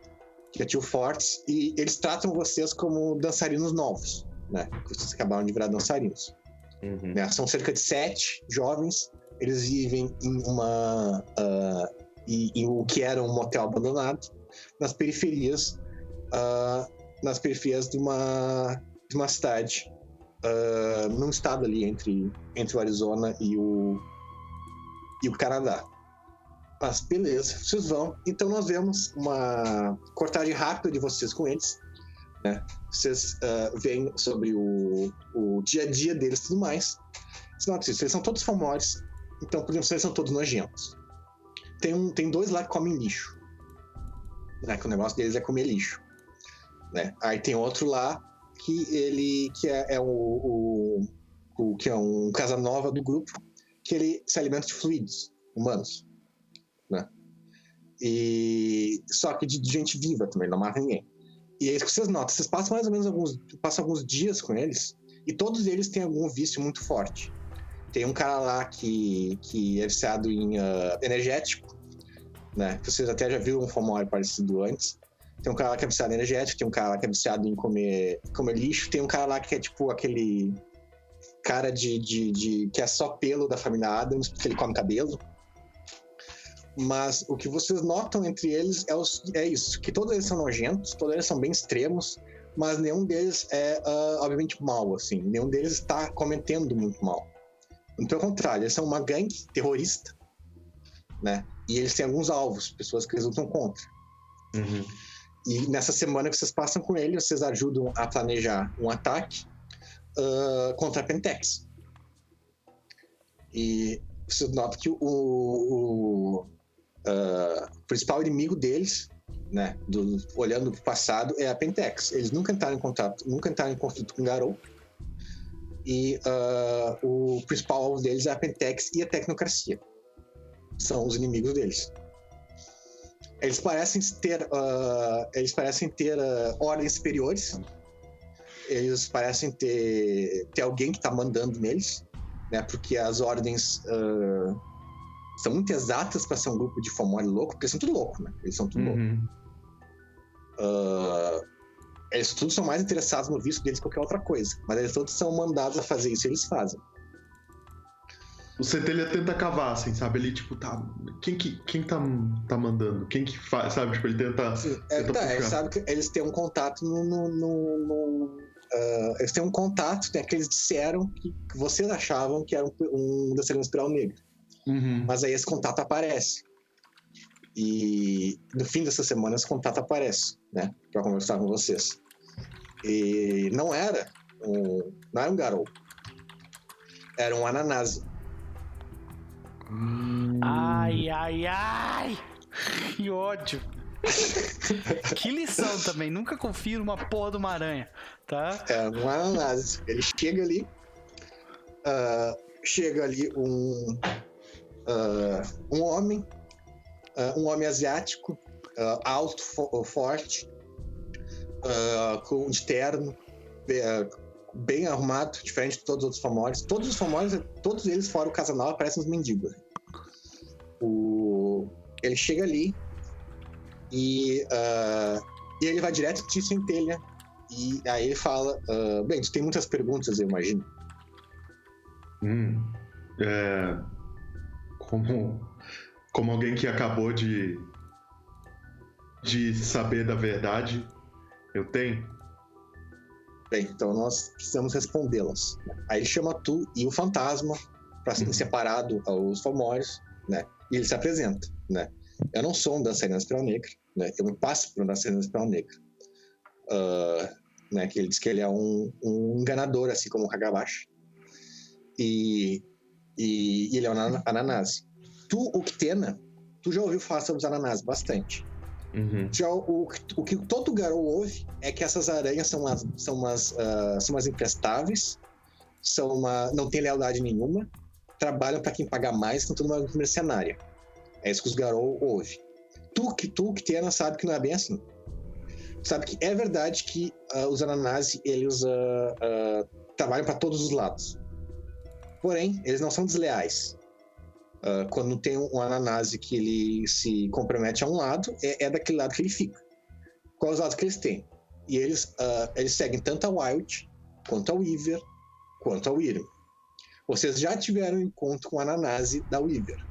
Que é tio fortes, e eles tratam vocês como dançarinos novos, né? Que vocês acabaram de virar dançarinos. Uhum. né? São cerca de sete jovens. Eles vivem em uma. ah, em, em o que era um motel abandonado, nas periferias. ah, nas periferias de uma, de uma cidade. Ah, num estado ali entre, entre o Arizona e o, e o Canadá. Mas beleza, vocês vão. Então nós vemos uma cortagem rápida de vocês com eles. Né? Vocês ah, veem sobre o, o dia a dia deles e tudo mais. Vocês são todos famosos. Então, por exemplo, eles são todos nojentos. Tem, um, tem dois lá que comem lixo. Né? Que o negócio deles é comer lixo. Né? Aí tem outro lá que ele que é, é o, o, o- que é um casa nova do grupo que ele se alimenta de fluidos humanos, né? E só que de, de gente viva também, não mata ninguém. E é isso que vocês notam. Vocês passam mais ou menos alguns, passam alguns dias com eles e todos eles têm algum vício muito forte. Tem um cara lá que, que é viciado em ah, energético, né? Que vocês até já viram um Fomori parecido antes. Tem um cara lá que é viciado em energético, tem um cara lá que é viciado em comer, comer lixo, tem um cara lá que é tipo aquele cara de, de, de- que é só pelo da família Adams, porque ele come cabelo. Mas o que vocês notam entre eles é, os- é isso, que todos eles são nojentos, todos eles são bem extremos, mas nenhum deles é, ah, obviamente, mal, assim. Nenhum deles está cometendo muito mal. Pelo contrário, eles são uma gangue terrorista, né? E eles têm alguns alvos, pessoas que eles lutam contra. Uhum. E nessa semana que vocês passam com ele, vocês ajudam a planejar um ataque ah, contra a Pentex. E vocês notam que o, o, ah, principal inimigo deles, né, do- olhando para o passado, é a Pentex. Eles nunca entraram em contato, nunca entraram em conflito com Garou. E ah, o principal alvo deles é a Pentex e a Tecnocracia. São os inimigos deles. Eles parecem ter, ah, eles parecem ter ah, ordens superiores. Eles parecem ter, ter alguém que está mandando neles, né? Porque as ordens ah, são muito exatas para ser um grupo de Fomori louco, porque eles são tudo louco, né? Eles são tudo louco. Uhum. Ah, eles todos são mais interessados no visto deles que qualquer outra coisa. Mas eles todos são mandados a fazer isso e eles fazem. O Centelha tenta cavar, assim, sabe? Ele, tipo, tá. Quem que quem tá, tá mandando? Quem que faz, sabe? Tipo, ele tenta. É, tenta tá, puxar. eles sabem que eles têm um contato no. no- no- no, ah, eles têm um contato, né, que eles disseram que, que vocês achavam que era um, um dançarino espiral negro. Uhum. Mas aí esse contato aparece. E no fim dessa semana esse contato aparece, né? Pra conversar com vocês. E não era um. Não era um garou. Era um ananase. Ai, ai, ai! Que ódio! que lição também, nunca confio numa porra de uma aranha, tá? É um ananase. Ele chega ali. ah, chega ali um. ah, um homem. ah, um homem asiático. alto, fo- forte. com de terno. bem, bem arrumado, diferente de todos os outros famosos. Todos os famosos, todos eles, fora o Casanova, parecem uns mendigos. O... Ele chega ali e, ah, e ele vai direto de centelha e aí ele fala: ah, Bem, tu tem muitas perguntas, eu imagino. Hum. É. Como. Como alguém que acabou de. de saber da verdade, eu tenho. Bem, então nós precisamos respondê-las. Aí ele chama tu e o fantasma para ser Uhum. separado aos famórios, né? E ele se apresenta, né? Eu não sou um dançarino espiral negra, né? Eu me passo por um dançarino espiral negra. Ah, né? Que ele diz que ele é um, um enganador, assim como o Hagabashi. E, e, e ele é um ana- ananase. Tu, o Ktena, tu já ouviu falar sobre os ananases bastante. Uhum. Já o, o que todo garou ouve é que essas aranhas são umas, são umas, ah, são umas imprestáveis, são uma, não tem lealdade nenhuma, trabalham para quem paga mais, toda uma mercenária. É isso que os Garou ouve. Tu que tu que Tena sabe que não é bem assim. Sabe que é verdade que ah, os Ananasi eles ah, ah, trabalham para todos os lados. Porém, eles não são desleais. Quando tem um Ananasi que ele se compromete a um lado, é, é daquele lado que ele fica. Qual é os lados que eles têm? E eles, eles seguem tanto a Wild, quanto a Weaver, quanto a Wyrm. Vocês já tiveram um encontro com a Ananasi da Weaver,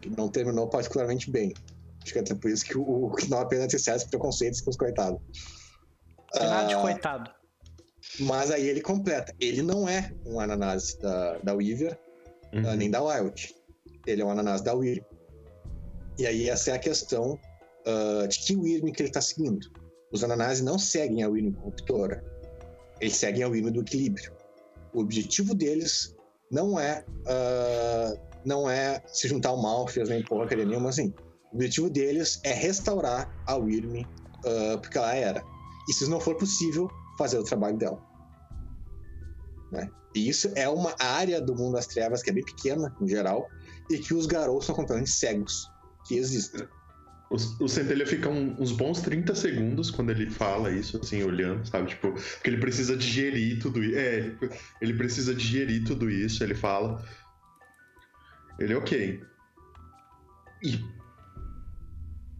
que não terminou particularmente bem. Acho que é até por isso que o, que não apenas ter certos preconceitos com os coitados. Tem nada de Ah, coitado. mas aí ele completa. Ele não é um ananás da, da Weaver, Uhum. ah, nem da Wild. Ele é um ananás da Wyrm. E aí essa é a questão ah, de que Wyrm que ele está seguindo. Os ananases não seguem a Wyrm corruptora. Eles seguem a Wyrm do equilíbrio. O objetivo deles não é ah, não é se juntar ao Malfias nem porcaria nenhuma assim. O objetivo deles é restaurar a Wyrm ah, porque ela era. E se não for possível, fazer o trabalho dela. Né? E isso é uma área do mundo das trevas que é bem pequena, em geral, e que os garotos são completamente cegos que existem. O, o Centelha fica um- uns bons 30 segundos quando ele fala isso, assim, olhando, sabe? Tipo, porque ele precisa digerir tudo isso. É, ele precisa digerir tudo isso, ele fala. Ele, ok. E.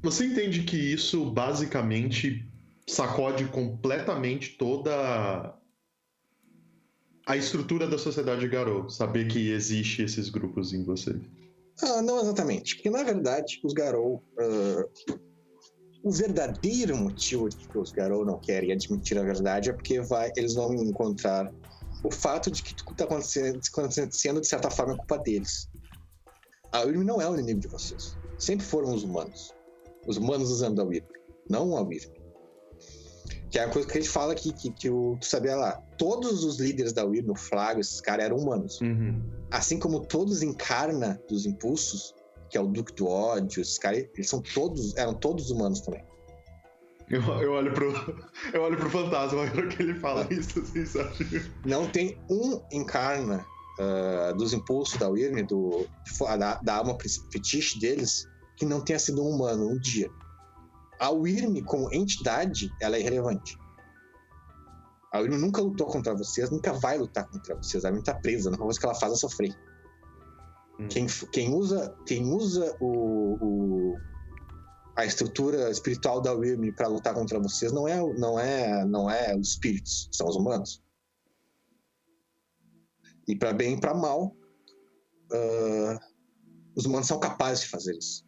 Você entende que isso basicamente sacode completamente toda a estrutura da sociedade Garou, saber que existe esses grupos em você. Ah, não exatamente, porque na verdade os Garou. ah, o verdadeiro motivo de que os Garou não querem admitir a verdade é porque vai, eles vão encontrar o fato de que tudo está acontecendo, acontecendo de certa forma é culpa deles. A Wyrm não é o inimigo de vocês. Sempre foram os humanos. Os humanos usando a Wyrm, não a Wyrm. Que é a coisa que a gente fala aqui, que, que o, tu sabia lá. Todos os líderes da Wyrm, o Flago, esses caras eram humanos. Uhum. Assim como todos encarna dos impulsos, que é o Duque do Ódio, esses caras, eles são todos, eram todos humanos também. Eu, eu olho pro. Eu olho pro fantasma agora que ele fala isso, assim, sabe? Não tem um encarna ah, dos impulsos da Wyrm, do, da, da alma fetiche deles, que não tenha sido um humano um dia. A Wyrm, como entidade, ela é irrelevante. A Wyrm nunca lutou contra vocês, nunca vai lutar contra vocês. A Wyrm tá presa, a única coisa que ela faz é sofrer. Hum. Quem, quem usa, quem usa o, o- a estrutura espiritual da Wyrm para lutar contra vocês não é, não é, não é os espíritos, são os humanos. E para bem e para mal, ah, os humanos são capazes de fazer isso.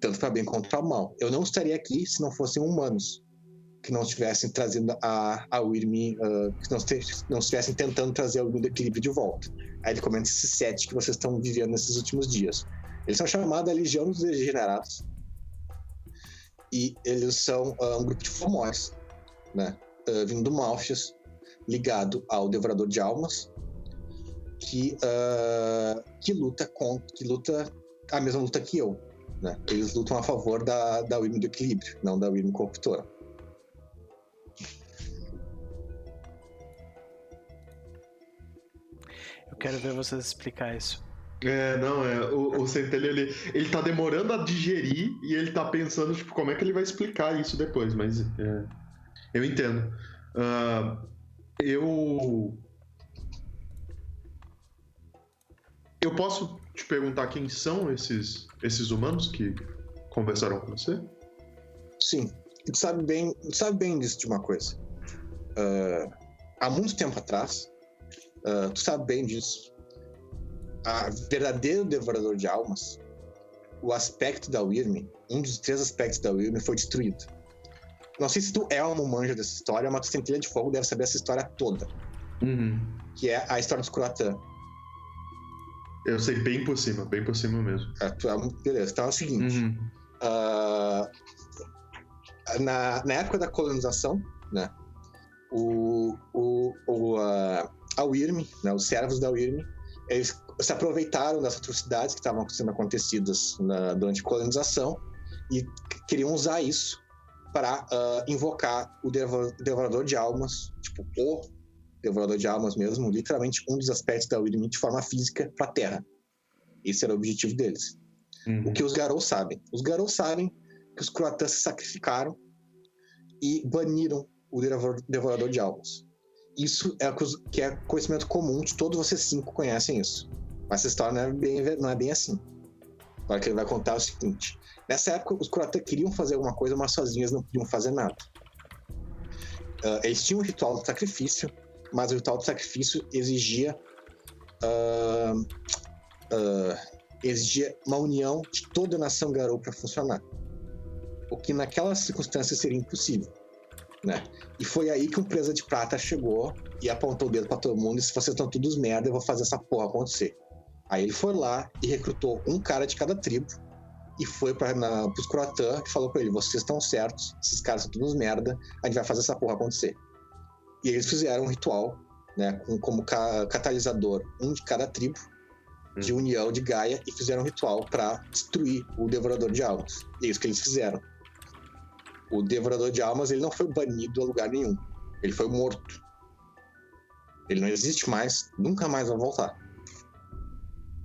Tanto para bem quanto para mal. Eu não estaria aqui se não fossem humanos que não estivessem trazendo a, a Wyrm, ah, que não, não estivessem tentando trazer a Wyrm do equilíbrio de volta. Aí ele comenta esses sete que vocês estão vivendo nesses últimos dias. Eles são chamados a Legião dos Degenerados. E eles são ah, um grupo de fomores, né? Ah, vindo do Malfias, ligado ao Devorador de Almas, que, que luta com, que luta a mesma luta que eu. Né? Eles lutam a favor da, da Wyrm do Equilíbrio, não da Wyrm Corruptora. Eu quero ver vocês explicar isso. É, não, é. O, o Centelha, ele, ele tá demorando a digerir e ele tá pensando, tipo, como é que ele vai explicar isso depois, mas é, eu entendo. Ah, eu. Eu posso te perguntar quem são esses, esses humanos que conversaram com você? Sim, e tu sabe bem, tu sabe bem disso de uma coisa. Ah, há muito tempo atrás, ah, tu sabe bem disso. A verdadeiro devorador de almas, o aspecto da Wyrm, um dos três aspectos da Wyrm foi destruído. Não sei se tu é uma manja dessa história, mas tu Centelha de Fogo deve saber essa história toda, Uhum. que é a história dos Croatan. Eu sei bem por cima, bem por cima mesmo. Ah, é- Beleza, então é o seguinte. Uhum. Ah, na, na época da colonização, né, o, o, o, ah, a Wyrm, né, os servos da Wyrm, eles se aproveitaram das atrocidades que estavam sendo acontecidas na- durante a colonização e queriam usar isso para invocar o devo- devorador de almas, tipo, o Devorador de Almas mesmo, literalmente um dos aspectos da Wyrm de forma física para a Terra. Esse era o objetivo deles. Uhum. O que os Garou sabem? Os Garou sabem que os Croatãs se sacrificaram e baniram o Devorador- de Almas. Isso é, o que é conhecimento comum de todos vocês cinco conhecem isso. Mas essa história não é bem, não é bem assim. Agora que ele vai contar é o seguinte: nessa época, os Croatãs queriam fazer alguma coisa, mas sozinhos não podiam fazer nada. Ah, eles tinham um ritual de sacrifício, mas o ritual de sacrifício exigia. ah, ah, exigia uma união de toda a nação Garou para funcionar. O que naquelas circunstâncias seria impossível. Né? E foi aí que um presa de prata chegou e apontou o dedo para todo mundo e disse: vocês estão todos merda, eu vou fazer essa porra acontecer. Aí ele foi lá e recrutou um cara de cada tribo e foi para os Croatã e falou para ele: vocês estão certos, esses caras são todos merda, a gente vai fazer essa porra acontecer. E eles fizeram um ritual, né, com, como ca- catalisador, um de cada tribo, de união de Gaia, e fizeram um ritual para destruir o Devorador de Almas. E é isso que eles fizeram. O Devorador de Almas ele não foi banido a lugar nenhum. Ele foi morto. Ele não existe mais, nunca mais vai voltar.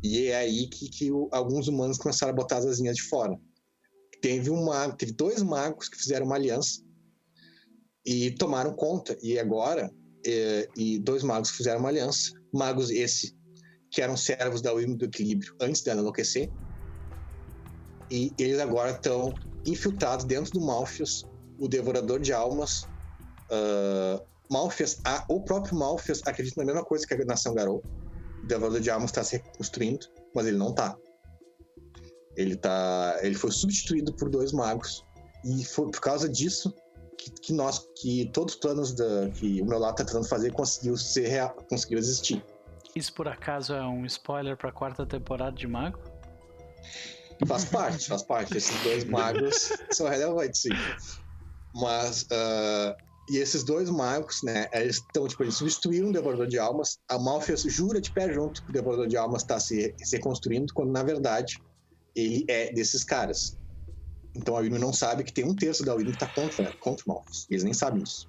E é aí que, que o- alguns humanos começaram a botar as asinhas de fora. Teve, um mago, teve dois magos que fizeram uma aliança e tomaram conta. E agora, é, e dois magos fizeram uma aliança, magos esse que eram servos da Wyrm do Equilíbrio antes dela enlouquecer, e eles agora estão infiltrados dentro do Malfias, o Devorador de Almas. ah, Malfias, a- o próprio Malfias acredita na mesma coisa que a Nação Garou. O Devorador de Almas está se reconstruindo, mas ele não tá. Ele tá. Ele foi substituído por dois magos. E foi por causa disso que, que nós, que todos os planos da, que o meu lado tá tentando fazer conseguiu ser real, conseguiu existir. Isso por acaso é um spoiler pra quarta temporada de Mago? Faz parte, faz parte. Esses dois magos são relevantes, sim. Mas. ah, e esses dois magos, né? Eles estão, tipo, eles substituíram o Devorador de Almas. A Malfias jura de pé junto que o Devorador de Almas está se, se reconstruindo, quando na verdade ele é desses caras. Então a Wyrm não sabe que tem um terço da Wyrm que tá contra, contra o Malfias. Eles nem sabem disso.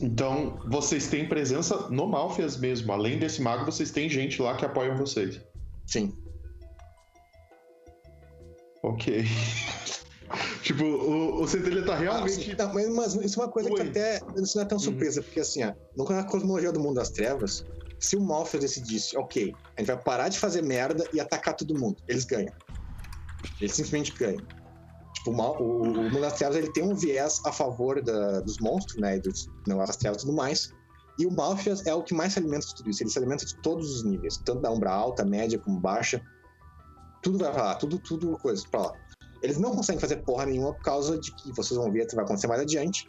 Então, vocês têm presença no Malfias mesmo. Além desse mago, vocês têm gente lá que apoiam vocês. Sim. Ok. tipo, o, o Centelha tá realmente. Ah, Não, mas, isso é uma coisa que Oi. até isso não é tão Uhum. surpresa, porque assim, ó, na cosmologia do mundo das trevas, se o Malfias decidisse, ok, a gente vai parar de fazer merda e atacar todo mundo, eles ganham. Eles simplesmente ganham. Tipo, o, Mal- o- o mundo das trevas ele tem um viés a favor da- dos monstros, né, e dos negócios das trevas e tudo mais. E o Malfias é o que mais se alimenta de tudo isso. Ele se alimenta de todos os níveis, tanto da umbra alta, média como baixa. Tudo vai pra lá, tudo, tudo coisa pra lá. Eles não conseguem fazer porra nenhuma por causa de que vocês vão ver que vai acontecer mais adiante,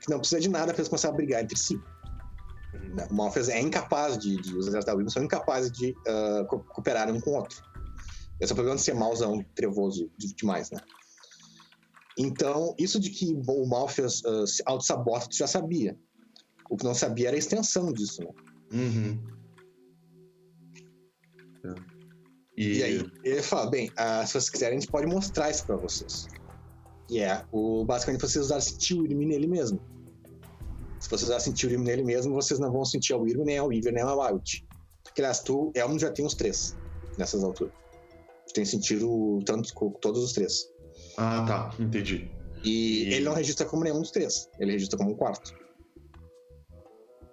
que não precisa de nada pra eles começarem a brigar entre si. Né? O Malfias é incapaz de, de os exércitos da Wyrm são incapazes de ah, co- cooperarem um com o outro. Esse é o problema de ser mauzão, trevoso de- demais, né? Então, isso de que o Malfias ah, se auto-sabota, tu já sabia. O que não sabia era a extensão disso, né? Uhum. E, E aí, ele fala, bem, ah, se vocês quiserem, a gente pode mostrar isso pra vocês. E é, o, basicamente, vocês o Wyrm nele mesmo. Se vocês o Wyrm nele mesmo, vocês não vão sentir a Wyrm, nem a Weaver, nem a Wild. Porque, aliás, tu, Elmo já tem os três, nessas alturas. Tu tem sentido tanto com todos os três. Ah, tá. Entendi. E, E- ele não registra como nenhum dos três, ele registra como um quarto.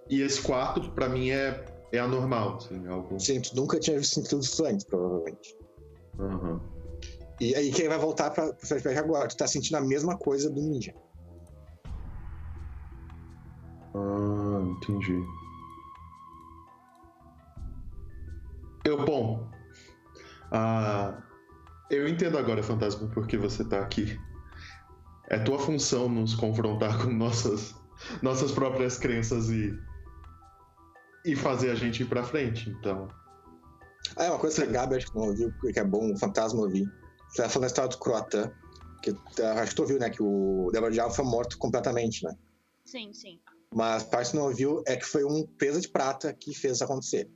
E esse quarto, pra mim, é, é anormal. Assim, é algo... Sim, tu nunca tinha sentido isso antes, provavelmente. Aham. E aí, quem vai voltar pra, pro flashback agora? Tu tá sentindo a mesma coisa do ninja. Ah, entendi. Eu, bom. Ah, eu entendo agora, Fantasma, por que você tá aqui. É tua função nos confrontar com nossas, nossas próprias crenças e. e fazer a gente ir pra frente, então. Ah, é uma coisa que a Gabi acho que não ouviu, que é bom, o fantasma ouvir. Você tá falando da história do Croatan, que ah, acho que tu ouviu, né? Que o Débora de Alva foi morto completamente, né? Sim, sim. Mas parte que não ouviu é que foi um peso de prata que fez isso acontecer.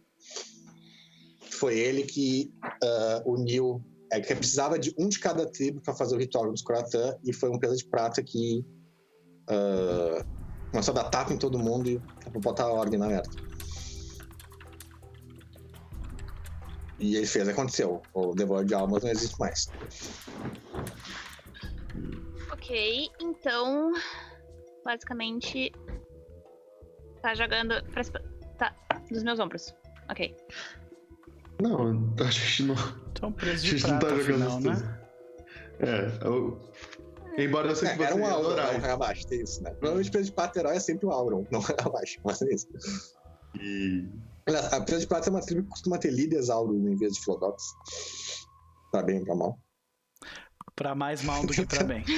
Foi ele que ah, uniu é que precisava de um de cada tribo para fazer o ritual dos Coratã, e foi um peso de prata que uh, começou a dar tapa em todo mundo e botar a ordem na merda. E ele fez, aconteceu. O Devorador de Almas não existe mais. Ok, então. Basicamente. Tá jogando. Pra, tá, dos meus ombros. Ok. Não, a gente não. Então, preso A de gente não tá prata, jogando afinal, isso né? É, eu... embora eu sei que É, você era um Auron, adorar. não é abaixo, tem isso, né? Provavelmente o preso de prata herói é sempre o Auron, não é abaixo, mas é isso. E. A preso de prata é uma tribo que costuma ter líderes Auron em vez de Flodox. Pra bem ou pra mal. Pra mais mal do que pra bem.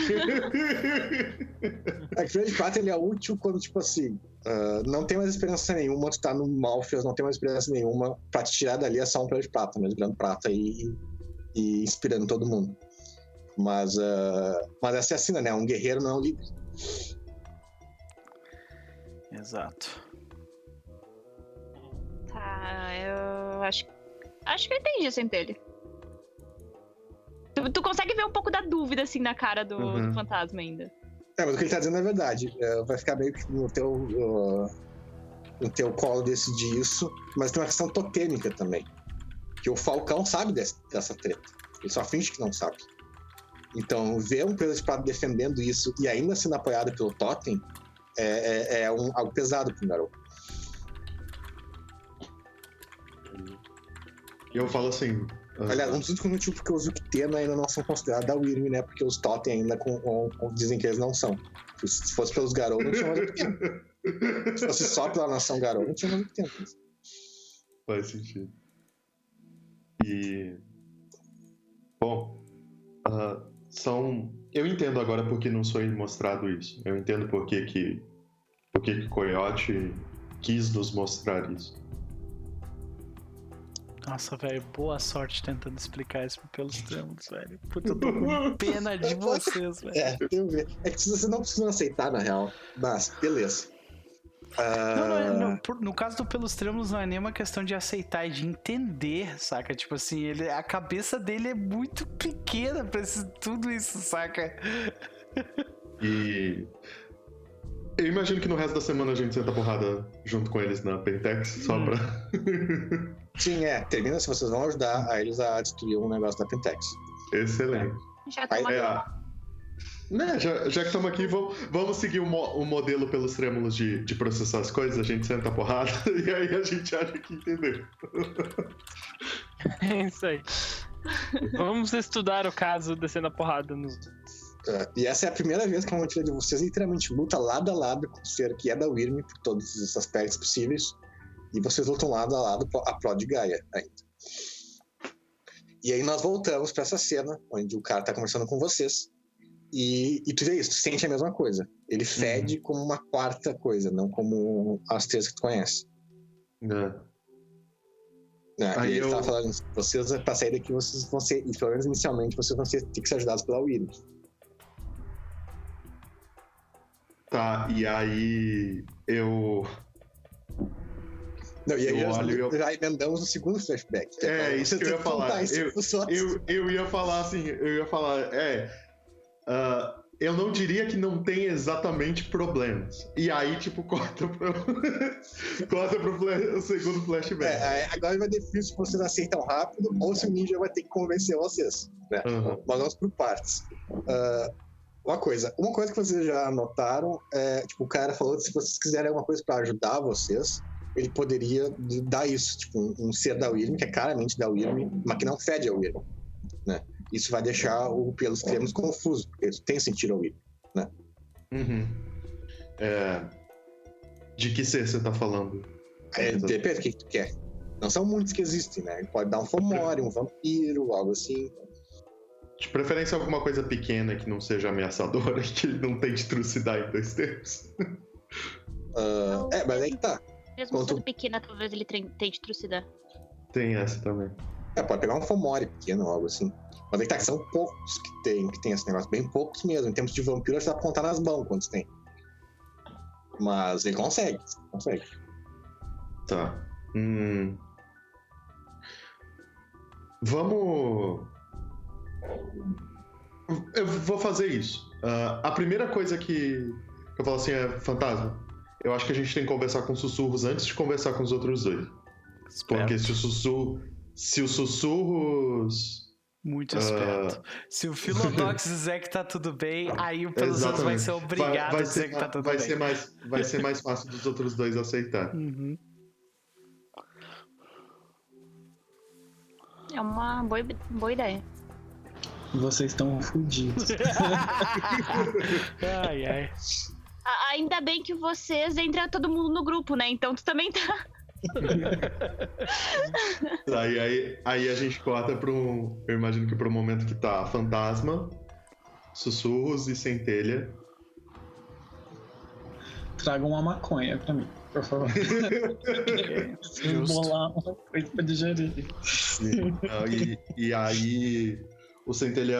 É que o preso de prata ele é útil quando, tipo assim, ah, não tem mais esperança nenhuma, tu tá no Malfias, não tem mais esperança nenhuma, pra te tirar dali é só um de prata, mesmo virando prata e, e inspirando todo mundo. Mas, ah, mas essa é assim, né? Um guerreiro não é um líder. Exato. Tá, eu acho. Acho que eu entendi assim dele. Tu, tu consegue ver um pouco da dúvida, assim, na cara do, do Uhum. fantasma ainda. É, mas o que ele tá dizendo é verdade. É, vai ficar meio que no teu, ah, no teu colo decidir isso, mas tem uma questão totêmica também. Que o Falcão sabe desse- dessa treta. Ele só finge que não sabe. Então, ver um preso de prata defendendo isso e ainda sendo apoiado pelo Totem é, é- é um- algo pesado pro garoto. E eu falo assim. Ah, Aliás, um dos únicos motivos porque os Uktena ainda não são considerados da Wyrm, né? Porque os Totem ainda com- com- com- dizem que eles não são. Se- Se fosse pelos Garou, não tinha mais Uktena. Se fosse só pela nação Garou, não tinha mais Uktena. Faz sentido. E. Bom. ah, são. Eu entendo agora porque não foi mostrado isso. Eu entendo por que que. Por que que Coyote quis nos mostrar isso. Nossa, velho, boa sorte tentando explicar isso pelos trâmites, velho. Puta, eu tô com pena de vocês, velho. É, tem que ver. É que você não precisa aceitar, na real. Mas, beleza. Ah, Não, não, é- não, por- no caso do Pelos Trêmulos não é nem uma questão de aceitar, é de entender, saca? Tipo assim, ele, a cabeça dele é muito pequena pra esse- tudo isso, saca? E. Eu imagino que no resto da semana a gente senta porrada junto com eles na Pentex, só Hum. pra. Sim, é. Termina se vocês vão ajudar a eles a destruir um negócio da Pentex. Excelente. Já Aí- É, a- né, já, já que estamos aqui, vamos, vamos seguir o, mo- o modelo pelos trêmulos de, de processar as coisas, a gente senta a porrada e aí a gente acha que entendeu. É isso aí. Vamos estudar o caso descendo a porrada nos. É, E essa é a primeira vez que uma tira de vocês literalmente luta lado a lado com o ser que é da Wyrm por todos os aspectos possíveis. E vocês lutam lado a lado a pró de Gaia ainda. E aí nós voltamos pra essa cena onde o cara tá conversando com vocês. E, e tu vê isso, tu sente a mesma coisa. Ele fede como uma quarta coisa, não como as três que tu conhece. Né? né? Aí e ele eu- tava falando, vocês, pra sair daqui, vocês vão ser, pelo menos inicialmente, vocês vão ser, ter que ser ajudados pela Wyrm. Tá, e aí eu. Não, e aí já, eu- já emendamos o segundo flashback. É, pra isso que eu ia falar. Eu-. Eu, eu ia falar assim, eu ia falar, é. ah, eu não diria que não tem exatamente problemas. E aí, tipo, corta pro. corta pro flash- o segundo flashback. É, é, agora vai definir se vocês aceitam rápido ou se o ninja vai ter que convencer vocês. Né? Uhum. Mas vamos por partes. Ah, uma coisa, uma coisa que vocês já notaram é, tipo, o cara falou que se vocês quiserem alguma coisa pra ajudar vocês, ele poderia dar isso, tipo, um, ser da Wyrm, que é claramente da Wyrm, mas que não fede a Wyrm, né? Isso vai deixar o pelos termos confuso, porque isso tem sentido a Wyrm. Uhum. É, De que ser você tá falando? É, depende do que tu quer. Não são muitos que existem, né? Ele pode dar um Fomori, um vampiro, algo assim. De preferência alguma coisa pequena que não seja ameaçadora e que não tente trucidar em dois tempos. Ah, é, mas aí que tá. Mesmo Quanto- sendo pequena, talvez ele tente trucidar. Tem essa também. É, pode pegar um Fomori pequeno, algo assim. Mas aí que tá, que são poucos que tem, que tem esse negócio. Bem poucos mesmo. Em termos de vampiro, acho que dá pra contar nas mãos quantos tem. Mas ele consegue, consegue. Tá. Hum. Vamos. Eu vou fazer isso. Ah, a primeira coisa que eu falo assim é: fantasma. Eu acho que a gente tem que conversar com sussurros antes de conversar com os outros dois. Porque se o sussurro. se os sussurros. Muito Ah. esperto. Se o Philodox dizer que tá tudo bem, aí o Pelosaurus vai ser obrigado vai a dizer ser, que tá tudo vai bem. Ser mais, vai ser mais fácil dos outros dois aceitar. Uhum. É uma boa, boa ideia. Vocês estão fodidos. ai, ai. Ainda bem que vocês entram todo mundo no grupo, né? Então tu também tá. Aí, aí, aí a gente corta para um. Eu imagino que para um momento que tá fantasma, sussurros e centelha. Tragam uma maconha pra mim, por favor. Bolar uma coisa pra digerir. Ah, e, e aí o centelha.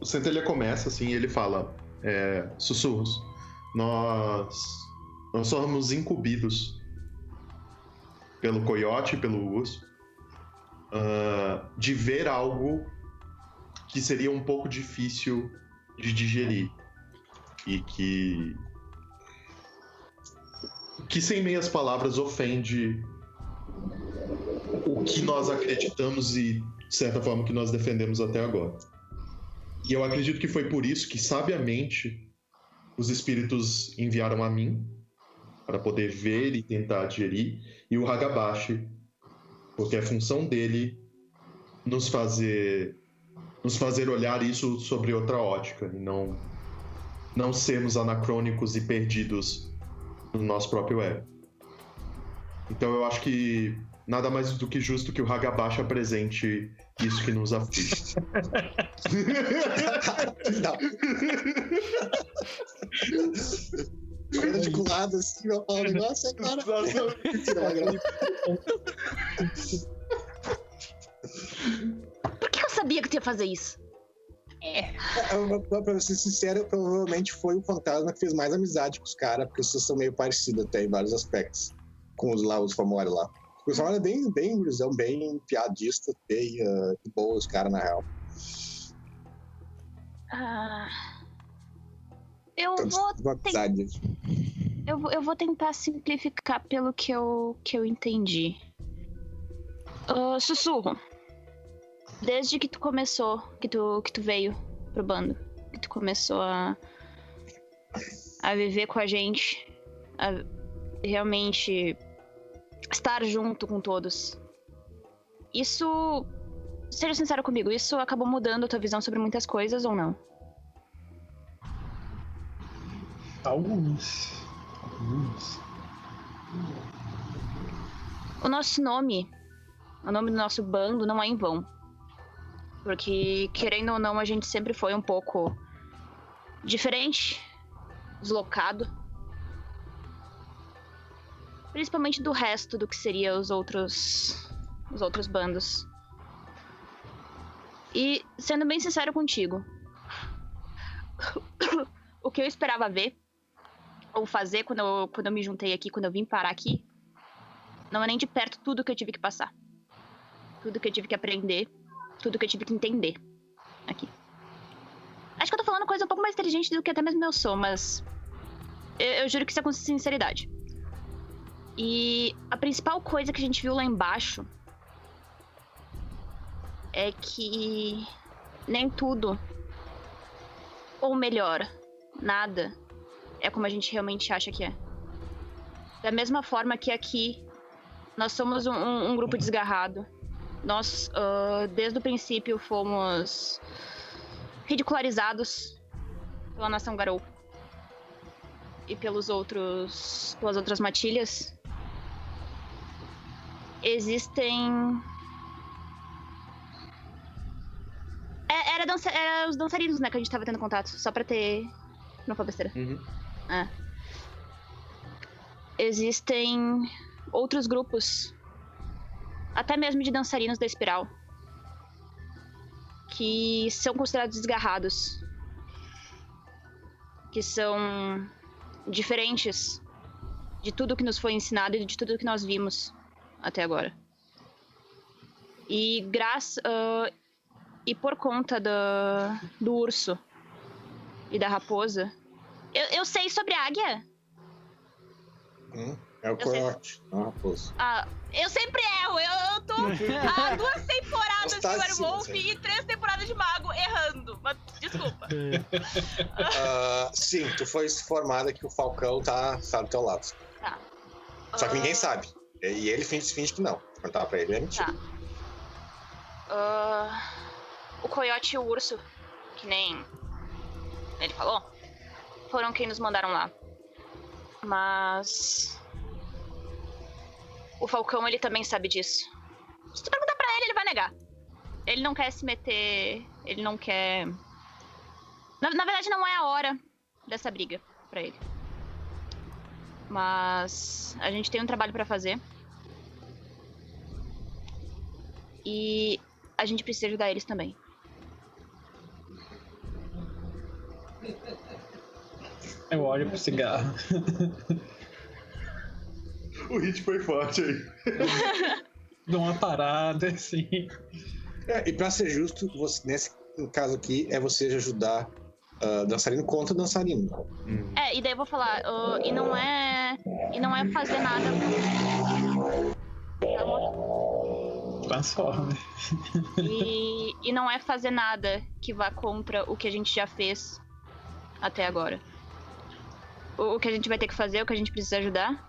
O centelha começa assim, e ele fala: é, sussurros. Nós. Nós somos incumbidos pelo coiote e pelo urso ah, de ver algo que seria um pouco difícil de digerir. E que. Que sem meias palavras ofende o que nós acreditamos e, de certa forma, que nós defendemos até agora. E eu acredito que foi por isso que, sabiamente, os espíritos enviaram a mim para poder ver e tentar digerir, e o Hagabashi, porque é função dele nos fazer nos fazer olhar isso sobre outra ótica e não não sermos anacrônicos e perdidos no nosso próprio ego. Então eu acho que nada mais do que justo que o Hagabashi apresente isso que nos aflige. Fica de lado assim, negócio, agora. Tira uma grana. Por que eu sabia que tu ia fazer isso? É, Pra pra ser sincero, provavelmente foi o fantasma que fez mais amizade com os caras, porque vocês são meio parecidos até em vários aspectos. Com os lá, os famosos lá. O Samuel é bem, bem gurizão, bem piadista, bem ah, de boa os caras, na real. Ah, eu vou, eu, eu vou tentar simplificar pelo que eu, que eu entendi. Ah, sussurro. Desde que tu começou, que tu, que tu veio pro bando, que tu começou a, a viver com a gente, a realmente estar junto com todos. Isso, seja sincero comigo, isso acabou mudando a tua visão sobre muitas coisas ou não? Alguns. Alguns. O nosso nome, o nome do nosso bando não é em vão. Porque, querendo ou não, a gente sempre foi um pouco diferente, deslocado. Principalmente do resto do que seria os outros os outros bandos. E sendo bem sincero contigo, o que eu esperava ver ou fazer quando eu, quando eu me juntei aqui, quando eu vim parar aqui, não é nem de perto tudo que eu tive que passar. Tudo que eu tive que aprender, tudo que eu tive que entender aqui. Acho que eu tô falando coisa um pouco mais inteligente do que até mesmo eu sou, mas eu, eu juro que isso é com sinceridade. E a principal coisa que a gente viu lá embaixo é que nem tudo, ou melhor, nada, é como a gente realmente acha que é. Da mesma forma que aqui nós somos um, um- grupo desgarrado. Nós, ah, desde o princípio, fomos ridicularizados pela nação Garou e pelos outros, pelas outras matilhas. Existem. É, era, dança, era os dançarinos, né, que a gente tava tendo contato, só pra ter. Não foi besteira. Uhum. É. Existem outros grupos, até mesmo de dançarinos da espiral, que são considerados desgarrados, que são diferentes de tudo que nos foi ensinado e de tudo que nós vimos até agora. E graças e por conta da, do urso e da raposa, eu, eu sei sobre a águia. Hum? É o coiote, não é o raposo. Ah, eu sempre erro. Eu, eu tô há duas temporadas de Werewolf e três temporadas de Mago errando. Mas, desculpa. Ah, sim, tu foi informada que o Falcão tá, tá do teu lado. Tá. Só que ninguém sabe. E ele finge, finge que não. Perguntar pra ele é mentira. Tá. Ah, o coiote e o urso, que nem ele falou, foram quem nos mandaram lá. Mas. O Falcão, ele também sabe disso. Se tu perguntar pra ele, ele vai negar. Ele não quer se meter. Ele não quer. Na, na verdade, não é a hora dessa briga pra ele. Mas. A gente tem um trabalho pra fazer. E a gente precisa ajudar eles também. Eu olho pro cigarro. O hit foi forte aí. Dou uma parada, assim. É, e pra ser justo, você- nesse caso aqui, é você ajudar ah, dançarino contra dançarino. Hum. É, e daí eu vou falar, ah, e não é. E não é fazer nada. Tá? Transforma. E, e não é fazer nada que vá contra o que a gente já fez até agora. O, o que a gente vai ter que fazer, o que a gente precisa ajudar,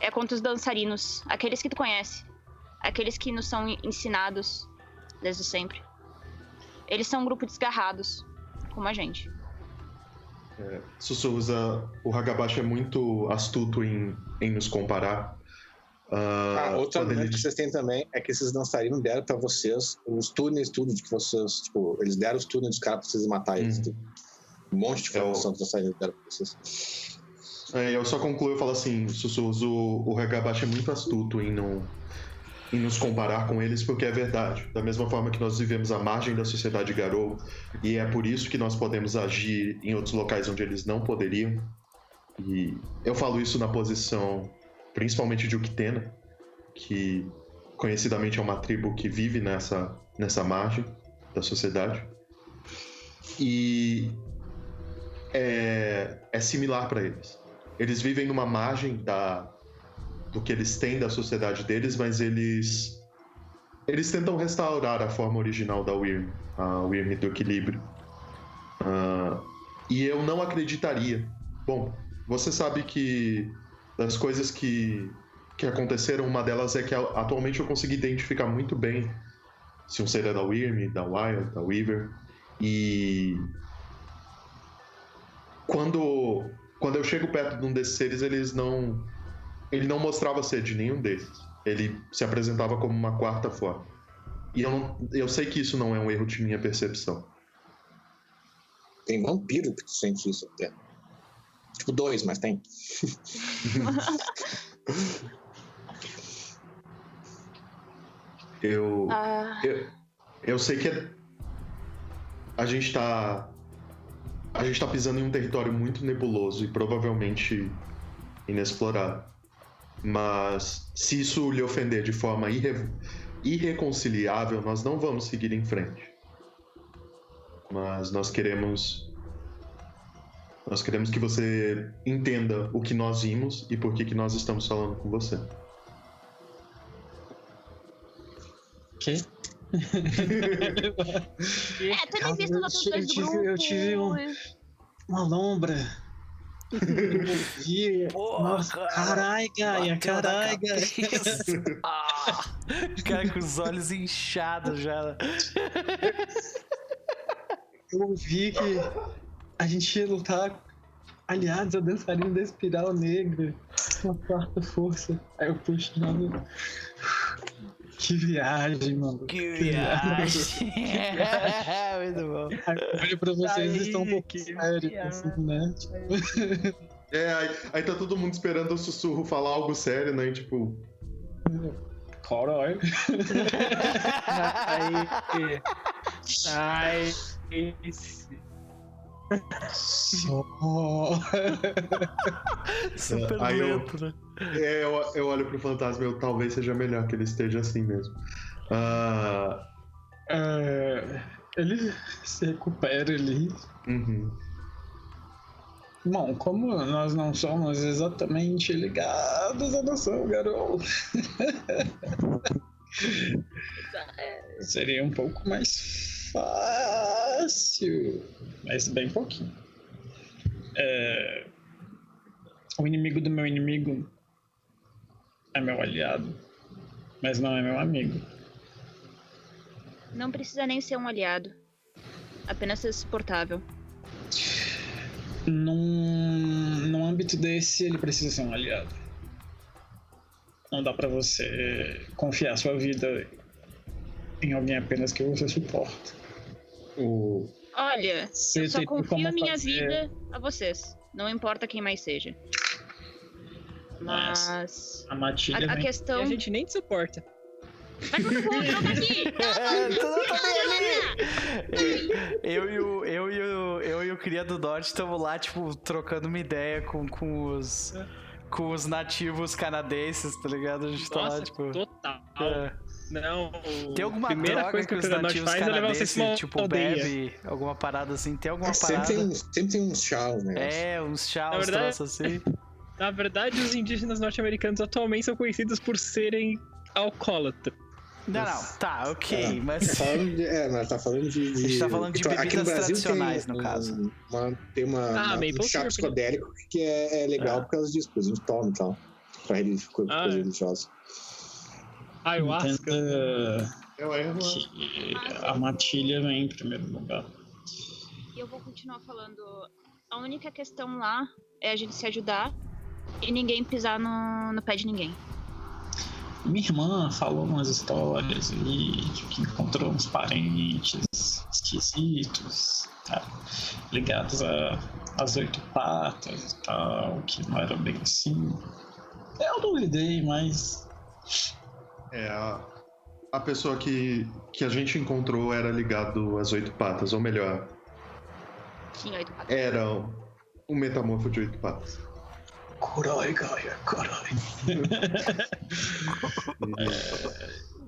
é contra os dançarinos, aqueles que tu conhece, aqueles que nos são ensinados desde sempre. Eles são um grupo de desgarrados, como a gente. Sussurros, ah, o Hagabashi é muito astuto em, em nos comparar. Ah, Ah, outro argumento ele- que vocês têm também é que esses dançarinos deram pra vocês os túneis, tudo de que vocês, tipo, eles deram os túneis dos caras pra vocês matar eles. Tudo. Um monte de É o- informação que os dançarinos deram pra vocês. É, eu só concluo e falo assim, Sussurros, o, o Hagabashi é muito astuto em, não, em nos comparar com eles, porque é verdade. Da mesma forma que nós vivemos à margem da sociedade Garou, e é por isso que nós podemos agir em outros locais onde eles não poderiam. E eu falo isso na posição, principalmente de Uktena, que conhecidamente é uma tribo que vive nessa, nessa margem da sociedade. E é, é similar para eles. Eles vivem numa margem da, do que eles têm da sociedade deles, mas eles eles tentam restaurar a forma original da Wyrm, a Wyrm do equilíbrio. Ah, e eu não acreditaria. Bom, você sabe que das coisas que, que aconteceram, uma delas é que atualmente eu consegui identificar muito bem se um ser é da Wyrm, da Wild, da Weaver. E quando quando eu chego perto de um desses seres, eles não ele não mostrava ser de nenhum desses. Ele se apresentava como uma quarta forma. E eu, não, eu sei que isso não é um erro de minha percepção. Tem vampiro que tu sente isso até. Tipo, dois, mas tem. Eu, Ah, eu, eu sei que a gente tá. A gente tá pisando em um território muito nebuloso e provavelmente inexplorado. Mas se isso lhe ofender de forma irre- irreconciliável, nós não vamos seguir em frente. Mas nós queremos. Nós queremos que você entenda o que nós vimos e por que, que nós estamos falando com você. Quê? é, visto Eu do tive- eu tive um- Uma lombra. Nossa, carai, Gaia, carai, Gaia. Ah, cara com os olhos inchados já. Eu vi que a gente ia lutar aliados a dançarino da espiral negra. Uma quarta força. Aí eu puxo novo. Que viagem, mano. Que viagem. Muito bom. Aí eu olho pra vocês e estão um que sérios, assim, né? É, aí, aí tá todo mundo esperando o sussurro falar algo sério, né? E, tipo, Caralho. Aí. Ai. Esse. Só. Super Aí eu- lento, né? É, eu, eu olho pro fantasma e eu talvez seja melhor que ele esteja assim mesmo. Ah, É, ele se recupera ali. uhum. Bom, como nós não somos exatamente ligados à nação, garoto. Seria um pouco mais fácil, mas bem pouquinho. É, O inimigo do meu inimigo é meu aliado, mas não é meu amigo. Não precisa nem ser um aliado. Apenas ser suportável. Num, num âmbito desse, ele precisa ser um aliado. Não dá pra você confiar sua vida em alguém apenas que você suporta. O... Olha, Você eu só confio minha fazer- vida a vocês. Não importa quem mais seja. Mas Mas. a matilha A, a vem- E questão. a gente nem te suporta. Vai tá aqui! É, tá ali. Eu e o, eu e o, eu e o Cria do Norte estamos lá, tipo, trocando uma ideia com, com os. Com os nativos canadenses, tá ligado? A gente tá Nossa, lá, tipo. total. é. Não, Tem alguma primeira droga coisa que, que os nativos faz é levar canadenses, uma tipo, aldeia. bebe, alguma parada assim? Tem alguma sempre, parada? tem, sempre tem uns chás, né? É, uns chá, uns verdade- troços assim. Na verdade, os indígenas norte-americanos atualmente são conhecidos por serem alcoólatras. Não, não, tá, ok, Tá mas. falando de, é, mas tá falando de, de- A gente tá falando de Então, aqui no bebidas Brasil tradicionais, tem no caso. Uma, tem uma, Ah, uma- um chá syrup, psicodélico que é, é legal É. por causa disso, a gente toma e tal. Pra coisa Ah, é. religiosa. Ayahuasca. Eu erro. que a matilha vem em primeiro lugar. E eu vou continuar falando. A única questão lá é a gente se ajudar e ninguém pisar no, no pé de ninguém. Minha irmã falou umas histórias aí de que encontrou uns parentes esquisitos, tá? ligados a- às oito patas e tal, que não era bem assim. Eu duvidei, mas É, a, a pessoa que, que a gente encontrou era ligado às oito patas, ou melhor, Tinha oito patas. era um metamorfo de oito patas. Kuroi, Gaia, Kuroi.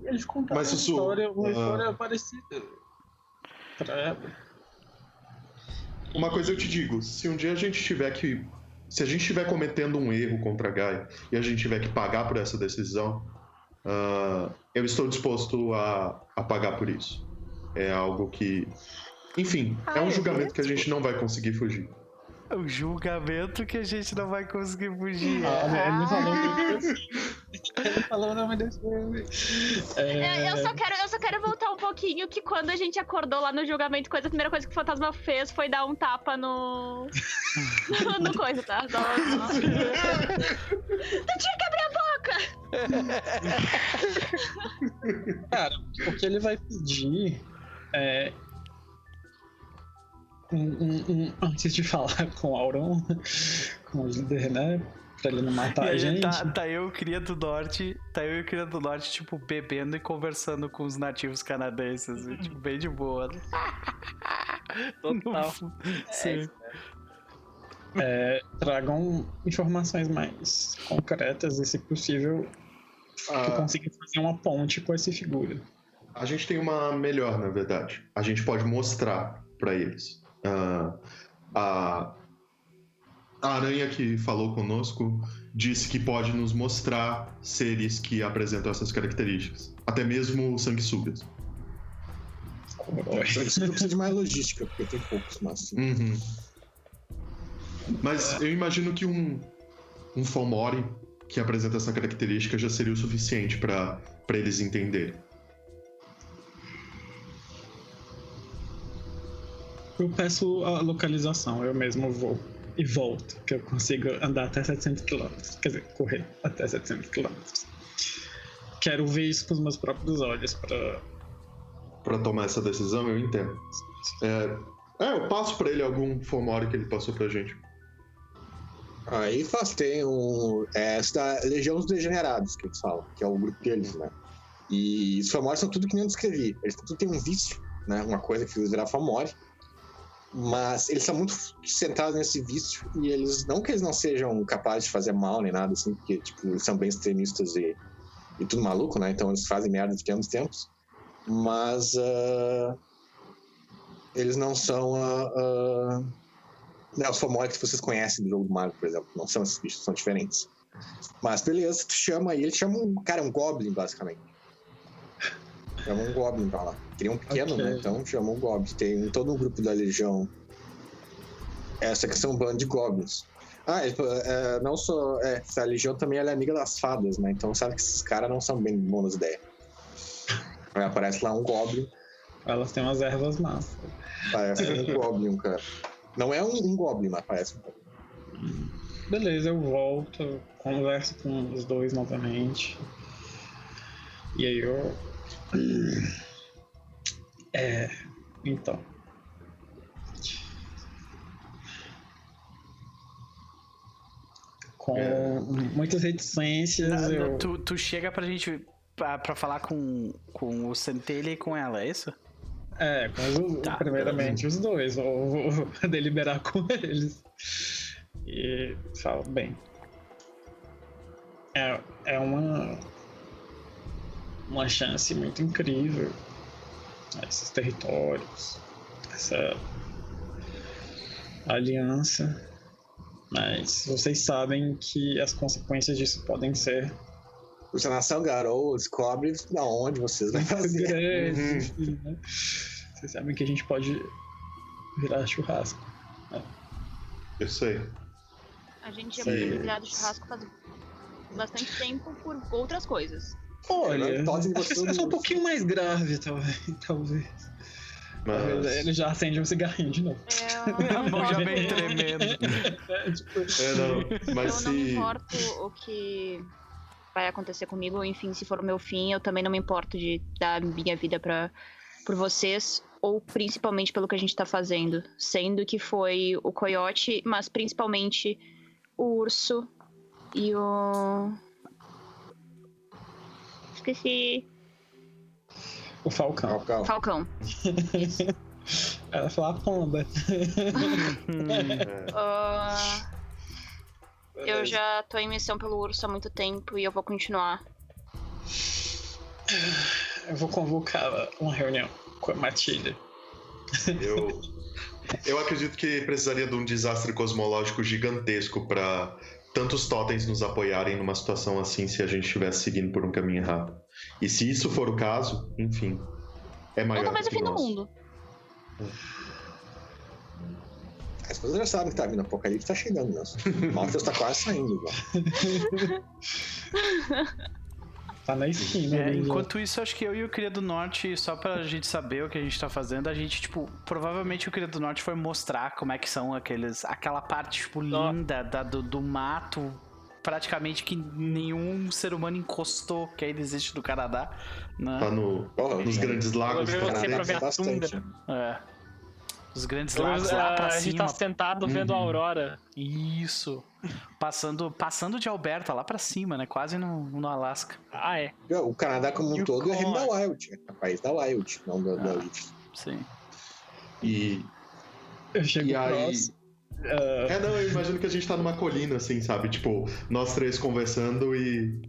Eles contaram Mas, uma Sussu, história, uma ah. história parecida pra. Uma coisa eu te digo, se um dia a gente tiver que. Se a gente estiver cometendo um erro contra a Gaia e a gente tiver que pagar por essa decisão, ah, eu estou disposto a, a pagar por isso. É algo que. Enfim, é Ah, um é julgamento que a gente não vai conseguir fugir. O julgamento que a gente não vai conseguir fugir. Ah, ele me falou o nome desse Ele falou o nome desse filme. É, É, eu, só quero, eu só quero voltar um pouquinho que quando a gente acordou lá no julgamento, coisa, a primeira coisa que o fantasma fez foi dar um tapa no. no coisa, tá? Não, não. tu tinha que abrir a boca! Cara, o que ele vai pedir é. Um- um- um- antes de falar com o Auron, com o líder, né? Pra ele não E matar a aí gente. tá, tá eu e o Cria do Norte, tá eu e o Cria do Norte, tipo, bebendo e conversando com os nativos canadenses, e, tipo, bem de boa. né? Total. Sim. É, tragam informações mais concretas e, se possível, que Ah, consiga fazer uma ponte com essa figura. A gente tem uma melhor, na verdade. A gente pode mostrar pra eles. Ah, a, a aranha que falou conosco disse que pode nos mostrar seres que apresentam essas características. Até mesmo sanguessugas. Precisa de mais logística, porque tem poucos, mas. Uhum. Mas eu imagino que um, um Fomori que apresenta essa característica já seria o suficiente pra eles entenderem. Eu peço a localização, eu mesmo vou e volto, que eu consigo andar até 700 km. Quer dizer, correr até 700 km. Quero ver isso com os meus próprios olhos pra. Pra tomar essa decisão, eu entendo. É, é, eu passo pra ele algum Fomori que ele passou pra gente. Aí faz, tem um. É, essa da Legião dos Degenerados, que eles falam, que é o grupo deles, né? E os Famori são tudo que nem eu descrevi. Eles tudo têm um vício, né? Uma coisa que eles virar Famori. Mas eles são muito centrados nesse vício e eles, não que eles não sejam capazes de fazer mal nem nada assim, porque, tipo, eles são bem extremistas e, e tudo maluco, né? Então eles fazem merda de tempos em tempos. Mas. ah, eles não são. ah, ah, Não, os Fomorix que vocês conhecem do jogo do Mario, por exemplo. Não são esses bichos, são diferentes. Mas beleza, tu chama ele chama um. Cara, um Goblin, basicamente. Chama um Goblin pra lá. Queria um pequeno, Ok. né? Então chama um Goblin. Tem todo um grupo da Legião. Essa que são um bando de Goblins. Ah, e, é, não só. É, a Legião também é amiga das fadas, né? Então sabe que esses caras não são bem bons ideias. Aí aparece lá um Goblin. Elas têm umas ervas massas. Parece um Goblin, cara. Não é um, um Goblin, mas parece um Goblin. Beleza, eu volto, converso com os dois novamente. E aí eu. É. Então. Com muitas reticências, Na- eu. tu, tu chega pra gente. Pra, pra falar com, com o Centelha e com ela, é isso? É, com os, Tá, primeiramente os dois, vou, vou deliberar com eles. E falo, bem. É, é uma. Uma chance muito incrível. Esses territórios, essa aliança. Mas vocês sabem que as consequências disso podem ser Se a nação Garou descobre da onde vocês vão fazer. grandes. enfim, né? Vocês sabem que a gente pode virar churrasco. Eu sei. A gente já Sim. podia virar do churrasco faz bastante tempo por outras coisas. Olha, acho que é um no- pouquinho mais grave, talvez. talvez. Mas. Ele já acende um cigarrinho de novo. A mão já vem tremendo. É, tipo, É, não. Mas eu não me importo o que vai acontecer comigo, enfim, se for o meu fim, eu também não me importo de dar minha vida para por vocês ou principalmente pelo que a gente tá fazendo, sendo que foi o coiote, mas principalmente o urso e o esqueci o Falcão. Calma. Falcão. Ela falou a pomba. Ah, eu já tô em missão pelo urso há muito tempo e eu vou continuar. Eu vou convocar uma reunião com a Matilda. Eu, eu acredito que precisaria de um desastre cosmológico gigantesco para tantos totens nos apoiarem numa situação assim se a gente estivesse seguindo por um caminho errado. E se isso for o caso, enfim, é maior Ou talvez o que fim do nós. mundo. As pessoas já sabem que tá vindo apocalipse, tá chegando mesmo. Morpheus tá quase saindo. Tá na esquina. É, já. enquanto isso, acho que eu e o Cria do Norte, só pra gente saber o que a gente tá fazendo, a gente, tipo, provavelmente o Cria do Norte foi mostrar como é que são aqueles. aquela parte, tipo, Ó. linda da, do, do mato, praticamente que nenhum ser humano encostou, que ainda existe no Canadá. Né? Tá no, Porra, nos gente, grandes lagos. Pra Canadá ver a bastante. tundra. É. Os grandes lagos lá pra a gente cima. tá sentado vendo a Uhum. aurora. Isso. Passando, passando de Alberta lá pra cima, né? Quase no, no Alasca. Ah, é. O Canadá como um todo é reino da Wild. É país da Wild, não da, da Ah. Elite. Sim. E, Eu chego e aí. ah, É, não, eu imagino que a gente tá numa colina, assim, sabe? Tipo, nós três conversando e.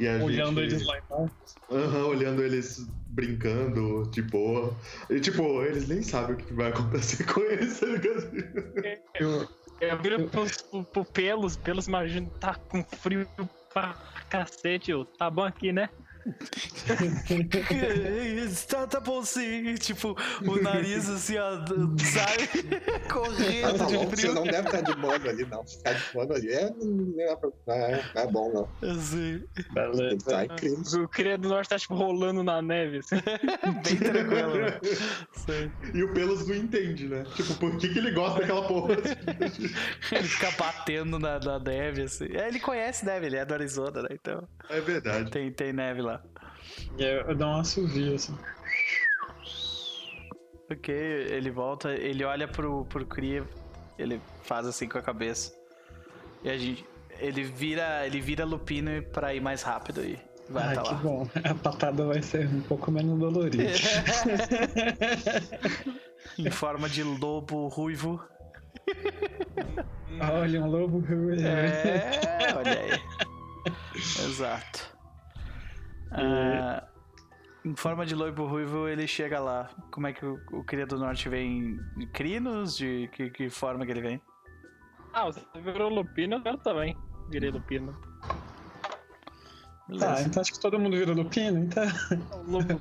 E a olhando gente... eles lá então. Aham, olhando eles brincando, de boa. E, tipo, eles nem sabem o que vai acontecer com eles, tá ligado? Eu, Eu viro pro pelos, pelos imagino tá com frio pra cacete, ô. Tá bom aqui, né? tá, tá bom sim. Tipo, o nariz assim, ó? Ah, Correndo tá de bom, você frio. não deve estar de mono ali, não. Ficar de mono ali é, não, é, não é- é bom, não. Tem que estar incrível. O Cria do Norte tá, tipo, rolando na neve, assim. bem tranquilo. né? Sim. E o Pelos não entende, né? Tipo, por que, que ele gosta daquela porra? Ele fica batendo na, na neve, assim. É, ele conhece neve, ele é do Arizona, né? Então É verdade. tem, tem neve lá. E eu, eu dou um assovio assim. Ok, ele volta, ele olha pro, pro Cria, ele faz assim com a cabeça. E a gente. Ele vira. Ele vira lupino pra ir mais rápido e vai Ai, até que lá. bom. A patada vai ser um pouco menos dolorida. em forma de lobo ruivo. Olha, um lobo. É, olha aí. Exato. Ah, em forma de lobo ruivo, ele chega lá. Como é que o, o Cria do Norte vem? De crinos? De que, que forma que ele vem? Ah, você virou Lupino, eu quero também. Virei Lupino. Tá, então acho que todo mundo vira Lupino, então. O lobo,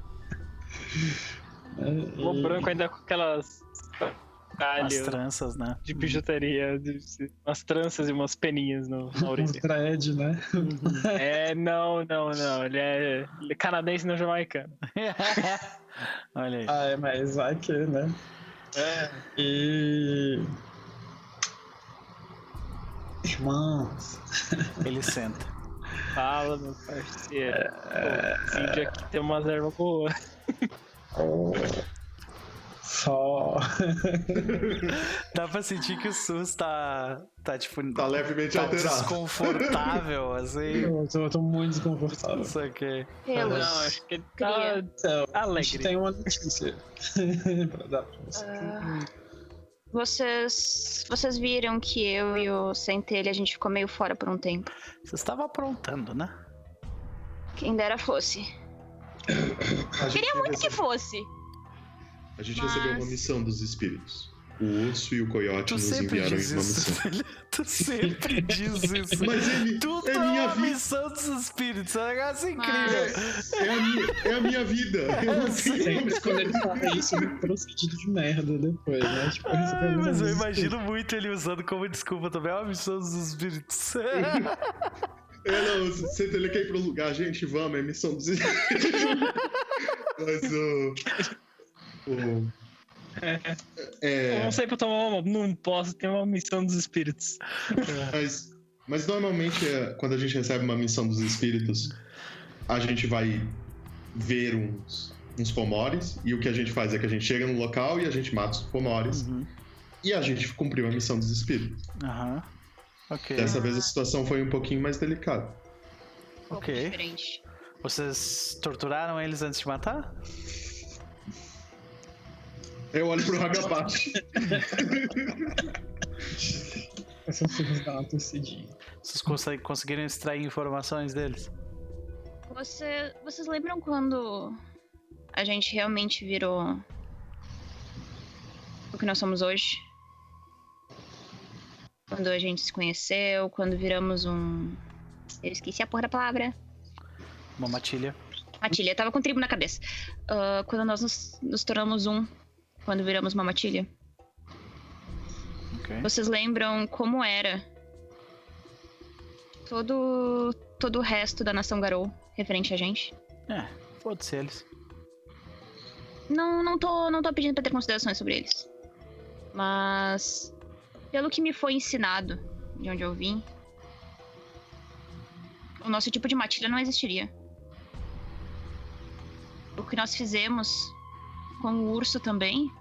É, lobo e- branco ainda com aquelas. As Galho tranças, né? de bijuteria, de- umas tranças e umas peninhas no, na Um orelha. thread, né? É, não, não, não. Ele é, ele é canadense não jamaicano. Olha aí. Ah, é, mas vai que, né? É. E. Irmãos. Ele senta. Fala, meu parceiro. Pô, esse dia aqui tem umas ervas boas. Só. Dá pra sentir que o SUS tá. Tá tipo. Tá levemente tá alterado. desconfortável, assim. Eu tô, eu tô muito desconfortável. Isso aqui. Pelos. Não, acho que tá. Então, a alegre. gente tem uma notícia pra dar pra você. Ah, vocês. Vocês viram que eu e o Centelha a gente ficou meio fora por um tempo. Você estava aprontando, né? Quem dera fosse. A Queria muito que fosse. A gente recebeu uma mas- missão dos espíritos. O urso e o coiote Tu nos enviaram uma isso. missão. filho. Tu sempre diz isso. Mas é, mi- Tudo é é minha vida. missão dos espíritos. É um negócio incrível. É a, minha, é a minha vida. Eu não tenho Sempre quando ele fala isso, ele procede de merda depois, né? Tipo, Ah, mas eu imagino muito ele usando como desculpa também. É uma missão dos espíritos. É, não, você ele quer ir pro lugar, gente, vamos, é missão dos espíritos. Mas o. o Eu é, não sei pra tomar uma. Não posso ter uma missão dos espíritos. mas, mas normalmente, é, quando a gente recebe uma missão dos espíritos, a gente vai ver uns, uns pomores, e o que a gente faz é que a gente chega no local e a gente mata os pomores, Uhum. e a gente cumpriu a missão dos espíritos. Aham. Ok. Dessa vez a situação foi um pouquinho mais delicada. Um Ok. diferente. Vocês torturaram eles antes de matar? Eu olho pro Hagabashi. Essas filhas dão uma tossidinha. Vocês consegui- conseguiram extrair informações deles? Você, vocês lembram quando a gente realmente virou o que nós somos hoje? Quando a gente se conheceu, quando viramos um. Eu esqueci a porra da palavra. Uma matilha. Matilha, tava com tribo na cabeça. Ah, quando nós nos, nos tornamos um, quando viramos uma matilha. Ok. Vocês lembram como era todo, todo o resto da nação Garou referente a gente? É, foda-se eles. Não, não tô, não tô pedindo pra ter considerações sobre eles. Mas pelo que me foi ensinado de onde eu vim, o nosso tipo de matilha não existiria. O que nós fizemos com o urso também,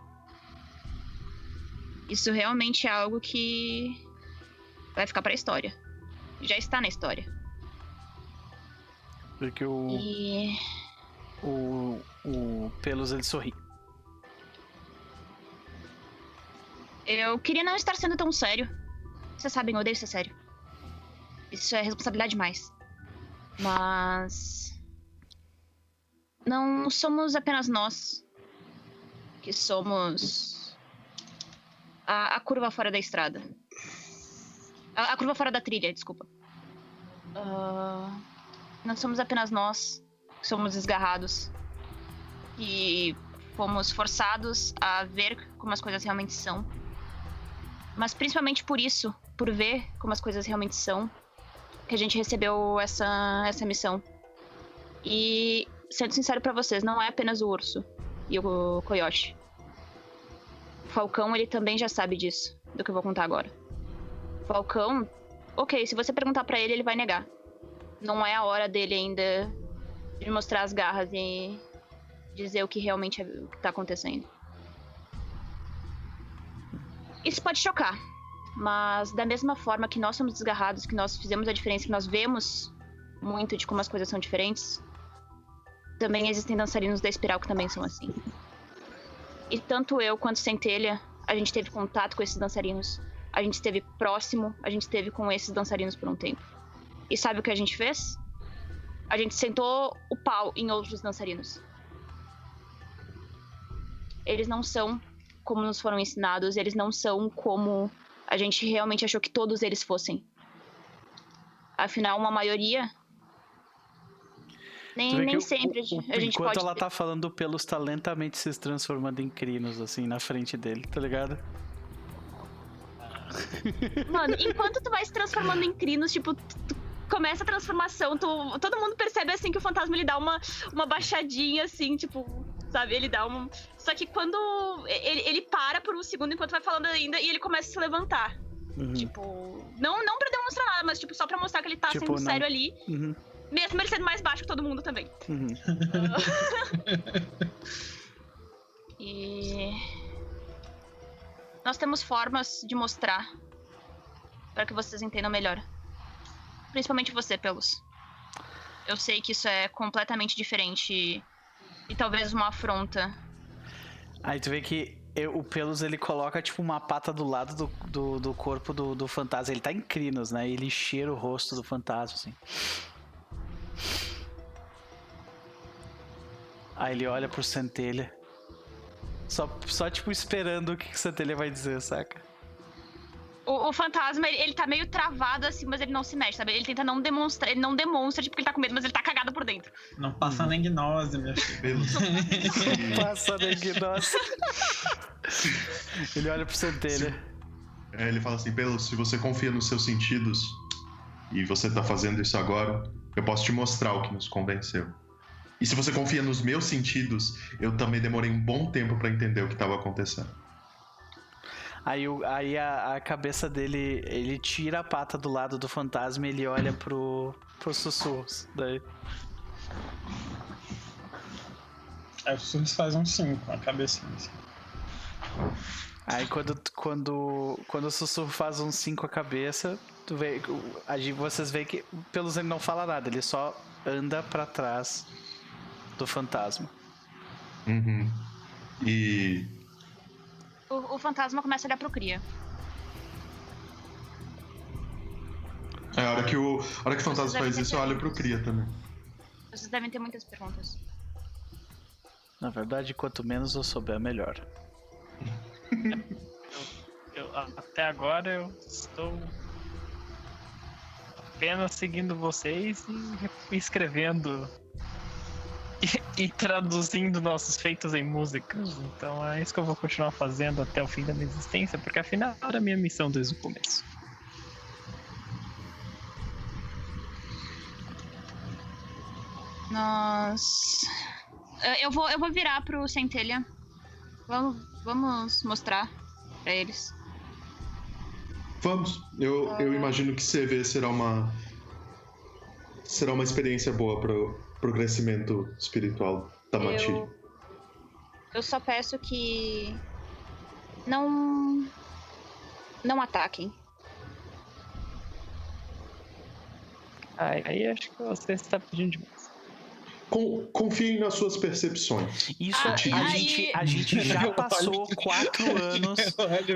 isso realmente é algo que vai ficar pra história. Já está na história. Porque o, E o, o Pelos ele sorri. Eu queria não estar sendo tão sério. Vocês sabem, eu odeio ser sério. Isso é responsabilidade demais. Mas. Não somos apenas nós que somos. A, a curva fora da estrada. A, a curva fora da trilha, desculpa. Ah, não somos apenas nós que somos desgarrados. E fomos forçados a ver como as coisas realmente são. Mas principalmente por isso, por ver como as coisas realmente são, que a gente recebeu essa, essa missão. E, sendo sincero pra vocês, não é apenas o urso e o coiote. Falcão, ele também já sabe disso, do que eu vou contar agora. Falcão, ok, se você perguntar pra ele, ele vai negar. Não é a hora dele ainda de mostrar as garras e dizer o que realmente é, tá acontecendo. Isso pode chocar, mas da mesma forma que nós somos desgarrados, que nós fizemos a diferença, que nós vemos muito de como as coisas são diferentes, também existem dançarinos da espiral que também são assim. E tanto eu quanto Centelha, a gente teve contato com esses dançarinos, a gente esteve próximo, a gente esteve com esses dançarinos por um tempo. E sabe o que a gente fez? A gente sentou o pau em outros dançarinos. Eles não são como nos foram ensinados, eles não são como A gente realmente achou que todos eles fossem. Afinal, uma maioria. Nem, nem sempre o- a gente enquanto pode. ela tá falando, Pelos tá lentamente se transformando em crinos, assim, na frente dele, tá ligado? Mano, enquanto tu vai se transformando em crinos, tipo, tu- tu começa a transformação, tu, todo mundo percebe assim que o fantasma ele dá uma, uma baixadinha, assim, tipo, sabe? Ele dá um. Só que quando. Ele, ele para por um segundo enquanto vai falando ainda e ele começa a se levantar. Uhum. Tipo. Não, não pra demonstrar nada, mas tipo, só pra mostrar que ele tá Tipo, sendo não- sério ali. Uhum, Mesmo ele sendo mais baixo que todo mundo também. uhum. E. Nós temos formas de mostrar para que vocês entendam melhor. Principalmente você, Pelos. Eu sei que isso é completamente diferente e talvez uma afronta. Aí tu vê que eu- o Pelos ele coloca tipo uma pata do lado do, do, do corpo do, do fantasma. Ele tá em crinos, né? Ele cheira o rosto do fantasma, assim. Aí ele olha pro Centelha. Só, só tipo esperando o que que o Centelha vai dizer, saca? O, o fantasma, ele, ele tá meio travado assim, mas ele não se mexe, sabe? Ele tenta não demonstrar, ele não demonstra, tipo, que ele tá com medo, mas ele tá cagado por dentro. Não passa nem gnose, minha filha. Pelos. Passa da nossa. Ele olha pro Centelha. É, ele fala assim, Pelos, se você confia nos seus sentidos e você tá fazendo isso agora, eu posso te mostrar o que nos convenceu. E se você confia nos meus sentidos, eu também demorei um bom tempo pra entender o que tava acontecendo. Aí, aí a, a cabeça dele, ele tira a pata do lado do fantasma e ele olha pro, pro sussurros. Daí. Aí o Sussurros faz um 5, a cabecinha assim. Aí quando, quando, quando o sussurro faz um 5 a cabeça, tu vê, vocês veem que pelos ele não fala nada, ele só anda pra trás do fantasma. Uhum. E O, o fantasma começa a olhar pro Cria. é a hora que o, a hora que o fantasma faz isso, eu olho pro Cria também. Vocês devem ter muitas perguntas. Na verdade, quanto menos eu souber, melhor. Eu- a- até agora eu estou apenas seguindo vocês e escrevendo e, e traduzindo nossos feitos em músicas. Então é isso que eu vou continuar fazendo até o fim da minha existência, porque afinal era a minha missão desde o começo. Nós. Eu vou, eu vou virar pro Centelha. Vamos, vamos mostrar pra eles. Vamos. Eu, eu imagino que CV será uma será uma experiência boa pro, pro crescimento espiritual da Matilde. Eu, eu só peço que. Não. Não ataquem. Aí, aí acho que você está pedindo demais. Com, confiem nas suas percepções. Isso Ah, a, aí- gente, a gente já passou quatro anos.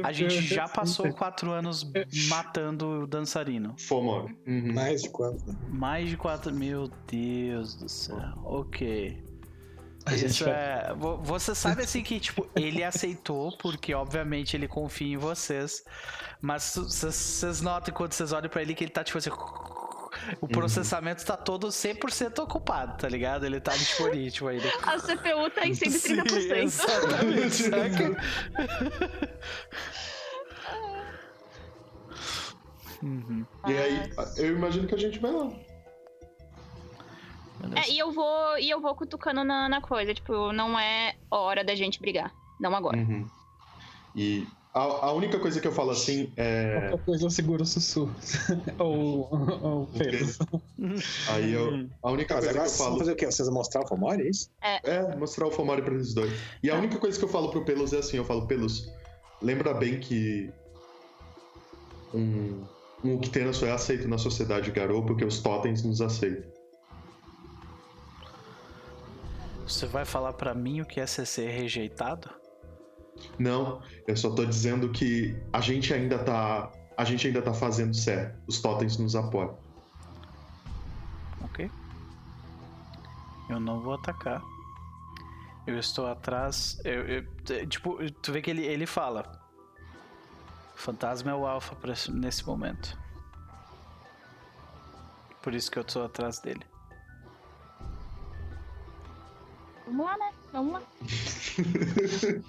A gente já passou quatro anos matando o dançarino. Fomor. Uhum. Mais de quanto? né? Mais de quatro. Meu Deus do céu. Ok. A gente Isso é. vo- Você sabe assim que, tipo, ele aceitou, porque obviamente ele confia em vocês. Mas vocês vocês notam quando vocês olham pra ele que ele tá, tipo assim. O processamento tá todo 100% ocupado, tá ligado? Ele tá tipo ali, tipo aí. A CPU tá em 130%. Sim, exatamente, saca? Uhum. E aí, eu imagino que a gente vai lá. É, e eu vou. E eu vou cutucando na, na coisa. Tipo, não é hora da gente brigar. Não agora. Uhum. E a, a única coisa que eu falo assim é. Qualquer coisa eu seguro o sussurro. ou ou. Aí eu. A única Mas coisa que eu vocês vão falo. fazer o quê? Vocês vão mostrar o Fomori, é isso? É, mostrar o Fomori pra eles dois. E a única coisa que eu falo pro Pelos é assim, eu falo, Pelos, lembra bem que um, um Uktena só é aceito na sociedade Garou porque os totens nos aceitam. Você vai falar pra mim o que é ser rejeitado? Não, eu só tô dizendo que a gente ainda tá. A gente ainda tá fazendo certo. Os totens nos apoiam. Ok. Eu não vou atacar. Eu estou atrás. Eu, eu- t- tipo, tu vê que ele, ele fala. fantasma é o alfa nesse momento. Por isso que eu tô atrás dele. Vamos lá, né? Vamos lá.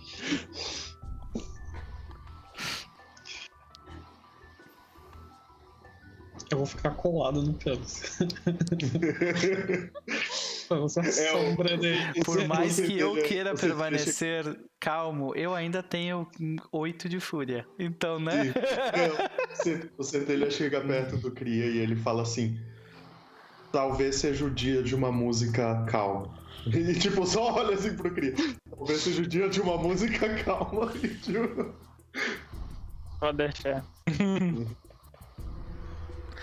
Eu vou ficar colado no você É o- sombra dele. Por mais que eu queira você permanecer calmo, eu ainda tenho 8 de fúria. Então, né? Você- O centelha chega perto do Cria e ele fala assim: Talvez seja o dia de uma música calma. E tipo, só olha assim pro Cria. Talvez seja o dia de uma música calma. E, tipo, Pode deixar.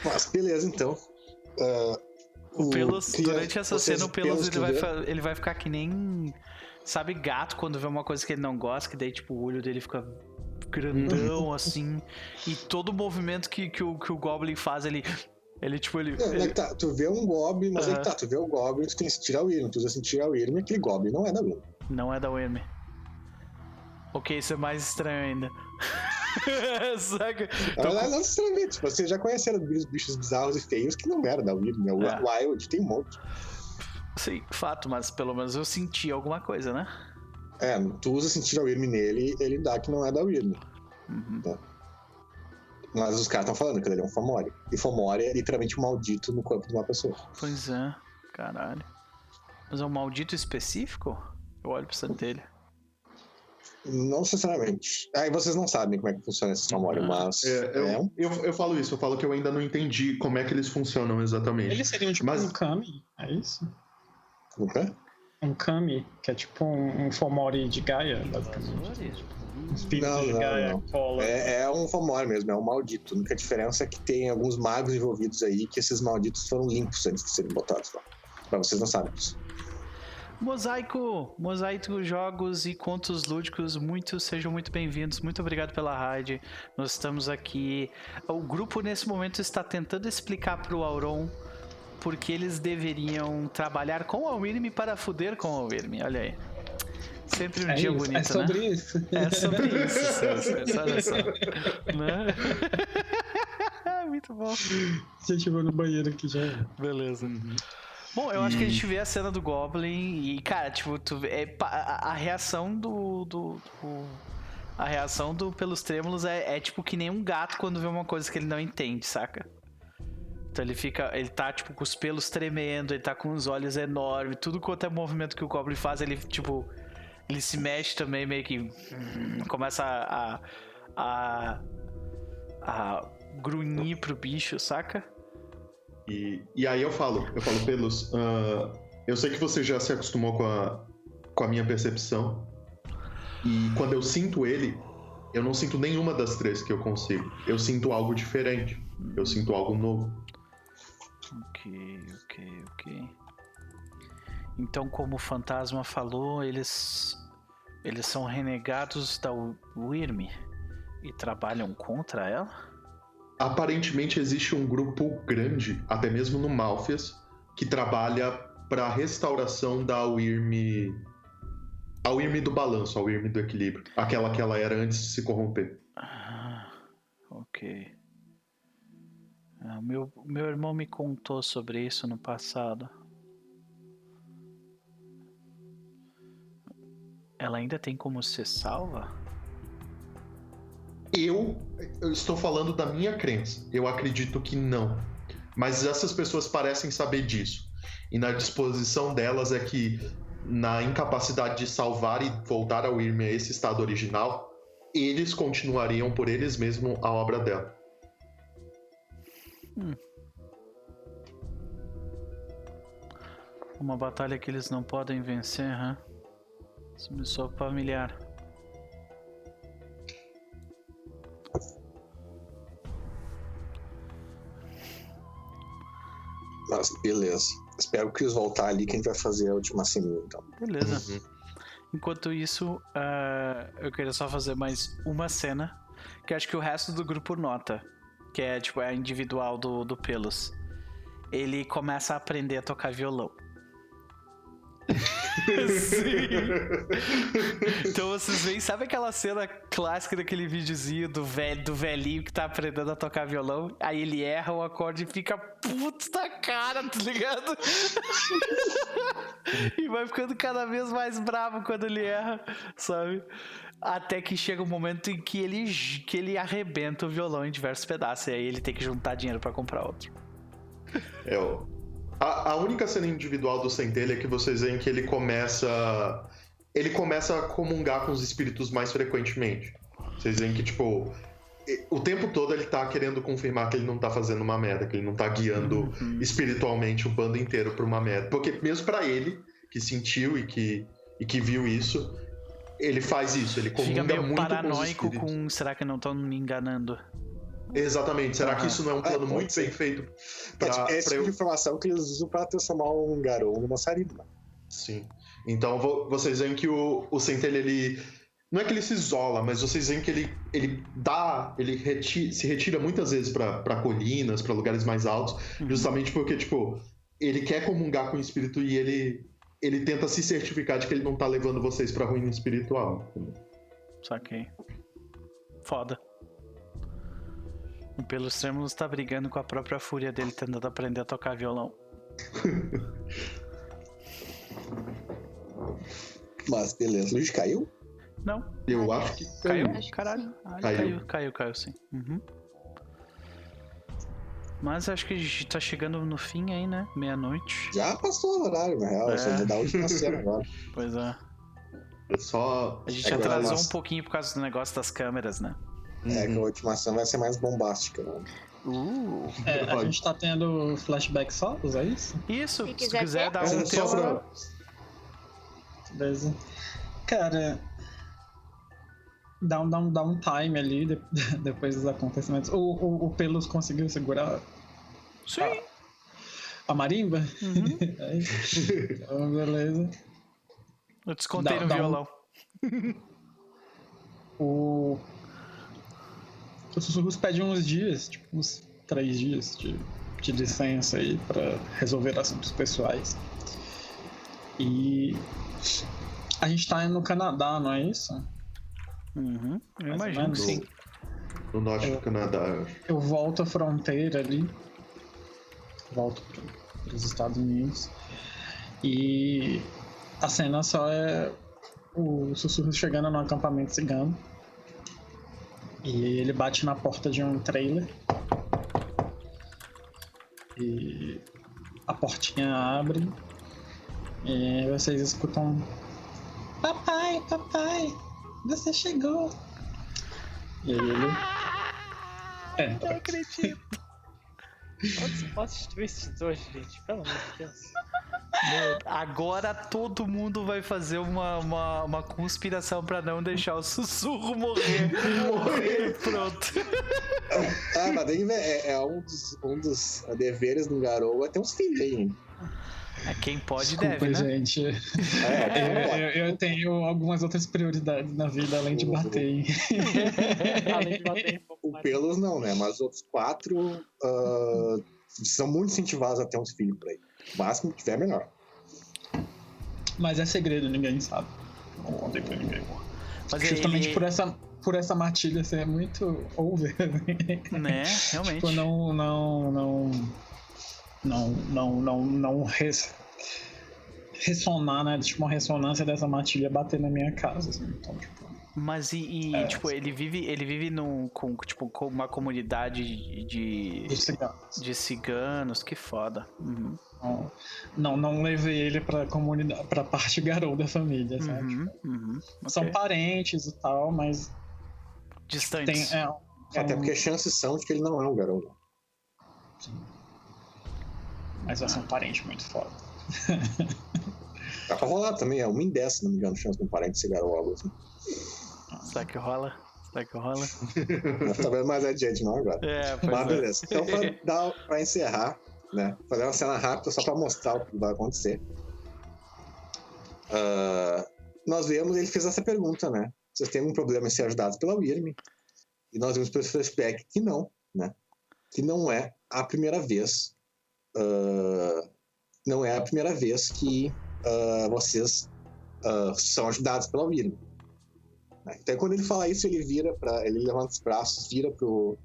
Mas beleza, então. Ah, O Pelos, cria- durante essa cena, o Pelos ele vai, ele vai ficar que nem. Sabe, gato quando vê uma coisa que ele não gosta, que daí, tipo, o olho dele fica grandão, assim. E todo movimento que, que, o, que o Goblin faz, ele. Ele, tipo, ele. É ele- que tá, tu vê um Goblin, mas aí Aham. que tá, tu vê o Goblin, tu tem que tirar o Irme, tu usa assim, tirar o Irme, aquele Goblin não é da Irme. Não é da Wyrm. Ok, isso é mais estranho ainda. Saca? Na Tô verdade, não necessariamente, você já conheceram os bichos bizarros e feios que não eram da Irme, né? O É. Wild tem um monte. Sim, fato, mas pelo menos eu senti alguma coisa, né? É, tu usa tira o Irme nele, ele dá que não é da Irme. Uhum. Mas os caras estão falando que ele é um Fomori. E Fomori é literalmente um maldito no corpo de uma pessoa. Pois é, caralho. Mas é um maldito específico? Eu olho pro centelha. Não necessariamente. Aí vocês não sabem como é que funciona esse Fomori, Ah. mas é, eu, é um eu, eu falo isso, eu falo que eu ainda não entendi como é que eles funcionam exatamente. Eles seriam tipo Mas- um Kami, é isso? o quê? Um Kami, que é tipo um, um Fomori de Gaia, basicamente. Espírito Não, de não, Gaia não. cola. É, é um Fomori mesmo, é um maldito. A única diferença é que tem alguns magos envolvidos aí que esses malditos foram limpos antes de serem botados lá. Pra vocês não sabem disso. Mosaico! Mosaico Jogos e Contos Lúdicos, muito, sejam muito bem-vindos. Muito obrigado pela raid. Nós estamos aqui. O grupo nesse momento está tentando explicar pro Auron porque eles deveriam trabalhar com a Wyrm para fuder com a Wyrm. Olha aí. Sempre um É dia isso, bonito, é sobre né? isso. É sobre isso, olha só. Né? Muito bom. Gente, eu vou no banheiro aqui já. Beleza. Bom, eu acho que a gente vê a cena do Goblin e, cara, tipo, tu vê, é, a, a reação do, do, do- A reação do pelos trêmulos é, é tipo que nem um gato quando vê uma coisa que ele não entende, saca? Então ele fica. Ele tá, tipo, com os pelos tremendo, ele tá com os olhos enormes, tudo quanto é movimento que o Goblin faz, ele, tipo. Ele se mexe também, meio que. hum, Começa a. a. a grunhir pro bicho, saca? E, e aí eu falo, eu falo, Pelos, ah, eu sei que você já se acostumou com a, com a minha percepção. E quando eu sinto ele, eu não sinto nenhuma das três que eu consigo. Eu sinto algo diferente. Eu sinto algo novo. Ok, ok, ok. Então, como o fantasma falou, eles eles são renegados da Wyrm e trabalham contra ela? Aparentemente existe um grupo grande, até mesmo no Malfias, que trabalha para a restauração da Wyrm. A Wyrm do balanço, a Wyrm do equilíbrio. Aquela que ela era antes de se corromper. Ah, ok. Ah, meu, meu irmão me contou sobre isso no passado. Ela ainda tem como ser salva? Eu, eu estou falando da minha crença. Eu acredito que não. Mas essas pessoas parecem saber disso. E na disposição delas é que, na incapacidade de salvar e voltar ao Irme a esse estado original, eles continuariam por eles mesmos a obra dela. Uma batalha que eles não podem vencer, hã? Isso me soa familiar. Mas beleza. Espero que o Chris voltar ali que a gente vai fazer a última cena então. Beleza. Enquanto isso, ah, eu queria só fazer mais uma cena que acho que o resto do grupo nota, que é tipo é a individual do, do Pelos. Ele começa a aprender a tocar violão. Então vocês veem, sabe aquela cena clássica daquele videozinho do, velho, do velhinho que tá aprendendo a tocar violão? Aí ele erra o acorde e fica puto da cara, tá ligado? e vai ficando cada vez mais bravo quando ele erra, sabe? Até que chega um momento em que ele, que ele arrebenta o violão em diversos pedaços. E aí ele tem que juntar dinheiro pra comprar outro. É. A, a única cena individual do Centelha é que vocês veem que ele começa. Ele começa a comungar com os espíritos mais frequentemente. Vocês veem que, tipo. O tempo todo ele tá querendo confirmar que ele não tá fazendo uma merda, que ele não tá guiando espiritualmente o bando inteiro pra uma merda. Porque mesmo pra ele, que sentiu e que, e que viu isso, ele faz isso, ele Fica comunga meio muito com os paranoico espíritos. com. Será que não estão me enganando? Exatamente. Será que Ah. isso não é um plano pode muito ser. bem feito É, pra, tipo, é esse pra tipo eu de informação que eles usam pra transformar um Garou numa Sarina. Sim. Então vo- vocês veem que o, o Centelha, ele. Não é que ele se isola, mas vocês veem que ele, ele dá. Ele reti- se retira muitas vezes pra pra colinas, pra lugares mais altos, justamente porque, tipo, ele quer comungar com o espírito e ele. Ele tenta se certificar de que ele não tá levando vocês pra ruína espiritual. Saquei. Foda. O Pelos Trêmulos tá brigando com a própria fúria dele tentando aprender a tocar violão. Mas beleza. Luiz caiu? Não, Eu acho que. caiu? Que Caralho. Ah, Caiu. caiu, caiu, caiu, sim. Uhum. Mas acho que a gente tá chegando no fim aí, né? Meia-noite. Já passou o horário, na real. É. Só vou dar a última cena agora. Pois é. É só. A gente É, atrasou um pouquinho por causa do negócio das câmeras, né? É que a Uhum. última cena vai ser mais bombástica. Né? Uh. É, a Pode. gente tá tendo flashback solos, é isso? Isso, Se se quiser quiser ter. dar É, um só teu. pra- Beleza. Cara, dá um, dá um, dá um time ali de- depois dos acontecimentos. O, o, o Pelos conseguiu segurar Sim. a marimba? Uhum. É isso. Então, beleza. Eu descontei Dá- no dá um- violão. O. O Sussurros pede uns dias, tipo uns três dias de, de licença aí pra resolver assuntos pessoais. E. A gente tá no Canadá, não é isso? Uhum. Eu Mais imagino sim. No norte do Canadá, eu acho. Eu volto à fronteira ali. Volto para os Estados Unidos. E a cena só é o sussurro chegando no acampamento cigano. E ele bate na porta de um trailer. E a portinha abre. E vocês escutam. Papai, papai, você chegou. E ele. É, Não acredito. Quantos plot twists hoje, gente? Pelo amor de Deus. Agora todo mundo vai fazer uma, uma, uma conspiração pra não deixar o sussurro morrer. morrer. Pronto. Ah, mas daí é, é um, dos, um dos deveres do Garou é ter uns filhos aí. É quem pode Desculpa, deve, né? gente. É, Eu, eu- eu tenho algumas outras prioridades na vida além de bater em. Além de bater o. Pelos não, né? Mas os outros quatro ah, são muito incentivados a ter uns filhos por aí. O máximo que tiver, melhor. Mas é segredo, ninguém sabe. Não contei pra ninguém. Mas Justamente ele, por essa, por essa matilha ser muito over. Né, realmente. tipo, não. Não. Não. Não. Não. Não. não res- ressonar, né? Tipo, uma ressonância dessa matilha bater na minha casa. Assim. Então, tipo. Mas e, e, É. tipo, ele vive, ele vive num, com, tipo, com uma comunidade de, de cigarros. de ciganos, que foda. Uhum. Não, não, não levei ele pra comunidade, pra parte garou da família, sabe? Uhum, uhum, São ok. parentes e tal, mas tem. distantes. É, É, até são- porque chances são de que ele não é um garoto. Mas já são parentes muito foda. Dá pra rolar também, é uma em 10, se não me engano, chance de um parente ser garoto algo assim. Será que rola? Será que rola? Talvez mais adiante, não agora. É, Mas é. beleza. Então, pra, dar, pra encerrar, né? Fazer uma cena rápida só pra mostrar o que vai acontecer. Ah, nós vemos, ele fez essa pergunta, né? Vocês têm um problema em ser ajudados pela Wyrm? E nós vimos pelo flashback que não, né? Que não é a primeira vez. ah, não é a primeira vez que ah, vocês são ajudados pela Wyrm. Né? Então, quando ele fala isso, ele vira para ele levanta os braços, vira pro,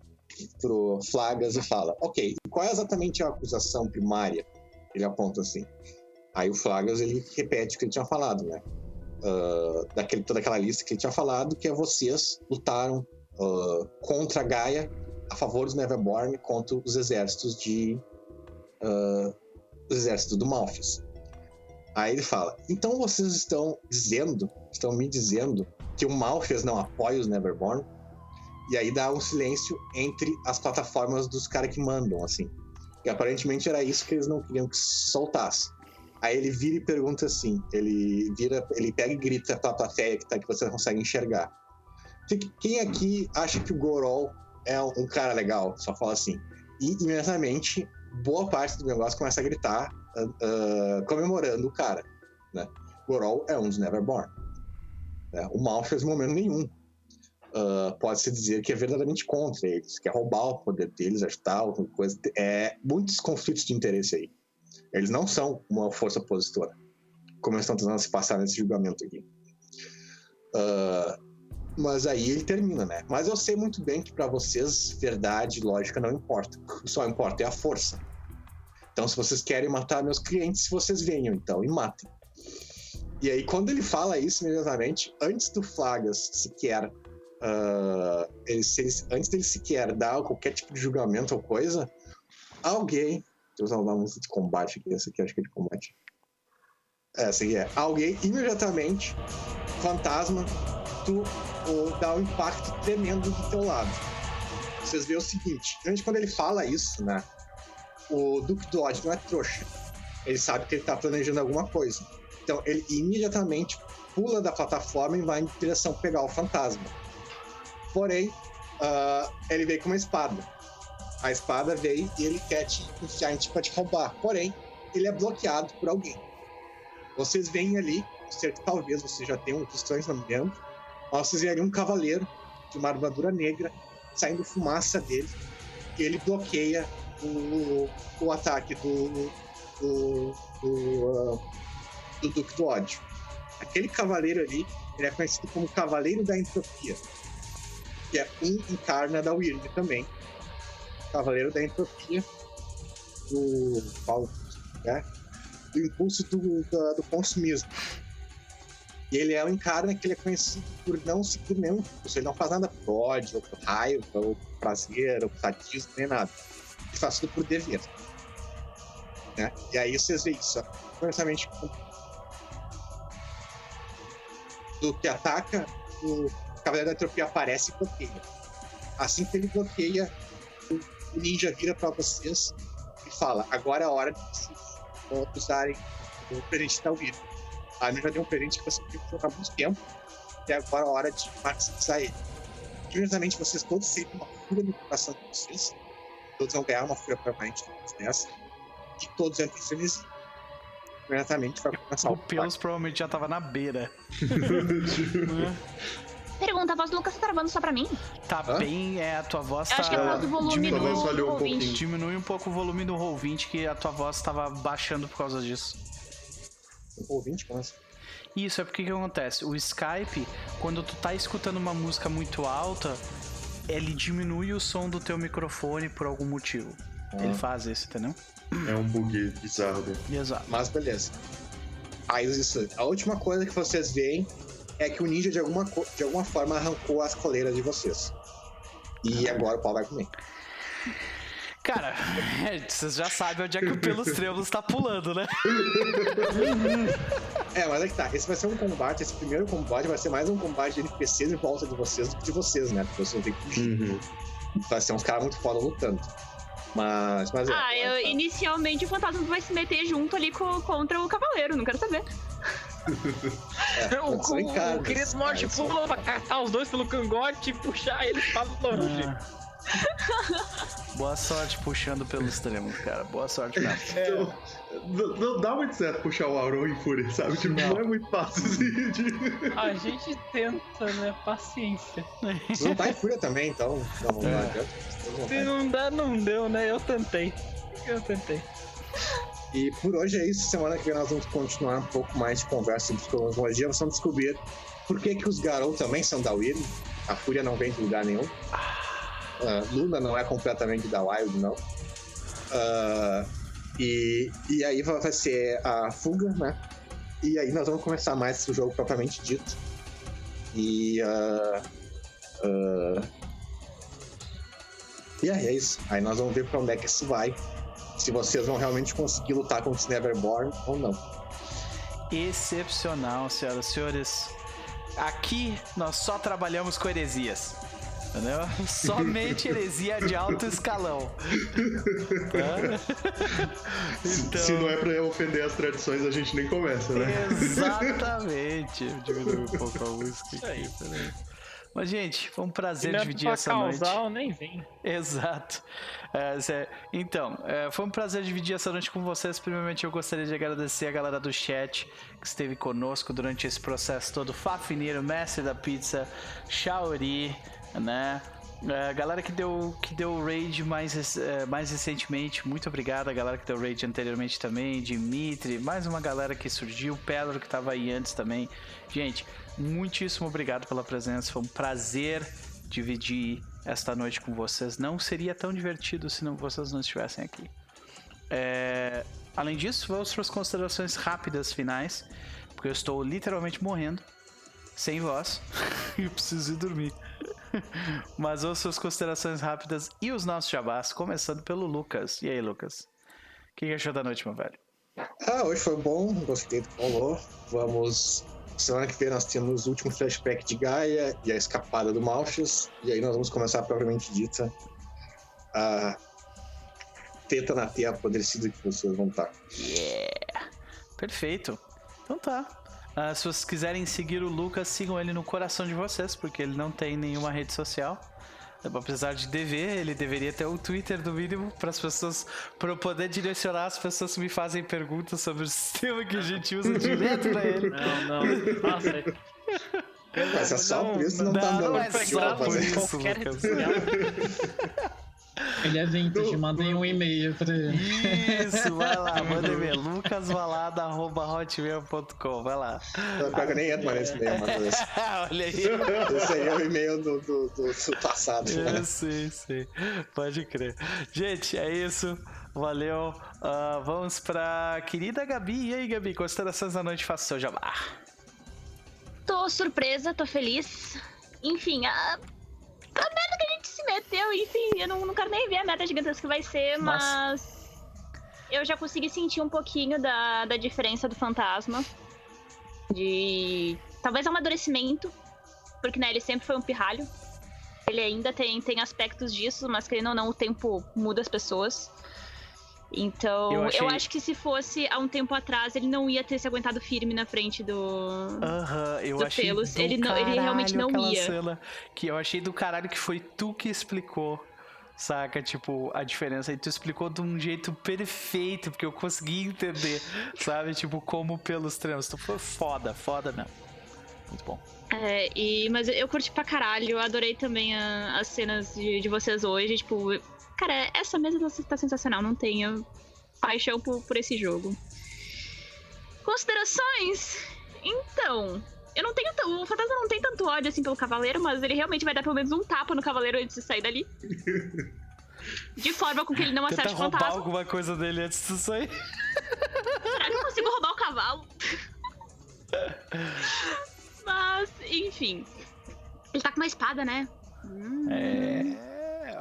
pro Flagas e fala: Ok, qual é exatamente a acusação primária? Ele aponta assim. Aí o Flagas ele repete o que ele tinha falado, né? Ah, daquele, toda aquela lista que ele tinha falado, que é vocês lutaram ah, contra a Gaia a favor dos Neverborn contra os exércitos de. ah, os exércitos do Malphis. Aí ele fala: Então vocês estão dizendo, estão me dizendo que o Malphis não apoia os Neverborn? E aí dá um silêncio entre as plataformas dos caras que mandam, assim. E aparentemente era isso que eles não queriam que soltasse. Aí ele vira e pergunta assim: ele vira, ele pega e grita pra plateia que, tá, que você não consegue enxergar. Quem aqui acha que o Gorol é um, cara legal? Só fala assim. E imediatamente, boa parte do negócio começa a gritar, ah, ah, comemorando o cara. Né? Gorol é um dos Neverborn. Né? O Malphite, em momento nenhum, ah, pode-se dizer que é verdadeiramente contra eles, quer roubar o poder deles, ajudar alguma coisa. É muitos conflitos de interesse aí. Eles não são uma força opositora, como eles estão tentando se passar nesse julgamento aqui. Ah, mas aí ele termina, né? Mas eu sei muito bem que para vocês verdade lógica não importa. Que só importa é a força. Então, se vocês querem matar meus clientes, vocês venham então e matem. E aí, quando ele fala isso imediatamente, antes do Flagas sequer. Ah, ele, ele- antes dele sequer dar qualquer tipo de julgamento ou coisa, alguém. Deixa eu usar uma música de combate aqui, essa aqui acho que é de combate. Essa aqui é. Alguém imediatamente, fantasma, tu o, dá um impacto tremendo do teu lado. Vocês veem o seguinte, antes quando ele fala isso, né? O Duke Dodge não é trouxa. Ele sabe que ele tá planejando alguma coisa. Então ele imediatamente pula da plataforma e vai em direção pegar o fantasma. Porém, ah, ele veio com uma espada. A espada veio e ele quer te enfiar em ti pra te roubar. Porém, ele é bloqueado por alguém. Vocês veem ali, certo, talvez você já tenham questões, não me lembro. Mas vocês veem ali um cavaleiro de uma armadura negra saindo fumaça dele. E ele bloqueia o, o ataque do, do, do, ah, do Duque do Ódio. Aquele cavaleiro ali, ele é conhecido como Cavaleiro da Entropia. Que é um encarna da Wyrm também. Cavaleiro da Entropia. Do. Qual? É? Do impulso do, da- do consumismo. E ele é o encarna que ele é conhecido por não seguir nenhum impulso. Ele não faz nada por ódio, ou por raiva, ou por prazer, ou por sadismo, nem nada. Ele faz tudo por dever. Né? E aí vocês veem isso. ó. Começamente com do que ataca, o Cavaleiro da Entropia aparece e bloqueia. Assim que ele bloqueia, o, o ninja vira pra vocês e fala: agora é a hora de vocês usarem o presente da Wyrm. A já deu um presente que você tem que jogar muito tempo, e agora é a hora de maximizar ele. Imediatamente vocês todos sentem uma fúria no coração de vocês, todos vão ganhar uma fúria permanente dessa, e todos entram em frenesi. Imediatamente vai começar O o Pelos provavelmente já tava na beira. Pergunta, a voz do Lucas tá travando só pra mim? Tá Hã? bem, é, a tua voz Eu tá. acho que é por causa do volume diminui, do, falhou do um diminui um pouco o volume do Roll20, que a tua voz tava baixando por causa disso. ouvinte, como assim? Isso, é porque que acontece? O Skype, quando tu tá escutando uma música muito alta, ele diminui o som do teu microfone por algum motivo. Ele faz isso, entendeu? É um bug bizarro dele. Exato. Mas beleza. Aí isso, a última coisa que vocês veem é que o ninja de alguma, de alguma forma arrancou as coleiras de vocês. E agora o pau vai comer. Cara, vocês já sabem onde é que o Pelos Trêmulos tá pulando, né? É, mas é que tá. Esse vai ser um combate, esse primeiro combate vai ser mais um combate de NPCs em volta de vocês do que de vocês, né? Porque vocês vão ter que fugir. Uhum. Vai ser uns caras muito foda lutando. Mas, mas é. Ah, eu, mas- inicialmente o fantasma vai se meter junto ali co- contra o cavaleiro, não quero saber. É, O, o, o Chris Morte pula pra catar os dois pelo cangote e puxar eles pra longe. Ah. Boa sorte puxando pelos trêmulos, cara. Boa sorte mesmo. Então, não, não dá muito certo puxar o Auron em fúria, sabe? Tipo, não, Não. é muito fácil assim, de... A gente tenta, né? Paciência. Você não tá em fúria também, então. Não, É. não Se não dá, não deu, né? Eu tentei. Eu tentei. E por hoje é isso. Semana que vem nós vamos continuar um pouco mais de conversa sobre. Nós vamos descobrir por que, que os Garou também são da Will. A Fúria não vem de lugar nenhum. Ah, Luna não é completamente da Wild, não. Ah, e, e aí vai ser a fuga, né? E aí nós vamos começar mais o jogo propriamente dito. E. ah, ah, e aí é isso. Aí nós vamos ver pra onde é que isso vai. Se vocês vão realmente conseguir lutar contra os Neverborn ou não. Excepcional, senhoras e senhores. Aqui nós só trabalhamos com heresias. Entendeu? Somente heresia de alto escalão. Tá? Então, Se não é pra ofender as tradições, a gente nem começa, né? Exatamente. Eu diminui um pouco a música Isso aí. aqui, peraí. Mas, gente, foi um prazer dividir pra essa noite. causar, eu nem vem. Exato. É, então, é, foi um prazer dividir essa noite com vocês. Primeiramente, eu gostaria de agradecer a galera do chat que esteve conosco durante esse processo todo. Fafineiro, mestre da pizza, Shaori, né? É, galera que deu, que deu raid mais, é, mais recentemente, muito obrigado. A galera que deu raid anteriormente também, Dimitri, mais uma galera que surgiu, Pedro que tava aí antes também. Gente, muitíssimo obrigado pela presença. Foi um prazer dividir esta noite com vocês. Não seria tão divertido se não, vocês não estivessem aqui. É, além disso, vamos para as considerações rápidas finais, porque eu estou literalmente morrendo, sem voz, e preciso ir dormir. Mas vamos para as considerações rápidas e os nossos jabás, começando pelo Lucas. E aí, Lucas? O que achou da noite, meu velho? Ah, hoje foi bom, gostei do que rolou. Vamos. Semana que vem nós temos o último flashback de Gaia e a escapada do Malchus. E aí nós vamos começar propriamente dita a teta na teia apodrecida que vocês vão estar. Yeah! Perfeito. Então tá. Ah, se vocês quiserem seguir o Lucas, sigam ele no coração de vocês, porque ele não tem nenhuma rede social. Apesar de dever, ele deveria ter o Twitter no mínimo para as pessoas, para eu poder direcionar as pessoas que me fazem perguntas sobre o sistema que a gente usa direto pra ele. Não, não. Nossa, Mas é só por isso que não, tá não, dando não é só por isso, Lucas. Ele é vintage, mandem um e-mail pra ele. Isso, vai lá, manda e-mail. lucasvalada.hotmail.com, vai lá. Eu pego nem entro mais nesse e-mail, mas Olha aí. esse aí é o e-mail do, do, do, do passado. né? Eu sei, sei. Pode crer. Gente, é isso. Valeu. Ah, vamos pra querida Gabi. E aí, Gabi, considerações da noite, faça o seu jabá. Tô surpresa, tô feliz. Enfim, a, a merda que a gente se meteu, enfim, eu não, não quero nem ver a merda gigantesca que vai ser, Nossa. mas. Eu já consegui sentir um pouquinho da, da diferença do fantasma. De. Talvez amadurecimento. Porque, né, ele sempre foi um pirralho. Ele ainda tem, tem aspectos disso, mas querendo ou não, o tempo muda as pessoas. Então, Eu eu, achei- acho que se fosse há um tempo atrás, ele não ia ter se aguentado firme na frente do, Aham, eu Do achei pelos, do ele não- ele realmente não ia. cena que eu achei do caralho que foi tu que explicou. Saca, tipo, a diferença. E tu explicou de um jeito perfeito, porque eu consegui entender, sabe? Tipo, como pelos treinos. Tu foi foda, foda mesmo. Muito bom. É, e, mas eu curti pra caralho, eu adorei também a- as cenas de, de vocês hoje. Tipo, cara, essa mesa tá, tá sensacional, não tenho paixão por, por esse jogo. Considerações? Então, eu não tenho. O fantasma não tem tanto ódio assim pelo cavaleiro, mas ele realmente vai dar pelo menos um tapa no cavaleiro antes de sair dali. De forma com que ele não Tenta acerte o roubar fantasma. alguma coisa dele antes de sair. Será que eu consigo roubar o cavalo? Mas, enfim. Ele tá com uma espada, né? Hum. É,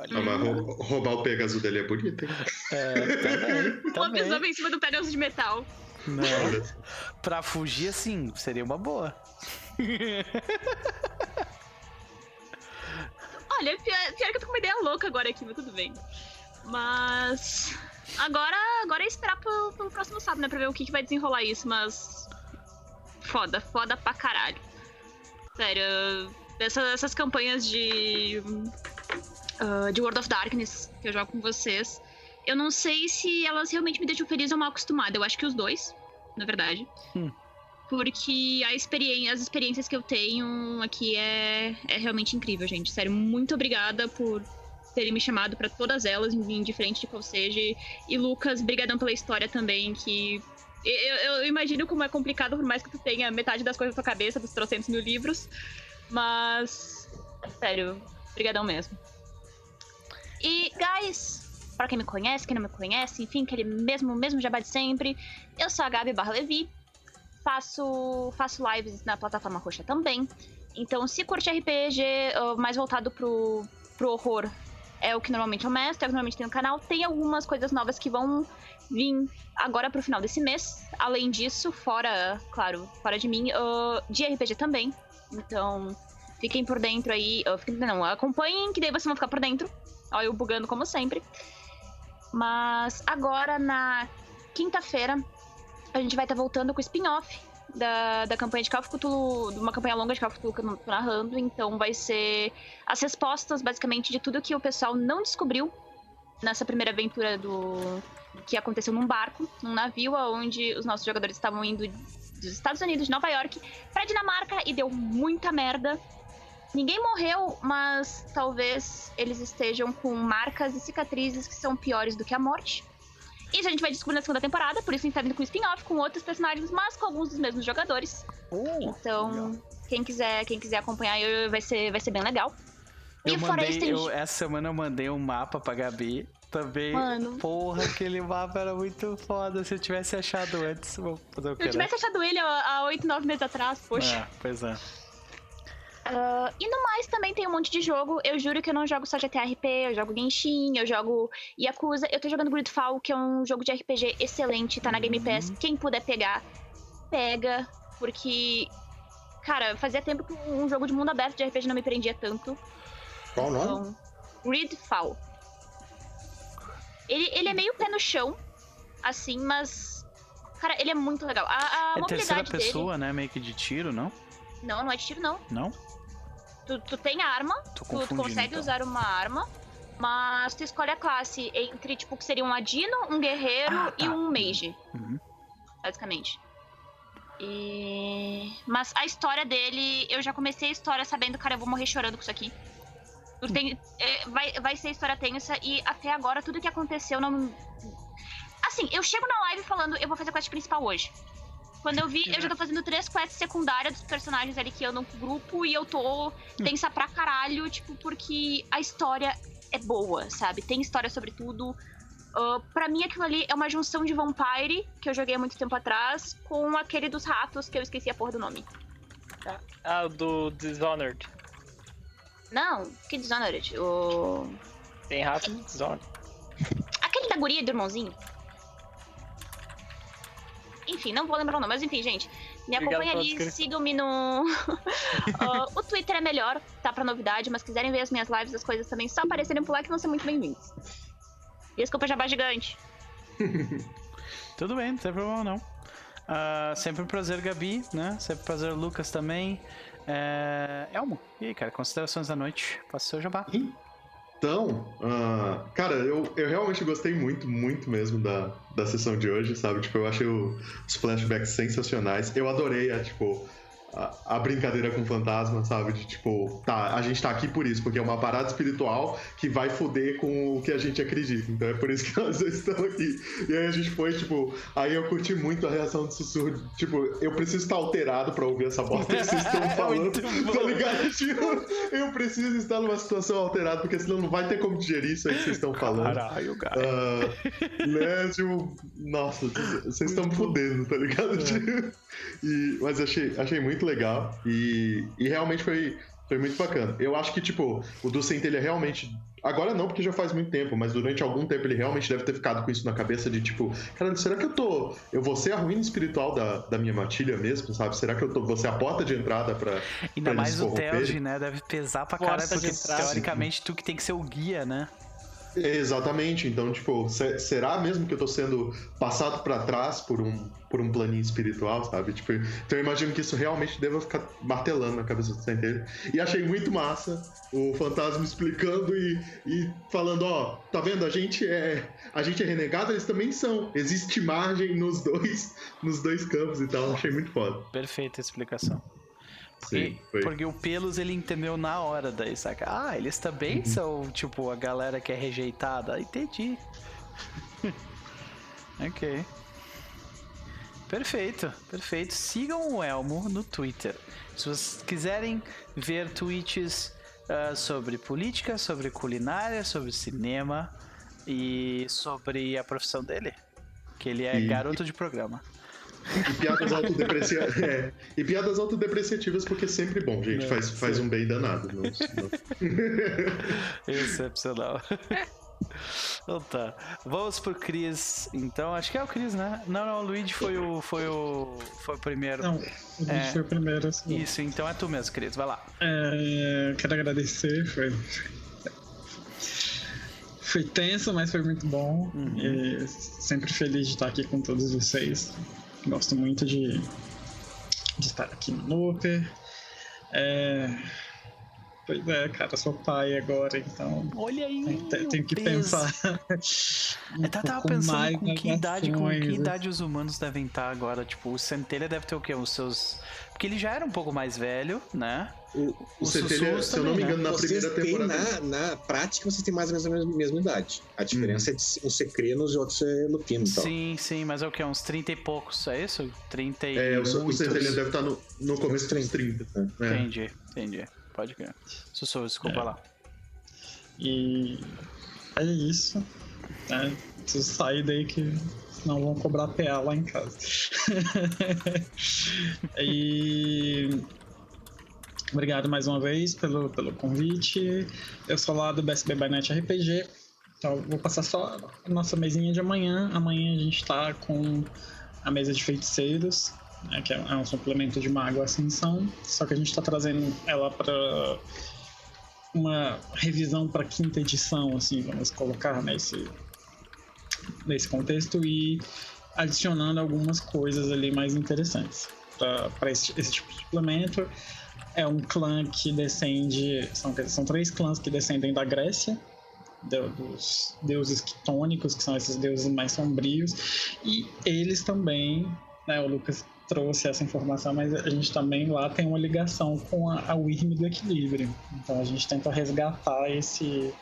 olha Ah, mas rou- roubar o Pegasus dele é bonito, hein? É, também, Uma também. pessoa em cima do Pegasus de metal. Não, pra fugir assim, seria uma boa. Olha, pior, pior que eu tô com uma ideia louca agora aqui, mas tudo bem. Mas. Agora, agora é esperar pro, pro próximo sábado, né? Pra ver o que, que vai desenrolar isso, mas. Foda, foda pra caralho. Sério, dessa- essas campanhas de. Ah, de World of Darkness que eu jogo com vocês. Eu não sei se elas realmente me deixam feliz ou mal acostumada. Eu acho que os dois, na verdade. Hum. Porque a experiência, as experiências que eu tenho aqui é, é realmente incrível, gente. Sério, muito obrigada por terem me chamado pra todas elas, indiferente de qual seja. E Lucas, brigadão pela história também, que eu, eu imagino como é complicado, por mais que tu tenha metade das coisas na tua cabeça, dos trocentos mil livros. Mas, sério, brigadão mesmo. E, guys, pra quem me conhece, quem não me conhece, enfim, aquele mesmo, mesmo jabá de sempre, eu sou a Gabi Barra Levi, faço, faço lives na plataforma roxa também. Então, se curte RPG mais voltado pro, pro horror, é o que normalmente eu mestro, é o que normalmente tem no canal. Tem algumas coisas novas que vão vir agora pro final desse mês. Além disso, fora, claro, fora de mim, uh, de RPG também. Então, fiquem por dentro aí. Uh, fiquem, não, acompanhem, que daí vocês vão ficar por dentro. Olha eu bugando como sempre. Mas agora, na quinta-feira, a gente vai estar tá voltando com o spin-off da, da campanha de Call of Cthulhu, de uma campanha longa de Call of Cthulhu que eu tô narrando, então vai ser as respostas, basicamente, de tudo que o pessoal não descobriu nessa primeira aventura do que aconteceu num barco, num navio, onde os nossos jogadores estavam indo dos Estados Unidos, de Nova York, pra Dinamarca e deu muita merda. Ninguém morreu, mas talvez eles estejam com marcas e cicatrizes que são piores do que a morte. Isso a gente vai descobrir na segunda temporada, por isso a gente tá vindo com spin-off, com outros personagens, mas com alguns dos mesmos jogadores. Oh, então, quem quiser, quem quiser acompanhar eu, vai, ser, vai ser bem legal. Eu mandei, isso, eu, essa semana eu mandei um mapa pra Gabi também. Mano. Porra, aquele mapa era muito foda. Se eu tivesse achado antes, vou fazer o Se eu tivesse achado ele há 8, 9 meses atrás, poxa. É, pois é. Uh, e no mais também tem um monte de jogo. Eu juro que eu não jogo só GTRP, eu jogo Genshin, eu jogo Yakuza. Eu tô jogando Gridfall, que é um jogo de RPG excelente, tá na Game Pass. Uhum. Quem puder pegar, pega. Porque, cara, fazia tempo que um jogo de mundo aberto de RPG não me prendia tanto. Qual o nome? Então, Gridfall. Ele, ele é meio pé no chão, assim, mas. Cara, ele é muito legal. A, a é terceira mobilidade pessoa, dele. né? Meio que de tiro, não? Não, não é de tiro, não. Não? Tu, tu tem arma, tu, tu consegue então. usar uma arma, mas tu escolhe a classe entre, tipo, que seria um ladino, um guerreiro Ah, e tá. um mage, Uhum. basicamente. E... Mas a história dele, eu já comecei a história sabendo, cara, eu vou morrer chorando com isso aqui. Tu tem- é, vai, vai ser história tensa e até agora tudo que aconteceu não. Assim, eu chego na live falando, eu vou fazer a quest principal hoje. Quando eu vi, eu já tô fazendo três quests secundárias dos personagens ali que andam com o grupo e eu tô tensa pra caralho, tipo, porque a história é boa, sabe? Tem história sobre tudo. Ah, pra mim, aquilo ali é uma junção de Vampire, que eu joguei há muito tempo atrás, com aquele dos ratos, que eu esqueci a porra do nome. Ah, o do Dishonored. Não, que Dishonored. O... Tem rato no Dishonored. Aquele da guria do irmãozinho. Enfim, não vou lembrar o nome, mas enfim, gente. Me acompanha ali, sigam-me no. Ah, o Twitter é melhor, tá pra novidade, mas quiserem ver as minhas lives, as coisas também, só aparecerem por lá que vão ser muito bem-vindos. Desculpa, jabá gigante. Tudo bem, não tem problema não. Ah, sempre um prazer, Gabi, né? Sempre um prazer, Lucas também. É... Elmo, e aí, cara, considerações da noite? Faça o seu jabá. Então, ah, cara, eu, eu realmente gostei muito, muito mesmo da, da sessão de hoje, sabe? Tipo, eu achei os flashbacks sensacionais. Eu adorei a, tipo, a, a brincadeira com o fantasma, sabe? De tipo, tá, a gente tá aqui por isso, porque é uma parada espiritual que vai foder com o que a gente acredita. Então é por isso que nós estamos aqui. E aí a gente foi, tipo, aí eu curti muito a reação do sussurro. Tipo, eu preciso estar alterado pra ouvir essa bosta que vocês estão falando. Muito bom. Tá ligado? Tipo, eu preciso estar numa situação alterada, porque senão não vai ter como digerir isso aí que vocês estão falando. Caralho, cara. Ah, né, tipo, nossa, vocês estão me fudendo, tá ligado? Tipo, e, mas achei, achei muito legal e, e realmente foi, foi muito bacana. Eu acho que, tipo, o do Centelha realmente. Agora não, porque já faz muito tempo, mas durante algum tempo ele realmente deve ter ficado com isso na cabeça de tipo, caralho, será que eu tô. Eu vou ser a ruína espiritual da, da minha matilha mesmo, sabe? Será que eu tô. Vou ser a porta de entrada pra. Ainda pra mais eles o? Telge, né? Deve pesar pra caralho, de porque entrada. teoricamente tu que tem que ser o guia, né? Exatamente, então, tipo, se- será mesmo que eu tô sendo passado pra trás por um, por um planinho espiritual, sabe? Tipo, então eu imagino que isso realmente deva ficar martelando na cabeça do Centelha. E achei muito massa o fantasma explicando e, e falando, ó, tá vendo? A gente é a gente é renegado, eles também são. Existe margem nos dois nos dois campos e tal. Achei muito foda. Perfeita explicação. Sim, E- foi. Porque o Pelos ele entendeu na hora daí, saca? Ah, eles também Uhum. são, tipo, a galera que é rejeitada. Entendi. ok. Perfeito, perfeito. Sigam o Elmo no Twitter. Se vocês quiserem ver tweets ah, sobre política, sobre culinária, sobre cinema e sobre a profissão dele. Que ele é E- garoto de programa. E piadas, autodeprecia... é, e piadas autodepreciativas, porque é sempre bom, gente. É, Faz, faz um bem danado. Não, não- Excepcional. Então tá. Vamos pro Cris. Então, acho que é o Cris, né? Não, não, o Luigi foi o. Foi o. Foi o primeiro. Não, o vídeo É. foi o primeiro. Assim. Isso, então é tu mesmo, Cris. Vai lá. É, quero agradecer, foi. Foi tenso, mas foi muito bom. Uhum. E sempre feliz de estar aqui com todos vocês. Gosto muito de, de estar aqui no Looper. É, Pois é, cara, sou pai agora, então Olha aí. tem- tenho que peso. pensar. um Eu tava pensando com que idade, com que ações, idade os humanos devem estar agora. Tipo, o Centelha deve ter o quê? Os seus. Porque ele já era um pouco mais velho, né? O, o O Centelha, Sussurros se eu não me também, engano, na Vocês primeira têm, temporada. na, na prática, vocês têm mais ou menos a mesma, mesma idade. A diferença é de um ser crinos e outro ser lupino. Então. Sim, sim, mas é o que? Uns 30 e poucos, é isso? 30 e. É, o, o. Centelha deve estar no, no começo dos 30. É. Entendi, entendi. Pode crer. Sussurro, desculpa É. lá. E é isso. Né? Preciso sair daí que senão vão cobrar PA lá em casa. e obrigado mais uma vez pelo, pelo convite. Eu sou lá do BSB Night RPG. Então vou passar só a nossa mesinha de amanhã. Amanhã a gente tá com a mesa de feiticeiros, né, que é é um suplemento de Mago Ascensão. Só que a gente está trazendo ela para uma revisão para quinta edição, assim, vamos colocar nesse, nesse contexto e adicionando algumas coisas ali mais interessantes para esse, esse tipo de suplemento. É um clã que descende, são, são três clãs que descendem da Grécia, do- dos deuses quitônicos, que são esses deuses mais sombrios, e eles também, né, o Lucas trouxe essa informação, mas a gente também lá tem uma ligação com a, a Wyrm do Equilíbrio. Então a gente tenta resgatar esse.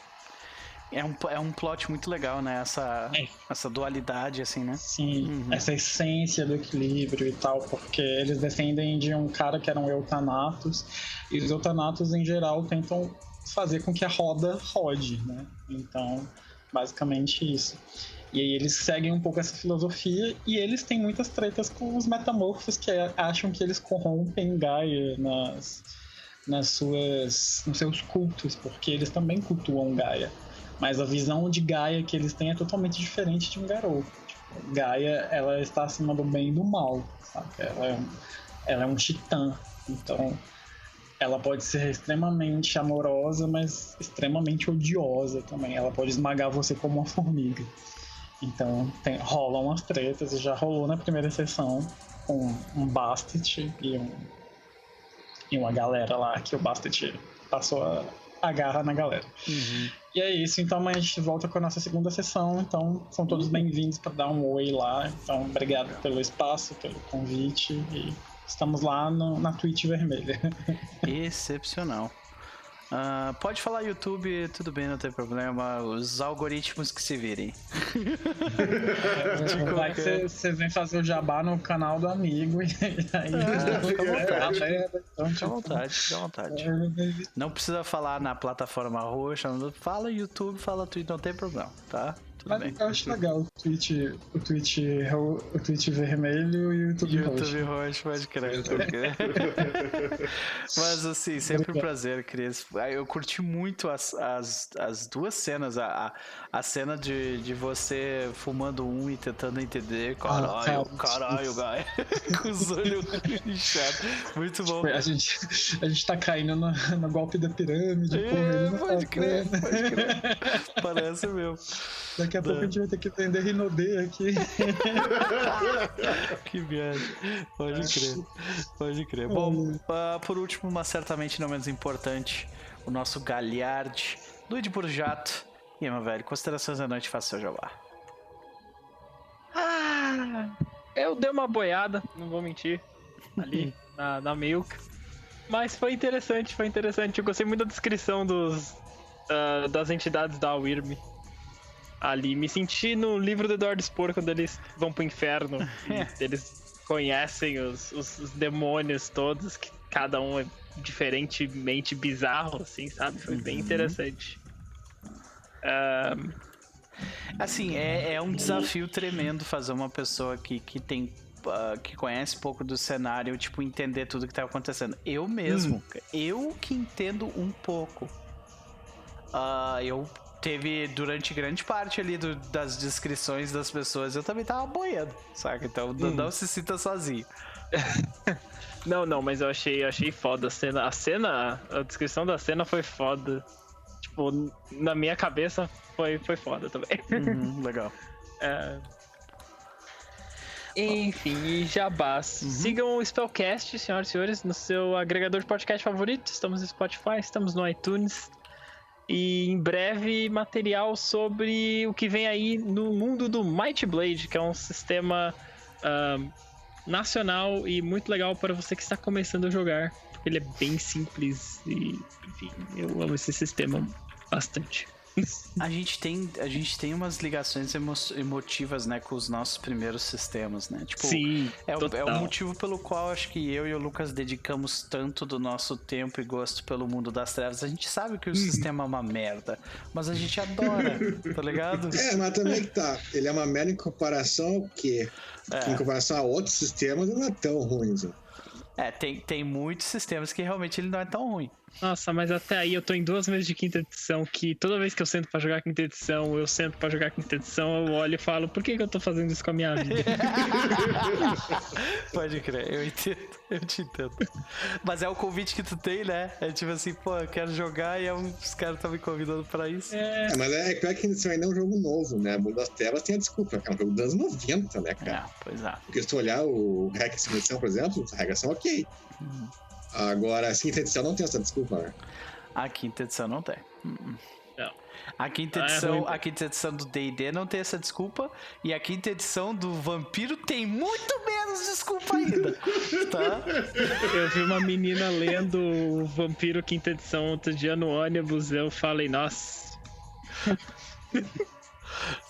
É um, é um plot muito legal, né? Essa, É. essa dualidade, assim, né? Sim, Uhum. essa essência do equilíbrio e tal, porque eles descendem de um cara que eram eutanatos, e os eutanatos em geral tentam fazer com que a roda rode, né? Então, basicamente isso. E aí eles seguem um pouco essa filosofia e eles têm muitas tretas com os metamorfos que acham que eles corrompem Gaia nas, nas suas, nos seus cultos, porque eles também cultuam Gaia. Mas a visão de Gaia que eles têm é totalmente diferente de um garoto. Tipo, Gaia, ela está acima do bem e do mal, sabe? Ela é um, ela é um titã, então ela pode ser extremamente amorosa, mas extremamente odiosa também. Ela pode esmagar você como uma formiga. Então tem, rolam umas tretas, e já rolou na primeira sessão com um Bastet e, um, e uma galera lá que o Bastet passou a, a garra na galera. E é isso, então a gente volta com a nossa segunda sessão, então são todos bem-vindos para dar um oi lá. Então obrigado pelo espaço, pelo convite e estamos lá no- na Twitch vermelha. Excepcional. Ah, pode falar YouTube, tudo bem, não tem problema. Os algoritmos que se virem. Vai que você vem fazer o jabá no canal do amigo e aí Ah, fica à então, Fica à tipo, vontade, fica à vontade. é, Não precisa falar na plataforma roxa, fala YouTube, fala Twitter, não tem problema, tá? Tudo bem. Mas eu acho legal o tweet, o tweet, o tweet vermelho e o YouTube, roxo. YouTube roxo, pode crer. Mas assim, sempre um prazer, Cris. Ah, Eu curti muito as, as, as duas cenas. A, a, a cena de, de você fumando um e tentando entender. Caralho, Ah, cara, caralho, Gaia. Com os olhos inchados. Muito bom. A gente, a gente tá caindo no, no golpe da pirâmide, É, porra, ele não pode tá crer, pode crer. Parece mesmo. Daqui a pouco a gente vai ter que vender Rinodê aqui. Que viagem. Pode crer. Pode crer. Bom, ah, por último, mas certamente não menos importante, o nosso Galharde, Luiz Burjato. E aí, meu velho, considerações da noite, faça seu jabá. Ah, eu dei uma boiada, não vou mentir, ali na, na Milk. Mas foi interessante, foi interessante. Eu gostei muito da descrição dos, ah, das entidades da Wyrm. Ali, me senti no livro do Eduardo Spor quando eles vão pro inferno. eles conhecem os, os- os demônios todos, que cada um é diferentemente bizarro, assim, sabe? Foi bem interessante. Ah, Assim, é, é um desafio tremendo fazer uma pessoa que, que tem. ah, que conhece pouco do cenário, tipo, entender tudo que tá acontecendo. Eu mesmo, eu que entendo um pouco. Ah, eu teve, durante grande parte ali do- das descrições das pessoas, eu também tava boiando, saca? Então não- não se sinta sozinho. Não, não, mas eu achei, eu achei foda a cena. A cena, a descrição da cena foi foda. Tipo, na minha cabeça foi, foi foda também. Uhum, legal. É. Enfim, e jabás. Sigam o Spellcast, senhoras e senhores, no seu agregador de podcast favorito. Estamos no Spotify, estamos no iTunes. E em breve, material sobre o que vem aí no mundo do Might Blade, que é um sistema ahn, nacional e muito legal para você que está começando a jogar. Ele é bem simples e, enfim, eu amo esse sistema bastante. A gente tem, a gente tem umas ligações emo- emotivas, né, com os nossos primeiros sistemas, né? Tipo, Sim, é, o, é o motivo pelo qual acho que eu e o Lucas dedicamos tanto do nosso tempo e gosto pelo mundo das trevas. A gente sabe que o sistema é uma merda, mas a gente adora, tá ligado? É, mas também que tá. Ele é uma merda em comparação ao quê? Em É, comparação a outros sistemas, ele não é tão ruim. assim. é tem, tem muitos sistemas que realmente ele não é tão ruim. Nossa, mas até aí eu tô em duas meses de quinta edição que toda vez que eu sento pra jogar quinta edição, eu sento pra jogar quinta edição, eu olho e falo, por que, que eu tô fazendo isso com a minha vida? Pode crer, eu entendo, eu te entendo. Mas é o convite que tu tem, né? É tipo assim, pô, eu quero jogar e é um- os caras estão me convidando pra isso. É, É, mas é claro que isso ainda é um jogo novo, né? Mundo das Trevas tem a desculpa, é um jogo dos anos 90, né, cara? É, pois é. Porque se tu olhar o Hack Simulação, por exemplo, as regras são ok. Agora, a quinta edição não tem essa desculpa, né? A quinta edição não tem. Hum. Não. A quinta Ah, é edição, ruim, pô. a quinta edição do D&D não tem essa desculpa e a quinta edição do Vampiro tem muito menos desculpa ainda, tá? eu vi uma menina lendo o Vampiro quinta edição outro dia no ônibus, eu falei, nossa.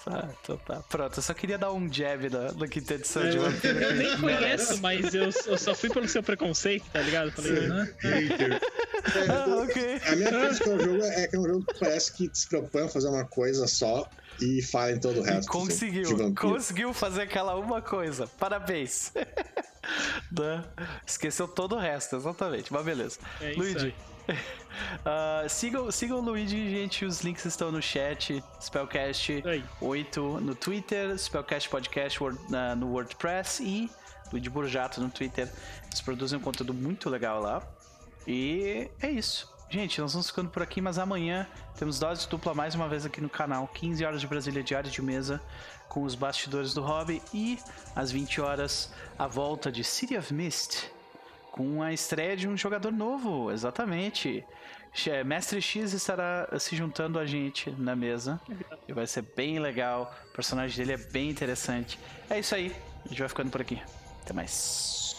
Tá, então tá. Pronto, eu só queria dar um jab na, na quinta edição de Vampiro. eu nem conheço, mas eu, eu só fui pelo seu preconceito, tá ligado? Eu Falei, "Ah, Hater. Ah, ok. A minha crítica ao jogo é que é um jogo que parece que se propõe a fazer uma coisa só e fala em todo o resto. assim, de Conseguiu, conseguiu fazer aquela uma coisa. Parabéns. Né? Esqueceu todo o resto, exatamente. Mas beleza. É isso Luigi. aí. ah, sigam, sigam o Luigi, gente. Os links estão no chat. Spellcast Aí. 8 no Twitter, Spellcast Podcast word- na- no WordPress e Luigi Burjato no Twitter. Eles produzem um conteúdo muito legal lá. E é isso. Gente, nós vamos ficando por aqui, mas amanhã temos dose dupla mais uma vez aqui no canal. 15 horas de Brasília diária de mesa com os bastidores do hobby e às 20 horas a volta de City of Mist com a estreia de um jogador novo, exatamente. Mestre X estará se juntando a gente na mesa e vai ser bem legal. O personagem dele é bem interessante. É isso aí, a gente vai ficando por aqui. Até mais.